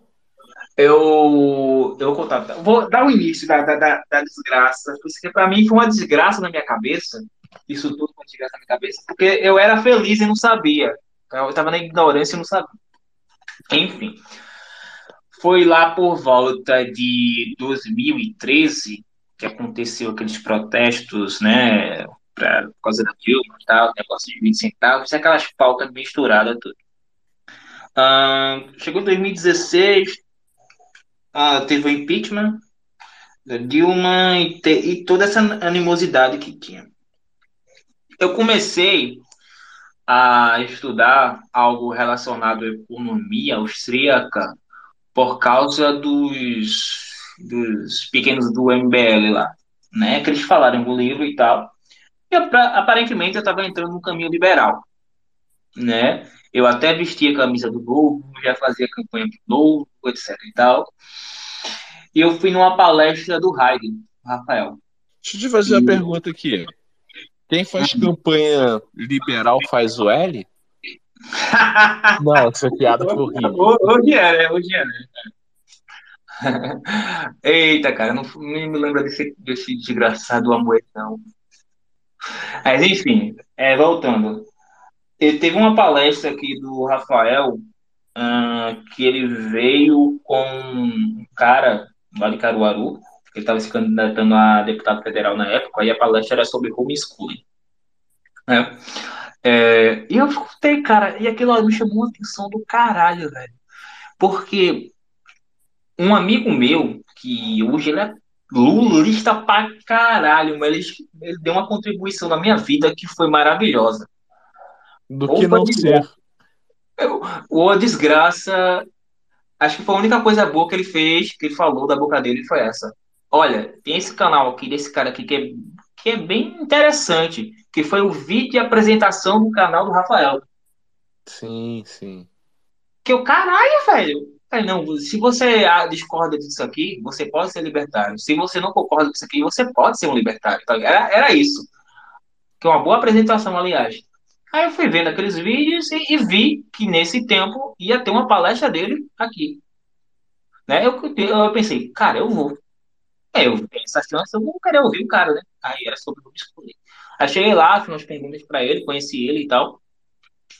Eu, eu vou contar. Vou dar o início da, da, da, da desgraça. Porque pra mim foi uma desgraça na minha cabeça. Isso tudo foi uma desgraça na minha cabeça. Porque eu era feliz e não sabia. Eu tava na ignorância e não sabia. Enfim. Foi lá por volta de 2013 que aconteceu aqueles protestos, né? Pra, por causa da Dilma e tal, negócio de 20 centavos, aquelas pautas misturadas tudo. Ah, chegou em 2016, ah, teve o impeachment da Dilma e, te- e toda essa animosidade que tinha. Eu comecei a estudar algo relacionado à economia austríaca por causa dos dos pequenos do MBL lá, né? Que eles falaram do livro e tal. E aparentemente eu estava entrando no caminho liberal, né? Eu até vestia a camisa do Novo, já fazia campanha pro Novo, etc e tal. E eu fui numa palestra do Haydn, Rafael. Deixa eu te fazer uma pergunta aqui. Quem faz campanha liberal faz o L? Não, essa piada foi horrível. Hoje é, né? Hoje é, né? Eita, cara, não, me lembro desse, desse desgraçado amor, não. Mas, enfim, é, voltando. Ele teve uma palestra aqui do Rafael, uh, que ele veio com um cara de Caruaru, ele estava se candidatando a deputado federal na época, e a palestra era sobre homeschooling. Né? É, e eu escutei, cara, e aquilo me chamou a atenção do caralho, velho. Porque um amigo meu, que hoje ele é lulista pra caralho, mas ele, ele deu uma contribuição na minha vida que foi maravilhosa. Do que não ser. Ou a desgraça. Acho que foi a única coisa boa que ele fez, que ele falou da boca dele, foi essa. Olha, tem esse canal aqui, desse cara aqui, que é, que é bem interessante, que foi o vídeo de apresentação do canal do Rafael. Sim, sim. Que o caralho, velho. Aí, não, se você ah, discorda disso aqui, você pode ser libertário. Se você não concorda com isso aqui, você pode ser um libertário. Tá? Era, era isso. Que é uma boa apresentação, aliás. Aí eu fui vendo aqueles vídeos e, e, vi que nesse tempo ia ter uma palestra dele aqui. Né? Eu, eu pensei, cara, eu vou. É, eu vi essa chance, eu vou querer ouvir o cara, né? Aí era sobre o escolher. Aí cheguei lá, fiz umas perguntas para ele, conheci ele e tal.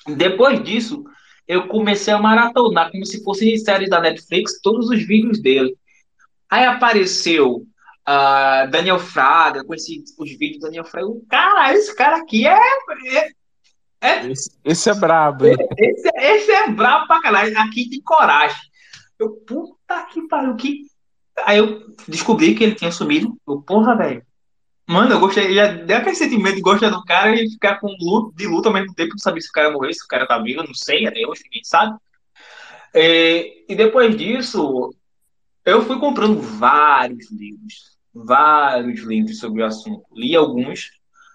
Depois disso, eu comecei a maratonar, como se fosse série da Netflix, todos os vídeos dele. Aí apareceu uh, Daniel Fraga, conheci os vídeos do Daniel Fraga. Cara, esse cara aqui é. é, é esse, esse, é brabo, hein? Esse, esse é brabo pra caralho. Aqui tem coragem. Eu, puta que pariu, que. Aí eu descobri que ele tinha sumido. Eu, porra, velho. Mano, eu gostei, já deu aquele sentimento de gostar do cara e ficar com luto, de luta ao mesmo tempo, não saber se o cara morreu, se o cara tá vivo, não sei, até hoje ninguém sabe. E, e depois disso, eu fui comprando vários livros, vários livros sobre o assunto. Li alguns,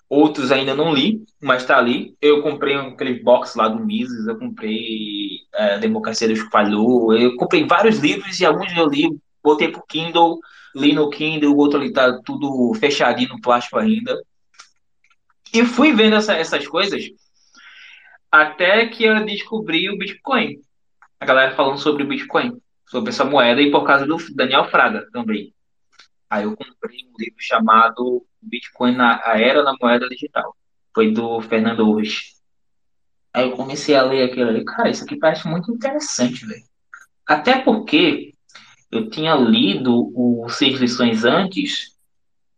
outros ainda não li, mas tá ali. Eu comprei aquele box lá do Mises, eu comprei é, Democracia dos Falhou, eu comprei vários livros e alguns eu li, botei pro Kindle li no Kindle, o outro ali tá tudo fechadinho no plástico ainda. E fui vendo essa, essas coisas até que eu descobri o Bitcoin. A galera falando sobre o Bitcoin, sobre essa moeda, e por causa do Daniel Fraga também. Aí eu comprei um livro chamado Bitcoin na a Era da Moeda Digital. Foi do Fernando Urres. Aí eu comecei a ler aquilo ali. Cara, isso aqui parece muito interessante, velho. Até porque eu tinha lido o Seis Lições antes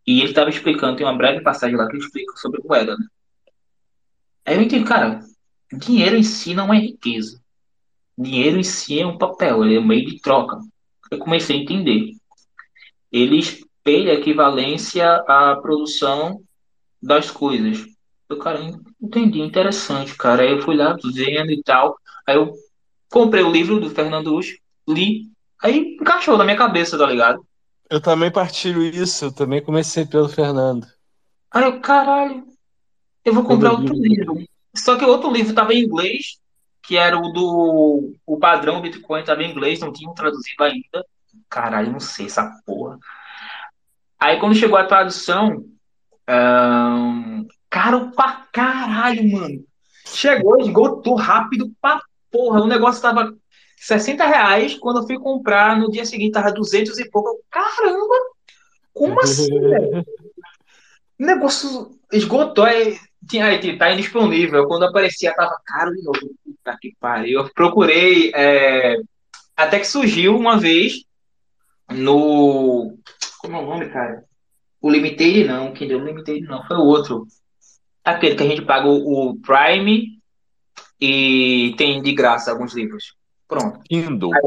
e ele estava explicando, tem uma breve passagem lá que ele explica sobre moeda, né? Aí eu entendi, cara, dinheiro em si não é riqueza. Dinheiro em si é um papel, ele é um meio de troca. Eu comecei a entender. Ele espelha a equivalência à produção das coisas. Eu, cara, entendi, interessante, cara. Aí eu fui lá, vendo e tal. Aí eu comprei o livro do Fernando Ucho, li, Aí encaixou na minha cabeça, tá ligado? Eu também partilho isso, eu também comecei pelo Fernando. Aí eu, caralho, eu vou comprar outro livro. Só que o outro livro tava em inglês, que era o do. O padrão Bitcoin tava em inglês, não tinham traduzido ainda. Caralho, não sei essa porra. Aí quando chegou a tradução, um, caro pra caralho, mano. Chegou, esgotou rápido pra porra. O negócio tava 60 reais, quando eu fui comprar, no dia seguinte tava 200 e pouco. Eu, Caramba! Como assim, velho? O negócio esgotou, aí, tinha, aí, tá indisponível. Quando aparecia, tava caro de novo. Puta que pariu. Eu procurei, é, até que surgiu uma vez no. Como é o nome, cara? O Limited não, quem deu o Limited não, foi o outro. Aquele que a gente paga o, o Prime e tem de graça alguns livros. Pronto. Kindle. Aí,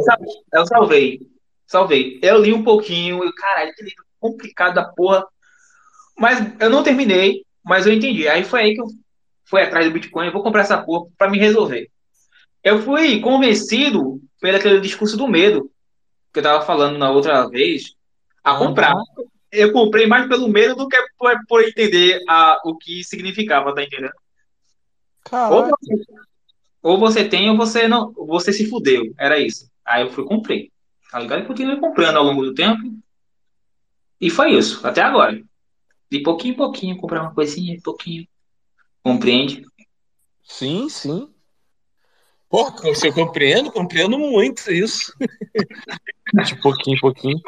eu salvei. Salvei. Eu li um pouquinho, e caralho, que livro complicado da porra. Mas eu não terminei, mas eu entendi. Aí foi aí que eu fui atrás do Bitcoin, eu vou comprar essa porra para me resolver. Eu fui convencido pelo aquele discurso do medo que eu tava falando na outra vez, a comprar. Eu comprei mais pelo medo do que por, por entender a, o que significava, tá entendendo? Você, ou você tem ou você não, você se fudeu. Era isso. Aí eu fui e comprei. Tá ligado? E continuei comprando ao longo do tempo. E foi isso, até agora. De pouquinho em pouquinho, comprar uma coisinha, de pouquinho. Compreende? Sim, sim. Pô, você compreendo, compreendo muito isso. De pouquinho em pouquinho.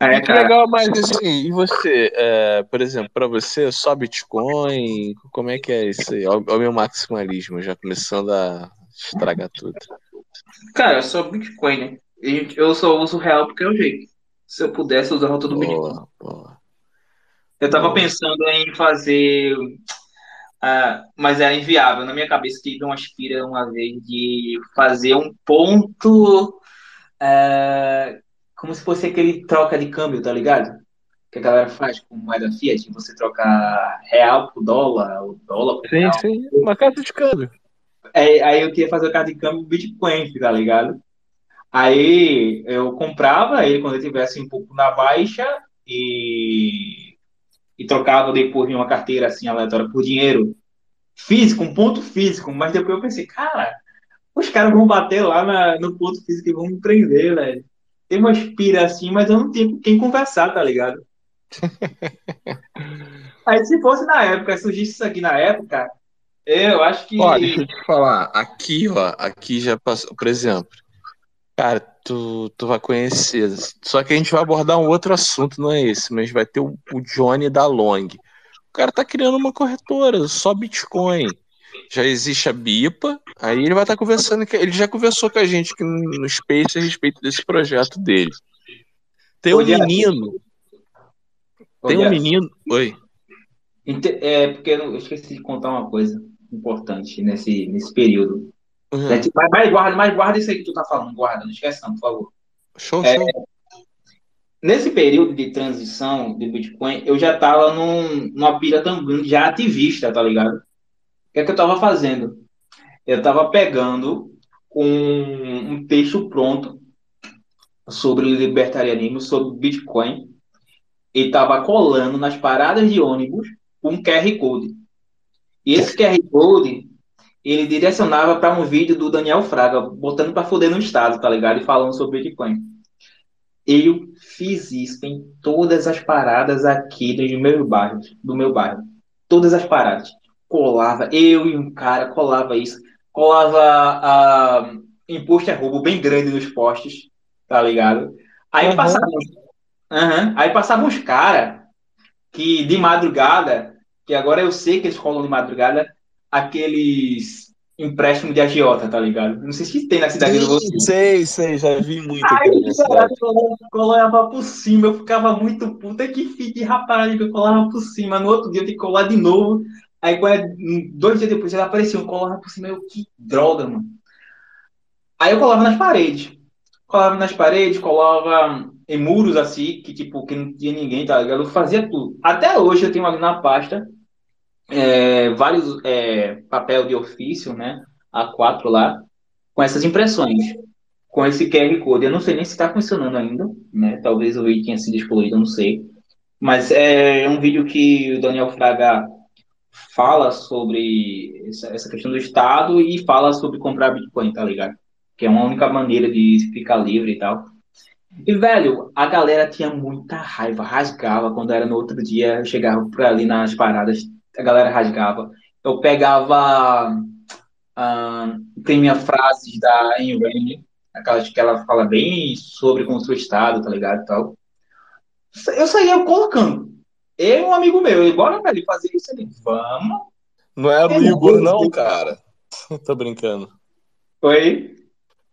É, que legal, mas assim, e você, é, por exemplo, para você, só Bitcoin, como é que é isso aí? Olha o meu maximalismo, já começando a estragar tudo. Cara, sou Bitcoin, né? Eu só uso real porque é o jeito. Se eu pudesse, eu usava todo Bitcoin. Eu tava Boa. pensando em fazer. ah, mas era inviável. Na minha cabeça tive uma aspira uma vez de fazer um ponto. ah, como se fosse aquele troca de câmbio, tá ligado? Que a galera faz com moeda fiat. Você troca real por dólar, ou dólar por Sim, real. sim, uma casa de câmbio. É, aí eu queria fazer o cartão de câmbio Bitcoin, tá ligado? Aí eu comprava ele quando eu tivesse um pouco na baixa e, e trocava depois em uma carteira assim aleatória por dinheiro físico, um ponto físico. Mas depois eu pensei, cara, os caras vão bater lá na- no ponto físico e vão me prender, velho. Tem uma espira assim, mas eu não tenho com quem conversar, tá ligado? Aí se fosse na época, surgisse isso aqui na época, eu acho que. Ó, deixa eu te falar, aqui, ó, aqui já passou, por exemplo, cara, tu, tu vai conhecer, só que a gente vai abordar um outro assunto, não é esse, mas vai ter o, o Johnny da Long. O cara tá criando uma corretora, só Bitcoin. Já existe a BIPA, aí ele vai estar conversando, que ele já conversou com a gente aqui no Space a respeito desse projeto dele. Tem um Jeff. menino, Ô, tem um menino, oi, É, porque eu esqueci de contar uma coisa importante nesse, nesse período. Uhum. Né, tipo, Mas, mas guarda, mas guarda isso aí que tu tá falando, guarda, não esquece não, por favor. show, É, show. Nesse período de transição do Bitcoin, eu já tava num, numa pira tão grande, já ativista, tá ligado? Que é que eu tava fazendo? Eu tava pegando um, um texto pronto sobre libertarianismo, sobre Bitcoin, e tava colando nas paradas de ônibus um QR Code. E esse QR Code, ele direcionava para um vídeo do Daniel Fraga, botando para foder no estado, tá ligado? E falando sobre Bitcoin. Eu fiz isso em todas as paradas aqui do meu bairro, do meu bairro. Todas as paradas. Colava, eu e um cara colava isso. Colava ah, imposto é roubo bem grande nos postes, tá ligado? Aí Uhum. passava, Aham. aí passavam uns caras que de madrugada, que agora eu sei que eles colam de madrugada, aqueles empréstimos de agiota, tá ligado? Não sei se tem na cidade de Sim, vocês. sei, sei, já vi muito Aí, cara, cidade. colava por cima, eu ficava muito puta que fique rapariga, eu colava por cima. No outro dia eu tinha que colar de novo. Aí, é- dois dias depois, ela apareceu, eu colava por cima. Eu, que droga, mano. Aí eu colava nas paredes. Colava nas paredes, colava em muros assim, que tipo, que não tinha ninguém, tá ligado? Eu fazia tudo. Até hoje eu tenho ali na pasta é, vários é, papel de ofício, né? A4 lá, com essas impressões, com esse QR Code. Eu não sei nem se está funcionando ainda, né? Talvez o vídeo tenha sido excluído, não sei. Mas é um vídeo que o Daniel Fraga fala sobre essa, questão do Estado e fala sobre comprar Bitcoin, tá ligado? Que é uma única maneira de ficar livre e tal. E, velho, a galera tinha muita raiva, rasgava quando era no outro dia, eu chegava por ali nas paradas, a galera rasgava. Eu pegava, ah, imprimia frases da Ayn Rand, aquelas que ela fala bem sobre construir o Estado, tá ligado, tal. Eu saía colocando. Eu e um amigo meu, ele, bora, velho, fazer isso. Ele, vamos. Não era o Igor, não, cara. Tô brincando. Oi?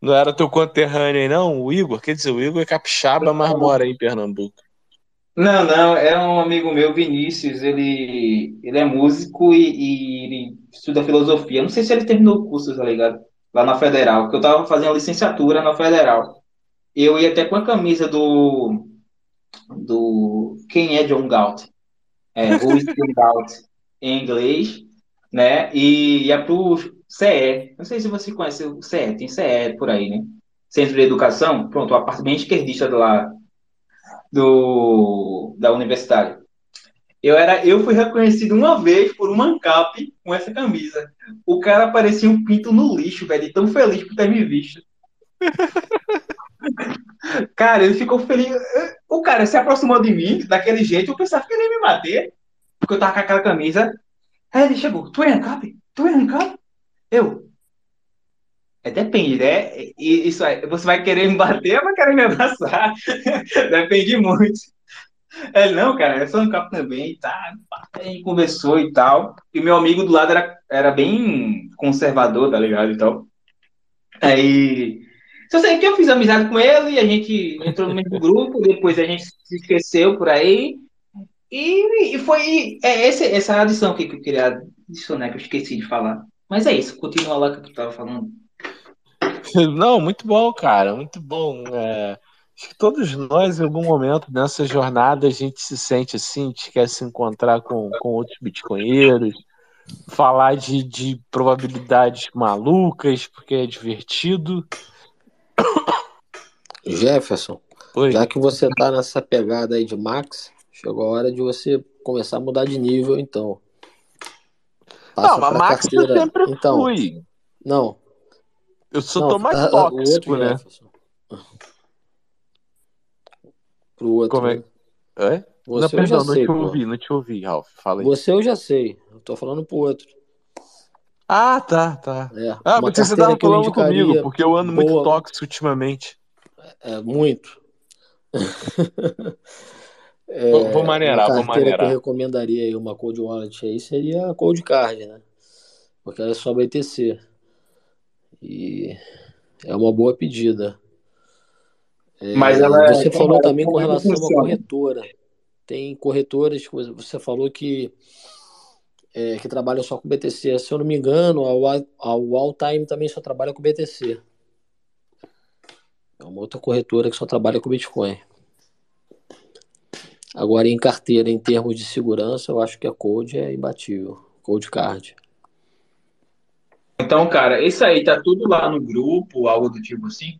Não era teu conterrâneo aí, não? O Igor? Quer dizer, o Igor é capixaba, mas mora aí em Pernambuco. Não, não, é um amigo meu, Vinícius, ele, ele é músico e, e ele estuda filosofia. Não sei se ele terminou o curso, tá ligado? Lá na Federal, porque eu tava fazendo licenciatura na Federal. Eu ia até com a camisa do, do quem é John Galt? É, Who is Galt em inglês, né? E ia pro CE. Não sei se você conhece o CE, tem CE por aí, né? centro de educação, pronto, a parte bem esquerdista lá do, da universidade. Eu, era, eu fui reconhecido uma vez por um ANCAP com essa camisa. O cara parecia um pinto no lixo, velho, tão feliz por ter me visto. cara, ele ficou feliz. O cara se aproximou de mim daquele jeito, eu pensava que ele ia me bater, porque eu tava com aquela camisa. Aí ele chegou, tu é ANCAP? Tu é ANCAP? Eu, é, depende, né? Isso aí, você vai querer me bater ou vai querer me abraçar? depende muito. É, não, cara, eu sou capo também, tá? Conversou e tal. E meu amigo do lado era, era bem conservador, tá ligado? E tal. Aí. Só sei que eu fiz amizade com ele, a gente entrou no mesmo grupo, depois a gente se esqueceu por aí. E, e foi é, esse, essa adição que eu queria adicionar, que eu esqueci de falar. Mas é isso, continua lá que tu tava falando. Não, muito bom, cara, muito bom. É, acho que todos nós, em algum momento nessa jornada, a gente se sente assim, a gente quer se encontrar com, com outros bitcoinheiros, falar de, de probabilidades malucas, porque é divertido. Jefferson, Oi. já que você tá nessa pegada aí de Max, chegou a hora de você começar a mudar de nível, então. Passa Não, mas Max eu sempre então, fui. Não. Eu só Não, tô mais tá- o tóxico, né? Jefferson. Pro outro. Como é? É? Você não, perdão, não sei, te pô. ouvi, não te ouvi, Ralf. Fala aí. Você eu já sei. Eu tô falando pro outro. Ah, tá, tá. É, Ah, uma mas você carteira tava que eu falando comigo, porque eu ando muito boa- tóxico ultimamente. É, muito. É, Vou- vou maneirar, uma vou carteira que eu maneirar. recomendaria aí, uma Cold Wallet aí, seria a Cold Card, né? Porque ela é só BTC. E é uma boa pedida. É, Mas ela é- você falou também com relação a funciona? corretora. Tem corretoras que você falou que, é, que trabalham só com BTC. Se eu não me engano, a Wa- a Walltime também só trabalha com BTC. É uma outra corretora que só trabalha com Bitcoin. Agora, em carteira, em termos de segurança, eu acho que a Cold é imbatível. Cold Card. Então, cara, isso aí tá tudo lá no grupo, algo do tipo assim?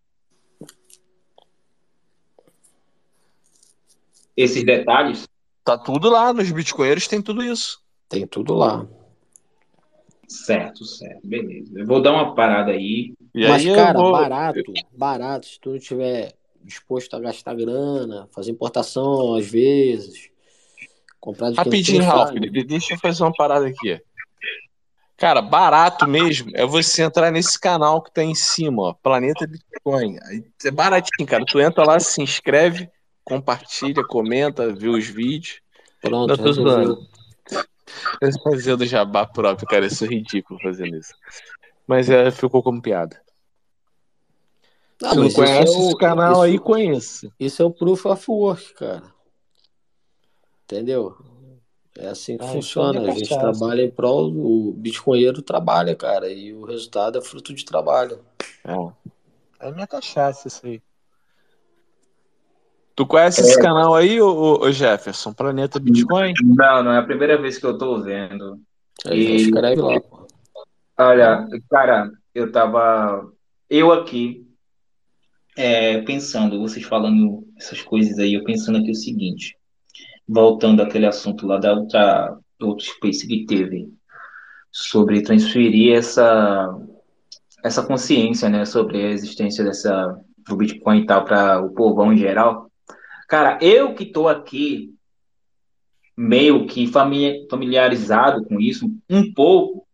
Esses detalhes? Tá tudo lá, nos bitcoinheiros tem tudo isso. Tem tudo lá. Certo, certo, beleza. Eu vou dar uma parada aí. E Mas, aí cara, vou- barato, barato, se tu não tiver disposto a gastar grana, fazer importação às vezes, comprar de Rapidinho, Ralf, deixa eu fazer uma parada aqui. Cara, barato mesmo é você entrar nesse canal que tá aí em cima, ó, Planeta Bitcoin. É baratinho, cara. Tu entra lá, se inscreve, compartilha, comenta, vê os vídeos. Pronto, Não tô resolveu. zoando. Eu tô fazendo jabá próprio, cara. Eu sou ridículo fazendo isso. Mas é, ficou como piada. Ah, Se não conhece é o- esse canal isso- aí, conheça. Isso é o Proof of Work, cara. Entendeu? É assim que Ah, funciona. então é A gente trabalha em prol, o bitcoinheiro trabalha, cara, e o resultado é fruto de trabalho. É minha cachaça isso aí. Tu conhece esse canal aí, ô, Jefferson? Planeta Bitcoin? Não, não é a primeira vez que eu tô vendo. Já escreve lá, pô. Olha, cara, eu tava. Eu aqui, é, pensando, vocês falando essas coisas aí, eu pensando aqui o seguinte. Voltando àquele assunto lá da outra, outro space que teve, sobre transferir essa, essa consciência, né, sobre a existência dessa, do Bitcoin e tal para o povão em geral. Cara, eu que tô aqui meio que fami- familiarizado com isso, um pouco,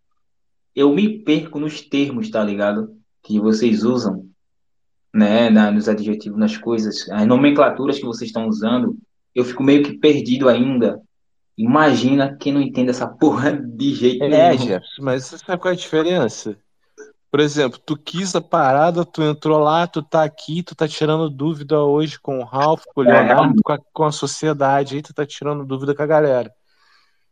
eu me perco nos termos, tá ligado? Que vocês usam, né, na- nos adjetivos, nas coisas, as nomenclaturas que vocês estão usando, eu fico meio que perdido ainda. Imagina quem não entende essa porra de jeito É, nenhum. Jefferson, mas você sabe qual é a diferença? Por exemplo, tu quis a parada, tu entrou lá, tu tá aqui, tu tá tirando dúvida hoje com o Ralph, com o É, Leonardo, realmente. com a, com a sociedade, aí tu tá tirando dúvida com a galera.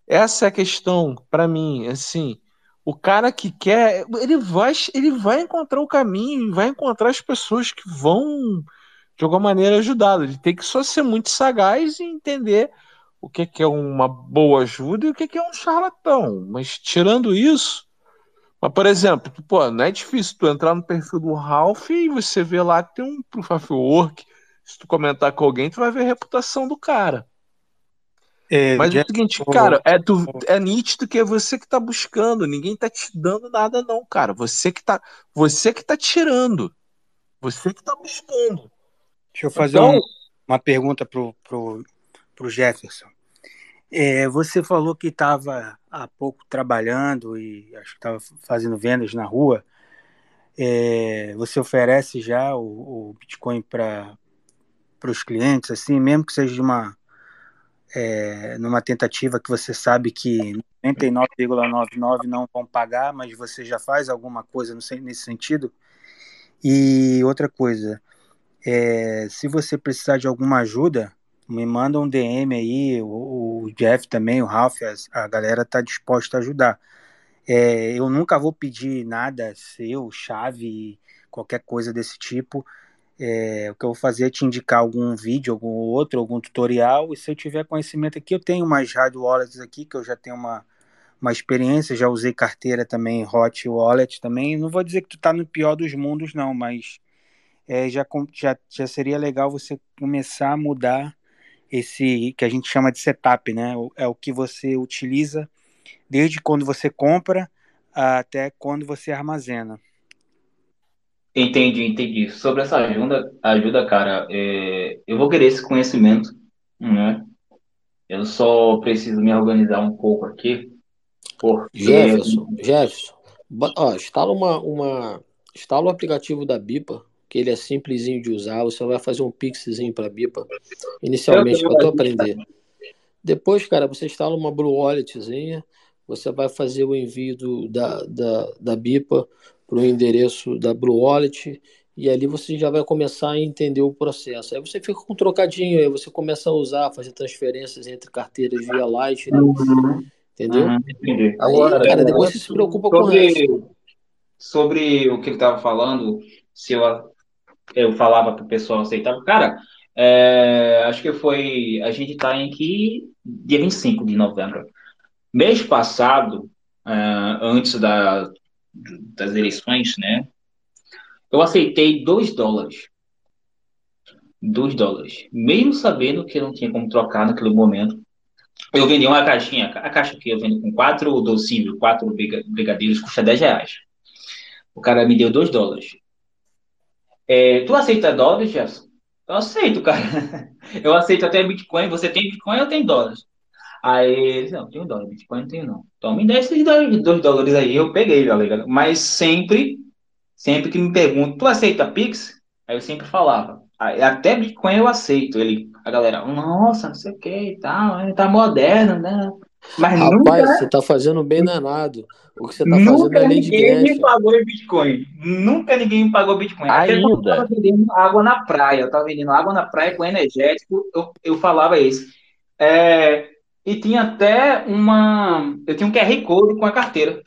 Essa é a questão, pra mim, assim, o cara que quer, ele vai, ele vai encontrar o caminho, vai encontrar as pessoas que vão, de alguma maneira, ajudá-lo. Ele tem que só ser muito sagaz e entender o que que é uma boa ajuda e o que que é um charlatão. Mas tirando isso, Mas, por exemplo, pô, não é difícil tu entrar no perfil do Ralph e você vê lá que tem um Proof of Work. Se tu comentar com alguém, tu vai ver a reputação do cara. É, Mas é o seguinte, cara, é, tu, é nítido que é você que tá buscando, ninguém tá te dando nada, não, cara. Você que tá, você que tá tirando. Você que tá buscando. Deixa eu fazer Então- um- uma pergunta pro, pro, pro Jefferson. É, você falou que estava há pouco trabalhando e acho que estava fazendo vendas na rua. É, você oferece já o, o Bitcoin para os clientes, assim, mesmo que seja de uma é, numa tentativa que você sabe que 99,99 não vão pagar, mas você já faz alguma coisa nesse sentido? E outra coisa, é, se você precisar de alguma ajuda, me manda um DM aí, o, o Jeff também, o Ralph, as- a, galera tá disposta a ajudar. É, eu nunca vou pedir nada seu, chave, qualquer coisa desse tipo. É, o que eu vou fazer é te indicar algum vídeo, algum outro, algum tutorial, e se eu tiver conhecimento aqui, eu tenho umas hard wallets aqui, que eu já tenho uma, uma experiência, já usei carteira também, hot wallet também. Não vou dizer que tu tá no pior dos mundos, não, mas é, já, já, já seria legal você começar a mudar esse que a gente chama de setup, né? É o que você utiliza desde quando você compra até quando você armazena. Entendi, entendi. Sobre essa ajuda, ajuda, cara, é, eu vou querer esse conhecimento, né? Eu só preciso me organizar um pouco aqui, porque Jefferson, Jefferson, ó, instala uma, uma, instala o aplicativo da Bipa, que ele é simplesinho de usar. Você vai fazer um pixzinho para Bipa, inicialmente para tu aprender. Depois, cara, você instala uma Blue Walletzinha, você vai fazer o envio do, da, da, da Bipa para o endereço da Blue Wallet e ali você já vai começar a entender o processo. Aí você fica com um trocadinho, aí você começa a usar, fazer transferências entre carteiras via Lightning, Uhum. entendeu? Uhum. Aí, Agora, cara, depois você se preocupa com o resto. sobre, sobre o que ele estava falando, se eu, eu falava para o pessoal aceitar, cara, é, acho que foi, a gente está em que, dia 25 de novembro. Mês passado, é, antes da, das eleições, né, eu aceitei 2 dólares. 2 dólares. Mesmo sabendo que eu não tinha como trocar naquele momento, eu vendi uma caixinha, a caixa que eu vendo com quatro docinhos, quatro briga- brigadeiros, custa 10 reais. O cara me deu 2 dólares. É, tu aceita dólares, Jefferson? Eu aceito, cara. Eu aceito até Bitcoin. Você tem Bitcoin, eu tenho dólares. Aí ele, não, tenho dólar, Bitcoin não tenho não. Então me dá esses 2 dólares aí, eu peguei, ligado? Mas sempre, sempre que me perguntam, tu aceita Pix? Aí eu sempre falava, "Ah, até Bitcoin eu aceito. Ele, a galera, nossa, não sei o que e tal, ele tá moderno, né? Mas Rapaz, nunca, você tá fazendo bem danado. O que você tá fazendo nunca é lei de ninguém me pagou em Bitcoin. Nunca ninguém me pagou Bitcoin. Até quando eu Ainda. tava vendendo água na praia, eu tava vendendo água na praia com energético, eu, eu falava isso. É, e tinha até uma. Eu tinha um QR Code com a carteira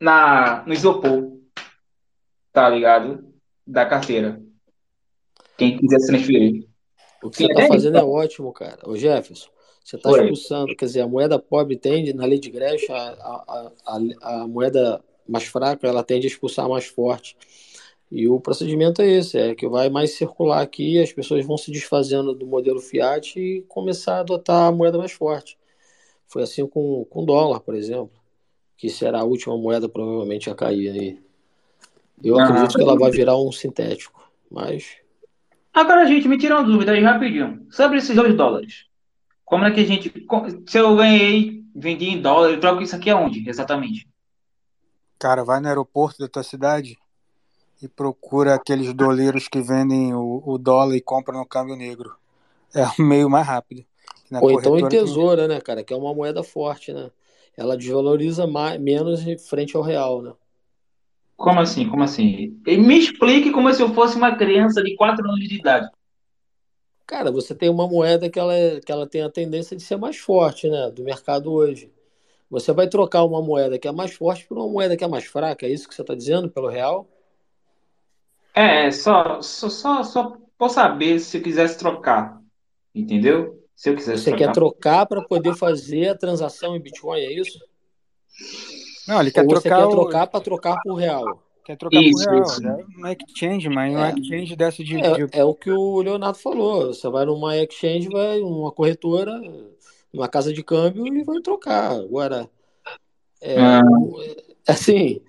na, no isopor, tá ligado? Da carteira. Quem quisesse transferir. O que você tá fazendo é ótimo, cara. Ô Jefferson, você tá Oi. expulsando, quer dizer, a moeda pobre tende, na lei de Gresham, a, a, a, a moeda mais fraca, ela tende a expulsar a mais forte. E o procedimento é esse, é que vai mais circular aqui, as pessoas vão se desfazendo do modelo fiat e começar a adotar a moeda mais forte. Foi assim com com o dólar, por exemplo, que será a última moeda provavelmente a cair aí. Eu Aham. acredito que ela vai virar um sintético, mas Agora, gente, me tira uma dúvida aí rapidinho. Sobre esses dois dólares. Como é que a gente. Se eu ganhei, vendi em dólar, eu troco isso aqui aonde, exatamente? Cara, vai no aeroporto da tua cidade e procura aqueles doleiros que vendem o, o dólar e compram no câmbio negro. É o meio mais rápido. Na Ou então em tesoura, né, cara? Que é uma moeda forte, né? Ela desvaloriza mais, menos em frente ao real, né? Como assim? Como assim? E Me explique como se eu fosse uma criança de 4 anos de idade. Cara, você tem uma moeda que ela, é- que ela tem a tendência de ser mais forte, né? Do mercado hoje. Você vai trocar uma moeda que é mais forte por uma moeda que é mais fraca, é isso que você está dizendo, pelo real? É, é, só, só, só, só por saber se eu quisesse trocar. Entendeu? Se eu quisesse Você quer trocar. trocar para poder fazer a transação em Bitcoin, é isso? Não, ele quer Ou você trocar quer o- trocar para trocar por real? Quer trocar Isso, por real. isso. né? No exchange, mas no É. exchange dessa de, de- É, é o que o Leonardo falou. Você vai numa exchange, vai numa corretora, numa casa de câmbio e vai trocar. Agora, é, Ah. o- assim,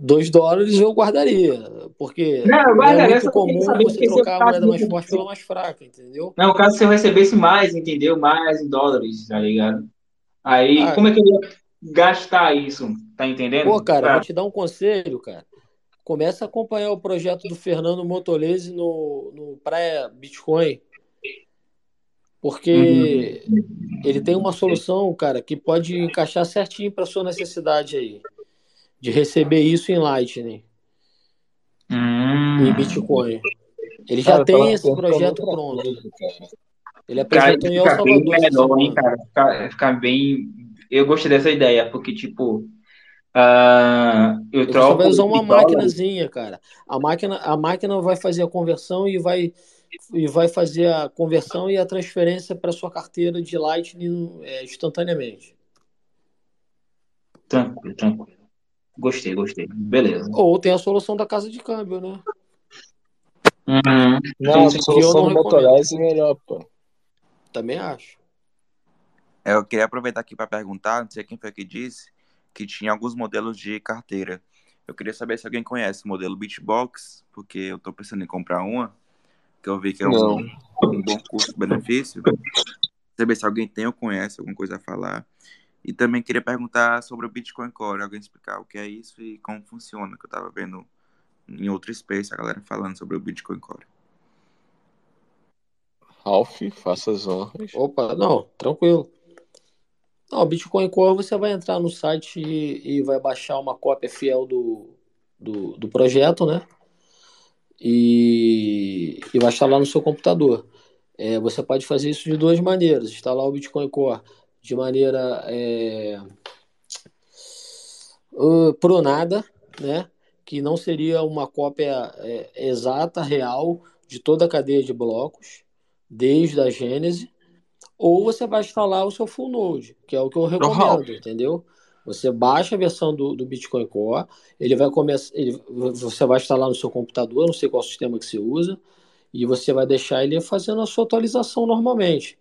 dois dólares eu guardaria, porque Não, eu é muito comum você trocar a moeda mais forte pela mais fraca, entendeu? Não, o caso se eu recebesse mais, entendeu? Mais em dólares, tá ligado? Aí, Ah, como é que eu ia gastar isso? Tá entendendo? Pô, cara, Pra- vou te dar um conselho, cara. Começa a acompanhar o projeto do Fernando Motolese no, no Praia Bitcoin, porque ele tem uma solução, cara, que pode encaixar certinho para sua necessidade aí, de receber isso em Lightning, Hum. em Bitcoin. Ele já Cara, tem esse projeto pronto. cara. Ele Cara, apresentou em El Salvador melhor, hein, semana. cara? Ficar, ficar bem. Eu gostei dessa ideia, porque, tipo, ah, eu E você troco vai usar uma maquinazinha, cara. A máquina, a máquina vai fazer a conversão e vai, e vai fazer a conversão e a transferência para sua carteira de Lightning é, instantaneamente. Tranquilo, tranquilo. Gostei, gostei. Beleza. Ou tem a solução da casa de câmbio, né? Uhum. Não, a Que eu solução não do. Motorized é melhor, pô. Também acho. Eu queria aproveitar aqui para perguntar, não sei quem foi que disse, que tinha alguns modelos de carteira. Eu queria saber se alguém conhece o modelo Beatbox, porque eu tô pensando em comprar uma, que eu vi que é um, um bom custo-benefício. Saber se alguém tem ou conhece alguma coisa a falar. E também queria perguntar sobre o Bitcoin Core, alguém explicar o que é isso e como funciona, que eu tava vendo em outro space a galera falando sobre o Bitcoin Core. Ralph, faça as honras. Opa, não, tranquilo. Não, Bitcoin Core você vai entrar no site e, e vai baixar uma cópia fiel do, do, do projeto, né? E, e vai instalar no seu computador. É, você pode fazer isso de duas maneiras: instalar o Bitcoin Core de maneira é, uh, pronada, né? Que não seria uma cópia é, exata, real, de toda a cadeia de blocos, desde a gênese ou você vai instalar o seu full node, que é o que eu recomendo, entendeu? Você baixa a versão do, do Bitcoin Core, ele vai começar, ele, você vai instalar no seu computador, não sei qual sistema que você usa, e você vai deixar ele fazendo a sua atualização normalmente.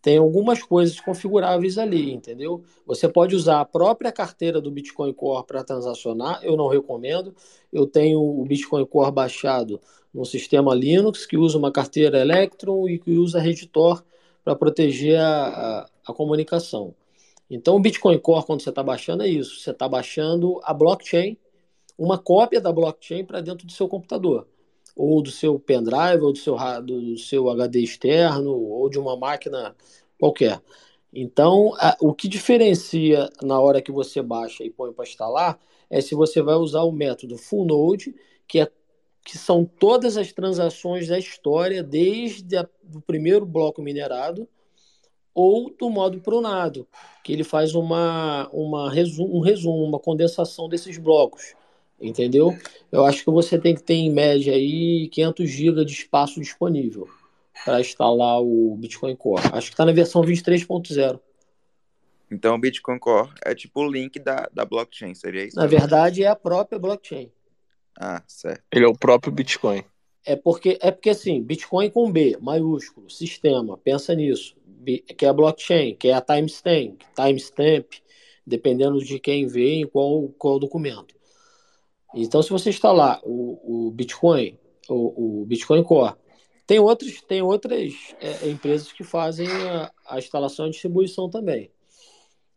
Tem algumas coisas configuráveis ali, entendeu? Você pode usar a própria carteira do Bitcoin Core para transacionar, eu não recomendo. Eu tenho o Bitcoin Core baixado no sistema Linux, que usa uma carteira Electron e que usa Reditor para proteger a, a, a, comunicação. Então, o Bitcoin Core, quando você está baixando, é isso. Você está baixando a blockchain, uma cópia da blockchain para dentro do seu computador, ou do seu pendrive, ou do seu, do seu HD externo, ou de uma máquina qualquer. Então, a, o que diferencia na hora que você baixa e põe para instalar é se você vai usar o método Full Node, que é que são todas as transações da história, desde o primeiro bloco minerado, ou do modo pronado, que ele faz uma, uma resumo, um resumo, uma condensação desses blocos, entendeu? Eu acho que você tem que ter em média aí 500 GB de espaço disponível para instalar o Bitcoin Core. Acho que está na versão 23.0. Então o Bitcoin Core é tipo o link da, da blockchain, seria isso? Na verdade, é a própria blockchain. Ah, certo. Ele é o próprio Bitcoin. É porque, é porque assim, Bitcoin com B, maiúsculo, sistema, pensa nisso. Que é a blockchain, que é a timestamp, timestamp, dependendo de quem vê em qual, qual documento. Então, se você instalar o, o Bitcoin, o, o, Bitcoin Core, tem, outros, tem outras é, empresas que fazem a, a instalação e distribuição também.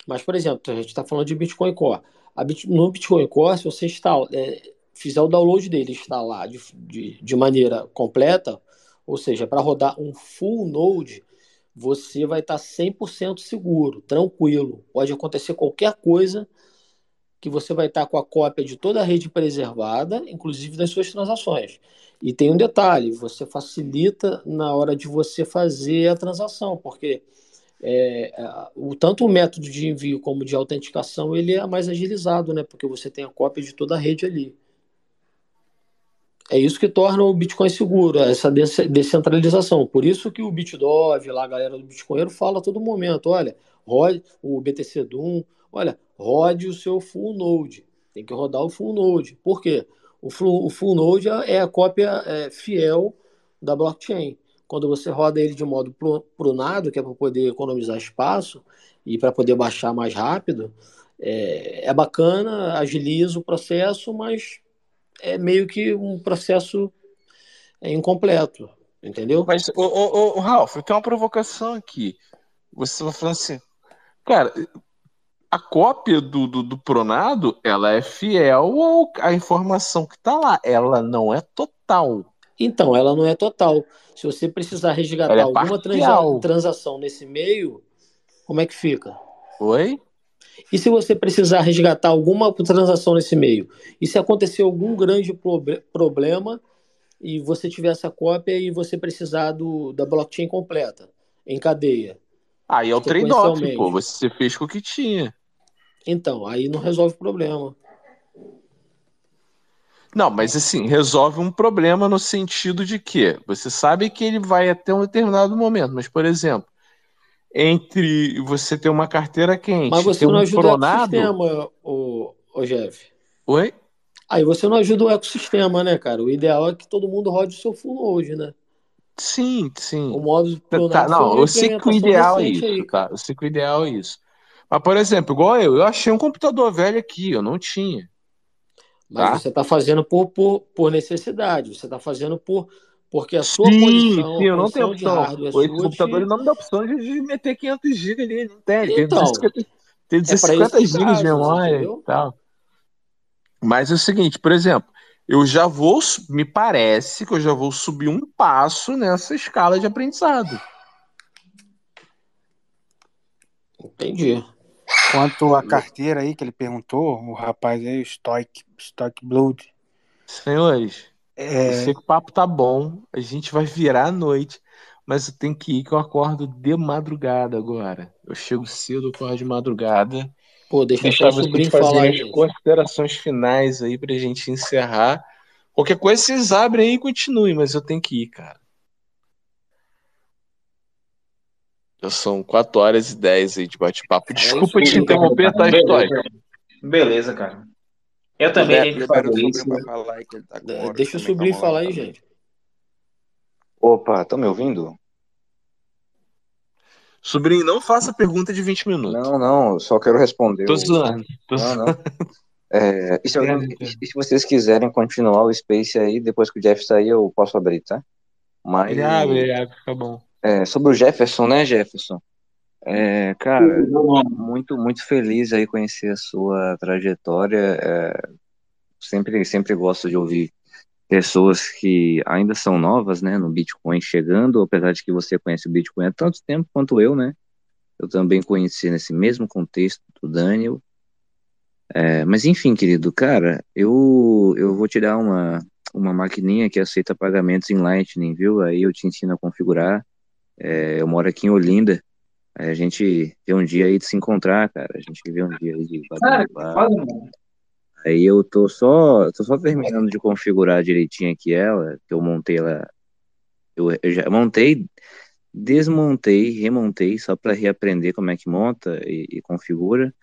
Mas, por exemplo, a gente está falando de Bitcoin Core. A, no Bitcoin Core, se você instala, é, fizer o download dele instalar de, de, de maneira completa, ou seja, para rodar um full node, você vai estar 100% seguro, tranquilo. Pode acontecer qualquer coisa que você vai estar com a cópia de toda a rede preservada, inclusive das suas transações. E tem um detalhe, você facilita na hora de você fazer a transação, porque é, o, tanto o método de envio como de autenticação ele é mais agilizado, né? Porque você tem a cópia de toda a rede ali. É isso que torna o Bitcoin seguro, essa descentralização. Por isso que o BitDove, lá a galera do Bitcoinheiro, fala a todo momento, olha, rode o BTC Doom, olha, rode o seu full node. Tem que rodar o full node. Por quê? O full, o full node é a cópia é, fiel da blockchain. Quando você roda ele de modo prunado, que é para poder economizar espaço e para poder baixar mais rápido, é, é bacana, agiliza o processo, mas é meio que um processo incompleto, entendeu? Mas, ô, ô, ô, Ralf, eu tenho uma provocação aqui. Você vai falar assim, cara, a cópia do, do, do Pronado, ela é fiel à informação que está lá, ela não é total. Então, ela não é total. Se você precisar resgatar é alguma transa- transação nesse meio, como é que fica? Oi? E se você precisar resgatar alguma transação nesse meio? E se acontecer algum grande proble- problema e você tiver essa cópia e você precisar do, da blockchain completa, em cadeia? Aí é o trade-off, pô. Você fez com o que tinha. Então, aí não resolve o problema. Não, mas assim, resolve um problema no sentido de que você sabe que ele vai até um determinado momento, mas, por exemplo, entre você ter uma carteira quente Mas você ter não um ajuda o pronado. ecossistema, o, o Jeff. Oi? Aí você não ajuda o ecossistema, né, cara? O ideal é que todo mundo rode o seu full node, né? Sim, sim. O modo Tá, não, eu sei que o ideal é isso, aí, tá? Eu sei que o ideal é isso. Mas, por exemplo, igual eu, eu achei um computador velho aqui, eu não tinha. Mas Tá? você está fazendo por, por, por necessidade, você está fazendo por porque a sua Sim, condição, sim, eu não tenho opção. hardware Esse sua computador não me dá opção de, de meter 500 GB ali, não tem. Então, 250, tem é para isso 250 que GB de memória e tal. Mas é o seguinte, por exemplo, eu já vou, me parece que eu já vou subir um passo nessa escala de aprendizado. Entendi. Quanto à carteira aí que ele perguntou, o rapaz aí, o Stoic, Stoic Blood. Senhores, eu É, sei que o papo tá bom, a gente vai virar a noite, mas eu tenho que ir que eu acordo de madrugada agora. Eu chego cedo, eu acordo de madrugada. Pô, deixa Deixar só vocês fazerem aí, as considerações finais aí pra gente encerrar. Qualquer coisa vocês abrem aí e continuem, mas eu tenho que ir, cara. Já são 4 horas e 10 aí de bate-papo. Desculpa te interromper, tá, História? Beleza, cara. Eu também tenho que Libera fazer o isso. sobrinho pra falar que tá hora Deixa o também, sobrinho falar aí, também. gente. Opa, estão me ouvindo? Sobrinho, não faça pergunta de 20 minutos. Não, não, só quero responder. Tô zoando. Tô Não, zoando. não. É, e, se, alguém- e se vocês quiserem continuar o Space aí, depois que o Jeff sair, eu posso abrir, tá? Mas Ele abre, ele abre, fica bom. é, sobre o Jefferson, né, Jefferson? É, cara, muito, muito feliz aí conhecer a sua trajetória. É, sempre, sempre gosto de ouvir pessoas que ainda são novas, né, no Bitcoin chegando, apesar de que você conhece o Bitcoin há tanto tempo quanto eu, né? Eu também conheci nesse mesmo contexto do Daniel. É, mas enfim, querido, cara, eu, eu vou te dar uma, uma maquininha que aceita pagamentos em Lightning, viu? Aí eu te ensino a configurar. É, eu moro aqui em Olinda. Aí a gente vê um dia aí de se encontrar, cara. A gente vê um dia aí de bater um. Aí eu tô só, tô só terminando de configurar direitinho aqui ela, que eu montei ela, eu, eu já montei, desmontei, remontei, só para reaprender como é que monta e, e configura.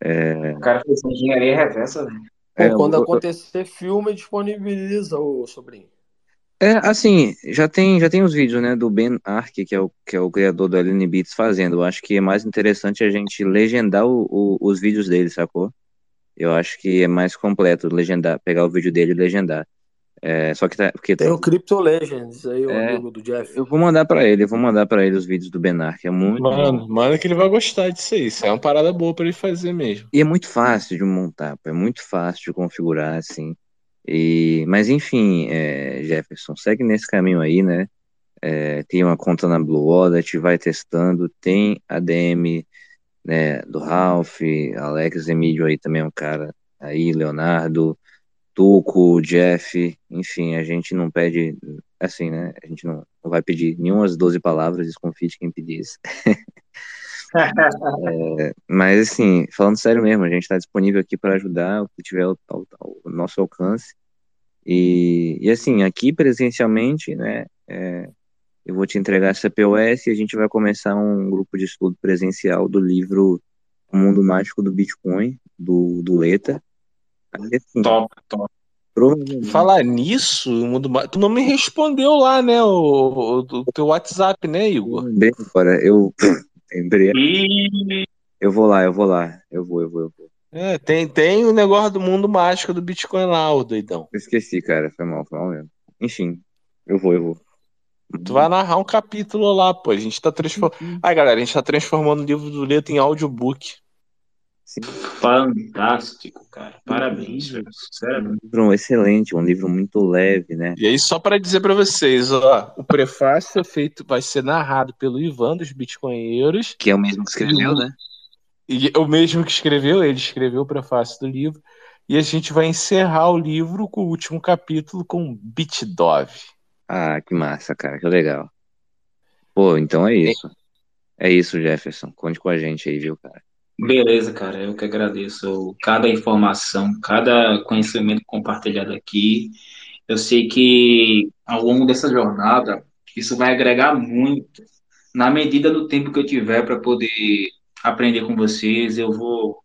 É, O cara fez engenharia reversa, velho. Pô, é, quando eu- acontecer filme, disponibiliza, ô sobrinho. É, assim, já tem, já tem os vídeos, né, do Ben Ark, que é o, que é o criador do Aline Beats fazendo. Eu acho que é mais interessante a gente legendar o- o- os vídeos dele, sacou? Eu acho que é mais completo legendar, pegar o vídeo dele e legendar. É, só que tá, porque Tem o Crypto Legends aí, o É, amigo do Jeff. eu vou mandar pra ele, eu vou mandar pra ele os vídeos do Ben Ark, é muito. Mano, manda que ele vai gostar disso aí. Isso é uma parada boa pra ele fazer mesmo. E é muito fácil de montar, é muito fácil de configurar, assim. E, mas enfim, é, Jefferson, segue nesse caminho aí, né? É, tem uma conta na Blue Wallet, vai testando, tem ADM, né, do Ralph, Alex Emílio aí também é um cara aí, Leonardo, Tuco, Jeff, enfim, a gente não pede, assim, né? A gente não, não vai pedir nenhumas 12 palavras, desconfie de quem pedir isso. É, mas assim, falando sério mesmo, a gente está disponível aqui para ajudar o que tiver ao, ao- ao nosso alcance. E, e assim, aqui presencialmente, né, é, eu vou te entregar essa POS e a gente vai começar um grupo de estudo presencial do livro O Mundo Mágico do Bitcoin, do, do Leta. Aí, assim, Top, top. provavelmente. Falar nisso, o mundo tu não me respondeu lá, né? O, o, do teu WhatsApp, né, Igor? Lembrei agora, eu lembrei. E Eu vou lá, eu vou lá. Eu vou, eu vou, eu vou. É, tem, tem o negócio do mundo mágico do Bitcoin lá, o doidão. Eu esqueci, cara. Foi mal, foi mal mesmo. Enfim, eu vou, eu vou. Tu vai narrar um capítulo lá, pô. A gente tá transformando. Ai, galera, a gente tá transformando o livro do Leto em audiobook. Fantástico, cara. Parabéns, velho. Sinceramente. Um livro excelente, um livro muito leve, né? E aí, só para dizer para vocês, ó, o prefácio é feito, vai ser narrado pelo Ivan dos Bitcoinheiros. Que é o mesmo que escreveu, né? E é o mesmo que escreveu, ele escreveu o prefácio do livro. E a gente vai encerrar o livro com o último capítulo com BitDove. Ah, que massa, cara, que legal. Pô, então é isso. É isso, Jefferson. Conte com a gente aí, viu, cara? Beleza, cara. Eu que agradeço cada informação, cada conhecimento compartilhado aqui. Eu sei que ao longo dessa jornada, isso vai agregar muito. Na medida do tempo que eu tiver para poder aprender com vocês, eu vou,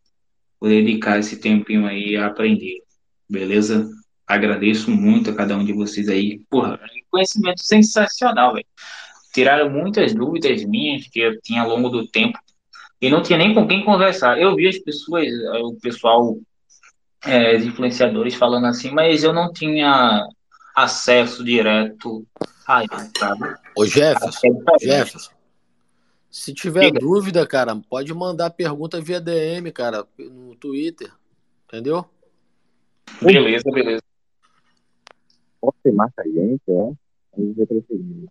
vou dedicar esse tempinho aí a aprender. Beleza? Agradeço muito a cada um de vocês aí. Porra, conhecimento sensacional, velho. Tiraram muitas dúvidas minhas que eu tinha ao longo do tempo e não tinha nem com quem conversar. Eu vi as pessoas, eh, o pessoal, eh, os influenciadores falando assim, mas eu não tinha acesso direto a isso, sabe? Ô Jefferson, Jefferson, se tiver Diga. dúvida, cara, pode mandar pergunta via DM, cara, no Twitter, entendeu? Beleza, beleza. Pode ser massa gente, é. A gente vai preferir.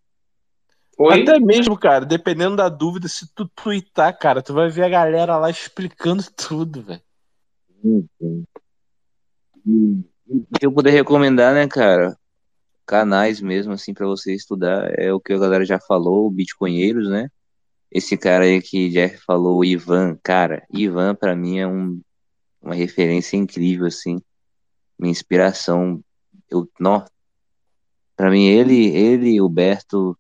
Até mesmo, cara, dependendo da dúvida, se tu twittar, cara, tu vai ver a galera lá explicando tudo, velho. Se eu puder recomendar, né, cara, canais mesmo, assim, pra você estudar, é o que a galera já falou, o Bitcoinheiros, né? Esse cara aí que Jeff falou, o Ivan, cara, Ivan pra mim é um, uma referência incrível, assim, minha inspiração. Eu, nó, pra mim, ele, ele e o Berto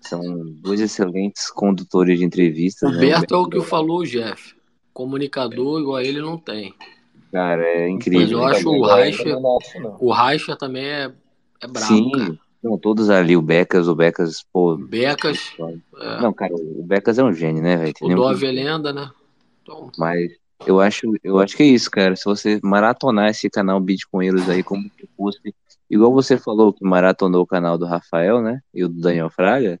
são dois excelentes condutores de entrevistas, O né? Berto é o que falou o Jeff. Comunicador igual a ele não tem. Cara, é incrível. Mas eu acho o Reicher, o Reicher também é, é brabo, Sim, cara. não, todos ali, o Becas, o Becas, pô. Becas, é, Não, cara, o Becas é um gênio, né, velho? O que Dove é lenda, né? Então, Mas eu acho, eu acho que é isso, cara. Se você maratonar esse canal Bitcoinheiros aí como se fosse, igual você falou que maratonou o canal do Rafael, né? E o do Daniel Fraga,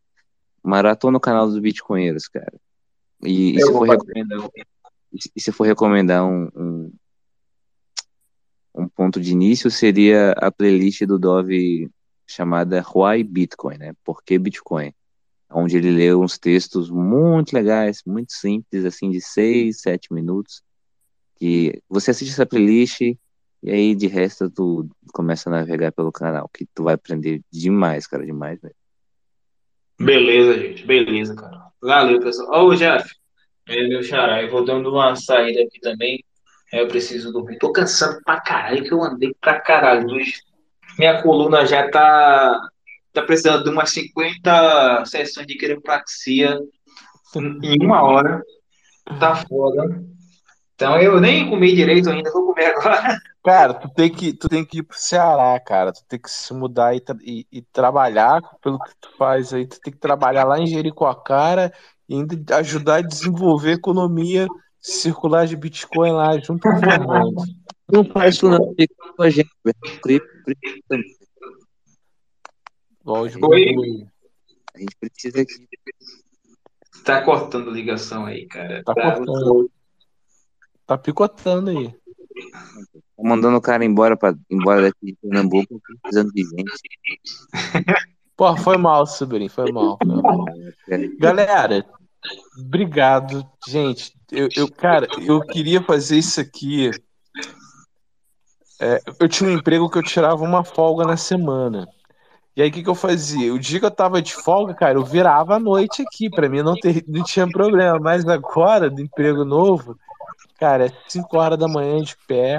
maratona o canal dos Bitcoinheiros, cara. E, e Eu se for recomendar, e se for recomendar um, um, um ponto de início, seria a playlist do Dove chamada Why Bitcoin, né? Por que Bitcoin? Onde ele leu uns textos muito legais, muito simples, assim, de seis, sete minutos, que você assiste essa playlist e aí de resto tu começa a navegar pelo canal, que tu vai aprender demais, cara, demais mesmo. Beleza, gente. Beleza, cara. Valeu, pessoal. Ô, Jeff, é meu xará. Eu vou dando uma saída aqui também. É, Eu preciso dormir. Tô cansado pra caralho, que eu andei pra caralho hoje. Minha coluna já tá, tá precisando de umas 50 sessões de quiropraxia em uma hora. Tá foda. Então eu nem comi direito ainda, vou comer agora. Cara, tu tem que, tu tem que ir pro Ceará, cara. Tu tem que se mudar e, tra- e- e trabalhar pelo que tu faz aí. Tu tem que trabalhar lá em Jericoacoara e ainda ajudar a desenvolver a economia circular de Bitcoin lá junto com o Fernando. Não faz isso não, fica com a gente, velho. Cripto, cripto também. Lógico. Oi? A gente precisa aqui. Tá cortando ligação aí, cara. Tá cortando. Tá picotando aí. Mandando o cara embora, pra, embora daqui de Pernambuco, precisando de gente. Pô, foi mal, sobrinho, foi mal. Galera, obrigado. Gente, eu, eu, cara, eu queria fazer isso aqui. É, eu tinha um emprego que eu tirava uma folga na semana. E aí, o que, que eu fazia? O dia que eu tava de folga, cara, eu virava a noite aqui. Pra mim não, ter, não tinha problema. Mas agora, do emprego novo, cara, é 5 horas da manhã de pé.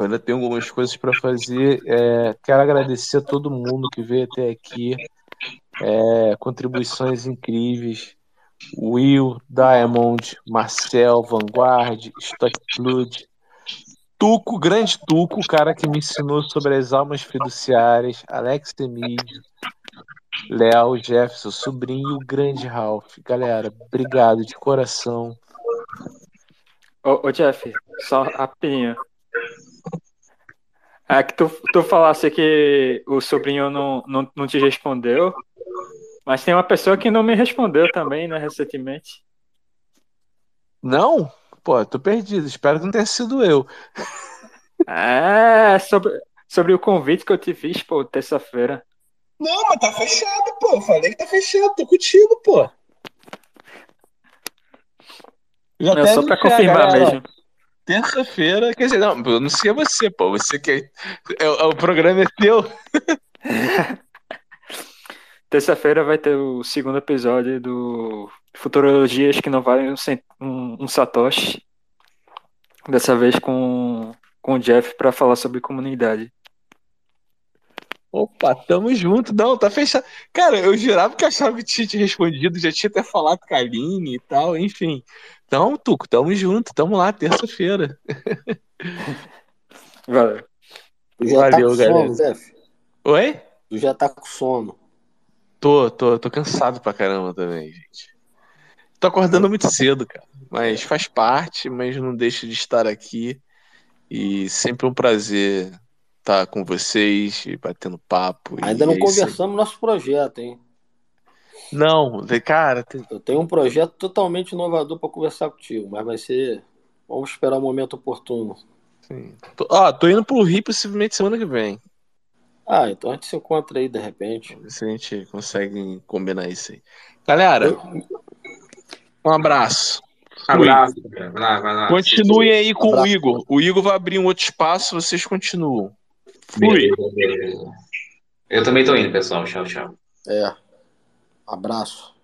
Eu ainda tenho algumas coisas para fazer. É, quero agradecer a todo mundo que veio até aqui. É, contribuições incríveis. Will, Diamond, Marcel, Vanguard, Stock Tuco, grande Tuco, o cara que me ensinou sobre as almas fiduciárias, Alex Temídio, Léo, Jefferson, sobrinho grande Ralph. Galera, obrigado de coração. Ô, ô Jeff, só rapidinho. É que tu, tu falasse que o sobrinho não, não, não te respondeu, mas tem uma pessoa que não me respondeu também, né, recentemente. Não? Pô, tô perdido. Espero que não tenha sido eu. É, sobre, sobre o convite que eu te fiz, pô, terça-feira. Não, mas tá fechado, pô. Eu falei que tá fechado. Tô contigo, pô. Já Não, só pra confirmar galera, mesmo. Terça-feira, quer dizer, não, eu não sei você, pô. Você que é, é- é- o programa é teu. Terça-feira vai ter o segundo episódio do Futurologias que não valem um, um, um Satoshi. Dessa vez com, com o Jeff para falar sobre comunidade. Opa, tamo junto. Não, tá fechado. Cara, eu jurava que achava que tinha te respondido, já tinha até falado com a Aline e tal, enfim. Então, Tuco, tamo junto, tamo lá, terça-feira. Valeu. Tu já tá Valeu, com galera. sono, Zef? Oi? Tu já tá com sono. Tô, tô, tô cansado pra caramba também, gente. Tô acordando muito cedo, cara. Mas faz parte, mas não deixa de estar aqui. E sempre um prazer estar com vocês, e batendo papo. e Ainda não é isso aí. conversamos nosso projeto, hein? Não, cara. Tem... Eu tenho um projeto totalmente inovador para conversar contigo, mas vai ser. Vamos esperar o momento oportuno. Sim. Tô, ó, tô indo pro Rio possivelmente semana que vem. Ah, então a gente se encontra aí de repente. Ver se a gente consegue combinar isso aí. Galera, um abraço. Abraço. Vai lá, vai lá. Continuem aí com o Abraço. Igor. O Igor vai abrir um outro espaço, vocês continuam. Fui. Beleza, beleza. Eu também tô indo, pessoal. Tchau, tchau. É. Abraço.